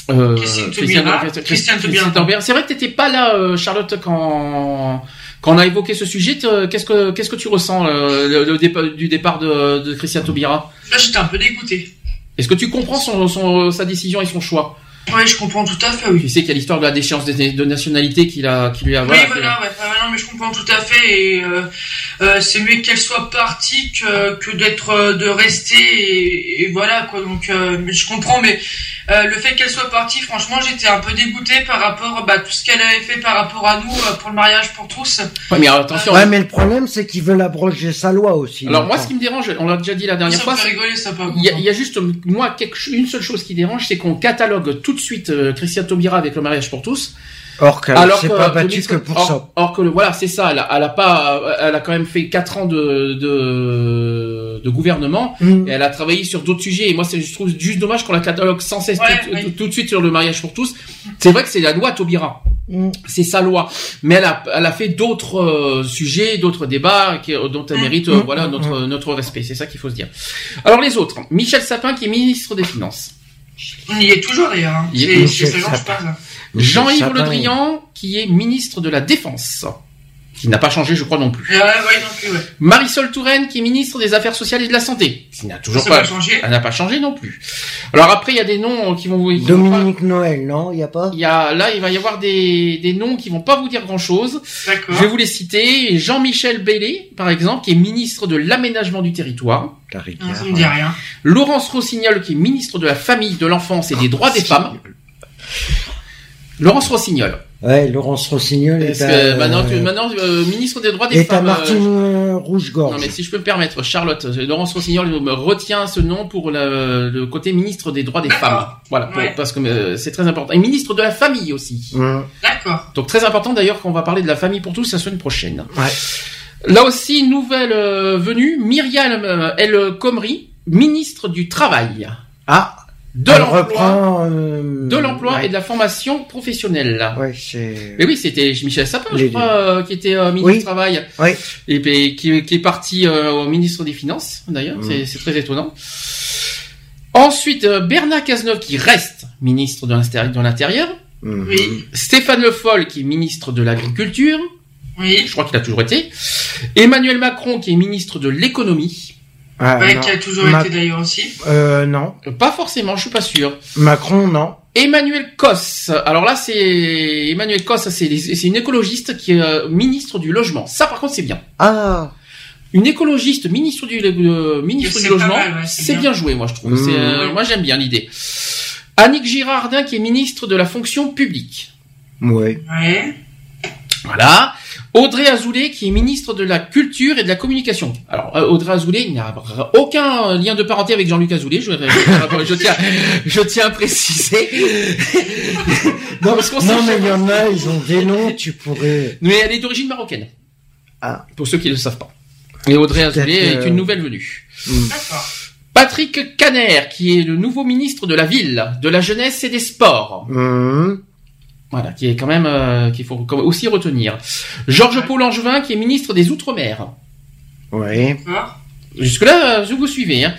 euh, Christiane- Taubira. Christiane- Christiane. C'est vrai que t'étais pas là, euh, Charlotte, quand quand on a évoqué ce sujet. te- Qu'est-ce que qu'est-ce que tu ressens euh, le, le départ du départ de, de Christian Taubira? Là, j'étais un peu dégoûté. Est-ce que tu comprends son, son sa décision et son choix? Ouais, je comprends tout à fait, oui. Tu sais qu'il y a l'histoire de la déchéance de, nationalité qu'il a qui lui a Oui, voilà, ouais. Ah, non, mais je comprends tout à fait. Et euh, euh, c'est mieux qu'elle soit partie que, que d'être, euh, de rester. Et, et voilà, quoi. Donc, euh, mais je comprends, mais euh, le fait qu'elle soit partie, franchement, j'étais un peu dégoûté par rapport bah, tout ce qu'elle avait fait par rapport à nous euh, pour le mariage pour tous. Ouais, mais attention. Ouais, mais le problème, c'est qu'ils veulent abroger sa loi aussi. Alors moi, ce qui me dérange, on l'a déjà dit la dernière ça fois, Il y, a, il y a juste moi quelque, une seule chose qui dérange, c'est qu'on catalogue tout de suite euh, Christian Taubira avec le mariage pour tous. Or qu'elle alors s'est que, pas battue que pour or, ça. Or que le, voilà, c'est ça. Elle a, elle a pas, elle a quand même fait quatre ans de, de, de gouvernement. Mm. Et elle a travaillé sur d'autres sujets. Et moi, c'est, je trouve juste dommage qu'on la catalogue sans cesse Ouais, tout, ouais. tout- tout de suite sur le mariage pour tous. C'est vrai que c'est la loi Taubira. Mm. C'est sa loi. Mais elle a, elle a fait d'autres euh, sujets, d'autres débats qui, dont elle mérite, euh, Mm. voilà, Mm. notre, notre respect. C'est ça qu'il faut se dire. Alors les autres. Michel Sapin qui est ministre des Finances. On y est toujours d'ailleurs. Hein. Il est-. Jean-Yves. Le Drian qui est ministre de la Défense. Qui n'a pas changé, je crois, non plus. Ouais, ouais, non plus, ouais. Marisol Touraine qui est ministre des Affaires sociales et de la Santé. Qui n'a toujours Ça pas, va changer. elle n'a pas changé non plus. Alors après, il y a des noms qui vont, qui vont pas- Dominique Noël, non Il y a pas? Il y a, là, il va y avoir des, des noms qui vont pas vous dire grand chose. D'accord. Je vais vous les citer. Jean-Michel Bellé, par exemple, qui est ministre de l'aménagement du territoire. La Non, rivière. ça me dit rien. Laurence Rossignol, qui est ministre de la famille, de l'enfance et des droits des femmes. Laurence Rossignol. Ouais, Laurence Rossignol est à, que maintenant, tu- maintenant euh, ministre des droits des est à femmes. euh, Martine euh, Non Rouge-Gorge. mais si je peux me permettre, Charlotte, euh, Laurence Rossignol me retient ce nom pour la- le côté ministre des droits des D'accord. femmes. Voilà, pour- Ouais. parce que euh, c'est très important. Et ministre de la famille aussi. D'accord. Donc très important d'ailleurs qu'on va parler de la famille pour tous la semaine prochaine. Ouais. Là aussi, nouvelle euh, venue, Myriam euh, El Khomri, ministre du Travail, Ah, de elle l'emploi, euh, de l'emploi ouais. et de la formation professionnelle. Ouais, c'est... Mais oui, c'était Michel Sapin, je crois, euh, qui était euh, ministre Oui. du Travail. Oui. et puis, qui, qui est parti euh, au ministre des Finances, d'ailleurs, Mm. c'est, c'est très étonnant. Ensuite, euh, Bernard Cazeneuve qui reste ministre de l'Intérie- de l'Intérieur, Mhm. Oui. Stéphane Le Foll qui est ministre de l'Agriculture, Oui. je crois qu'il a toujours été, Emmanuel Macron qui est ministre de l'Économie, Ah, Ouais, qui a toujours Ma- été d'ailleurs aussi. Euh, non. Pas forcément, je suis pas sûr. Macron, non. Emmanuel Cos. Alors là, c'est Emmanuel Cos, c'est c'est une écologiste qui est euh, ministre du logement. Ça, par contre, c'est bien. Ah, Une écologiste ministre du euh, ministre du logement, ouais, c'est bien. bien. joué, moi je trouve. Mmh. Euh, moi j'aime bien l'idée. Annick Girardin qui est ministre de la fonction publique. ouais. Ouais. Voilà. Audrey Azoulay qui est ministre de la culture et de la communication. Alors euh, Audrey Azoulay il n'a aucun euh, lien de parenté avec Jean-Luc Azoulay. Je, je, je tiens, je tiens à préciser. [LAUGHS] non parce mais il y en a, ils ont des noms, tu pourrais. Mais elle est d'origine marocaine. Ah. Pour ceux qui ne le savent pas. Et Audrey Azoulay est une nouvelle venue. D'accord. Patrick Caner, qui est le nouveau ministre de la ville, de la jeunesse et des sports. Hum, Voilà, qui est quand même euh, qu'il faut quand même aussi retenir. Georges Paul Angevin, qui est ministre des Outre-mer. Ouais. D'accord. Jusque-là, euh, je vous suivez. Hein.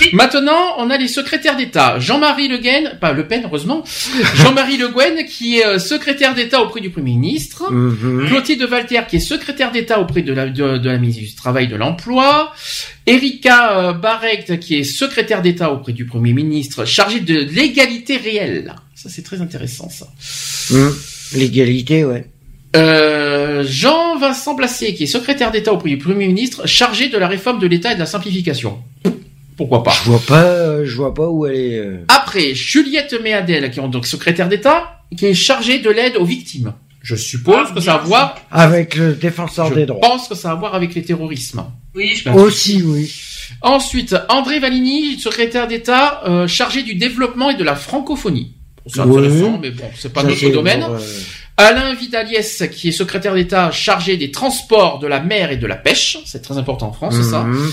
Oui. Maintenant, on a les secrétaires d'État. Jean-Marie Le Guen, pas Le Pen, heureusement. Jean-Marie Le Guen, qui est euh, secrétaire d'État auprès du Premier ministre. Mhm. Clotilde Valter, qui est secrétaire d'État auprès de la, de, de la ministre du Travail et de l'Emploi. Erika euh, Barrect, qui est secrétaire d'État auprès du Premier ministre, chargée de l'égalité réelle. Ça, c'est très intéressant, ça. Hum. L'égalité, ouais. Euh, Jean-Vincent Blassier, qui est secrétaire d'État auprès du Premier ministre, chargé de la réforme de l'État et de la simplification. Pourquoi pas Je vois pas, je vois pas où elle est. euh. Après, Juliette Méadel, qui est donc secrétaire d'État, qui est chargée de l'aide aux victimes. Je suppose Ah, que ça a à voir. Avec le défenseur Je des droits. pense que ça a à voir avec les terrorismes. Oui, je Aussi, oui. Ensuite, André Valigny, secrétaire d'État euh, chargé du développement et de la francophonie. C'est Oui. intéressant, mais bon, c'est pas Ça, notre c'est domaine. Alain Vidaliès, qui est secrétaire d'État chargé des transports, de la mer et de la pêche. C'est très important en France, c'est ça. mhm.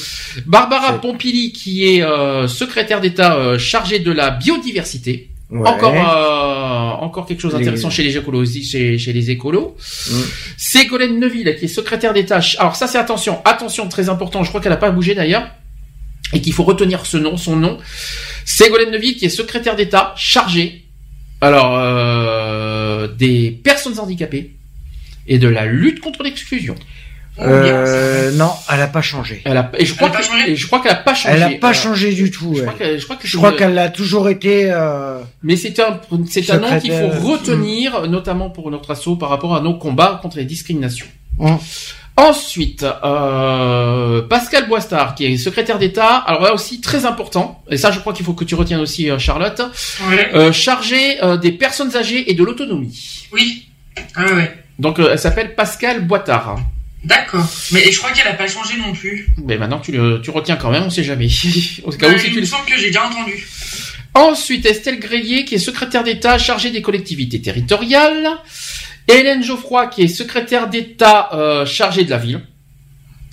Barbara C'est- Pompili, qui est euh, secrétaire d'État euh, chargée de la biodiversité. Ouais. Encore, euh, encore quelque chose Les- d'intéressant chez les écolos, chez, chez les écolos. Mm. Ségolène Neuville, qui est secrétaire d'État. Alors ça, c'est attention, attention, très important. Je crois qu'elle n'a pas bougé d'ailleurs, et qu'il faut retenir ce nom, son nom. Ségolène Neuville, qui est secrétaire d'État chargée, alors euh, des personnes handicapées et de la lutte contre l'exclusion. Euh, non, elle a pas changé. Elle a, et je crois Elle a pas que- changé et je crois qu'elle a pas changé. Elle a pas Euh, changé du tout. Je crois je qu'elle a toujours été. Euh... Mais c'est un, c'est un nom qu'il faut retenir, notamment pour notre assaut par rapport à nos combats contre les discriminations. Hum. Ensuite, euh, Pascal Boistard, qui est secrétaire d'État. Alors là aussi très important, et ça je crois qu'il faut que tu retiennes aussi, euh, Charlotte, Ouais. euh, chargé euh, des personnes âgées et de l'autonomie. Oui. Ah ouais. Donc elle s'appelle Pascal Boitard. D'accord. Mais je crois qu'elle a pas changé non plus. Mais maintenant tu, le, tu retiens quand même, on sait jamais. [LAUGHS] Au cas où si il me le- semble que j'ai déjà entendu. Ensuite, Estelle Grélier, qui est secrétaire d'État chargée des collectivités territoriales. Hélène Geoffroy, qui est secrétaire d'État euh, chargée de la ville.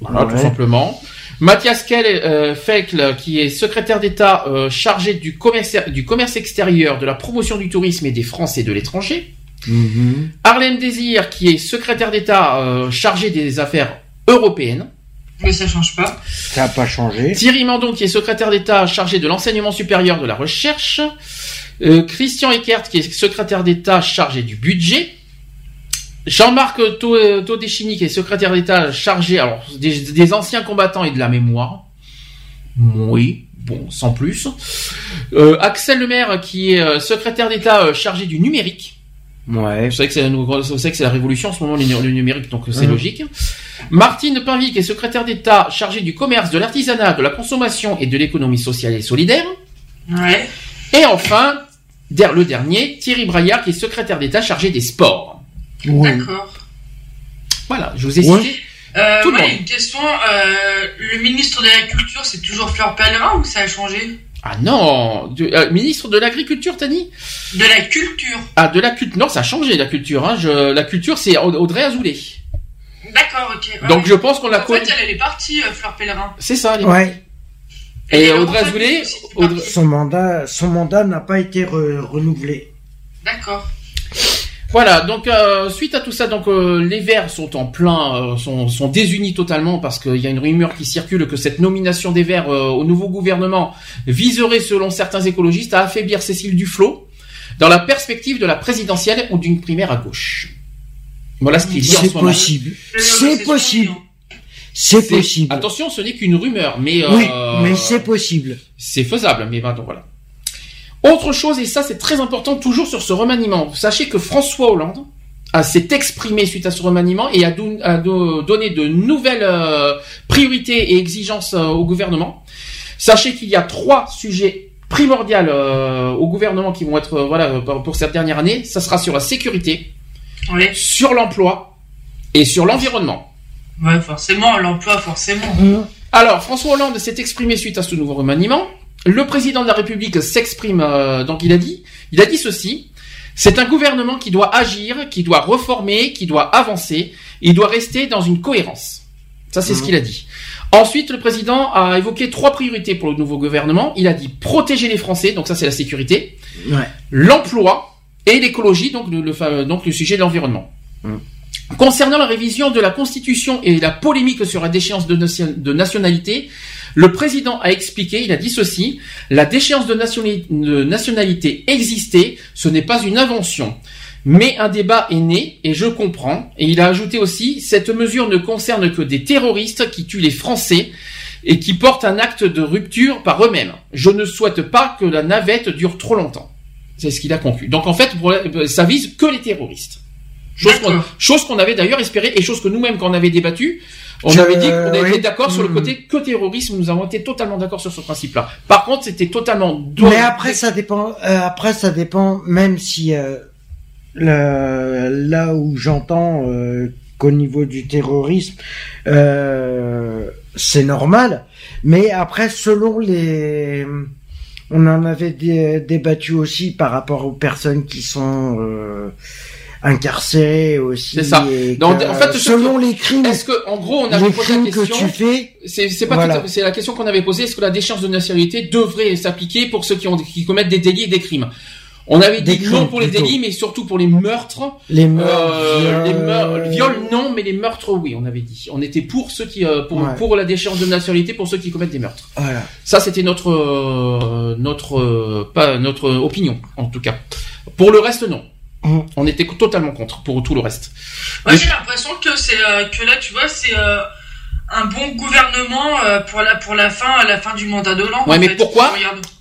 Voilà, Ouais. tout simplement. Mathias Kell, euh, Feckl, qui est secrétaire d'État euh, chargé du commerce, du commerce extérieur, de la promotion du tourisme et des Français de l'étranger. Mhm. Arlène Désir, qui est secrétaire d'État euh, chargé des affaires européennes. Mais ça change pas. Ça a pas changé. Thierry Mandon, qui est secrétaire d'État chargé de l'enseignement supérieur de la recherche. Euh, Christian Eckert, qui est secrétaire d'État chargé du budget. Jean-Marc Todeschini, qui est secrétaire d'État chargé alors des, des anciens combattants et de la mémoire. Oui, bon, sans plus. Euh, Axel Lemaire, qui est euh, secrétaire d'État euh, chargé du numérique. Ouais. Vous savez que c'est la, nou- vous savez que c'est la révolution en ce moment, le, nu- le numérique, donc c'est logique. Martine Pinville, qui est secrétaire d'État chargée du commerce, de l'artisanat, de la consommation et de l'économie sociale et solidaire. Ouais. Et enfin, der- le dernier, Thierry Braillard, qui est secrétaire d'État chargé des sports. Oui. D'accord. Voilà, je vous ai Ouais. cité. Euh, Tout le moi, une question. Euh, le ministre de la Culture, c'est toujours Fleur Pellerin ou ça a changé? Ah non, du- euh, ministre de l'Agriculture, t'as dit De la Culture. Ah, de la culture. Non, ça a changé la culture. Hein. Je... La culture, c'est Aud- Audrey Azoulay. D'accord, ok. Ouais, Donc ouais. je pense qu'on l'a En fait, elle, elle est partie, euh, Fleur Pellerin. C'est ça. Elle est- Ouais. Et Audrey Azoulay, Audrey-. Son mandat, son mandat n'a pas été re- renouvelé. D'accord. Voilà, donc euh, suite à tout ça, donc euh, les Verts sont en plein, euh, sont, sont désunis totalement parce qu'il y a une rumeur qui circule que cette nomination des Verts euh, au nouveau gouvernement viserait, selon certains écologistes, à affaiblir Cécile Duflot dans la perspective de la présidentielle ou d'une primaire à gauche. Voilà ce qu'il dit en C'est ce moment. possible. Le- le- C'est possible. C'est possible. Attention, ce n'est qu'une rumeur, mais Oui, mais c'est possible. c'est faisable. Mais ben, donc voilà. Autre chose, et ça c'est très important, toujours sur ce remaniement. Sachez que François Hollande a s'est exprimé suite à ce remaniement et a, don- a do- donné de nouvelles euh, priorités et exigences euh, au gouvernement. Sachez qu'il y a trois sujets primordiaux euh, au gouvernement qui vont être euh, voilà pour pour cette dernière année. Ça sera sur la sécurité, Oui. sur l'emploi et sur l'environnement. Ouais, forcément, l'emploi, forcément. Hum. Alors, François Hollande s'est exprimé suite à ce nouveau remaniement. Le président de la République s'exprime, euh, donc il a dit, il a dit ceci. C'est un gouvernement qui doit agir, qui doit reformer, qui doit avancer. Il doit rester dans une cohérence. Ça, c'est ce qu'il a dit. Ensuite, le président a évoqué trois priorités pour le nouveau gouvernement. Il a dit protéger les Français, donc ça c'est la sécurité, Ouais. l'emploi et l'écologie, donc le, le fa- donc le sujet de l'environnement. Mm. Concernant la révision de la Constitution et la polémique sur la déchéance de nationalité, le président a expliqué, il a dit ceci, la déchéance de, nationali- de nationalité existait, ce n'est pas une invention. Mais un débat est né, et je comprends, et il a ajouté aussi, cette mesure ne concerne que des terroristes qui tuent les Français et qui portent un acte de rupture par eux-mêmes. Je ne souhaite pas que la navette dure trop longtemps. C'est ce qu'il a conclu. Donc en fait, pour- ça vise que les terroristes. Chose qu'on, D'accord. chose qu'on avait d'ailleurs espéré et chose que nous-mêmes quand on avait débattu, on avait dit qu'on était oui. d'accord sur le Mhm. côté que terrorisme. Nous avons été totalement d'accord sur ce principe-là. Par contre, c'était totalement. Mais après, ça dépend. euh, après, ça dépend. Même si euh, le, là où j'entends euh, qu'au niveau du terrorisme, euh, c'est normal. Mais après, selon les, on en avait dé- débattu aussi par rapport aux personnes qui sont euh, incarcérées aussi. C'est ça. Donc, en fait, selon les crimes, Est-ce que, en gros, on avait posé la crimes que question. tu fais, C'est, c'est pas Voilà. c'est la question qu'on avait posée. Est-ce que la déchéance de nationalité devrait s'appliquer pour ceux qui ont, qui commettent des délits et des crimes? On avait Des dit non pour les délits, mais surtout pour les meurtres. les meurtres, Euh, les meurtres, viols, non, mais les meurtres, oui, on avait dit. On était pour ceux qui, euh, pour, Ouais. pour la déchéance de nationalité pour ceux qui commettent des meurtres. Voilà. Ça, c'était notre, euh, notre, euh, pas notre opinion, en tout cas. Pour le reste, non. Mhm. On était totalement contre pour tout le reste. Moi, j'ai l'impression que c'est euh, que là, tu vois, c'est euh, un bon gouvernement euh, pour la pour la fin à la fin du mandat de Hollande. Ouais, mais fait. pourquoi.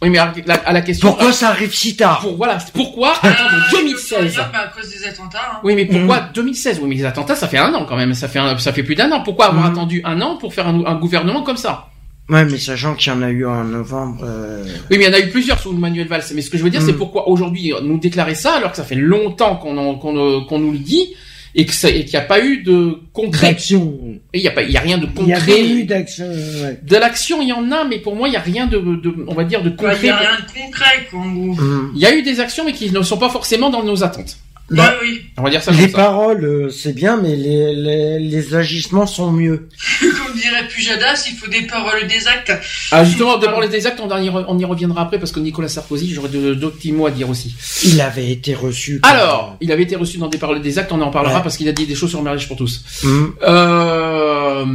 Oui, mais à la, à la question. Pourquoi ça arrive si tard pour, voilà, pourquoi Euh, attendre je 2016 regarde, mais à cause des attentats. hein. Oui, mais pourquoi Mhm. 2016 Oui, mais les attentats, ça fait un an quand même. Ça fait, un- ça fait plus d'un an. Pourquoi avoir Mhm. attendu un an pour faire un, un gouvernement comme ça? Ouais, mais sachant qu'il y en a eu en novembre. euh, Oui, mais il y en a eu plusieurs sous Manuel Valls. Mais ce que je veux dire, c'est Mhm. pourquoi aujourd'hui nous déclarer ça alors que ça fait longtemps qu'on euh, qu'on nous le dit et que ça- et qu'il n'y a pas eu de concret. d'action. Il y a pas, il y a rien de Il y concret. avait eu d'action. ouais. De l'action, il y en a, mais pour moi, il y a rien de, de on va dire, de Ouais, Il concret. y a rien de concret. Mhm. Il y a eu des actions, mais qui ne sont pas forcément dans nos attentes. Ouais, oui. On va dire ça les ça. paroles, euh, c'est bien, mais les, les, les agissements sont mieux. [LAUGHS] Comme dirait Pujadas, il faut des paroles et des actes. Ah, justement, de parler des actes, on y, re- on y reviendra après parce que Nicolas Sarkozy, j'aurais d'autres petits mots à dire aussi. Il avait été reçu. Alors, il avait été reçu dans des paroles des actes, on en parlera Ouais. parce qu'il a dit des choses sur le mariage pour tous. Mhm. Euh,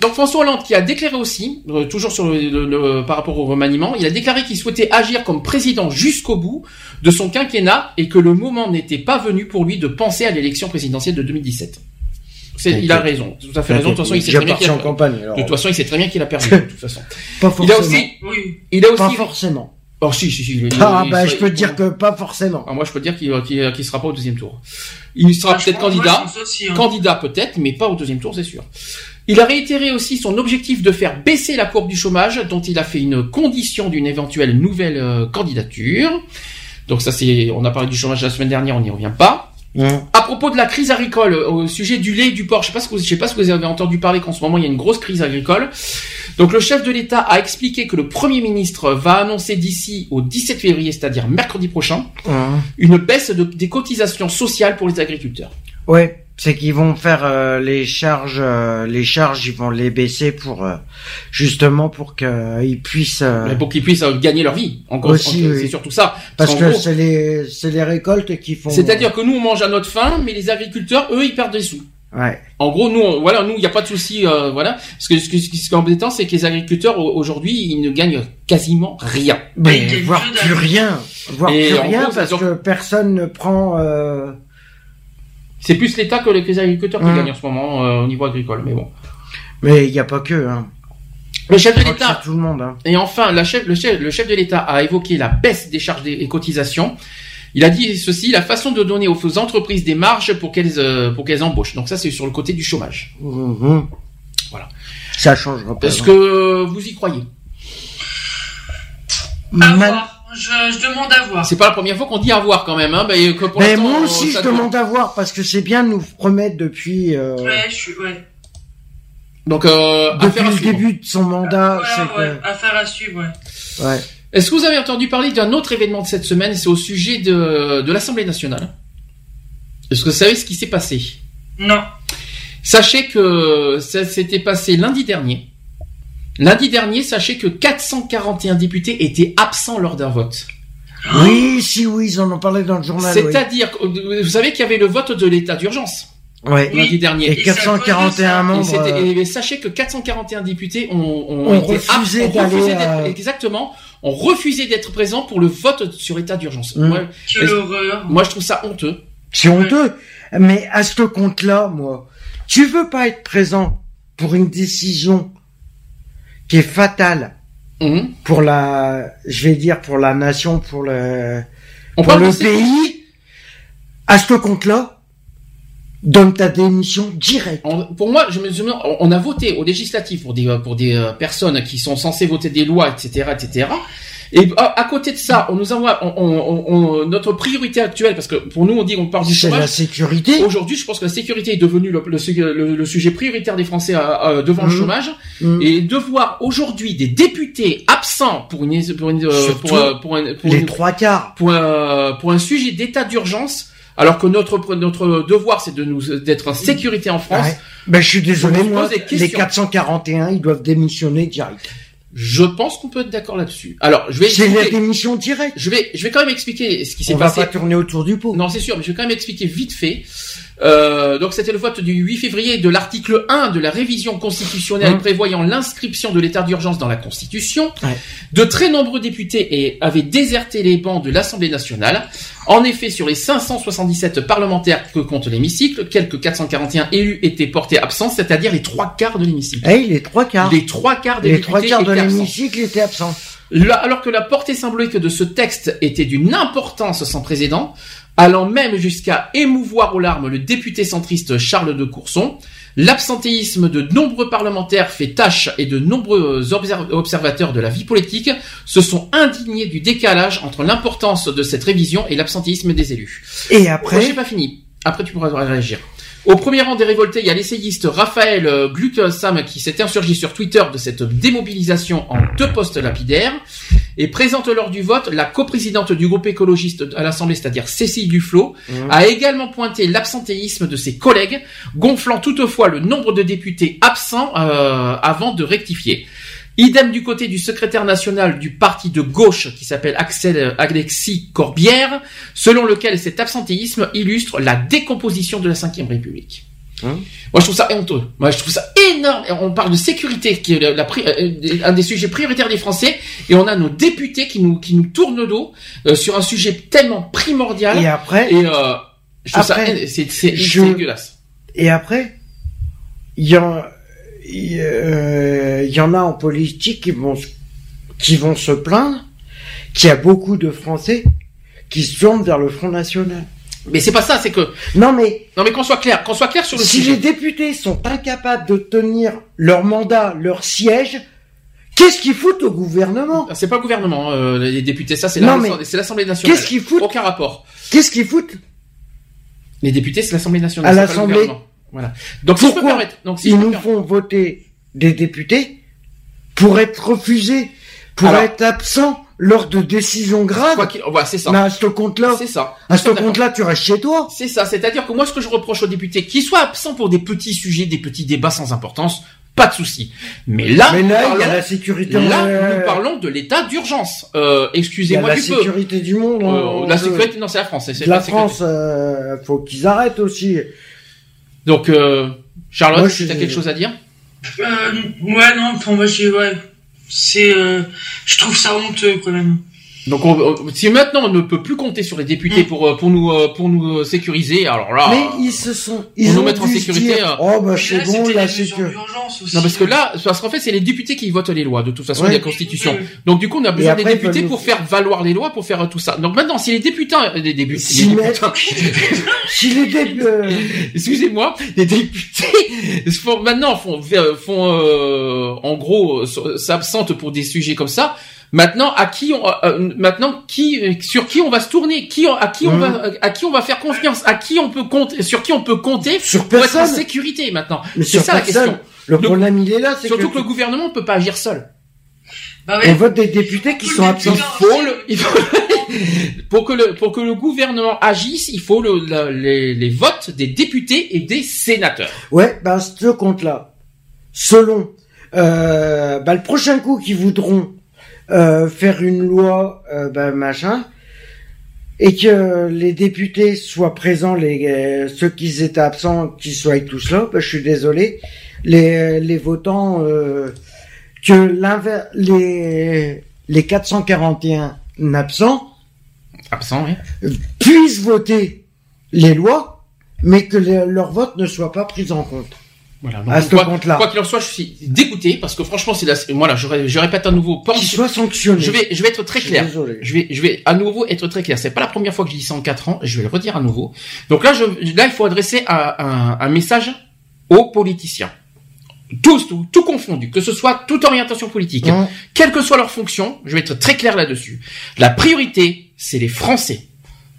donc François Hollande qui a déclaré aussi, euh, toujours sur le, le- le- par rapport au remaniement, il a déclaré qu'il souhaitait agir comme président jusqu'au bout de son quinquennat et que le moment n'était pas venu pour lui de penser à l'élection présidentielle de 2017. C'est, il a T'inquiète. raison, tout à fait raison. De toute façon, il sait très bien qu'il a, en campagne. Alors. de toute façon, il sait très bien qu'il a perdu. [LAUGHS] de toute façon. Pas Il a forcément. aussi, Oui. il a Pas aussi. forcément. Oh si si si. il- Ah il- bah il je peux te dire que pas forcément. Ah, moi, je peux dire qu'il qu'il, qu'il sera pas au deuxième tour. Il sera je peut-être candidat. aussi, hein. Candidat peut-être, mais pas au deuxième tour, c'est sûr. Il a réitéré aussi son objectif de faire baisser la courbe du chômage, dont il a fait une condition d'une éventuelle nouvelle euh, candidature. Donc ça, c'est, on a parlé du chômage la semaine dernière, on n'y revient pas. À propos de la crise agricole, euh, au sujet du lait et du porc, je sais pas ce que vous, je sais pas si vous avez entendu parler qu'en ce moment il y a une grosse crise agricole. Donc le chef de l'État a expliqué que le Premier ministre va annoncer d'ici au 17 février, c'est-à-dire mercredi prochain, une baisse de- des cotisations sociales pour les agriculteurs. Ouais, c'est qu'ils vont faire euh, les charges, euh, les charges, ils vont les baisser pour euh, justement pour qu'ils puissent. euh, pour qu'ils puissent euh, gagner leur vie. En gros, Aussi, en- oui. c'est surtout ça. parce que c'est les c'est les récoltes qui font. c'est-à-dire que nous on mange à notre faim, mais les agriculteurs, eux, ils perdent des sous. Ouais. En gros, nous, on- voilà, nous, il n'y a pas de souci, euh, voilà. Parce que ce qui ce qui- ce qui est embêtant, c'est que les agriculteurs au- aujourd'hui, ils ne gagnent quasiment rien. Mais il gagne voir que plus rien, voir Et plus en rien gros, parce que personne ne prend. C'est plus l'État que les agriculteurs qui gagnent en ce moment euh, au niveau agricole, mais bon. Mais il y a pas que. Hein. Le chef de l'État tout le monde. Hein. Et enfin, la chef- le, chef, le chef de l'État a évoqué la baisse des charges des- et cotisations. Il a dit ceci, la façon de donner aux entreprises des marges pour qu'elles euh, pour qu'elles embauchent. Donc ça, c'est sur le côté du chômage. Mhm. Voilà. Ça changera pas. Est-ce non. que vous y croyez? À Man- voir. Je, je demande à voir. C'est pas la première fois qu'on dit avoir quand même. Hein, que pour Mais moi on- aussi, je demande à voir parce que c'est bien de nous promettre depuis euh, Ouais, je suis, ouais. Donc, euh, depuis affaire à le suivre. début de son mandat. Ouais, c'est ouais, affaire à suivre, ouais. ouais. Est-ce que vous avez entendu parler d'un autre événement de cette semaine? C'est au sujet de, de l'Assemblée nationale. Est-ce que vous savez ce qui s'est passé? Non. Sachez que ça s'était passé lundi dernier. Lundi dernier, sachez que 441 députés étaient absents lors d'un vote. Oui, si, oui, ils en ont parlé dans le journal. C'est-à-dire, vous savez qu'il y avait le vote de l'état d'urgence Ouais. Oui. lundi dernier. Et Et c'est à cause de 441 ça. Et, membres. euh, et sachez que 441 députés ont, ont, Ont été refusé abs- ont refusé d'aller, d'être- euh, exactement, ont refusé d'être présents pour le vote sur l'état d'urgence. Mm. Moi, Quelle Est-ce- horreur. moi, je trouve ça honteux. C'est honteux. Mais à ce compte-là, moi, tu veux pas être présent pour une décision qui est fatale Mhm. pour la, je vais dire pour la nation, pour le, On pour le pays. À ce compte-là, donne ta démission directe. Pour moi, je me on a voté au législatif pour des euh, pour des euh, personnes qui sont censées voter des lois, etc., etc. Et à, à côté de ça, on nous envoie on, on- on- notre priorité actuelle, parce que pour nous, on dit qu'on parle du C'est la chômage. sécurité. Aujourd'hui, je pense que la sécurité est devenue le, le le- le sujet prioritaire des Français euh, euh, devant le Mhm. chômage. Mm. Et de voir aujourd'hui des députés absents pour une pour une euh, Surtout pour, euh, pour un, pour Les une- trois quarts. pour un, pour un sujet d'état d'urgence, alors que notre notre devoir c'est de nous d'être en sécurité en France. Ouais. Ben, je suis désolé, On moi, les questions. 441, ils doivent démissionner direct. Je pense qu'on peut être d'accord là-dessus. Alors, je vais C'est la démission directe. je vais je vais quand même expliquer ce qui s'est On va passé. pas tourner autour du pot. Non, c'est sûr, mais je vais quand même expliquer vite fait. Euh, donc c'était le vote du 8 février de l'article 1 de la révision constitutionnelle Hum. prévoyant l'inscription de l'état d'urgence dans la Constitution. Ouais. De très nombreux députés avaient déserté les bancs de l'Assemblée nationale. En effet, sur les 577 parlementaires que compte l'hémicycle, quelques 441 élus étaient portés absents, c'est-à-dire les trois quarts de l'hémicycle. Eh, les trois quarts. Les trois quarts des Les députés trois quarts de l'hémicycle étaient absents. Là, alors que la portée symbolique de ce texte était d'une importance sans précédent, allant même jusqu'à émouvoir aux larmes le député centriste Charles de Courson, l'absentéisme de nombreux parlementaires fait tâche et de nombreux obser- observateurs de la vie politique se sont indignés du décalage entre l'importance de cette révision et l'absentéisme des élus. Et Moi, après, j'ai pas fini? Après, tu pourras réagir. Au premier rang des révoltés, il y a l'essayiste Raphaël euh, Glucksam qui s'est insurgé sur Twitter de cette démobilisation en deux postes lapidaires et présente lors du vote la coprésidente du groupe écologiste à l'Assemblée, c'est-à-dire Cécile Duflot, Mhm. a également pointé l'absentéisme de ses collègues, gonflant toutefois le nombre de députés absents euh, avant de rectifier. Idem du côté du secrétaire national du parti de gauche qui s'appelle Axel euh, Alexis Corbière, selon lequel cet absentéisme illustre la décomposition de la Ve République. Hein Moi, je trouve ça honteux. Moi, je trouve ça énorme. On parle de sécurité, qui est la, la pri- euh, un des sujets prioritaires des Français, et on a nos députés qui nous qui nous tournent le dos euh, sur un sujet tellement primordial. et après, Et euh, je trouve Après, ça, c'est c'est je- c'est dégueulasse. et après, il y en, il euh, y en a en politique qui vont, se- qui vont se plaindre qu'il y a beaucoup de Français qui se tournent vers le Front National. Mais c'est pas ça, c'est que Non mais, non mais qu'on soit clair, qu'on soit clair sur le si sujet. les députés sont incapables de tenir leur mandat, leur siège, qu'est-ce qu'ils foutent au gouvernement? C'est pas le gouvernement, euh, les députés, ça c'est l'Assemblée nationale. Qu'est-ce qu'ils foutent? Aucun rapport. Qu'est-ce qu'ils foutent? Les députés, c'est l'Assemblée nationale. À l'Assemblée. Voilà. Donc si Pourquoi donc si Ils nous font voter des députés pour être refusés, pour Alors- être absents lors de décisions graves? quoi c'est ça. Mais à ce compte-là, C'est ça. à ce compte-là, tu restes chez toi. C'est ça, c'est-à-dire que moi, ce que je reproche aux députés, qu'ils soient absents pour des petits sujets, des petits débats sans importance, pas de souci. Mais là, Mais là, il y a parlons- la sécurité. là, euh, nous parlons de l'état d'urgence. Euh, excusez-moi la du peu. sécurité du monde. Euh, en la sécurité, non, c'est la France. c'est la sécurité. France, euh, faut qu'ils arrêtent aussi. Donc, euh, Charlotte, Moi, je tu as suis- quelque chose à dire? Euh, ouais, non, enfin, moi, j'ai, ouais. C'est, euh, je trouve ça honteux, quand même. Donc, on- on- si maintenant on ne peut plus compter sur les députés pour euh, pour nous euh, pour nous euh, sécuriser, alors là. Mais ils se sont, pour ils nous ont mettre en sécurité, dire, oh bah c'est bon, d'urgence aussi. Non parce que là, parce qu'en fait c'est les députés qui votent les lois de toute façon Ouais. de la Constitution. Donc du coup on a besoin des après, députés pour faire valoir les lois, pour faire tout ça. Donc maintenant si les députés, euh, les députés, les députés- Si les dé- euh, excusez-moi, les députés font, maintenant font, font euh, en gros s'absentent pour des sujets comme ça. Maintenant, à qui on, euh, maintenant qui, sur qui on va se tourner, qui, on- à qui on va, à qui on va faire confiance, à qui on peut compter, sur qui on peut compter sur pour être en sécurité maintenant? C'est sur ça la question. Le Le- problème il est là, c'est Surtout que, que le gouvernement ne peut pas agir seul. Bah on ouais. vote des députés qui sont le absents. Il faut le, il faut- pour que le, pour que le gouvernement agisse, il faut le, la- les, les votes des députés et des sénateurs. Ouais, ben ce compte-là, selon euh, bah, le prochain coup qu'ils voudront euh, faire une loi, euh, ben machin, et que les députés soient présents, les euh, ceux qui étaient absents, qui soient tous là, ben, je suis désolé, les les votants euh, que l'inver les les 441 absents Absent, oui. puissent voter les lois, mais que le- leur vote ne soit pas pris en compte. Voilà. À ce quoi, compte-là. quoi qu'il en soit, je suis dégoûté parce que franchement, c'est la, voilà, je, ré- je répète à nouveau, pense, Qu'ils soient sanctionnés. je vais, je vais être très clair. désolé. Je vais, je vais à nouveau être très clair. C'est pas la première fois que je dis ça en quatre ans. Je vais le redire à nouveau. Donc là, je, là, il faut adresser un, un, un message aux politiciens. Tous, tout, tout confondu, que ce soit toute orientation politique, quelle que soit leur fonction, je vais être très clair là-dessus. La priorité, c'est les Français.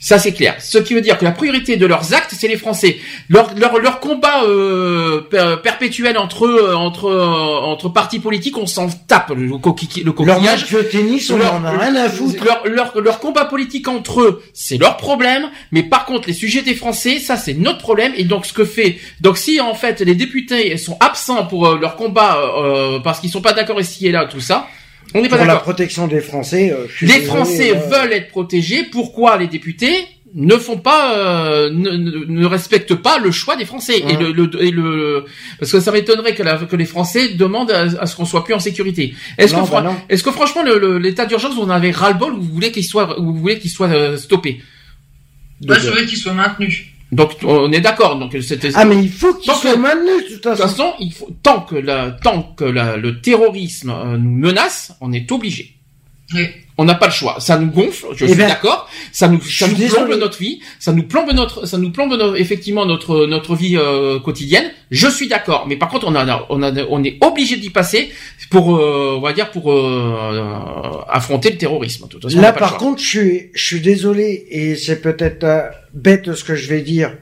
Ça c'est clair. Ce qui veut dire que la priorité de leurs actes, c'est les Français. Leur leur, leur combat euh, per- perpétuel entre eux, entre euh, entre partis politiques, on s'en tape le, coquille- le Leur match de tennis, on Leur- en a rien à foutre. Leur, leur, leur combat politique entre eux, c'est leur problème. Mais par contre, les sujets des Français, ça c'est notre problème. Et donc ce que fait, donc si en fait les députés sont absents pour euh, leur combat euh, parce qu'ils sont pas d'accord ici et là, tout ça, on n'est pas Pour la d'accord. protection des Français, euh, je suis Les désolé, Français euh, veulent être protégés. Pourquoi les députés ne font pas, euh, ne, ne, ne respectent pas le choix des Français et, le, le, et le, parce que ça m'étonnerait que, la- que les Français demandent à, à ce qu'on soit plus en sécurité. Est-ce que, bah est-ce que franchement le- le- l'état d'urgence vous en avez ras le bol ou vous voulez qu'il soit, ou vous voulez qu'il soit stoppé? Moi, je voudrais qu'il soit maintenu. Donc on est d'accord. Donc c'était. Ah mais il faut qu'ils Tant soient que- maintenus de toute de toute façon. façon, il faut tant que la, tant que la, le terrorisme euh, nous menace, on est obligé. Oui. On n'a pas le choix. Ça nous gonfle, je Eh suis ben, d'accord. Ça nous, ça nous plombe notre vie. Ça nous plombe notre, ça nous plombe effectivement notre notre vie euh, quotidienne. Je suis d'accord. Mais par contre, on a, on a, on est obligé d'y passer pour, euh, on va dire, pour euh, affronter le terrorisme. De toute façon, on Là n'a pas le par choix. contre, je suis, je suis désolé et c'est peut-être euh, bête ce que je vais dire,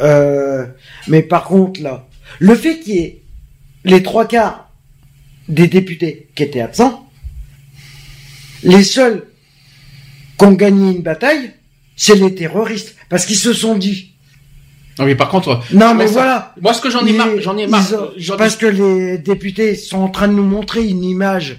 euh, mais par contre là, le fait qu'il y ait les trois quarts des députés qui étaient absents, les seuls qui ont gagné une bataille, c'est les terroristes parce qu'ils se sont dit. Non, mais par contre, Non mais ça- voilà. moi, ce que j'en ai marre, j'en ai marre. ont- parce que les députés sont en train de nous montrer une image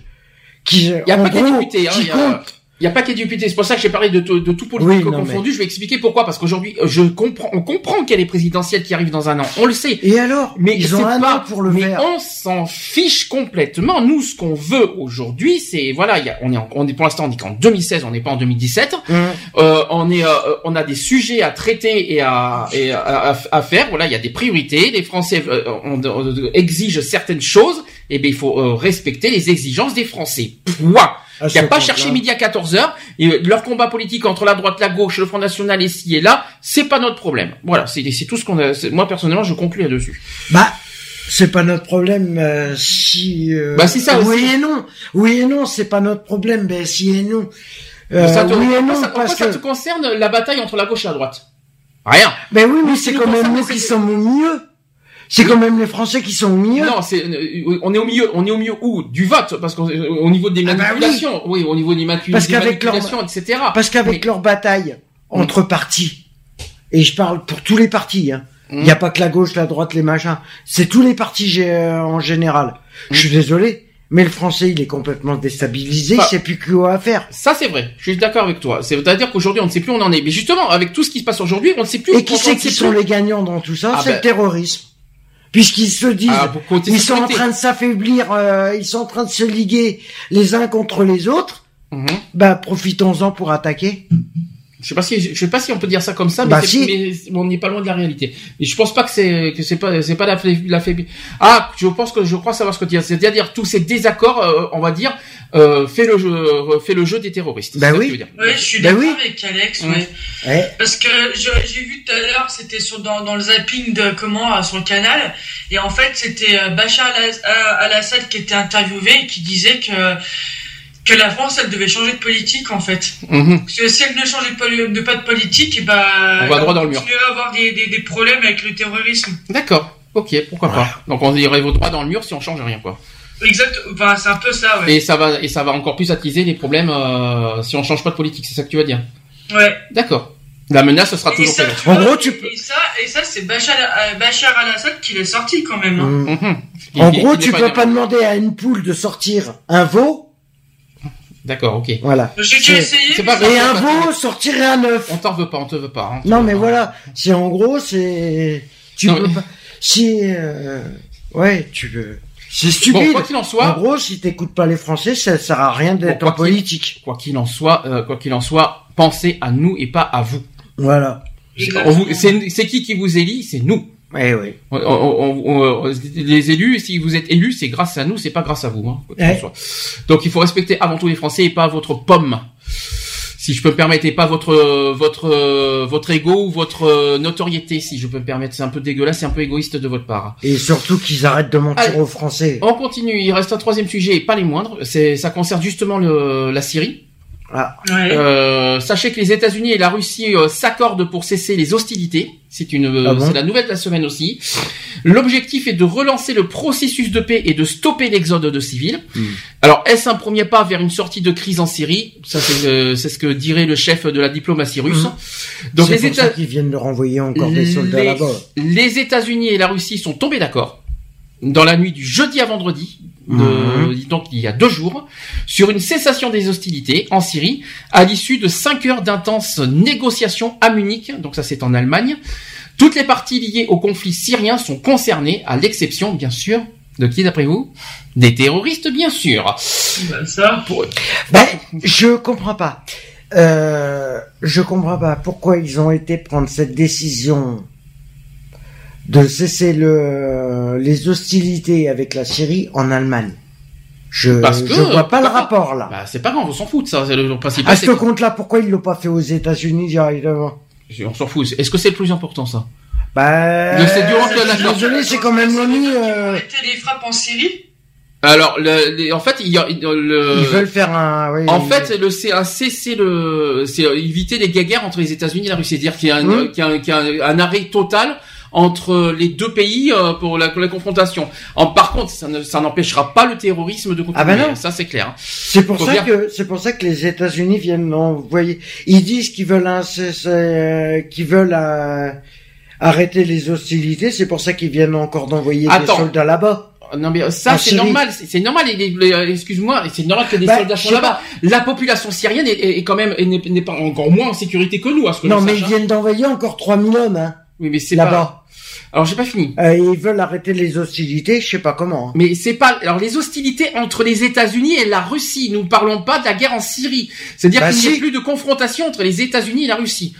qui, Il y a en pas députés, hein, qui il y a- compte. Il n'y a pas que des députés. C'est pour ça que j'ai parlé de, tout- de tout politique Oui, confondu. Je vais expliquer pourquoi. Parce qu'aujourd'hui, euh, je comprends, on comprend qu'il y a les présidentielles qui arrivent dans un an. On le sait. Et alors Mais ils ont un pas, an pour le mais faire. on s'en fiche complètement. Nous, ce qu'on veut aujourd'hui, c'est voilà, il y a, on est, en- on est pour l'instant, on dit qu'en 2016, on n'est pas en 2017. Hum. Euh, on est, euh, on a des sujets à traiter et à, et à, à- à faire. Voilà, il y a des priorités. Les Français euh, on- on- exigent certaines choses. Et bien, il faut euh, respecter les exigences des Français. Point. À Il n'y a ce pas cherché midi à 14h. Et euh, leur combat politique entre la droite, la gauche, le Front National et ci et là, c'est pas notre problème. Voilà, c'est tout ce qu'on a. Moi personnellement, je conclue là-dessus. Bah, c'est pas notre problème euh, si. euh, Bah, c'est ça Oui aussi. et non. Oui et non, c'est pas notre problème. Ben si et non. Euh, ça te, oui et non ça, ça te concerne la bataille entre la gauche et la droite? Rien. Ben oui, mais c'est quand même nous qui sommes au milieu. C'est quand même les Français qui sont au milieu. Non, c'est euh, on est au milieu, on est au milieu où? Du vote parce qu'au niveau des Ah bah oui. manipulations, oui. au niveau des, manu- Parce des qu'avec leur- manipulations, etc. Parce qu'avec Mais- leur bataille entre partis, et je parle pour tous les partis, hein. Il Mm. n'y a pas que la gauche, la droite, les machins. C'est tous les partis euh, en général. Je suis désolé, mais le français, il est complètement déstabilisé. Bah. il sait plus quoi faire. Ça c'est vrai, je suis d'accord avec toi. C'est-à-dire qu'aujourd'hui on ne sait plus où on en est. Mais justement, avec tout ce qui se passe aujourd'hui, on ne sait plus. Et qui on- ne qui sait sont plus. les gagnants dans tout ça? Ah C'est ben- le terrorisme. Puisqu'ils se disent, Ah, ils sont en train de s'affaiblir, euh, ils sont en train de se liguer les uns contre les autres. Mhm. bah profitons-en pour attaquer. Je sais pas si je sais pas si on peut dire ça comme ça, mais, Bah, c'est- si. mais on n'est pas loin de la réalité. Mais je pense pas que c'est que c'est pas c'est pas la, la faible- Ah, je pense que je crois savoir ce que tu dis. C'est-à-dire tous ces désaccords, euh, on va dire, euh, fait le jeu euh, fait le jeu des terroristes. Bah oui. tu veux dire. Ouais, je suis Ben d'accord oui. avec Alex, Ouais. ouais. Parce que j'ai vu tout à l'heure, c'était sur dans, dans le zapping de comment euh, sur le canal, et en fait c'était Bachar al- al-Assad qui était interviewé et qui disait que que la France elle devait changer de politique en fait. Mhm. Parce que si elle ne changeait pas de pas de politique, et bah On va droit dans le mur. continuer à avoir des, des, des problèmes avec le terrorisme. D'accord. Ok, pourquoi pas. Donc on irait au droit dans le mur si on change rien quoi. Exact. Enfin c'est un peu ça, ouais. Et ça va et ça va encore plus attiser les problèmes euh, si on change pas de politique. C'est ça que tu vas dire. Ouais. D'accord. La menace ce sera Et toujours ça, présente. tu En gros, tu et- peux- Et ça, et ça c'est Bachar, euh, Bachar al-Assad qui l'est sorti quand même. hein. mm. Mhm. En Il- gros, tu pas peux pas demander à une poule de sortir un veau. D'accord, ok. Voilà. J'ai C'est- essayé. c'est pas Et un veau sortirait un œuf. On t'en veut pas, on te veut pas. hein. Non, mais voilà. C'est en gros, c'est. Tu Non, peux mais- pas. Si. euh, Ouais, tu veux. C'est Bon, stupide. quoi qu'il en en soit, gros, si t'écoutes pas les Français, ça sert à rien d'être Bon, en politique. quoi qu'il en soit, euh, quoi qu'il en soit, pensez à nous et pas à vous. Voilà. C'est qui qui vous élit? C'est nous. Eh oui. On- on- on- on- les élus, si vous êtes élus, c'est grâce à nous, c'est pas grâce à vous. Hein. Donc il faut respecter avant tout les Français et pas votre pomme. Si je peux me permettre, et pas votre votre votre ego ou votre notoriété, si je peux me permettre. C'est un peu dégueulasse, c'est un peu égoïste de votre part. Et surtout qu'ils arrêtent de mentir Allez. aux Français. On continue. Il reste un troisième sujet, et pas les moindres. C'est ça concerne justement le, la Syrie. Ouais. Euh, sachez que les États-Unis et la Russie euh, s'accordent pour cesser les hostilités. C'est une, euh, Ah bon c'est la nouvelle de la semaine aussi. L'objectif est de relancer le processus de paix et de stopper l'exode de civils. Hmm. Alors, est-ce un premier pas vers une sortie de crise en Syrie? Ça, c'est, euh, c'est ce que dirait le chef de la diplomatie russe. Donc, Hmm. C'est les États, qu'ils viennent de renvoyer encore des soldats les- là-bas. les États-Unis et la Russie sont tombés d'accord dans la nuit du jeudi à vendredi, de- Mhm. donc il y a deux jours, sur une cessation des hostilités en Syrie à l'issue de cinq heures d'intenses négociations à Munich. Donc ça c'est en Allemagne. Toutes les parties liées au conflit syrien sont concernées, à l'exception bien sûr de qui d'après vous? Des terroristes bien sûr. Bah, ça. Pour- Ben, je comprends pas. Euh, je comprends pas pourquoi ils ont été prendre cette décision de cesser le, les hostilités avec la Syrie en Allemagne. Je, Parce que- je vois pas le pas rapport là. Bah c'est pas grave, on s'en fout de ça. C'est le principal. à ce compte-là, pourquoi ils l'ont pas fait aux États-Unis directement? On s'en fout. Est-ce que c'est le plus important ça? Bah, Mais c'est durant que la- désolé, c'est quand même l'ONU. euh, Arrêter les frappes en Syrie? Alors, le, les- en fait, il y a le. ils veulent faire un. oui, En fait, le c'est un cesser le, c'est éviter les guerres entre les États-Unis et la Russie, c'est-à-dire qu'il y a un, qu'il y a un, qu'il y a un- un arrêt total entre les deux pays euh, pour la, pour la confrontation. En, par contre, ça ne- ça n'empêchera pas le terrorisme de continuer. Ah bah non. Ça c'est clair. hein. C'est pour Faut ça dire- que c'est pour ça que les États-Unis viennent envoyer. Ils disent qu'ils veulent un, euh, qu'ils veulent euh, arrêter les hostilités. C'est pour ça qu'ils viennent encore d'envoyer des soldats là-bas. Non mais ça c'est normal, c'est normal. Excuse-moi, c'est normal que des Bah, soldats sais là-bas. La population syrienne est, est- est quand même est- n'est pas encore moins en sécurité que nous, à ce que Non, mais sache, ils hein. viennent d'envoyer encore 3000 hommes hein, Oui, mais c'est pas. Alors j'ai pas fini. Euh, ils veulent arrêter les hostilités. Je sais pas comment. hein. Mais c'est pas alors les hostilités entre les États-Unis et la Russie. Nous ne parlons pas de la guerre en Syrie. C'est-à-dire Bah qu'il n'y a plus de confrontation entre les États-Unis et la Russie.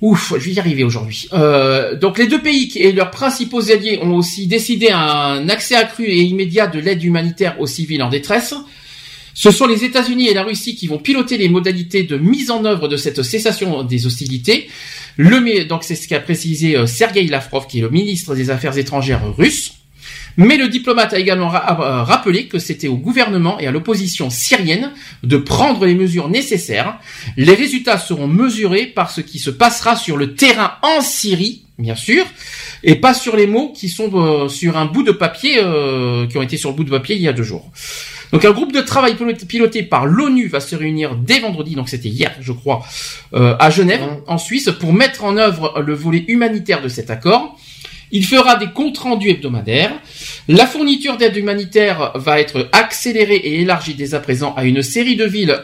Ouf, je vais y arriver aujourd'hui. Euh, donc les deux pays et leurs principaux alliés ont aussi décidé un accès accru et immédiat de l'aide humanitaire aux civils en détresse. Ce sont les États-Unis et la Russie qui vont piloter les modalités de mise en œuvre de cette cessation des hostilités. Le, donc c'est ce qu'a précisé euh, Sergei Lavrov, qui est le ministre des Affaires étrangères russe. Mais le diplomate a également euh, rappelé que c'était au gouvernement et à l'opposition syrienne de prendre les mesures nécessaires. Les résultats seront mesurés par ce qui se passera sur le terrain en Syrie, bien sûr, et pas sur les mots qui sont euh, sur un bout de papier, qui ont été sur le bout de papier il y a deux jours. Donc un groupe de travail piloté- par l'ONU va se réunir dès vendredi, donc c'était hier, je crois, euh, à Genève, en Suisse, pour mettre en œuvre le volet humanitaire de cet accord. Il fera des comptes rendus hebdomadaires. La fourniture d'aide humanitaire va être accélérée et élargie dès à présent à une série de villes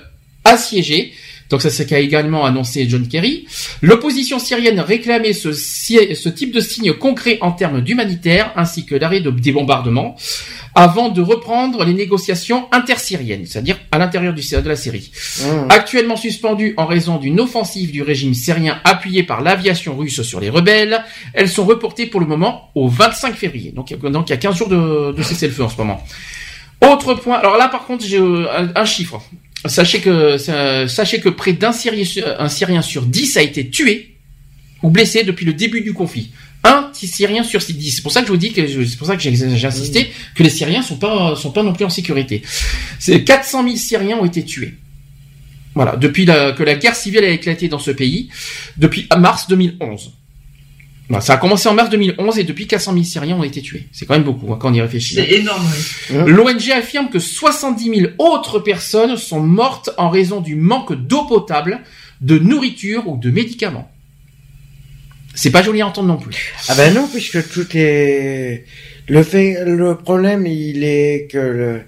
assiégées Donc ça c'est qu'a également annoncé John Kerry. L'opposition syrienne réclamait ce, type de signe concret en termes d'humanitaire ainsi que l'arrêt de- des bombardements avant de reprendre les négociations intersyriennes, c'est-à-dire à l'intérieur de la Syrie. Mmh. Actuellement suspendues en raison d'une offensive du régime syrien appuyée par l'aviation russe sur les rebelles, elles sont reportées pour le moment au 25 février. Donc, il y a- donc il y a 15 jours de, de cessez-le-feu en ce moment. Autre point, alors là par contre j'ai euh, un chiffre. Sachez que ça- sachez que près d'un Syrien, sur- un Syrien sur 10 a été tué ou blessé depuis le début du conflit. Un Syrien sur 10. C'est pour ça que je vous dis que c'est pour ça que j'ai j'ai insisté que les Syriens sont pas sont pas non plus en sécurité. C'est 400 000 Syriens ont été tués. Voilà, depuis la- que la guerre civile a éclaté dans ce pays, depuis mars 2011. Voilà, ça a commencé en mars 2011 et depuis 400 000 Syriens ont été tués. C'est quand même beaucoup hein, quand on y réfléchit. C'est énorme, oui. L'ONG affirme que 70 000 autres personnes sont mortes en raison du manque d'eau potable, de nourriture ou de médicaments. C'est pas joli à entendre non plus. Ah ben non, puisque tout est le fait, le problème, il est que le,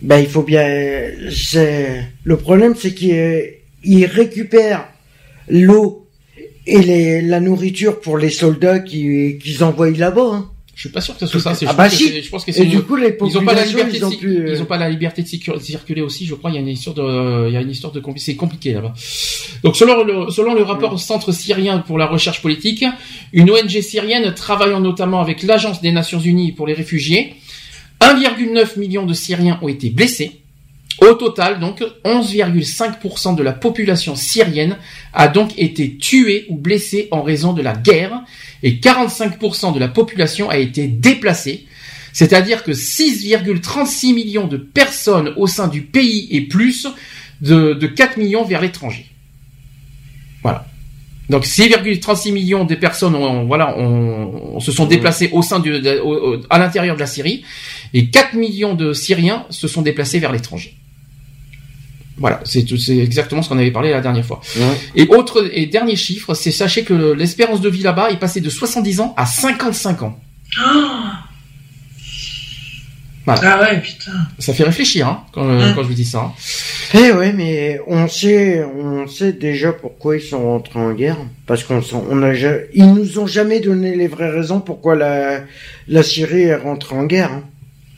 ben il faut bien, c'est le problème, c'est qu'il il récupère l'eau et les, la nourriture pour les soldats qui qu'ils envoient là-bas. Hein. Je suis pas sûr que ce soit ça. Ah bah si. Je pense que Et du coup, les ils ont pas la liberté ils de, ont euh, ils ont pas la liberté de circu- circuler aussi. Je crois il y a une histoire de il y a une histoire de c'est compliqué là-bas. Donc selon le selon le rapport au Centre syrien pour la recherche politique, une ONG syrienne travaillant notamment avec l'Agence des Nations Unies pour les réfugiés, 1,9 million de Syriens ont été blessés. Au total, donc, 11,5% de la population syrienne a donc été tuée ou blessée en raison de la guerre et 45% de la population a été déplacée. C'est-à-dire que 6,36 millions de personnes au sein du pays et plus de, de 4 millions vers l'étranger. Voilà. Donc 6,36 millions de personnes ont, voilà, ont- se sont déplacées au sein du, de- au- au- à l'intérieur de la Syrie et 4 millions de Syriens se sont déplacés vers l'étranger. Voilà, c'est tout- c'est exactement ce qu'on avait parlé la dernière fois. Et autre et dernier chiffre, c'est sachez que le- l'espérance de vie là-bas est passée de 70 ans à 55 ans. Ah, Voilà. Ah ouais, putain. Ça fait réfléchir hein, quand, Hum. quand je vous dis ça. hein. Eh ouais, mais on sait, on sait déjà pourquoi ils sont rentrés en guerre. Parce qu'on on a, ils nous ont jamais donné les vraies raisons pourquoi la, la Syrie est rentrée en guerre. hein.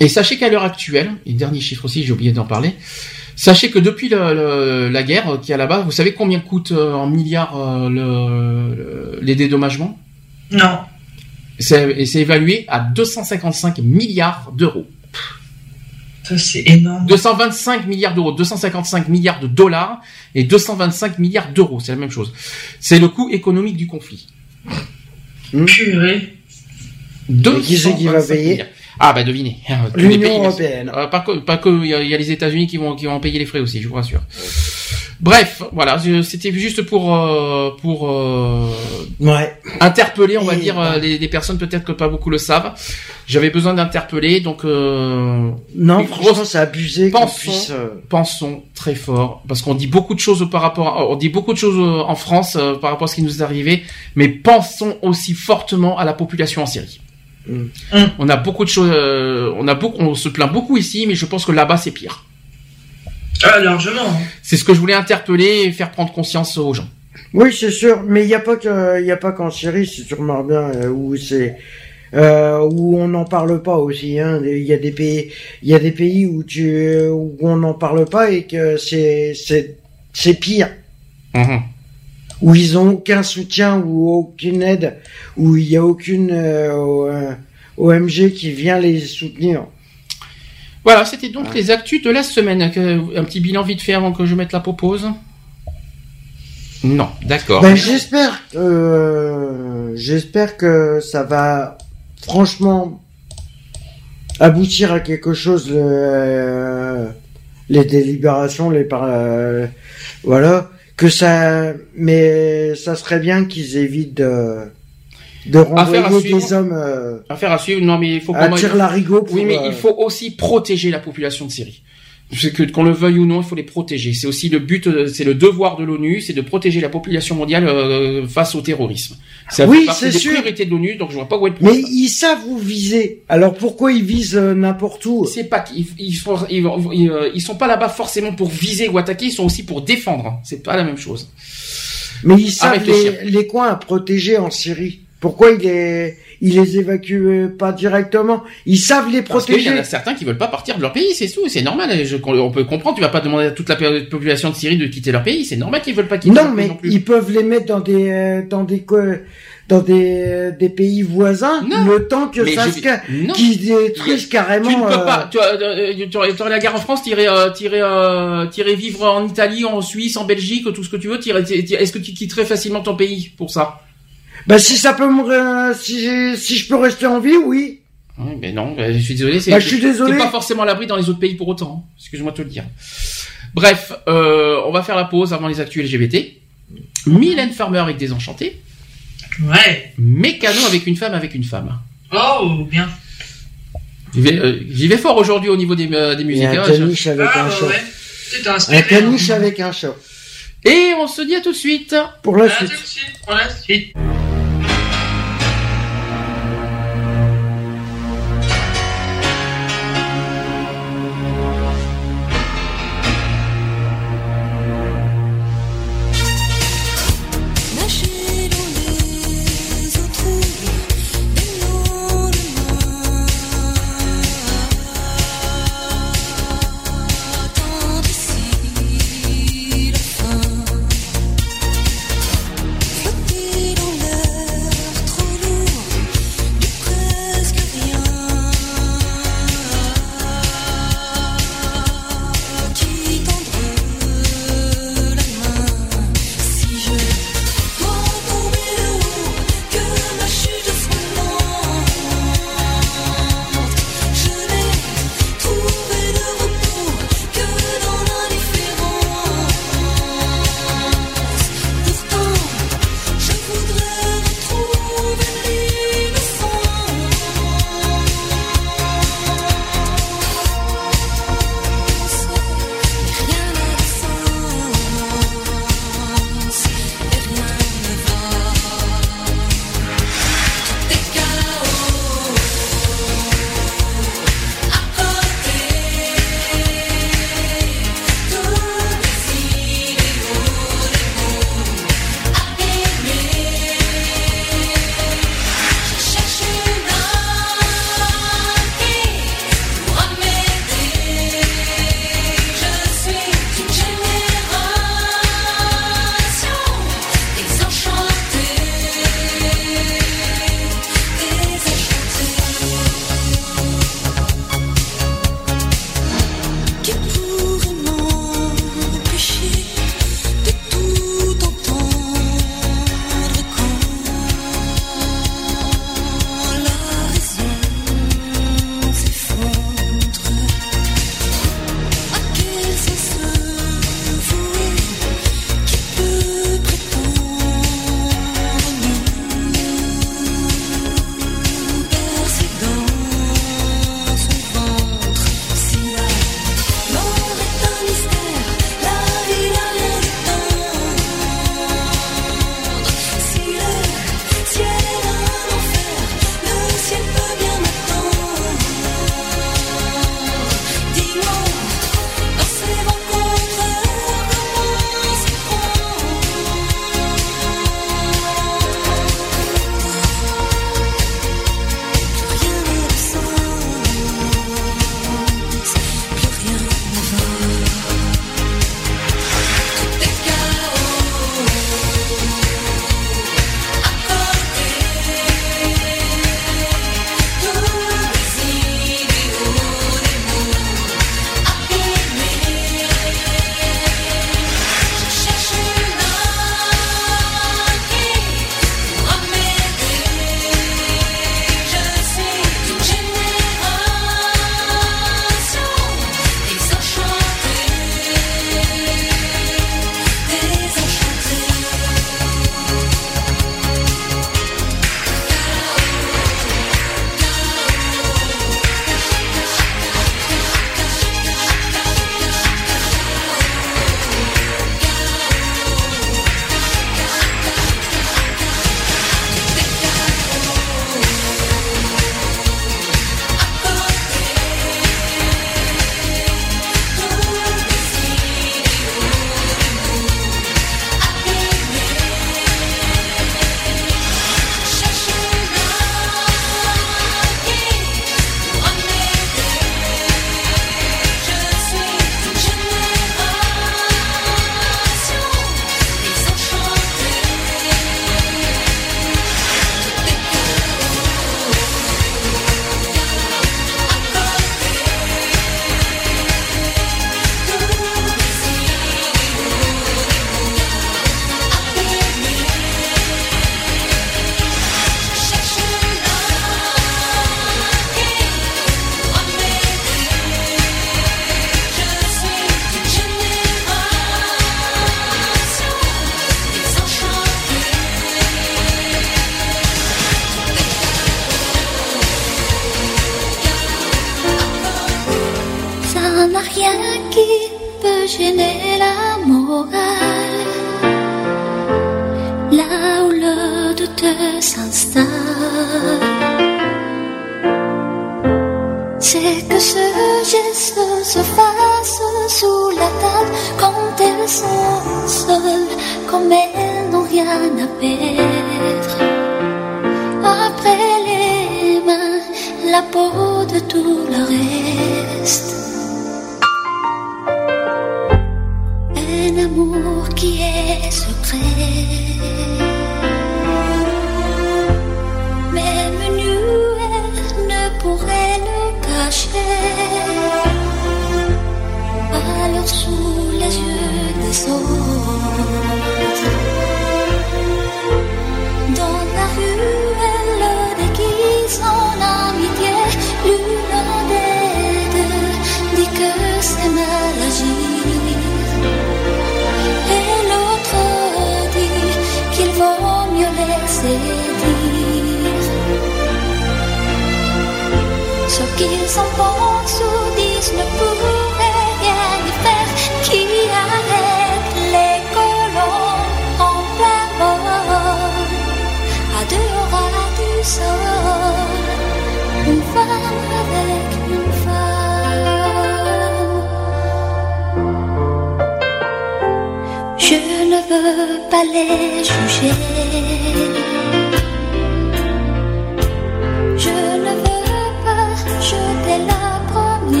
Et sachez qu'à l'heure actuelle, et dernier chiffre aussi, j'ai oublié d'en parler, sachez que depuis le- le- la guerre qu'il y a là-bas, vous savez combien coûte euh, en milliards euh, le- le- les dédommagements? Non. C'est- Et c'est évalué à 255 milliards d'euros. Ça, c'est énorme. 225 milliards d'euros, 255 milliards de dollars et 225 milliards d'euros, c'est la même chose. C'est le coût économique du conflit. Purée. Et qui c'est qui va 225 payer milliards. Ah bah devinez. [LAUGHS] L'Union européenne. Euh, pas que, pas que, il y, y a les États-Unis qui vont, qui vont en payer les frais aussi, je vous rassure. Bref, voilà, c'était juste pour, euh, pour euh, Ouais. interpeller, on va Et dire, bah. euh, les, les personnes peut-être que pas beaucoup le savent. J'avais besoin d'interpeller, donc euh, Non, franchement, c'est abusé pensons, puisse. euh, pensons très fort, parce qu'on dit beaucoup de choses par rapport, à- on dit beaucoup de choses en France euh, par rapport à ce qui nous est arrivé, mais pensons aussi fortement à la population en Syrie. Mm. On a beaucoup de choses, euh, on a beaucoup, on se plaint beaucoup ici, mais je pense que là-bas c'est pire. Ah, largement. hein. C'est ce que je voulais interpeller et faire prendre conscience aux gens. Oui, c'est sûr, mais il n'y a pas que, il y a pas qu'en Syrie, si tu remarques bien, euh, où c'est, euh, où on n'en parle pas aussi. Hein. Il y a des pays, il y a des pays où tu, où on n'en parle pas et que c'est, c'est, c'est pire. Où ils ont aucun soutien ou aucune aide, où il y a aucune euh, euh, OMG qui vient les soutenir. Voilà, c'était donc les actus de la semaine. Un petit bilan vite fait avant que je mette la propose. Non, d'accord. Ben, j'espère, euh, j'espère que ça va franchement aboutir à quelque chose. euh, les délibérations, les par, euh, voilà, que ça, mais ça serait bien qu'ils évitent de, de renvoyer des hommes euh, Affaire à suivre. Non, mais il faut à tire larigot pour. Oui, mais euh, il faut aussi protéger la population de Syrie. C'est que qu'on le veuille ou non, il faut les protéger. C'est aussi le but, euh, c'est le devoir de l'ONU, c'est de protéger la population mondiale euh, face au terrorisme. Ça Oui, c'est sûr. priorités de l'ONU, donc je vois pas où le Mais ils savent où viser. Alors pourquoi ils visent euh, n'importe où? C'est pas qu'ils ils, ils, ils, euh, ils sont pas là-bas forcément pour viser ou attaquer, ils sont aussi pour défendre. C'est pas la même chose. Mais ils savent les, les coins à protéger en Syrie. Pourquoi ils les, ils les évacuent euh, pas directement? Ils savent les Parce qu'il y en protéger. a certains qui veulent pas partir de leur pays, c'est tout, c'est normal. Je- on peut comprendre, tu vas pas demander à toute la population de Syrie de quitter leur pays, c'est normal qu'ils veulent pas quitter Non, leur pays mais non plus. ils peuvent les mettre dans des, euh, dans des, dans des, euh, des pays voisins, Non. le temps que Mais ça se qu'ils détruisent carrément. Tu ne peux euh, pas. Tu, euh, tu, aurais- la guerre en France, t'irais, euh, euh, t'irais vivre en Italie, en Suisse, en Belgique, tout ce que tu veux. Est-ce que tu quitterais facilement ton pays pour ça? Bah si ça peut me, euh, si si je peux rester en vie, oui. Oui, mais non, euh, je suis désolé. Bah, je suis désolé. T'es pas forcément à l'abri dans les autres pays pour autant. hein. Excuse-moi de te le dire. Bref, euh, on va faire la pause avant les actus LGBT. Mylène Farmer avec Désenchanté. Ouais. Mécano avec une femme avec une femme. Oh, bien. J'y vais, euh, vais fort aujourd'hui au niveau des, euh, des musiques. a un hein, caniche avec Ah, un chat. ouais. Un caniche avec un chat. Et on se dit à tout de suite. Pour la suite. tout de suite, pour la suite.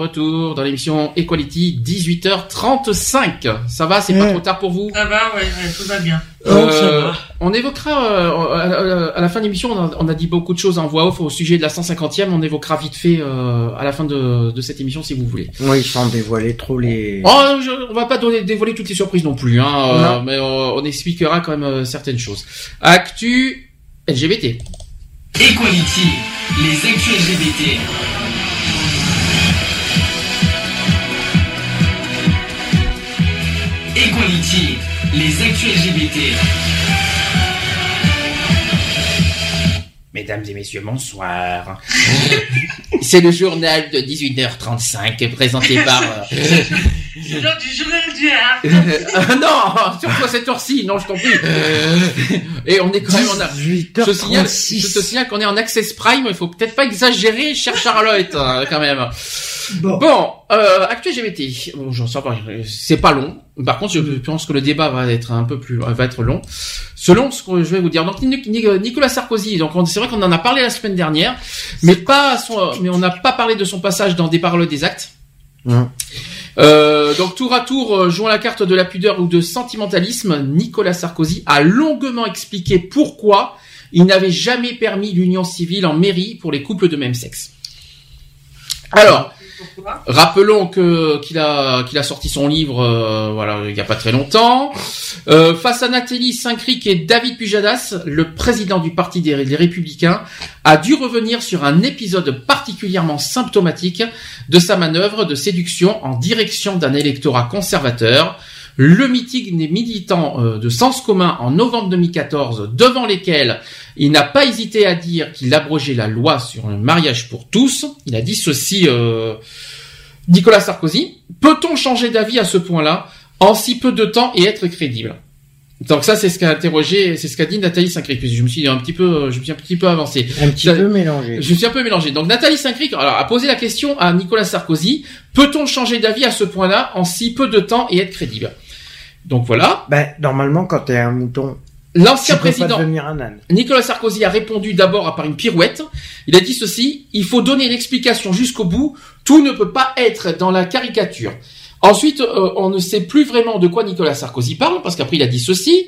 Retour dans l'émission Equality, 18h35. Ça va, c'est pas trop tard pour vous? Ça va, ouais, ouais, tout va bien. Oh, ça va. On évoquera euh, à, la fin de l'émission, on a, on a dit beaucoup de choses en voix off au sujet de la 150e. On évoquera vite fait euh, à la fin de, de cette émission si vous voulez. Oui, sans dévoiler trop les. Oh, je- on va pas donner, dévoiler toutes les surprises non plus, hein, euh, Non. mais euh, on expliquera quand même euh, certaines choses. Actu LGBT. Equality, les actus LGBT. Les actus LGBT. Mesdames et messieurs, bonsoir. [LAUGHS] C'est le journal de 18h35 présenté par... euh, C'est l'heure du journal du. Euh, [LAUGHS] non, surtout à cette heure-ci, non, je t'en prie. Et on est quand même, on a, je te signale, je te signale qu'on est en Access Prime, il faut peut-être pas exagérer, chère Charlotte, hein, quand même. Bon. Bon, euh, Actu LGBT. Bon, j'en sais pas, c'est pas long. Par contre, je pense que le débat va être un peu plus, va être long. Selon ce que je vais vous dire. Donc, Nic- Nic- Nicolas Sarkozy. Donc, on- c'est vrai qu'on en a parlé la semaine dernière, mais pas son, mais on n'a pas parlé de son passage dans des paroles des actes. Euh, donc tour à tour, euh, jouant la carte de la pudeur ou de sentimentalisme, Nicolas Sarkozy a longuement expliqué pourquoi il n'avait jamais permis l'union civile en mairie pour les couples de même sexe. Alors, Rappelons que qu'il a qu'il a sorti son livre, euh, voilà, il y a pas très longtemps. Euh, face à Nathalie Saint-Cric et David Pujadas, le président du parti des Républicains a dû revenir sur un épisode particulièrement symptomatique de sa manœuvre de séduction en direction d'un électorat conservateur. Le meeting des militants euh, de Sens commun en novembre 2014, devant lesquels il n'a pas hésité à dire qu'il abrogeait la loi sur le mariage pour tous. Il a dit ceci, euh, Nicolas Sarkozy. Peut-on changer d'avis à ce point-là en si peu de temps et être crédible? Donc ça, c'est ce qu'a interrogé, c'est ce qu'a dit Nathalie Saint-Cric. Je me suis un petit peu, je me suis un petit peu avancé. Un petit Ça- peu mélangé. Je me suis un peu mélangé. Donc Nathalie Saint-Cric alors, a posé la question à Nicolas Sarkozy. Peut-on changer d'avis à ce point-là en si peu de temps et être crédible? Donc voilà. Ben, normalement, quand t'es un mouton, L'ancien président. Nicolas Sarkozy a répondu d'abord par une pirouette. Il a dit ceci, il faut donner l'explication jusqu'au bout, tout ne peut pas être dans la caricature. Ensuite, euh, on ne sait plus vraiment de quoi Nicolas Sarkozy parle, parce qu'après il a dit ceci,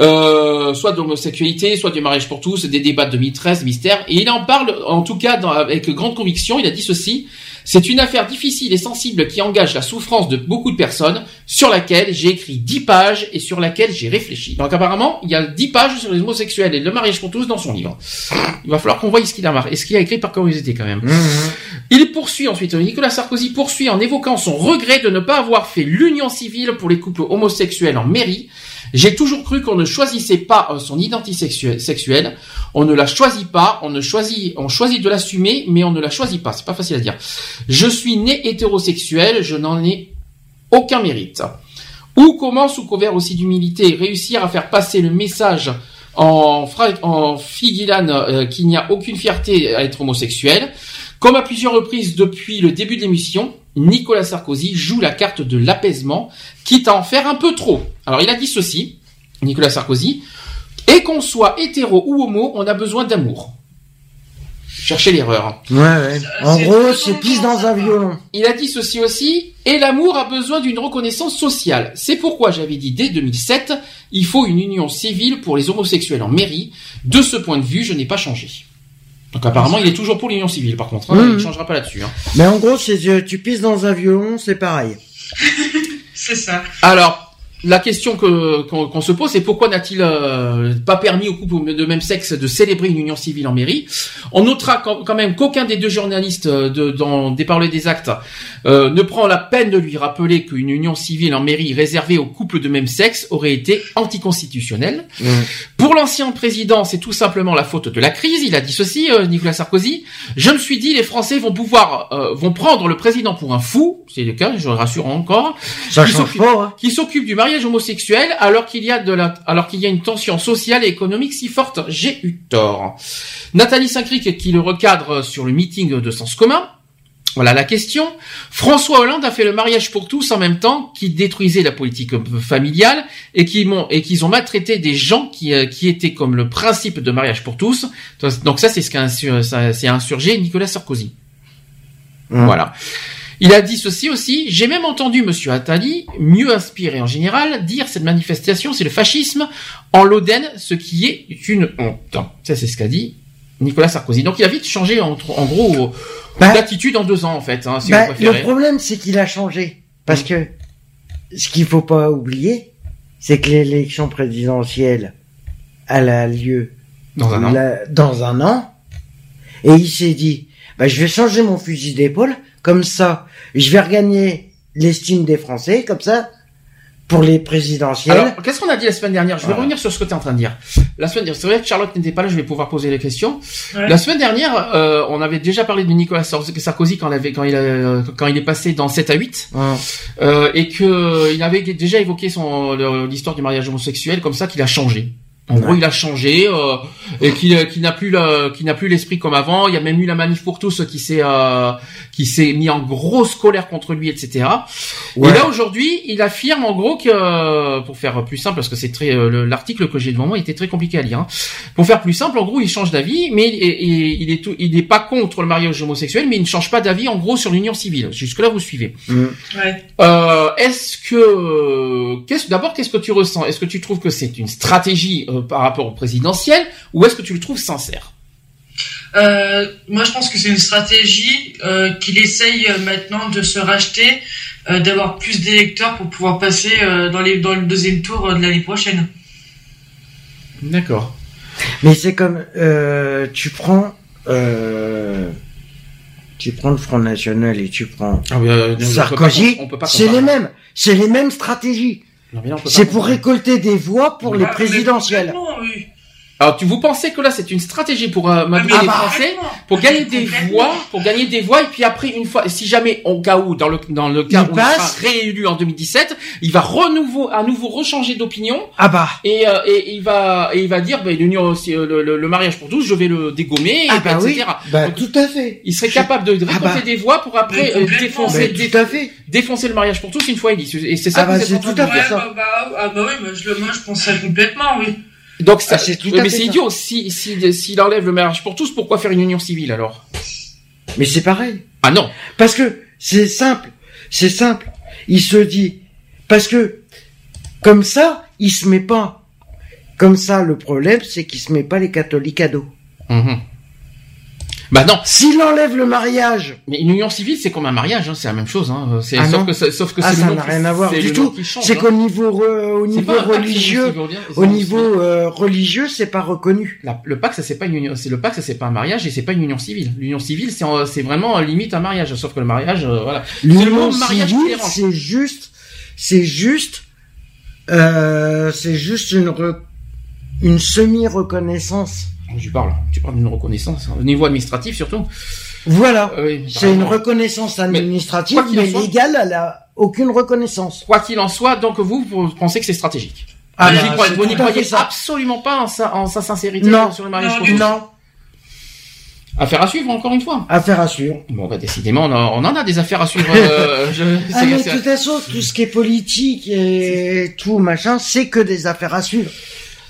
euh, soit d'homosexualité, soit du mariage pour tous, des débats de 2013, mystère, et il en parle en tout cas dans- avec grande conviction, il a dit ceci, c'est une affaire difficile et sensible qui engage la souffrance de beaucoup de personnes, sur laquelle j'ai écrit 10 pages et sur laquelle j'ai réfléchi. Donc apparemment, il y a 10 pages sur les homosexuels et le mariage pour tous dans son livre. Il va falloir qu'on voie ce qu'il a marqué, et ce qu'il a écrit par curiosité quand même. Il poursuit ensuite, Nicolas Sarkozy poursuit en évoquant son regret de ne pas avoir fait l'union civile pour les couples homosexuels en mairie. J'ai toujours cru qu'on ne choisissait pas euh, son identité sexuelle. On ne la choisit pas, on ne choisit, on choisit de l'assumer, mais on ne la choisit pas. C'est pas facile à dire. Je suis né hétérosexuel, je n'en ai aucun mérite. Ou comment, sous couvert aussi d'humilité, réussir à faire passer le message en, en euh, qu'il n'y a aucune fierté à être homosexuel. Comme à plusieurs reprises depuis le début de l'émission, Nicolas Sarkozy joue la carte de l'apaisement, quitte à en faire un peu trop. Alors il a dit ceci, Nicolas Sarkozy, et qu'on soit hétéro ou homo, on a besoin d'amour. Cherchez l'erreur. Ouais, ouais. En gros, c'est pisse dans un violon. Il a dit ceci aussi, et l'amour a besoin d'une reconnaissance sociale. C'est pourquoi j'avais dit dès 2007, il faut une union civile pour les homosexuels en mairie. De ce point de vue, je n'ai pas changé. Donc apparemment, il est toujours pour l'union civile, par contre. hein. Il ne changera pas là-dessus. hein. Mais en gros, c'est euh, tu pisses dans un violon, c'est pareil. [LAUGHS] C'est ça. Alors, la question que qu'on se pose, c'est pourquoi n'a-t-il euh, pas permis aux couples de même sexe de célébrer une union civile en mairie? On notera quand quand même qu'aucun des deux journalistes euh, de, dans des parlers des actes euh, ne prend la peine de lui rappeler qu'une union civile en mairie réservée aux couples de même sexe aurait été anticonstitutionnelle. Pour l'ancien président, c'est tout simplement la faute de la crise. Il a dit ceci, euh, Nicolas Sarkozy. Je me suis dit, les Français vont pouvoir, euh, vont prendre le président pour un fou. C'est le cas, je le rassure encore Ça Qui change s'occupe- pas, hein. qui s'occupe du mariage homosexuel alors qu'il y a de la, alors qu'il y a une tension sociale et économique si forte. J'ai eu tort. Nathalie Saint-Cric qui le recadre sur le meeting de Sens commun. Voilà la question. François Hollande a fait le mariage pour tous en même temps, qui détruisait la politique familiale et qui m'ont et qu'ils ont maltraité des gens qui euh, qui étaient comme le principe de mariage pour tous. Donc ça c'est ce qu'a c'est insurgé Nicolas Sarkozy. Hum. Voilà. Il a dit ceci aussi. J'ai même entendu Monsieur Attali, mieux inspiré en général, dire cette manifestation c'est le fascisme en l'Oden, ce qui est une honte. Ça c'est ce qu'a dit Nicolas Sarkozy. Donc il a vite changé en, en gros Bah, d'attitude en deux ans en fait, hein, si bah, vous le problème, c'est qu'il a changé. Parce Mm. que ce qu'il faut pas oublier, c'est que l'élection présidentielle, elle a lieu Dans un an. dans un an. Et il s'est dit, bah, je vais changer mon fusil d'épaule. Comme ça, je vais regagner l'estime des Français. Comme ça, pour les présidentielles. Alors, qu'est-ce qu'on a dit la semaine dernière? Je vais Voilà. revenir sur ce que tu es en train de dire. La semaine dernière, c'est vrai que Charlotte n'était pas là, je vais pouvoir poser les questions. Ouais. La semaine dernière, euh, on avait déjà parlé de Nicolas Sar- Sarkozy quand, il avait, quand, il a- quand il est passé dans 7 à 8, Hein. euh, et que il avait déjà évoqué son l'histoire du mariage homosexuel, comme ça qu'il a changé. En Ouais. gros, il a changé euh, et qu'il qu'il n'a plus le- qu'il n'a plus l'esprit comme avant. Il y a même eu la manif pour tous qui s'est euh, qui s'est mis en grosse colère contre lui, etc. Ouais. Et là aujourd'hui, il affirme en gros que, euh, pour faire plus simple, parce que c'est très euh, le- l'article que j'ai devant moi était très compliqué à lire. hein. Pour faire plus simple, en gros, il change d'avis, mais il est, il- il est tout, il n'est pas contre le mariage homosexuel, mais il ne change pas d'avis en gros sur l'union civile. Jusque là, vous suivez. Mm. Ouais. Euh, est-ce que, qu'est-ce, d'abord, qu'est-ce que tu ressens? Est-ce que tu trouves que c'est une stratégie euh, par rapport au présidentiel, ou est-ce que tu le trouves sincère Euh, moi, je pense que c'est une stratégie euh, qu'il essaye maintenant de se racheter, euh, d'avoir plus d'électeurs pour pouvoir passer euh, dans, les, dans le deuxième tour euh, de l'année prochaine. D'accord. Mais c'est comme euh, tu prends euh, tu prends le Front National et tu prends Ah, euh, pas Sarkozy, com- on peut pas c'est les mêmes, c'est les mêmes stratégies. C'est pour récolter des voix pour les présidentielles. oui. Alors, tu vous pensez que là, c'est une stratégie pour euh, Ah, mobiliser mais les bah, Français, pour Ah, gagner des voix, pour gagner des voix, et puis après, une fois, si jamais, au cas où, dans le, dans le cas Il où passe. il sera réélu en 2017, il va renouveau, à nouveau rechanger d'opinion, Ah bah et, euh, et il va, et il va dire, ben, l'union, aussi, euh, le, le, le mariage pour tous, je vais le dégommer, ah et, bah oui, etc. bah Donc, tout à fait. il serait Je- capable de récolter bah. des voix pour après euh, défoncer, dé- tout à fait. défoncer le mariage pour tous une fois élu. Et c'est ça Ah que bah, c'est tout à fait Ouais, ça. bah, bah, ah bah oui, moi je, le- moi, je pense ça complètement, oui. Donc ça, Ah, c'est tout oui, mais c'est idiot. Si, si, s'il enlève le mariage pour tous, pourquoi faire une union civile alors? Mais c'est pareil. Ah non. Parce que c'est simple, c'est simple. Il se dit parce que comme ça, il se met pas. Comme ça, le problème, c'est qu'il se met pas les catholiques à dos. Mhm. Bah non. S'il enlève le mariage, Mais une union civile, c'est comme un mariage, hein, c'est la même chose. Hein. C'est, Ah sauf, que, sauf que ah, ça n'a rien à voir du tout. C'est hein. qu'au niveau au religieux, au niveau euh, religieux, c'est pas reconnu. La- le pacte, ça c'est pas une union, c'est le pacte, ça c'est pas un mariage et c'est pas une union civile. L'union civile, c'est, c'est vraiment euh, limite un mariage, sauf que le mariage, euh, voilà. L'union civile, c'est juste, c'est juste, euh, c'est juste une re- une semi reconnaissance. Tu parles, tu parles d'une reconnaissance, hein, au niveau administratif surtout. Voilà. Euh, C'est une carrément. reconnaissance administrative, mais soit- légale, elle a aucune reconnaissance. Quoi qu'il en soit, donc vous, vous pensez que c'est stratégique? Ah Vous n'y croyez absolument pas en sa, en sa sincérité Non. sur le mariage Non. Non, Affaire à suivre encore une fois. affaire à suivre. Bon bah décidément on, a- on en a des affaires à suivre. euh, [LAUGHS] je- Ah, mais de toute façon, tout ce qui est politique et tout machin, c'est que des affaires à suivre.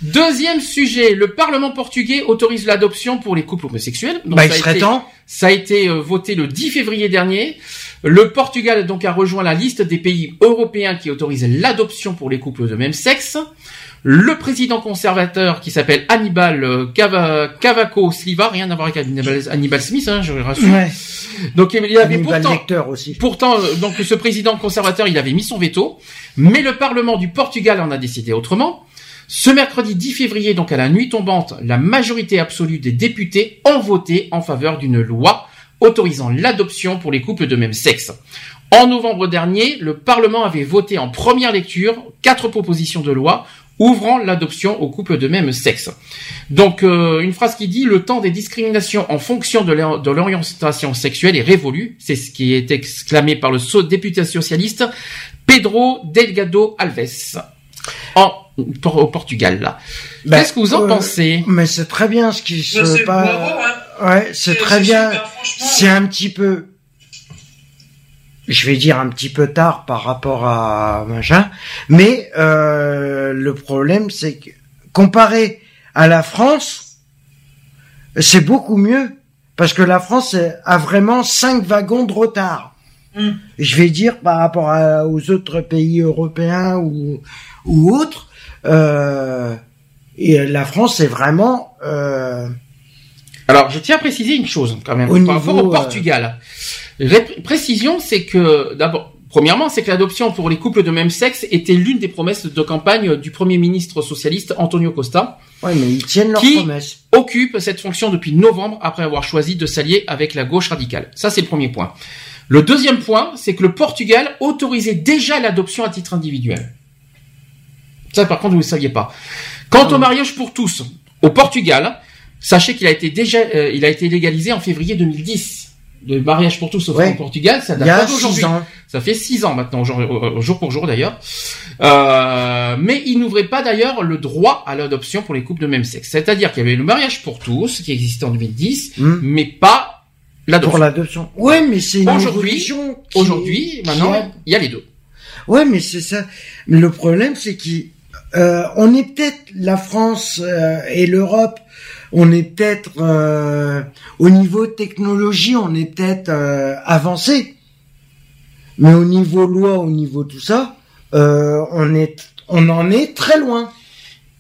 Deuxième sujet, le Parlement portugais autorise l'adoption pour les couples homosexuels. Donc, bah, ça il a serait été- temps. Ça a été euh, voté le 10 février dernier. Le Portugal donc a rejoint la liste des pays européens qui autorisent l'adoption pour les couples de même sexe. Le président conservateur qui s'appelle Hannibal euh, Cava- Cavaco Silva, rien à voir avec Hannibal, Hannibal Smith, hein, je rassure. Ouais. Donc il y avait Hannibal pourtant, aussi. Pourtant, euh, donc ce président conservateur, il avait mis son veto, mais le Parlement du Portugal en a décidé autrement. Ce mercredi 10 février, donc à la nuit tombante, la majorité absolue des députés ont voté en faveur d'une loi autorisant l'adoption pour les couples de même sexe. En novembre dernier, le Parlement avait voté en première lecture quatre propositions de loi ouvrant l'adoption aux couples de même sexe. Donc euh, une phrase qui dit le temps des discriminations en fonction de l'or- de l'orientation sexuelle est révolu. C'est ce qui est exclamé par le député socialiste Pedro Delgado Alves au Portugal là. Bah, Qu'est-ce que vous en euh, pensez? Mais c'est très bien ce qui se passe. hein. Ouais, c'est très bien. C'est un petit peu, je vais dire un petit peu tard par rapport à machin, mais euh, le problème c'est que comparé à la France, c'est beaucoup mieux parce que la France a vraiment cinq wagons de retard. Mm. Je vais dire par rapport à- aux autres pays européens ou ou autres. Euh, et la France est vraiment euh, Alors, je tiens à préciser une chose quand même Au par rapport niveau, au Portugal. Ré- précision, c'est que d'abord, premièrement, c'est que l'adoption pour les couples de même sexe était l'une des promesses de campagne du premier ministre socialiste Antonio Costa, ouais, mais ils tiennent leurs Qui- promesses. occupe cette fonction depuis novembre après avoir choisi de s'allier avec la gauche radicale. Ça, c'est le premier point. Le deuxième point, c'est que le Portugal autorisait déjà l'adoption à titre individuel. Ça, par contre, vous ne le saviez pas. Quant au mariage pour tous, au Portugal, sachez qu'il a été déjà, euh, il a été légalisé en février 2010. Le mariage pour tous au Ouais. Portugal, ça date pas d'aujourd'hui. Ça fait six ans maintenant, jour, jour pour jour d'ailleurs. Euh, mais il n'ouvrait pas d'ailleurs le droit à l'adoption pour les couples de même sexe. C'est-à-dire qu'il y avait le mariage pour tous, qui existait en 2010, Hmm. mais pas Pour l'adoption. l'adoption. Ouais, mais c'est une Aujourd'hui- Aujourd'hui, maintenant, il y a les deux. Ouais, mais c'est ça. Le problème, c'est qu'on euh, on est peut-être la France euh, et l'Europe, on est peut-être euh, au niveau technologie, on est peut-être euh, avancé, mais au niveau loi, au niveau tout ça, on est, on en est très loin.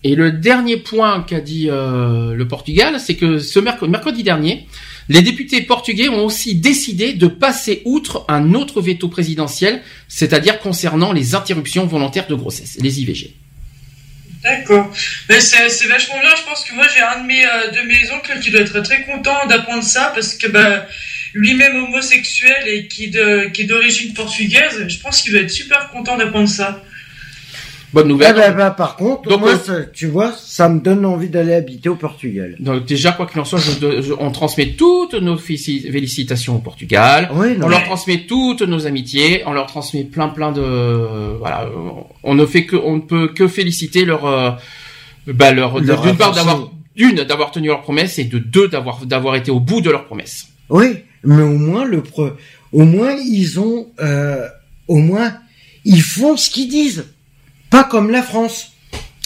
Et le dernier point qu'a dit le Portugal, c'est que ce merc- mercredi dernier, les députés portugais ont aussi décidé de passer outre un autre veto présidentiel, c'est-à-dire concernant les interruptions volontaires de grossesse, les IVG. D'accord. Mais c'est vachement bien. Je pense que moi j'ai un de mes euh, de mes oncles qui doit être très content d'apprendre ça parce que bah lui-même homosexuel et qui de qui est d'origine portugaise, je pense qu'il doit être super content d'apprendre ça. Bonne Ah nouvelle. bah, bah, par contre, Donc, moi, euh, ça- tu vois, ça me donne envie d'aller habiter au Portugal. Donc déjà, quoi qu'il en soit, je- je- on transmet toutes nos félici- félicitations au Portugal. Oui, non, On leur transmet toutes nos amitiés, on leur transmet plein plein de voilà, on ne fait que on ne peut que féliciter leur euh, bah leur Leur d'une part d'avoir d'une d'avoir tenu leurs promesses et de deux d'avoir d'avoir été au bout de leurs promesses. Oui, mais au moins le pro... au moins ils ont euh, au moins ils font ce qu'ils disent. Pas comme la France.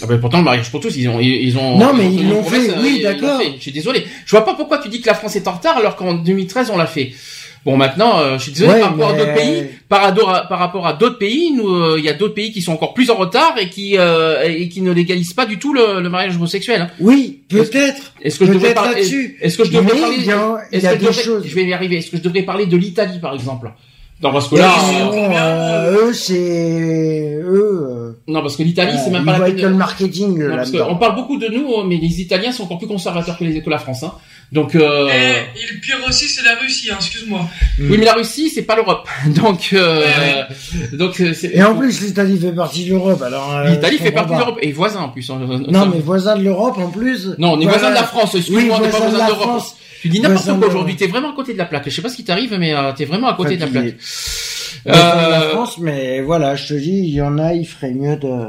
Ah ben, pourtant le mariage pour tous ils ont ils, ont Non, mais ils l'ont fait, euh, oui, l'ont d'accord. Je suis désolé. Je vois pas pourquoi tu dis que la France est en retard alors qu'en 2013 on l'a fait. Bon maintenant, euh, je suis désolé Ouais, par rapport à mais- d'autres pays. Par, rapport à- par rapport à d'autres pays, nous, euh, il y a d'autres pays qui sont encore plus en retard et qui euh, et qui ne légalisent pas du tout le, le mariage homosexuel. hein. Oui, peut-être. Est-ce que je devrais parler. Est-ce que je devrais Mais parler il y a, il y des choses. Je vais y arriver. Est-ce que je devrais parler de l'Italie par exemple? Non parce que Ouais, là, euh, euh, eux, c'est eux. non parce que l'Italie euh, c'est même pas la peine. le marketing Non, parce qu'on parle beaucoup de nous, mais les Italiens sont encore plus conservateurs que, les, que la France. Hein. Donc, euh, Et, et le pire aussi c'est la Russie, hein, excuse-moi. oui, mais la Russie, c'est pas l'Europe. [LAUGHS] Donc, euh, donc, euh, c'est- Et en plus, l'Italie fait partie de l'Europe. Alors euh, l'Italie fait partie de l'Europe et voisin en plus. hein. Non, mais voisin de l'Europe en plus. non, on est Voilà. voisin de la France. Excuse-moi, Oui, on n'est pas voisin de voisin la de l'Europe. Tu dis n'importe quoi aujourd'hui. T'es vraiment à côté de la plaque. Je sais pas ce qui t'arrive, mais euh, t'es vraiment à côté de la plaque. Voisin de la Euh, France, mais voilà, je te dis, il y en a, il ferait mieux de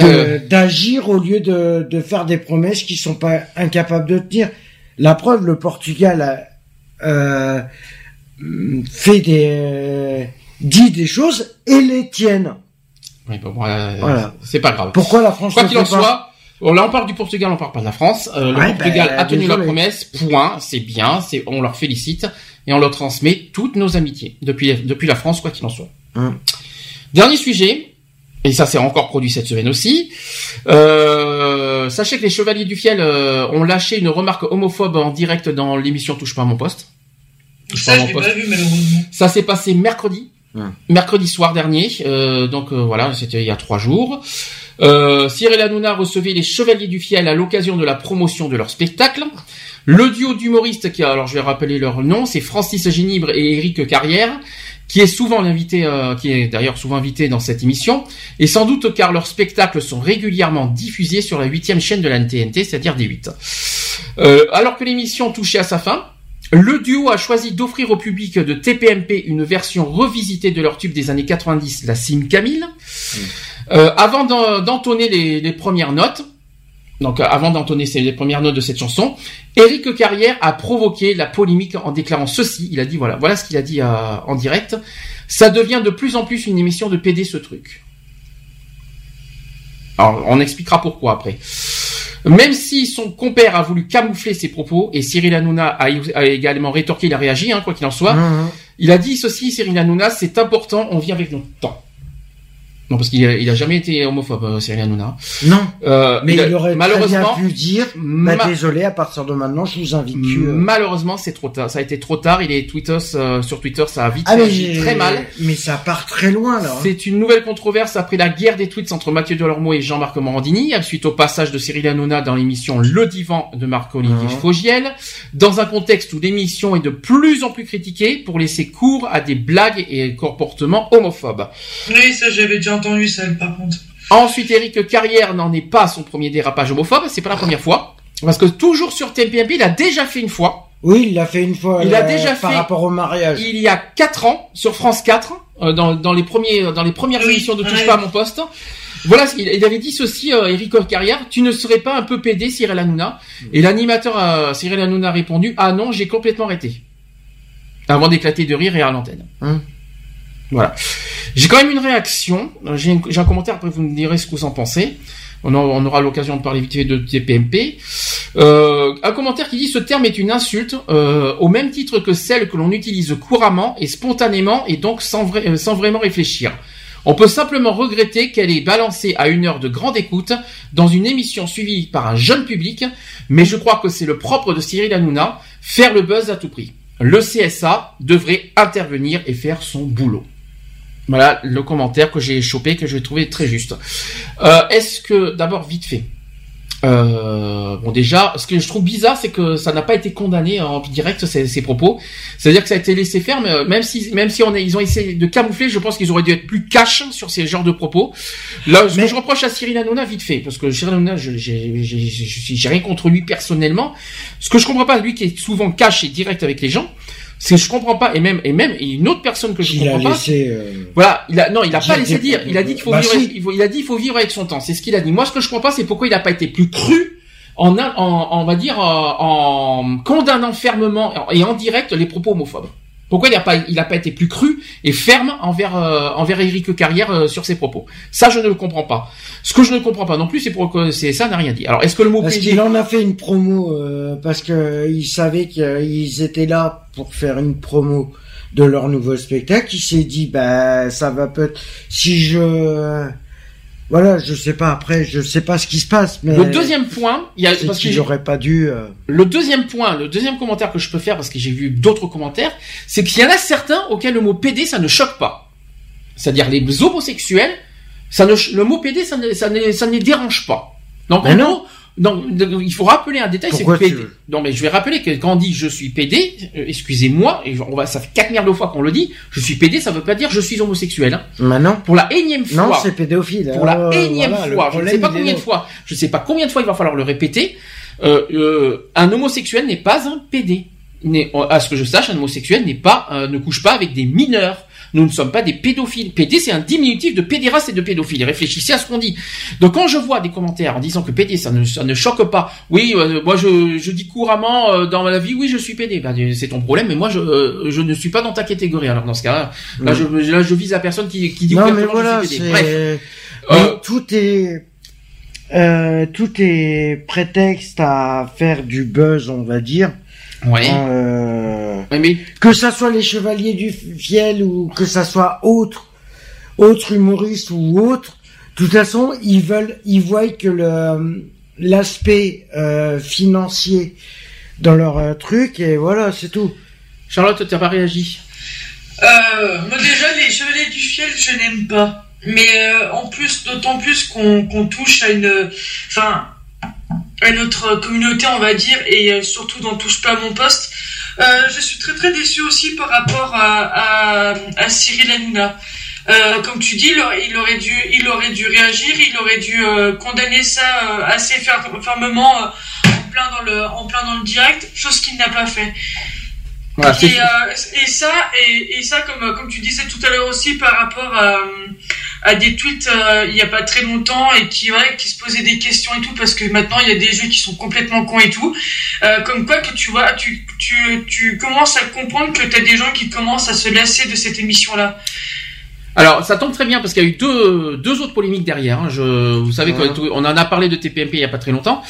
Euh. d'agir au lieu de, de faire des promesses qui sont pas incapables de tenir. La preuve, le Portugal a euh, fait des dit des choses et les tiennent. oui, bon, Voilà. c'est pas grave. Pourquoi la France Quoi qu'il en soit, bon, là on parle du Portugal, on parle pas de la France. Euh, le Ouais, Portugal ben, a tenu désolé. leur promesse, point, c'est bien, c'est on leur félicite et on leur transmet toutes nos amitiés depuis depuis la France, quoi qu'il en soit. Hum. Dernier sujet. Et ça s'est encore produit cette semaine aussi. Euh, sachez que les Chevaliers du Fiel euh, ont lâché une remarque homophobe en direct dans l'émission Touche pas à mon poste. Touche pas Ça à je mon poste. pas vu malheureusement. Ça s'est passé mercredi, Ouais. mercredi soir dernier. euh, donc euh, voilà, c'était il y a trois jours. Euh, Cyril Hanouna recevait les Chevaliers du Fiel à l'occasion de la promotion de leur spectacle. Le duo d'humoristes qui, alors je vais rappeler leur nom, c'est Francis Génibre et Éric Carrière, qui est souvent l'invité, euh, qui est d'ailleurs souvent invité dans cette émission, et sans doute car leurs spectacles sont régulièrement diffusés sur la huitième chaîne de la TNT, c'est-à-dire D8. Euh, alors que l'émission touchait à sa fin, le duo a choisi d'offrir au public de TPMP une version revisitée de leur tube des années 90, la Sim Camille. Euh, avant d'en- d'entonner les, les premières notes, donc euh, avant d'entonner les premières notes de cette chanson, Eric Carrière a provoqué la polémique en déclarant ceci. Il a dit voilà, voilà ce qu'il a dit euh, en direct. Ça devient de plus en plus une émission de PD ce truc. Alors on expliquera pourquoi après. Même si son compère a voulu camoufler ses propos et Cyril Hanouna a, a également rétorqué, il a réagi, hein, quoi qu'il en soit. Hum, hum. Il a dit ceci, Cyril Hanouna, c'est important, on vit avec notre temps. Non, parce qu'il a, il a jamais été homophobe, euh, Cyril Hanouna. Non, Euh, mais il a- il aurait très bien malheureusement, pu dire, bah, ma- désolé, à partir de maintenant, je vous invite plus. euh. malheureusement, c'est trop tard. Ça a été trop tard. Il est tweetos euh, sur Twitter, ça a vite Ah, mais réagi très mal. Mais ça part très loin, là. hein. C'est une nouvelle controverse après la guerre des tweets entre Mathieu Delormeau et Jean-Marc Morandini, suite au passage de Cyril Hanouna dans l'émission Le Divan de Marc-Olivier Mhm. Fogiel, dans un contexte où l'émission est de plus en plus critiquée pour laisser cours à des blagues et comportements homophobes. Oui, ça j'avais déjà entendu ça par contre. Ensuite, Eric Carrière n'en est pas à son premier dérapage homophobe, c'est pas la première fois. Parce que toujours sur TPMP, il a déjà fait une fois. Oui, il l'a fait une fois. Il a euh, déjà par fait- rapport au mariage. Il y a 4 ans, sur France 4, euh, dans, dans les premiers, dans les premières Oui, émissions de Touche ouais. pas à mon poste. Voilà, il, il avait dit ceci, euh, Eric Carrière, tu ne serais pas un peu pédé, Cyril Hanouna? Et l'animateur euh, Cyril Hanouna a répondu, ah non, j'ai complètement arrêté. Avant d'éclater de rire et à l'antenne. Hum. Voilà. J'ai quand même une réaction. Euh, J'ai un, commentaire, après vous me direz ce que vous en pensez. On, aura l'occasion de parler vite fait de TPMP. Euh, un commentaire qui dit ce terme est une insulte euh, au même titre que celle que l'on utilise couramment et spontanément et donc sans, euh, sans vraiment réfléchir. On peut simplement regretter qu'elle est balancée à une heure de grande écoute dans une émission suivie par un jeune public, mais je crois que c'est le propre de Cyril Hanouna, faire le buzz à tout prix. Le CSA devrait intervenir et faire son boulot. Voilà le commentaire que j'ai chopé, que j'ai trouvé très juste. Euh, Est-ce que, d'abord, vite fait, euh, bon déjà, ce que je trouve bizarre, c'est que ça n'a pas été condamné en direct ces, ces propos. C'est-à-dire que ça a été laissé faire, mais euh, même si même si on a, ils ont essayé de camoufler, je pense qu'ils auraient dû être plus cash sur ces genres de propos. Là, ce Mais- que je reproche à Cyril Hanouna, vite fait, parce que Cyril Hanouna, j'ai rien contre lui personnellement. Ce que je comprends pas, lui qui est souvent cash et direct avec les gens, c'est que je comprends pas, et même et même et une autre personne que je Il a comprends pas, laissé. euh, voilà, il a non, il a pas laissé dire. Il a dit qu'il faut Bah vivre. si. il, faut- il a dit il faut vivre avec son temps. C'est ce qu'il a dit. Moi, ce que je comprends pas, c'est pourquoi il n'a pas été plus cru en, en, on va dire, euh, en condamnant fermement et en direct les propos homophobes. Pourquoi il n'a pas, il a pas été plus cru et ferme envers euh, envers Éric Carrière euh, sur ses propos? Ça, je ne le comprends pas. Ce que je ne comprends pas non plus, c'est pourquoi c'est ça n'a rien dit. Alors, est-ce que le mot Parce qu'il en a fait une promo euh, parce que il savait qu'ils étaient là pour faire une promo de leur nouveau spectacle. Il s'est dit bah ça va peut-être si je voilà je sais pas après je sais pas ce qui se passe mais le deuxième point, il y a parce que aurait pas dû euh, Le deuxième point, le deuxième commentaire que je peux faire parce que j'ai vu d'autres commentaires, c'est qu'il y en a certains auxquels le mot PD ça ne choque pas. C'est-à-dire les homosexuels, ça ne, le mot PD ça ne, ça ne, ça ne les dérange pas. Donc Mais en non. gros, donc, il faut rappeler un détail, c'est que PD. veux Non mais je vais rappeler que quand on dit je suis PD, euh, excusez-moi, et on va, ça fait 4 milliards de fois qu'on le dit, je suis PD, ça veut pas dire je suis homosexuel. Hein. maintenant Pour la énième fois. non c'est pédophile Pour la Euh, énième voilà, fois, je ne sais pas combien de fois, je sais pas combien de fois il va falloir le répéter. Euh, euh, un homosexuel n'est pas un PD. À ce que je sache, un homosexuel n'est pas, euh, ne couche pas avec des mineurs. Nous ne sommes pas des pédophiles. PD, c'est un diminutif de pédéraste et de pédophile. Réfléchissez à ce qu'on dit. Donc, quand je vois des commentaires en disant que PD, ça ne, ça ne choque pas. Oui, euh, moi, je, je dis couramment euh, dans ma vie, oui, je suis PD. Ben, c'est ton problème, mais moi, je, euh, je ne suis pas dans ta catégorie. Alors, dans ce cas-là, là, je, là, je vise la personne qui, qui dit non mais voilà je suis PD. Bref. Euh, Mais tout est euh, tout est prétexte à faire du buzz on va dire ouais. Euh, Ouais, mais que ça soit les chevaliers du fiel ou que ça soit autre autre humoriste ou autre de toute façon ils veulent ils voient que le l'aspect euh, financier dans leur euh, truc et voilà c'est tout Charlotte, t'as pas réagi? Euh, moi déjà les chevaliers du fiel je n'aime pas. Mais euh, en plus, d'autant plus qu'on qu'on touche à une, enfin, à notre communauté on va dire et euh, surtout dans touche pas à mon poste. Euh, je suis très très déçu aussi par rapport à, à, à Cyril Hanouna. Euh, comme tu dis, il aurait, dû, il aurait dû réagir, il aurait dû euh, condamner ça assez fer- fermement en plein dans le, en plein dans le direct, chose qu'il n'a pas fait. Et, et ça, et, et ça, comme, comme tu disais tout à l'heure aussi par rapport à, à des tweets euh, il y a pas très longtemps et qui, ouais, qui se posaient des questions et tout parce que maintenant il y a des jeux qui sont complètement cons et tout. Euh, comme quoi que tu vois, tu, tu, tu commences à comprendre que tu as des gens qui commencent à se lasser de cette émission-là. Alors, ça tombe très bien parce qu'il y a eu deux, deux autres polémiques derrière. hein. Je, vous savez Ouais. qu'on en a parlé de TPMP il y a pas très longtemps.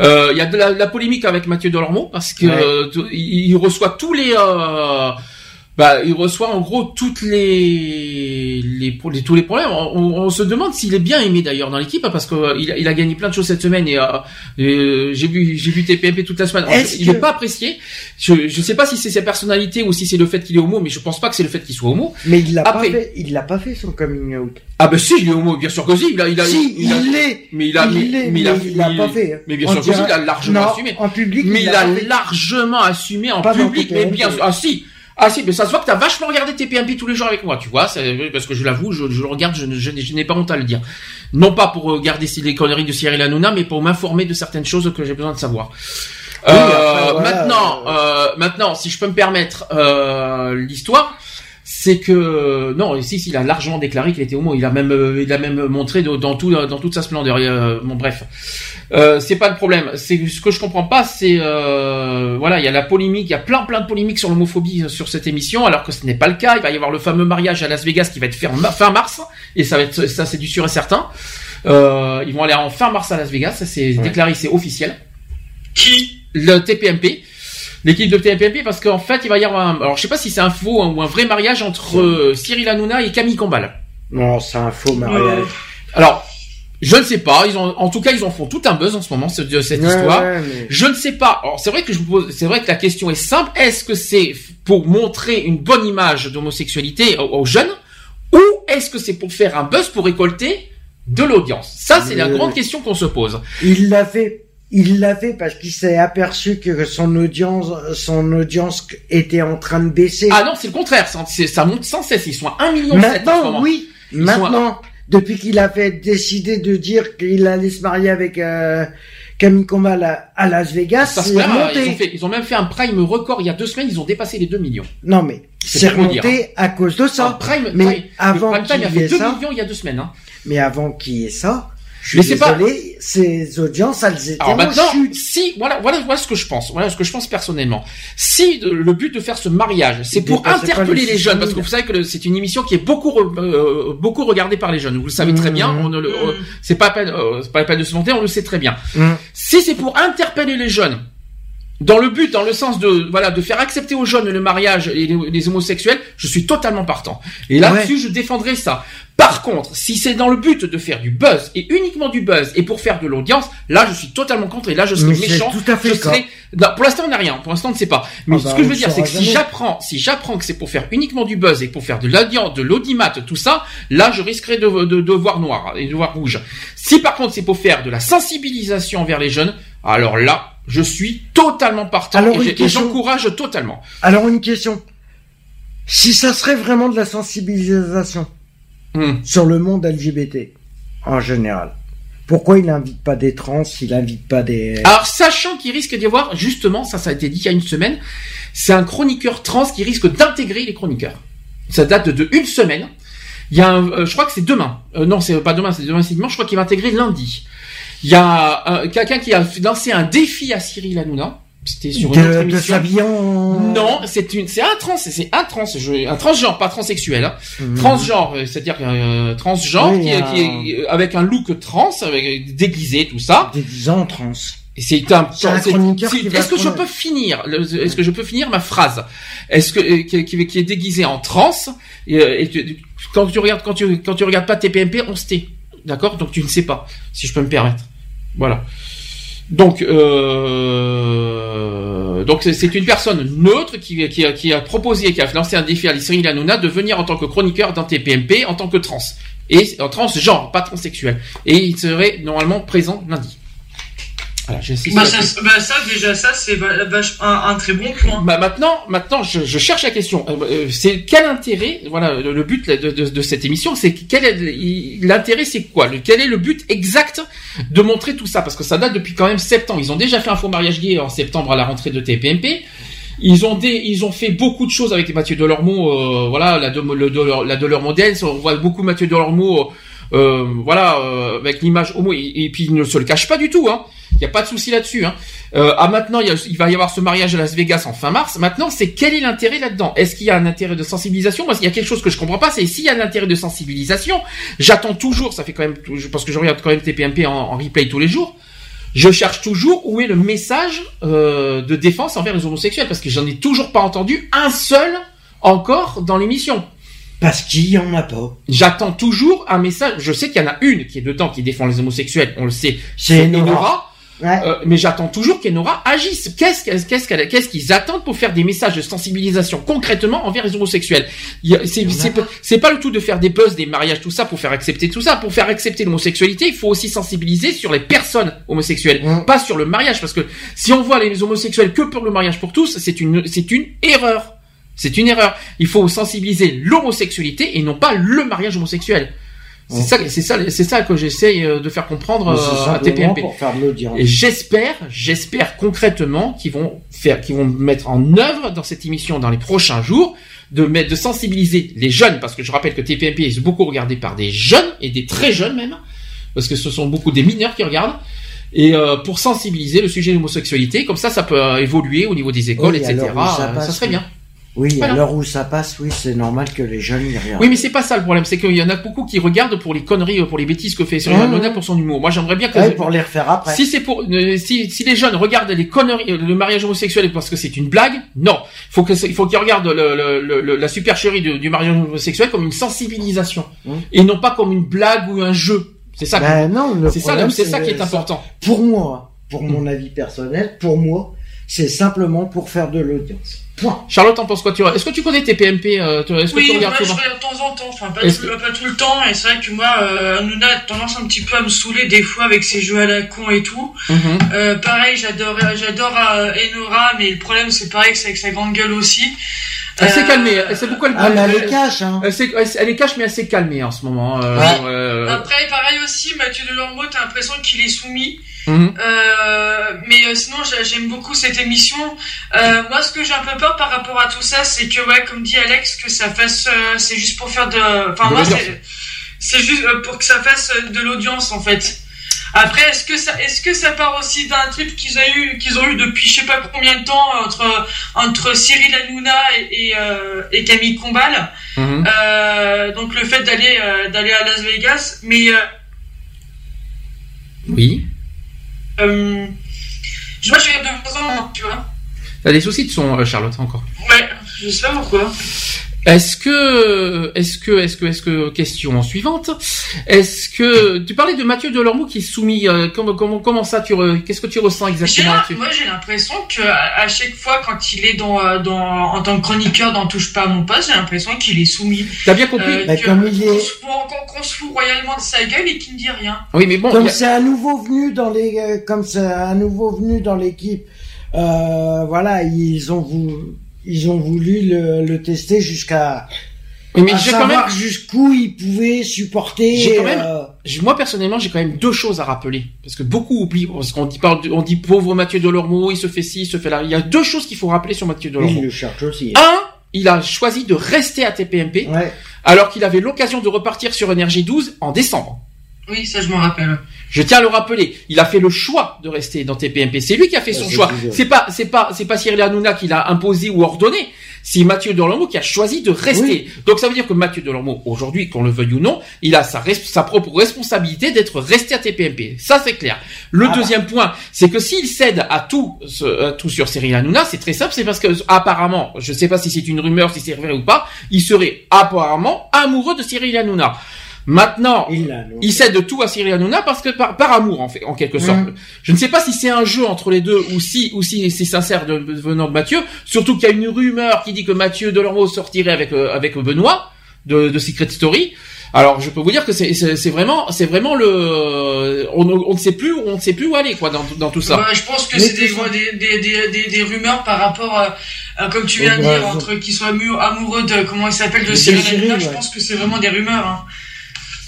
Euh, il y a de la, la polémique avec Mathieu Delormeau parce que Ouais. euh, il reçoit tous les, euh, bah, il reçoit en gros toutes les, les, tous les problèmes. On, on se demande s'il est bien aimé d'ailleurs dans l'équipe parce que euh, il, a- il a gagné plein de choses cette semaine et, euh, et, euh, j'ai vu, j'ai vu TPMP toute la semaine. Il n'est que- pas apprécié. Je, je sais pas si c'est sa personnalité ou si c'est le fait qu'il est homo, mais je pense pas que c'est le fait qu'il soit homo. mais il l'a pas fait il l'a pas fait son coming out Ah ben si, il est homo, bien sûr que si. Il a, il a, si il a- il l'est mais il a, il mais, l'est, mais il a, mais il l'a mais- pas fait hein. Mais bien On sûr que si, il a largement non, assumé. en public Mais il a largement assumé en public. Mais bien sûr, ah si. Ah si, mais ça se voit que t'as vachement regardé TPMP tous les jours avec moi, tu vois, c'est- parce que je l'avoue, je, je le regarde, je, je n'ai- je n'ai pas honte à le dire. Non pas pour regarder si les conneries de Cyril Hanouna, mais pour m'informer de certaines choses que j'ai besoin de savoir. Oui, Euh, après, voilà, maintenant, euh, maintenant, si je peux me permettre euh, l'histoire, c'est que non, ici, il a largement déclaré qu'il était homo. Il a même, euh, il a même montré dans tout, dans toute sa splendeur. Euh, bon, bref, euh, c'est pas le problème. C'est ce que je comprends pas, c'est euh, voilà, il y a la polémique, il y a plein, plein de polémiques sur l'homophobie euh, sur cette émission, alors que ce n'est pas le cas. Il va y avoir le fameux mariage à Las Vegas qui va être fait en ma- fin mars, et ça va être, ça c'est du sûr et certain. Euh, ils vont aller en fin mars à Las Vegas, ça c'est déclaré, c'est officiel Qui? Le TPMP, l'équipe de TPMP, parce qu'en fait, il va y avoir un, alors je sais pas si c'est un faux ou un vrai mariage entre euh, Cyril Hanouna et Camille Combal. Non, c'est un faux mariage. Alors, je ne sais pas, ils ont, en tout cas, ils en font tout un buzz en ce moment, de cette Ouais, histoire. ouais, mais- Je ne sais pas. Alors, c'est vrai que je vous pose, c'est vrai que la question est simple. Est-ce que c'est pour montrer une bonne image d'homosexualité aux, aux jeunes, ou est-ce que c'est pour faire un buzz pour récolter de l'audience? Ça, c'est la Mais- grande question qu'on se pose. Il l'a fait. Il l'a fait parce qu'il s'est aperçu que son audience, son audience était en train de baisser. Ah non, c'est le contraire. Ça, monte sans cesse. Ils sont à 1 million Maintenant, oui. Ils Maintenant, depuis qu'il a fait décider de dire qu'il allait se marier avec euh, Camille Combal à, à Las Vegas, Ça se hein, remonté. ils, ont fait- ils ont même fait un prime record il y a deux semaines, ils ont dépassé les 2 millions. Non mais C'est remonté à cause de Un ça. prime, mais prime- avant qu'il y fait ait 2 ça- millions il y a deux semaines. Hein. Mais avant qu'il y ait ça, je Mais suis c'est pas- ces audiences, elles étaient Alors en maintenant, chute. si voilà, voilà, voilà ce que je pense, voilà ce que je pense personnellement. Si de- le but de faire ce mariage, c'est Il pour interpeller les les jeunes, 600 000. parce que vous savez que c'est une émission qui est beaucoup re- euh, beaucoup regardée par les jeunes. Vous le savez très bien. Mhm. On ne le- euh, c'est pas la peine, euh, c'est pas la peine de se monter, on le sait très bien. Hum. Si c'est pour interpeller les jeunes, dans le but, dans le sens de voilà de faire accepter aux jeunes le mariage et les, les homosexuels, je suis totalement partant. Et là-dessus, je défendrai ça. Par contre, si c'est dans le but de faire du buzz et uniquement du buzz et pour faire de l'audience, là, je suis totalement contre et là, je serai Mais méchant. tout à fait je serai... Non, pour l'instant, on n'a rien. Pour l'instant, on ne sait pas. Mais Ah bah, ce que je veux dire, c'est que si j'apprends, si j'apprends que c'est pour faire uniquement du buzz et pour faire de l'audience, de l'audimat, tout ça, là, je risquerai de, de, de voir noir et de voir rouge. Si par contre c'est pour faire de la sensibilisation envers les jeunes, alors là, je suis totalement partant Alors, et question. j'encourage totalement. Alors une question. Si ça serait vraiment de la sensibilisation Hmm. sur le monde LGBT en général, pourquoi il n'invite pas des trans, il n'invite pas des... Alors, sachant qu'il risque d'y avoir, justement, ça, ça a été dit il y a une semaine, c'est un chroniqueur trans qui risque d'intégrer les chroniqueurs. Ça date de une semaine. Il y a un, euh, je crois que c'est demain. Euh, non, c'est pas demain, c'est demain, c'est dimanche. Je crois qu'il va intégrer lundi. Il y a euh, quelqu'un qui a lancé un défi à Cyril Hanouna. C'était sur une autre de, de émission. s'habiller en... Non, c'est une, c'est un trans, c'est un trans, je- un transgenre, pas transsexuel, hein. Mhm. Transgenre, euh, c'est-à-dire euh, transgenre Oui, qui, est, un- qui est euh, avec un look trans, avec déguisé, tout ça. Déguisant en trans. Et c'est un, C'est un c'est- chroniqueur c'est- qui va Est-ce que je peux finir Est-ce que je peux finir ma phrase? Est-ce que euh, qui, qui- est déguisé en trans? Et, euh, et tu- quand tu regardes quand tu quand tu regardes pas TPMP, on se tait, d'accord? Donc tu ne sais pas, si je peux me permettre. Voilà. Donc euh, c'est- une personne neutre qui, a, proposé, qui a lancé un défi à Cyril Hanouna de venir en tant que chroniqueur dans TPMP en tant que trans et en transgenre, pas transsexuel. Et il serait normalement présent lundi. Voilà, Bah ça, bah ça, déjà, ça, c'est un, un très bon point. Bah maintenant, maintenant, je, je cherche la question. Euh, euh, c'est quel intérêt Voilà, le, le but de, de- de cette émission, c'est quel l'intérêt, c'est quoi? Le- Quel est le but exact de montrer tout ça? Parce que ça date depuis quand même septembre. Ils ont déjà fait un faux mariage gay en septembre à la rentrée de TPMP. Ils ont des, ils ont fait beaucoup de choses avec Mathieu Delormeau. Euh, voilà, la de, le, de, la de leur modèle. On voit beaucoup Mathieu Delormeau. Euh, voilà, euh, avec l'image homo. Et, et puis il ne se le cache pas du tout. Hein. Il n'y a pas de souci là-dessus. Hein. Euh, ah maintenant, il, y a- il va y avoir ce mariage à Las Vegas en fin mars. Maintenant, c'est quel est l'intérêt là-dedans? Est-ce qu'il y a un intérêt de sensibilisation? Parce qu'il y a quelque chose que je comprends pas. C'est s'il y a un intérêt de sensibilisation, j'attends toujours. Ça fait quand même, parce que je regarde quand même TPMP en, en replay tous les jours. Je cherche toujours où est le message euh, de défense envers les homosexuels, parce que j'en ai toujours pas entendu un seul encore dans l'émission. Parce qu'il y en a pas. J'attends toujours un message. Je sais qu'il y en a une qui est dedans qui défend les homosexuels. On le sait. C'est Enora. Ouais. Euh, mais j'attends toujours qu'Enora agisse. Qu'est-ce qu'elle- qu'est-ce qu'elle- qu'est-ce qu'ils attendent pour faire des messages de sensibilisation concrètement envers les homosexuels? C'est c'est pas- c'est pas le tout de faire des buzz, des mariages, tout ça pour faire accepter tout ça. Pour faire accepter l'homosexualité, il faut aussi sensibiliser sur les personnes homosexuelles, Mm. pas sur le mariage. Parce que si on voit les homosexuels que pour le mariage pour tous, c'est une c'est une erreur. C'est une erreur. Il faut sensibiliser l'homosexualité et non pas le mariage homosexuel. C'est ça, c'est ça, c'est ça que j'essaye euh, de faire comprendre euh, à TPMP. l'audience. Et j'espère, j'espère concrètement qu'ils vont faire, qu'ils vont mettre en œuvre dans cette émission dans les prochains jours, de mettre, de sensibiliser les jeunes, parce que je rappelle que TPMP est beaucoup regardé par des jeunes et des très jeunes même, parce que ce sont beaucoup des mineurs qui regardent. Et euh, pour sensibiliser le sujet de l'homosexualité, comme ça, ça peut évoluer au niveau des écoles, Oui, etc. ça passe, ça serait bien. Oui, Voilà. à l'heure où ça passe, oui, c'est normal que les jeunes y regardent. Oui, mais c'est pas ça le problème, c'est qu'il y en a beaucoup qui regardent pour les conneries, pour les bêtises que fait Cyril Mmh. Hanouna pour son humour. Moi, j'aimerais bien que Ouais, pour les refaire après. Si c'est pour, euh, si, si les jeunes regardent les conneries, euh, le mariage homosexuel parce que c'est une blague, non. Faut que, il faut qu'ils regardent le, le- le- la supercherie du, du mariage homosexuel comme une sensibilisation Mmh. et non pas comme une blague ou un jeu. C'est ça. Ben non, le c'est ça, c'est ça qui est important. Pour moi, pour mon avis personnel, pour moi, c'est simplement pour faire de l'audience. Point. Charlotte, t'en penses quoi tu Est-ce que tu connais tes PMP euh, que tu Oui, moi regardes je regarde de temps en temps, enfin pas tout, pas tout le temps, et c'est vrai que moi, euh, Hanouna a tendance un petit peu à me saouler des fois avec ses jeux à la con et tout. Mhm. Euh, pareil, j'adore, j'adore euh, Enora, mais le problème c'est pareil que c'est avec sa grande gueule aussi. Elle s'est Euh, calmée. Elle s'est beaucoup. Ah, elle est cash, hein. Elle, s'est- elle est cash, mais elle s'est calmée en ce moment. euh, Oui. euh, Après, pareil aussi, Mathieu Delormeau, t'as l'impression qu'il est soumis. Mhm. Euh, mais euh, sinon, j'a- j'aime beaucoup cette émission. Euh, moi, ce que j'ai un peu peur par rapport à tout ça, c'est que, ouais, comme dit Alex, que ça fasse, euh, c'est juste pour faire de, enfin moi, c'est, c'est juste pour que ça fasse de l'audience en fait. Après, est-ce que ça, est-ce que ça part aussi d'un trip qu'ils ont eu, qu'ils ont eu depuis je sais pas combien de temps entre entre Cyril Hanouna et et, euh, et Camille Combal? Mhm. Euh, donc le fait d'aller euh, d'aller à Las Vegas, mais Oui. Euh, je vois, je regarde de temps en temps, tu vois. T'as des soucis de son, euh, Charlotte, encore? Ouais, je sais pas pourquoi. Est-ce que, est-ce que, est-ce que, est-ce que, question suivante. Est-ce que, tu parlais de Mathieu Delormeau qui est soumis, euh, comment, comment, comment ça, tu, re- qu'est-ce que tu ressens exactement là-dessus moi, j'ai l'impression que à, à chaque fois, quand il est dans, euh, dans, en tant que chroniqueur dans Touche pas à mon poste, j'ai l'impression qu'il est soumis. T'as bien compris? Euh, Bah, que- comme il est- qu'on se fout- se royalement de sa gueule et qu'il ne dit rien. Oui, mais bon, Comme a- c'est un nouveau venu dans les, euh, comme c'est un nouveau venu dans l'équipe, euh, voilà, ils ont voulu, ils ont voulu le, le tester jusqu'à, mais à même, savoir jusqu'où ils pouvaient supporter. J'ai quand même- euh, moi personnellement, j'ai quand même deux choses à rappeler. Parce que beaucoup oublient, parce qu'on dit, parle de- on dit pauvre Mathieu Delormeau, il se fait ci, il se fait là. Il y a deux choses qu'il faut rappeler sur Mathieu Delormeau. il le cherche aussi. Un, il a choisi de rester à TPMP, Ouais. alors qu'il avait l'occasion de repartir sur Énergie 12 en décembre. Oui, ça, je m'en rappelle. Je tiens à le rappeler, il a fait le choix de rester dans TPMP. C'est lui qui a fait Ouais, son choix. C'est pas, c'est pas, c'est pas Cyril Hanouna qui l'a imposé ou ordonné. C'est Mathieu Delormeau qui a choisi de rester. Donc ça veut dire que Mathieu Delormeau, aujourd'hui, qu'on le veuille ou non, il a sa, res- sa propre responsabilité d'être resté à TPMP. Ça c'est clair. Le Ah bah. deuxième point, c'est que s'il cède à tout, ce- à tout sur Cyril Hanouna, c'est très simple, c'est parce que apparemment, je sais pas si c'est une rumeur, si c'est vrai ou pas, il serait apparemment amoureux de Cyril Hanouna. Maintenant, Il il cède tout à Cyril Hanouna parce que par, par amour en fait en quelque sorte. Mhm. Je ne sais pas si c'est un jeu entre les deux ou si ou si c'est sincère de, de- venant de Mathieu. Surtout qu'il y a une rumeur qui dit que Mathieu Delormeau sortirait avec euh, avec Benoît de, de Secret Story. Alors je peux vous dire que c'est c'est c'est vraiment c'est vraiment le on, ne- on ne sait plus on ne sait plus où aller quoi dans dans tout ça. Ouais, je pense que c'est des, des, des, des, des, des rumeurs par rapport, à, comme tu viens de dire, entre qu'ils soient amoureux de, comment il s'appelle, de Cyril Hanouna. Je pense que c'est vraiment des rumeurs. Hein.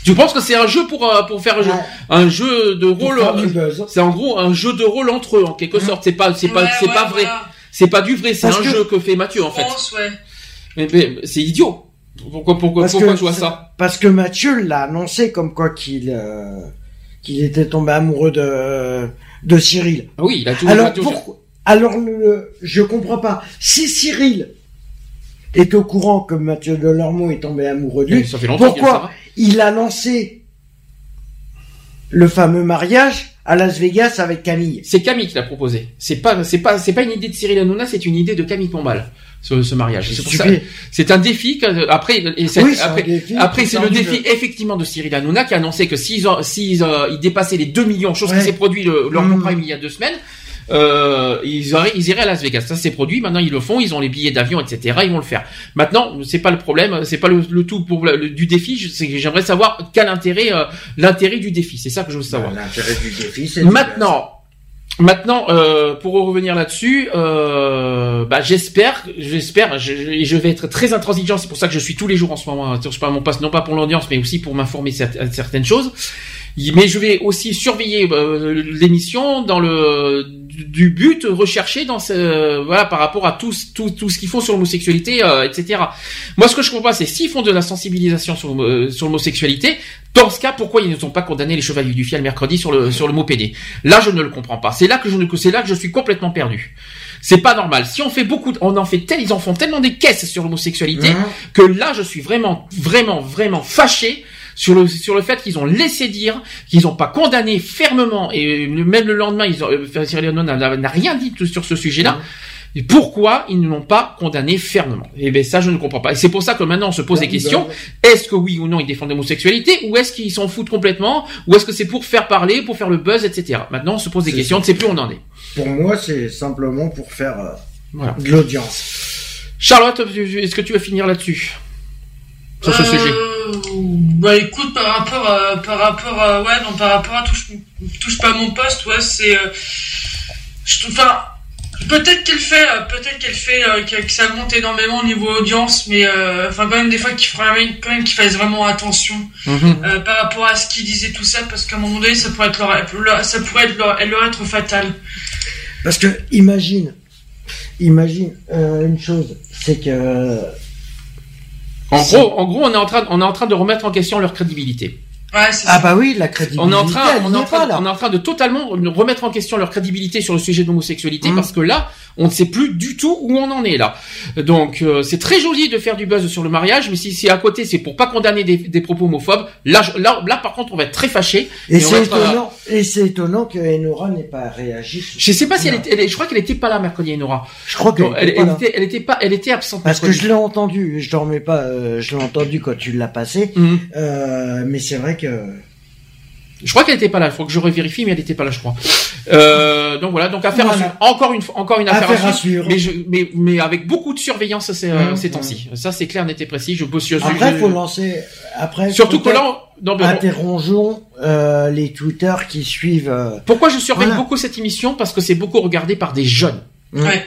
Tu penses que c'est un jeu pour euh, pour faire un jeu, Ouais. un jeu de rôle euh, c'est en gros un jeu de rôle entre eux en quelque sorte. C'est pas c'est pas Ouais, c'est ouais, pas vrai. voilà. C'est pas du vrai, c'est un que- jeu que fait Mathieu en Je fait. pense, ouais. Mais, mais c'est idiot. Pourquoi, pourquoi, Parce pourquoi que je vois ça Parce que Mathieu l'a annoncé comme quoi qu'il euh, qu'il était tombé amoureux de de Cyril. Ah Oui, il a a Alors Alors le, je comprends pas. Si Cyril est au courant que Mathieu Delormeau est tombé amoureux de lui, Ça fait pourquoi il a lancé le fameux mariage à Las Vegas avec Camille? C'est Camille qui l'a proposé. C'est pas, c'est pas, c'est pas une idée de Cyril Hanouna, c'est une idée de Camille Pombal. Ce, ce mariage. C'est pour ça. Stupide. C'est un défi. après, et Oui, après, après, c'est le défi effectivement de Cyril Hanouna qui a annoncé que s'ils, s'ils, euh, ils dépassaient les 2 millions, chose qui Ouais. s'est produit le, lors de Mm. Prime il y a deux semaines, euh, ils, auraient, ils iraient à Las Vegas. Ça s'est produit. Maintenant, ils le font. Ils ont les billets d'avion, etc. Ils vont le faire. Maintenant, c'est pas le problème. C'est pas le, le tout pour le- le- du défi. C'est que J'aimerais savoir quel intérêt, euh, l'intérêt du défi. C'est ça que je veux savoir. L'intérêt du défi, c'est Maintenant, Maintenant, euh, pour revenir là-dessus, euh, bah, j'espère, j'espère, je, je- vais être très intransigeant. C'est pour ça que je suis tous les jours en ce moment sur pas mon poste, non pas pour l'audience, mais aussi pour m'informer certaines choses. Mais je vais aussi surveiller euh, l'émission dans le du du but recherché dans ce voilà par rapport à tout tout, tout ce qu'ils font sur l'homosexualité, euh, etc. Moi, ce que je comprends pas, c'est s'ils font de la sensibilisation sur, euh, sur l'homosexualité, dans ce cas, pourquoi ils ne sont pas condamnés les chevaliers du fiel mercredi sur le sur le mot PD Là, je ne le comprends pas. C'est là que je ne c'est là que je suis complètement perdu. C'est pas normal. Si on fait beaucoup, on en fait tel, ils en font tellement des caisses sur l'homosexualité Mhm. que là, je suis vraiment, vraiment, vraiment fâché sur le sur le fait qu'ils ont laissé dire, qu'ils n'ont pas condamné fermement et même le lendemain, ils ont, euh, Cyril Hanouna n'a rien dit sur ce sujet-là. Et pourquoi ils ne l'ont pas condamné fermement? Et ben ça, je ne comprends pas. Et c'est pour ça que maintenant on se pose des questions. Est-ce que oui ou non ils défendent l'homosexualité? Ou est-ce qu'ils s'en foutent complètement? Ou est-ce que c'est pour faire parler, pour faire le buzz, etc. Maintenant on se pose des questions, on ne sait plus où on en est. Pour moi, c'est simplement pour faire euh, Voilà. de l'audience. Charlotte, est-ce que tu vas finir là-dessus? Sur ce Euh, sujet Bah écoute, par rapport à, par rapport à, ouais, non, par rapport à touche, touche pas mon poste, ouais, c'est, euh, je trouve, enfin, peut-être qu'elle fait, euh, peut-être qu'elle fait, euh, que, que ça monte énormément au niveau audience, mais, euh, enfin, quand même des fois qu'il faudrait quand même qu'ils fassent vraiment attention Mhm. euh, par rapport à ce qu'ils disaient tout ça, parce qu'à un moment donné, ça pourrait être leur, leur- ça pourrait être leur, leur être fatal. Parce que imagine, imagine euh, une chose, c'est que En gros, en gros, on est en train, on est en train de remettre en question leur crédibilité. Ouais, ah bah oui, la crédibilité. On est en train, elle on est en train, pas là. on est en train de totalement remettre en question leur crédibilité sur le sujet de l'homosexualité Mhm. parce que là, on ne sait plus du tout où on en est là. Donc, euh, c'est très joli de faire du buzz sur le mariage, mais si c'est à côté, c'est pour pas condamner des, des propos homophobes. Là, je- là, là, par contre, on va être très fâché. Et c'est euh, étonnant, et c'est étonnant que Enora n'ait pas réagi. Je sais pas si elle était, elle je crois qu'elle était pas là mercredi, Nora. Je crois qu'elle Non, elle, était pas elle était, elle était pas, elle était absente. Parce que je l'ai entendu, je dormais pas, euh, je l'ai entendu quand tu l'as passé, Mhm. euh, mais c'est vrai que Je crois qu'elle était pas là. Il faut que je revérifie, mais elle était pas là, je crois. Euh, donc voilà. Donc affaire à Voilà. suivre. Encore une, fois- encore une affaire, Affaire à à suivre. Mais, je, mais, mais avec beaucoup de surveillance ces, euh, Mhm. ces temps-ci. Ça, c'est clair, net et précis. Je bosse sur après je- faut lancer, après Surtout que là, on- non, mais interrogeons euh, les tweeters qui suivent. euh, pourquoi je surveille Voilà. beaucoup cette émission? Parce que c'est beaucoup regardé par des jeunes. Ouais.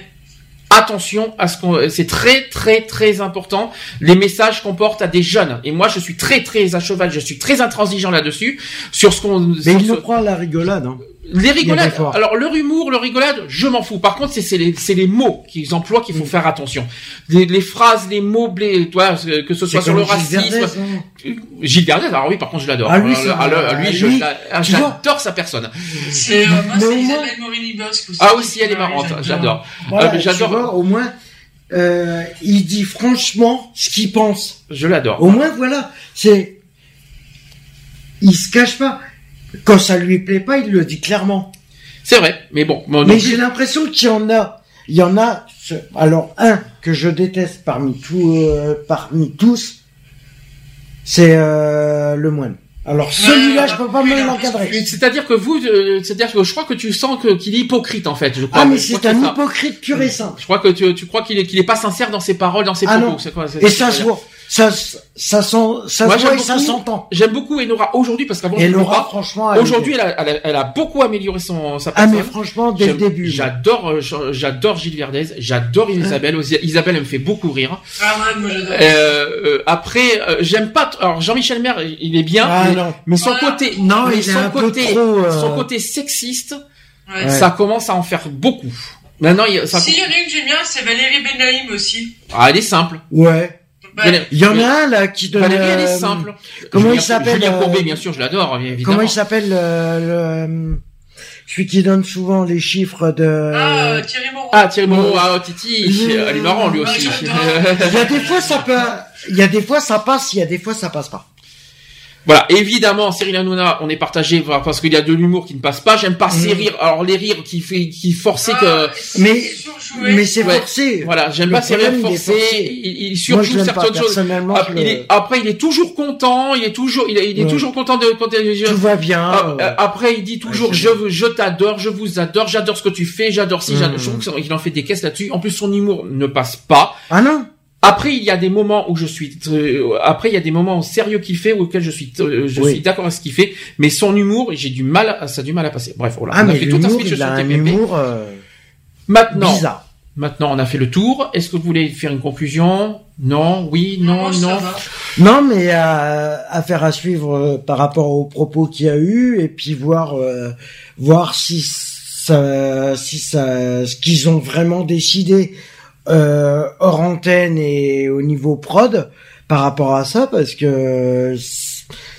Attention à ce qu'on, c'est très très très important. Les messages qu'on porte à des jeunes. Et moi, je suis très très à cheval. Je suis très intransigeant là-dessus sur ce qu'on. Mais il ce- prend à la rigolade. Hein. Les rigolades. Alors leur humour, leur rigolade, je m'en fous. Par contre, c'est les, mots qu'ils emploient qu'il Mm. faut faire attention. Les, les phrases, les mots, blé, toi, que ce soit sur le racisme. Hein. Gilles Verdez, alors oui, par contre, je l'adore. Ah, lui, Euh, ah, vois. j'adore sa personne. C'est, euh, moi, Mais c'est Isabelle Morini-Bosque aussi. Ah aussi, elle est marrante. J'adore. Euh, j'adore. au moins, euh, il dit franchement ce qu'il pense. Je l'adore. Au moins, voilà, c'est, il se cache pas. Quand ça lui plaît pas, il le dit clairement. C'est vrai. Mais bon. moi, Mais j'ai l'impression qu'il y en a, il y en a. ce- Alors un que je déteste parmi tous, euh, parmi tous, c'est euh, le moine. Alors celui-là, je peux pas me l'encadrer. C'est-à-dire que vous, euh, c'est-à-dire que je crois que tu sens que qu'il est hypocrite en fait. Je crois. Ah mais c'est un ça. hypocrite pur et simple. Je crois que tu, tu crois qu'il est qu'il est pas sincère dans ses paroles, dans ses Ah propos. non. Quoi Et c'est- ça se voit, ça, ça sent, ça Moi, se voit et ça s'entend. J'aime beaucoup Enora aujourd'hui parce qu'avant pas. franchement, elle Aujourd'hui, elle a, elle, a, elle a beaucoup amélioré son sa ah personne. mais franchement, dès le début. J'adore, euh, j'adore Gilles Verdez, j'adore Isabelle. Isabelle, elle me fait beaucoup rire. Ah ouais, moi j'adore. Euh, euh, après, euh, j'aime pas. Alors Jean-Michel Maire, il est bien, Ah mais, non. mais son Voilà. côté, Non, mais il est son un peu côté, trop, euh, son côté sexiste, Ouais. Ça commence à en faire beaucoup. Maintenant, il, ça, Si, il y en a une que j'aime bien, c'est Valérie Benaïm aussi. ah, elle est simple. Ouais. Il y en a un là qui donne. Valérie, elle est euh, simple. comment Julien- il s'appelle, Julien euh, Courbet, bien sûr, je l'adore, évidemment. Comment il s'appelle euh, le celui qui donne souvent les chiffres de. Ah, euh, Thierry Moreau. Ah, Thierry Moreau, ah, Titi, Euh, elle est marrant lui aussi. Il y a des fois ça peut, il y a des fois ça passe, il y a des fois ça passe pas. Voilà, évidemment, Cyril Hanouna, on est partagé parce qu'il y a de l'humour qui ne passe pas. J'aime pas ces Mm. rires. Alors les rires qui fait, qui forçaient Ah, que, Mais surjoué. mais c'est Ouais. forcé. voilà, j'aime pas ces rires forcés. forcé. Il, il surjoue certaines choses. personnellement. Ah, je il est- après, il est toujours content. Il est toujours, il est, il est Ouais. toujours content de quand il- Tout va bien. Ah, euh, après, il dit toujours Ouais, je veux- je t'adore, je vous adore, j'adore ce que tu fais, j'adore si, Mm. j'adore. Je trouve qu'il en fait des caisses là-dessus. En plus, son humour ne passe pas. Ah non? Après, il y a des moments où je suis, euh, après, il y a des moments sérieux qu'il fait auxquels je suis, euh, je Oui. suis d'accord avec ce qu'il fait, mais son humour, j'ai du mal, à- ça a du mal à passer. Bref, voilà. Ah, on a mais fait tout un l'humour, speech il sur a un TPP. humour euh, Maintenant, bizarre. maintenant, on a fait le tour. Est-ce que vous voulez faire une conclusion? Non, oui, non, non. va. Non, mais à, affaire à suivre euh, par rapport aux propos qu'il y a eu et puis voir euh, voir si ça, si ça, ce qu'ils ont vraiment décidé euh, hors antenne et au niveau prod par rapport à ça, parce que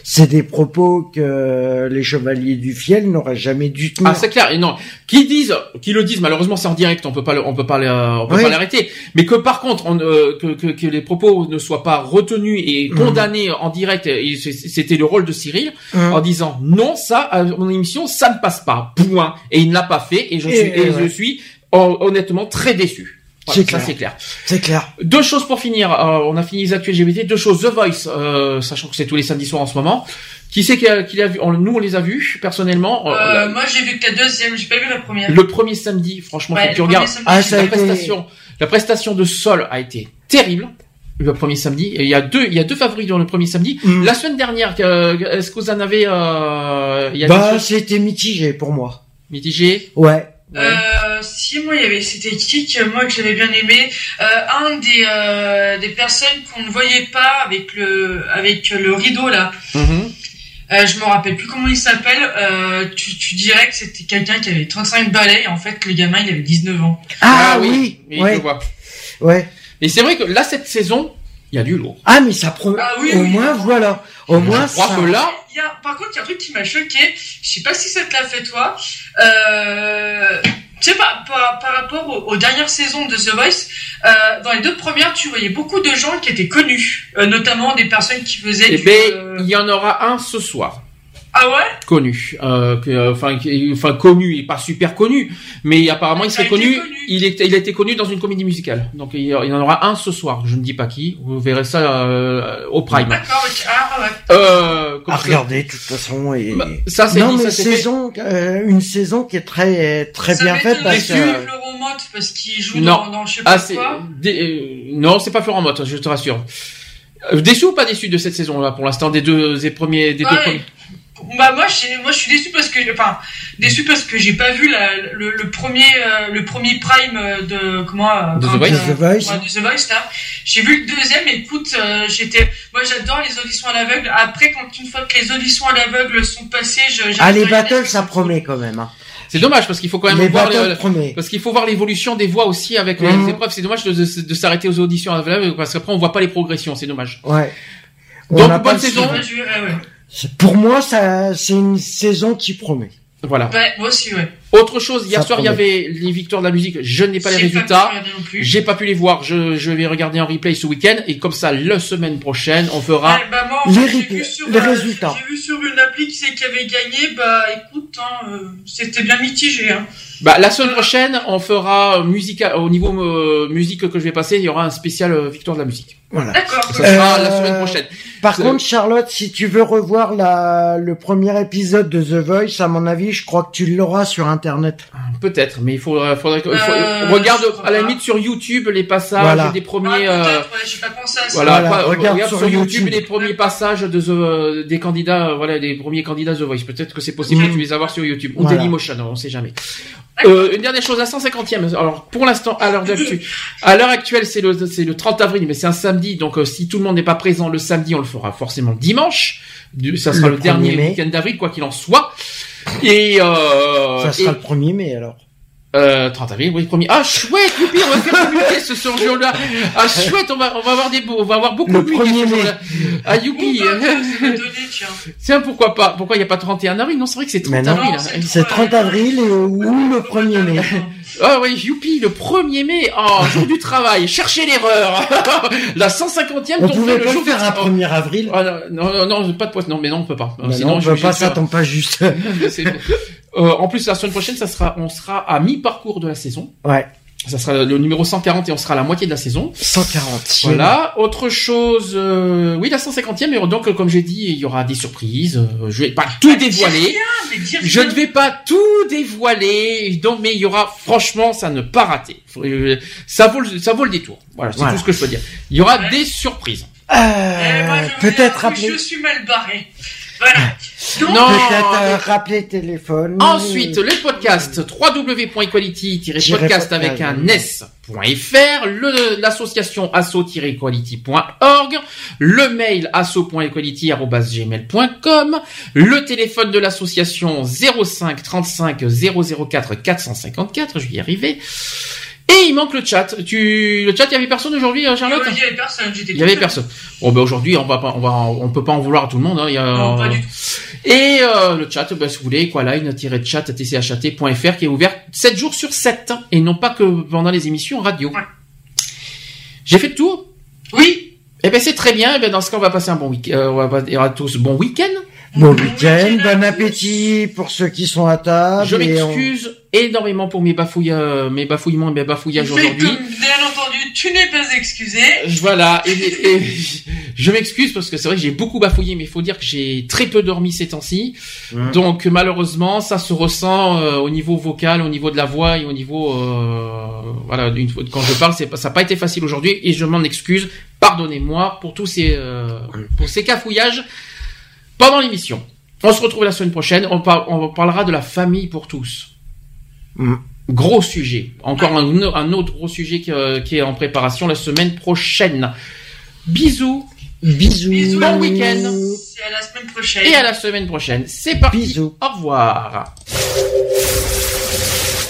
c'est des propos que les chevaliers du fiel n'auraient jamais dû tenir. Ah, c'est clair. Et non, qui disent, qui le disent, malheureusement, c'est en direct, on peut pas, on peut pas, on peut Oui. pas l'arrêter. Mais que par contre, on, euh, que, que, que les propos ne soient pas retenus et Mhm. condamnés en direct, c'était le rôle de Cyril, Hum. en disant non, ça, mon émission, ça ne passe pas. Point. Et il ne l'a pas fait, et je Et- suis, et ouais. je suis hon- honnêtement très déçu. Voilà, C'est ça clair. c'est clair. C'est clair. Deux choses pour finir. Euh, on a fini les actuels LGBT. Deux choses. The Voice, euh, sachant que c'est tous les samedis soirs en ce moment. Qui c'est qui a, qui l'a vu? On- Nous, on les a vus personnellement. Euh, Euh, la- moi, j'ai vu que la deuxième, j'ai pas vu la première. le premier samedi, franchement, Ouais, faut que tu premier regardes. samedi, Ah, ça La été- prestation, la prestation de Sol a été terrible. Le premier samedi, Et il y a deux, il y a deux favoris dans le premier samedi. Mm. La semaine dernière, que- est-ce que vous en avez, euh, il y a Bah, c'était mitigé pour moi. mitigées Ouais. Euh, si moi il y avait c'était qui que moi que j'avais bien aimé euh, un des euh, des personnes qu'on ne voyait pas avec le avec le rideau là Mhm. euh, je me rappelle plus comment il s'appelle euh, tu, tu dirais que c'était quelqu'un qui avait 35 balais et en fait le gamin il avait 19 ans Ah, oui. oui, je ouais. vois. Ouais. Mais c'est vrai que là, cette saison, il y a du lourd. Ah, mais ça promet. Ah oui, Au oui. moins, voilà. Au moins, je crois ça. que là, il y a, par contre il y a un truc qui m'a choqué je sais pas si ça te l'a fait toi euh, tu sais par, par, par rapport aux, aux dernières saisons de The Voice euh, dans les deux premières tu voyais beaucoup de gens qui étaient connus euh, notamment des personnes qui faisaient eh du, ben, euh, il y en aura un ce soir. Ah ouais? Connu, euh, que, enfin, enfin connu et pas super connu, mais apparemment il Il a serait été connu. connu. Il est, il a été connu dans une comédie musicale. Donc il y, il y en aura un ce soir. Je ne dis pas qui. Vous verrez ça euh, au Prime. D'accord. Ah, ouais. Euh, À regarder, de toute façon. Et... Bah, ça c'est fait. saison, euh, une saison qui est très, très Ça bien faite parce que. Florent Motte, parce qu'il joue Non. dans, dans je sais pas Ah quoi. dé- euh, non c'est pas Florent Motte, je te rassure. Euh, Déçu ou pas déçu de cette saison là pour l'instant des deux, des premiers, des deux premiers? Bah moi, j'ai- moi, je suis déçu parce que, enfin, déçu parce que j'ai pas vu la, le, le premier, euh, le premier prime euh, de comment euh, De The Voice. euh, The Voice. ouais, de The Voice là. J'ai vu le deuxième. Écoute, euh, j'étais, moi, j'adore les auditions à l'aveugle. Après, quand une fois que les auditions à l'aveugle sont passées, je. Ah, les battles, ça promet quand même. Hein. C'est dommage parce qu'il faut quand même Les voir battles le- promet. Parce qu'il faut voir l'évolution des voix aussi avec les Mhm. épreuves. C'est dommage de, de- de s'arrêter aux auditions aveugle, parce qu'après on voit pas les progressions. C'est dommage. Ouais. On Donc, bonne saison. suivi. Ouais, Pour moi, ça, c'est une saison qui promet. Voilà. Ouais, moi aussi, ouais. Autre chose, hier Ça soir il y avait les victoires de la musique. Je n'ai pas les résultats. J'ai pas pu les voir. Je, je vais regarder en replay ce week-end et comme ça la semaine prochaine on fera. Ouais, bah, moi, en Les fait, vu sur, les euh, résultats. J'ai vu sur une appli qui c'est qui avait gagné, bah écoute, hein, euh, c'était bien mitigé. Hein. Bah la semaine prochaine on fera musique au niveau euh, musique que je vais passer. Il y aura un spécial euh, victoire de la musique. Voilà. D'accord. Ça sera Euh, la semaine prochaine. Par contre, Charlotte, si tu veux revoir la, le premier épisode de The Voice, à mon avis, je crois que tu l'auras sur Internet. Peut-être, mais il faudrait, faudrait que- il faut- Euh, regarde à la pas. limite sur YouTube les passages Voilà. des Ah, premiers. euh, peut-être, ouais, j'ai pas pensé à ça. Voilà, Voilà, quoi, regarde regarde sur sur YouTube, YouTube. les premiers passages de The- euh, des candidats, euh, voilà, des premiers candidats The Voice. Peut-être que c'est possible Mm. que tu les avoir sur YouTube ou Voilà. Dailymotion, on sait jamais. Euh, une dernière chose, à 150e. Alors, pour l'instant, à l'heure d'actu, à l'heure actuelle, c'est le, c'est le 30 avril, mais c'est un samedi, donc euh, si tout le monde n'est pas présent le samedi, on le fera forcément dimanche. Du- Ça sera Le le, dernier 1er mai. week-end d'avril, quoi qu'il en soit. Et, euh, ça sera et- le 1er mai, alors. Euh, 30 avril, oui, premier. Ah, chouette, youpi, on va faire publier ce ce jour-là. Ah, chouette, on va, on va avoir des, beaux- on va avoir beaucoup Le de publiés 1er ce mai. jour-là. Ah, Ou youpi. donné, tiens. Pourquoi pas? Pourquoi il n'y a pas 31 avril? Non, c'est vrai que c'est 30 Mais non. avril. Hein. c'est- C'est 30 avril et, ou le 1er mai? [LAUGHS] Ah oui, youpi, le 1er mai. Oh, jour du travail. Cherchez l'erreur. [LAUGHS] La 150e On tombe pouvait le jour faire un travail. 1er avril. Ah, non, non, non, pas de poisson. Non, mais non, on peut pas. Sinon, non, on je peut pas, vais ça tombe pas juste. [LAUGHS] Euh, en plus, la semaine prochaine, ça sera, on sera à mi-parcours de la saison. Ouais. Ça sera le numéro 140 et on sera à la moitié de la saison. 140. Voilà. Autre chose, euh, oui, la 150e, mais donc, comme j'ai dit, il y aura des surprises. Euh, Je vais pas tout Ah, dis dévoiler. rien, Je ne vais pas tout dévoiler, donc mais il y aura franchement ça ne pas rater. Euh, Ça vaut le, ça vaut le détour. Voilà, c'est Voilà. tout ce que je peux dire. Il y aura Ouais. des surprises. Eh, Euh, peut-être rappeler, Je suis mal barré. Voilà. Donc, Non. peut-être euh, rappeler téléphone. Ensuite, le podcast www.equality-podcast avec un s.fr, l'association asso-equality.org, le mail asso.equality@gmail.com, le téléphone de l'association 05 35 004 454, je vais y arriver. Et il manque le chat. Tu, le chat, il y avait personne aujourd'hui, euh, Charlotte il y avait personne. Il y avait personne. Bon, ben aujourd'hui, on va pas, on va, on peut pas en vouloir à tout le monde. Hein. Il y a. Non, pas du tout. Et euh, le chat, ben, si vous voulez, qualine-chat, tchat.fr qui est ouvert 7 jours sur 7 et non pas que pendant les émissions radio. Ouais. J'ai fait le tour? Oui. Eh ben c'est très bien. Eh ben dans ce cas, on va passer un bon week. euh, on va dire à tous bon week-end. Bon week-end, bon appétit pour ceux qui sont à table. Je on- m'excuse énormément pour mes bafouilles, euh, mes bafouillements et mes bafouillages Mais aujourd'hui. bien entendu, tu n'es pas excusé. Voilà, et, et [LAUGHS] je m'excuse parce que c'est vrai que j'ai beaucoup bafouillé, mais il faut dire que j'ai très peu dormi ces temps-ci. Donc malheureusement, ça se ressent euh, au niveau vocal, au niveau de la voix et au niveau euh, voilà. Une fois, quand je parle, ça n'a pas été facile aujourd'hui et je m'en excuse. Pardonnez-moi pour tous ces euh, pour ces cafouillages pendant l'émission. On se retrouve la semaine prochaine. On, par- on parlera de la famille pour tous. Mhm. Gros sujet. Encore un, un autre gros sujet qui, euh, qui est en préparation la semaine prochaine. Bisous Bisous. Bisous. Bon week-end. C'est à la semaine prochaine. et à la semaine prochaine. C'est parti. Bisous. Au revoir.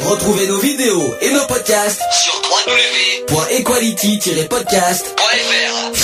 Retrouvez nos vidéos et nos podcasts sur www.equality-podcast.fr.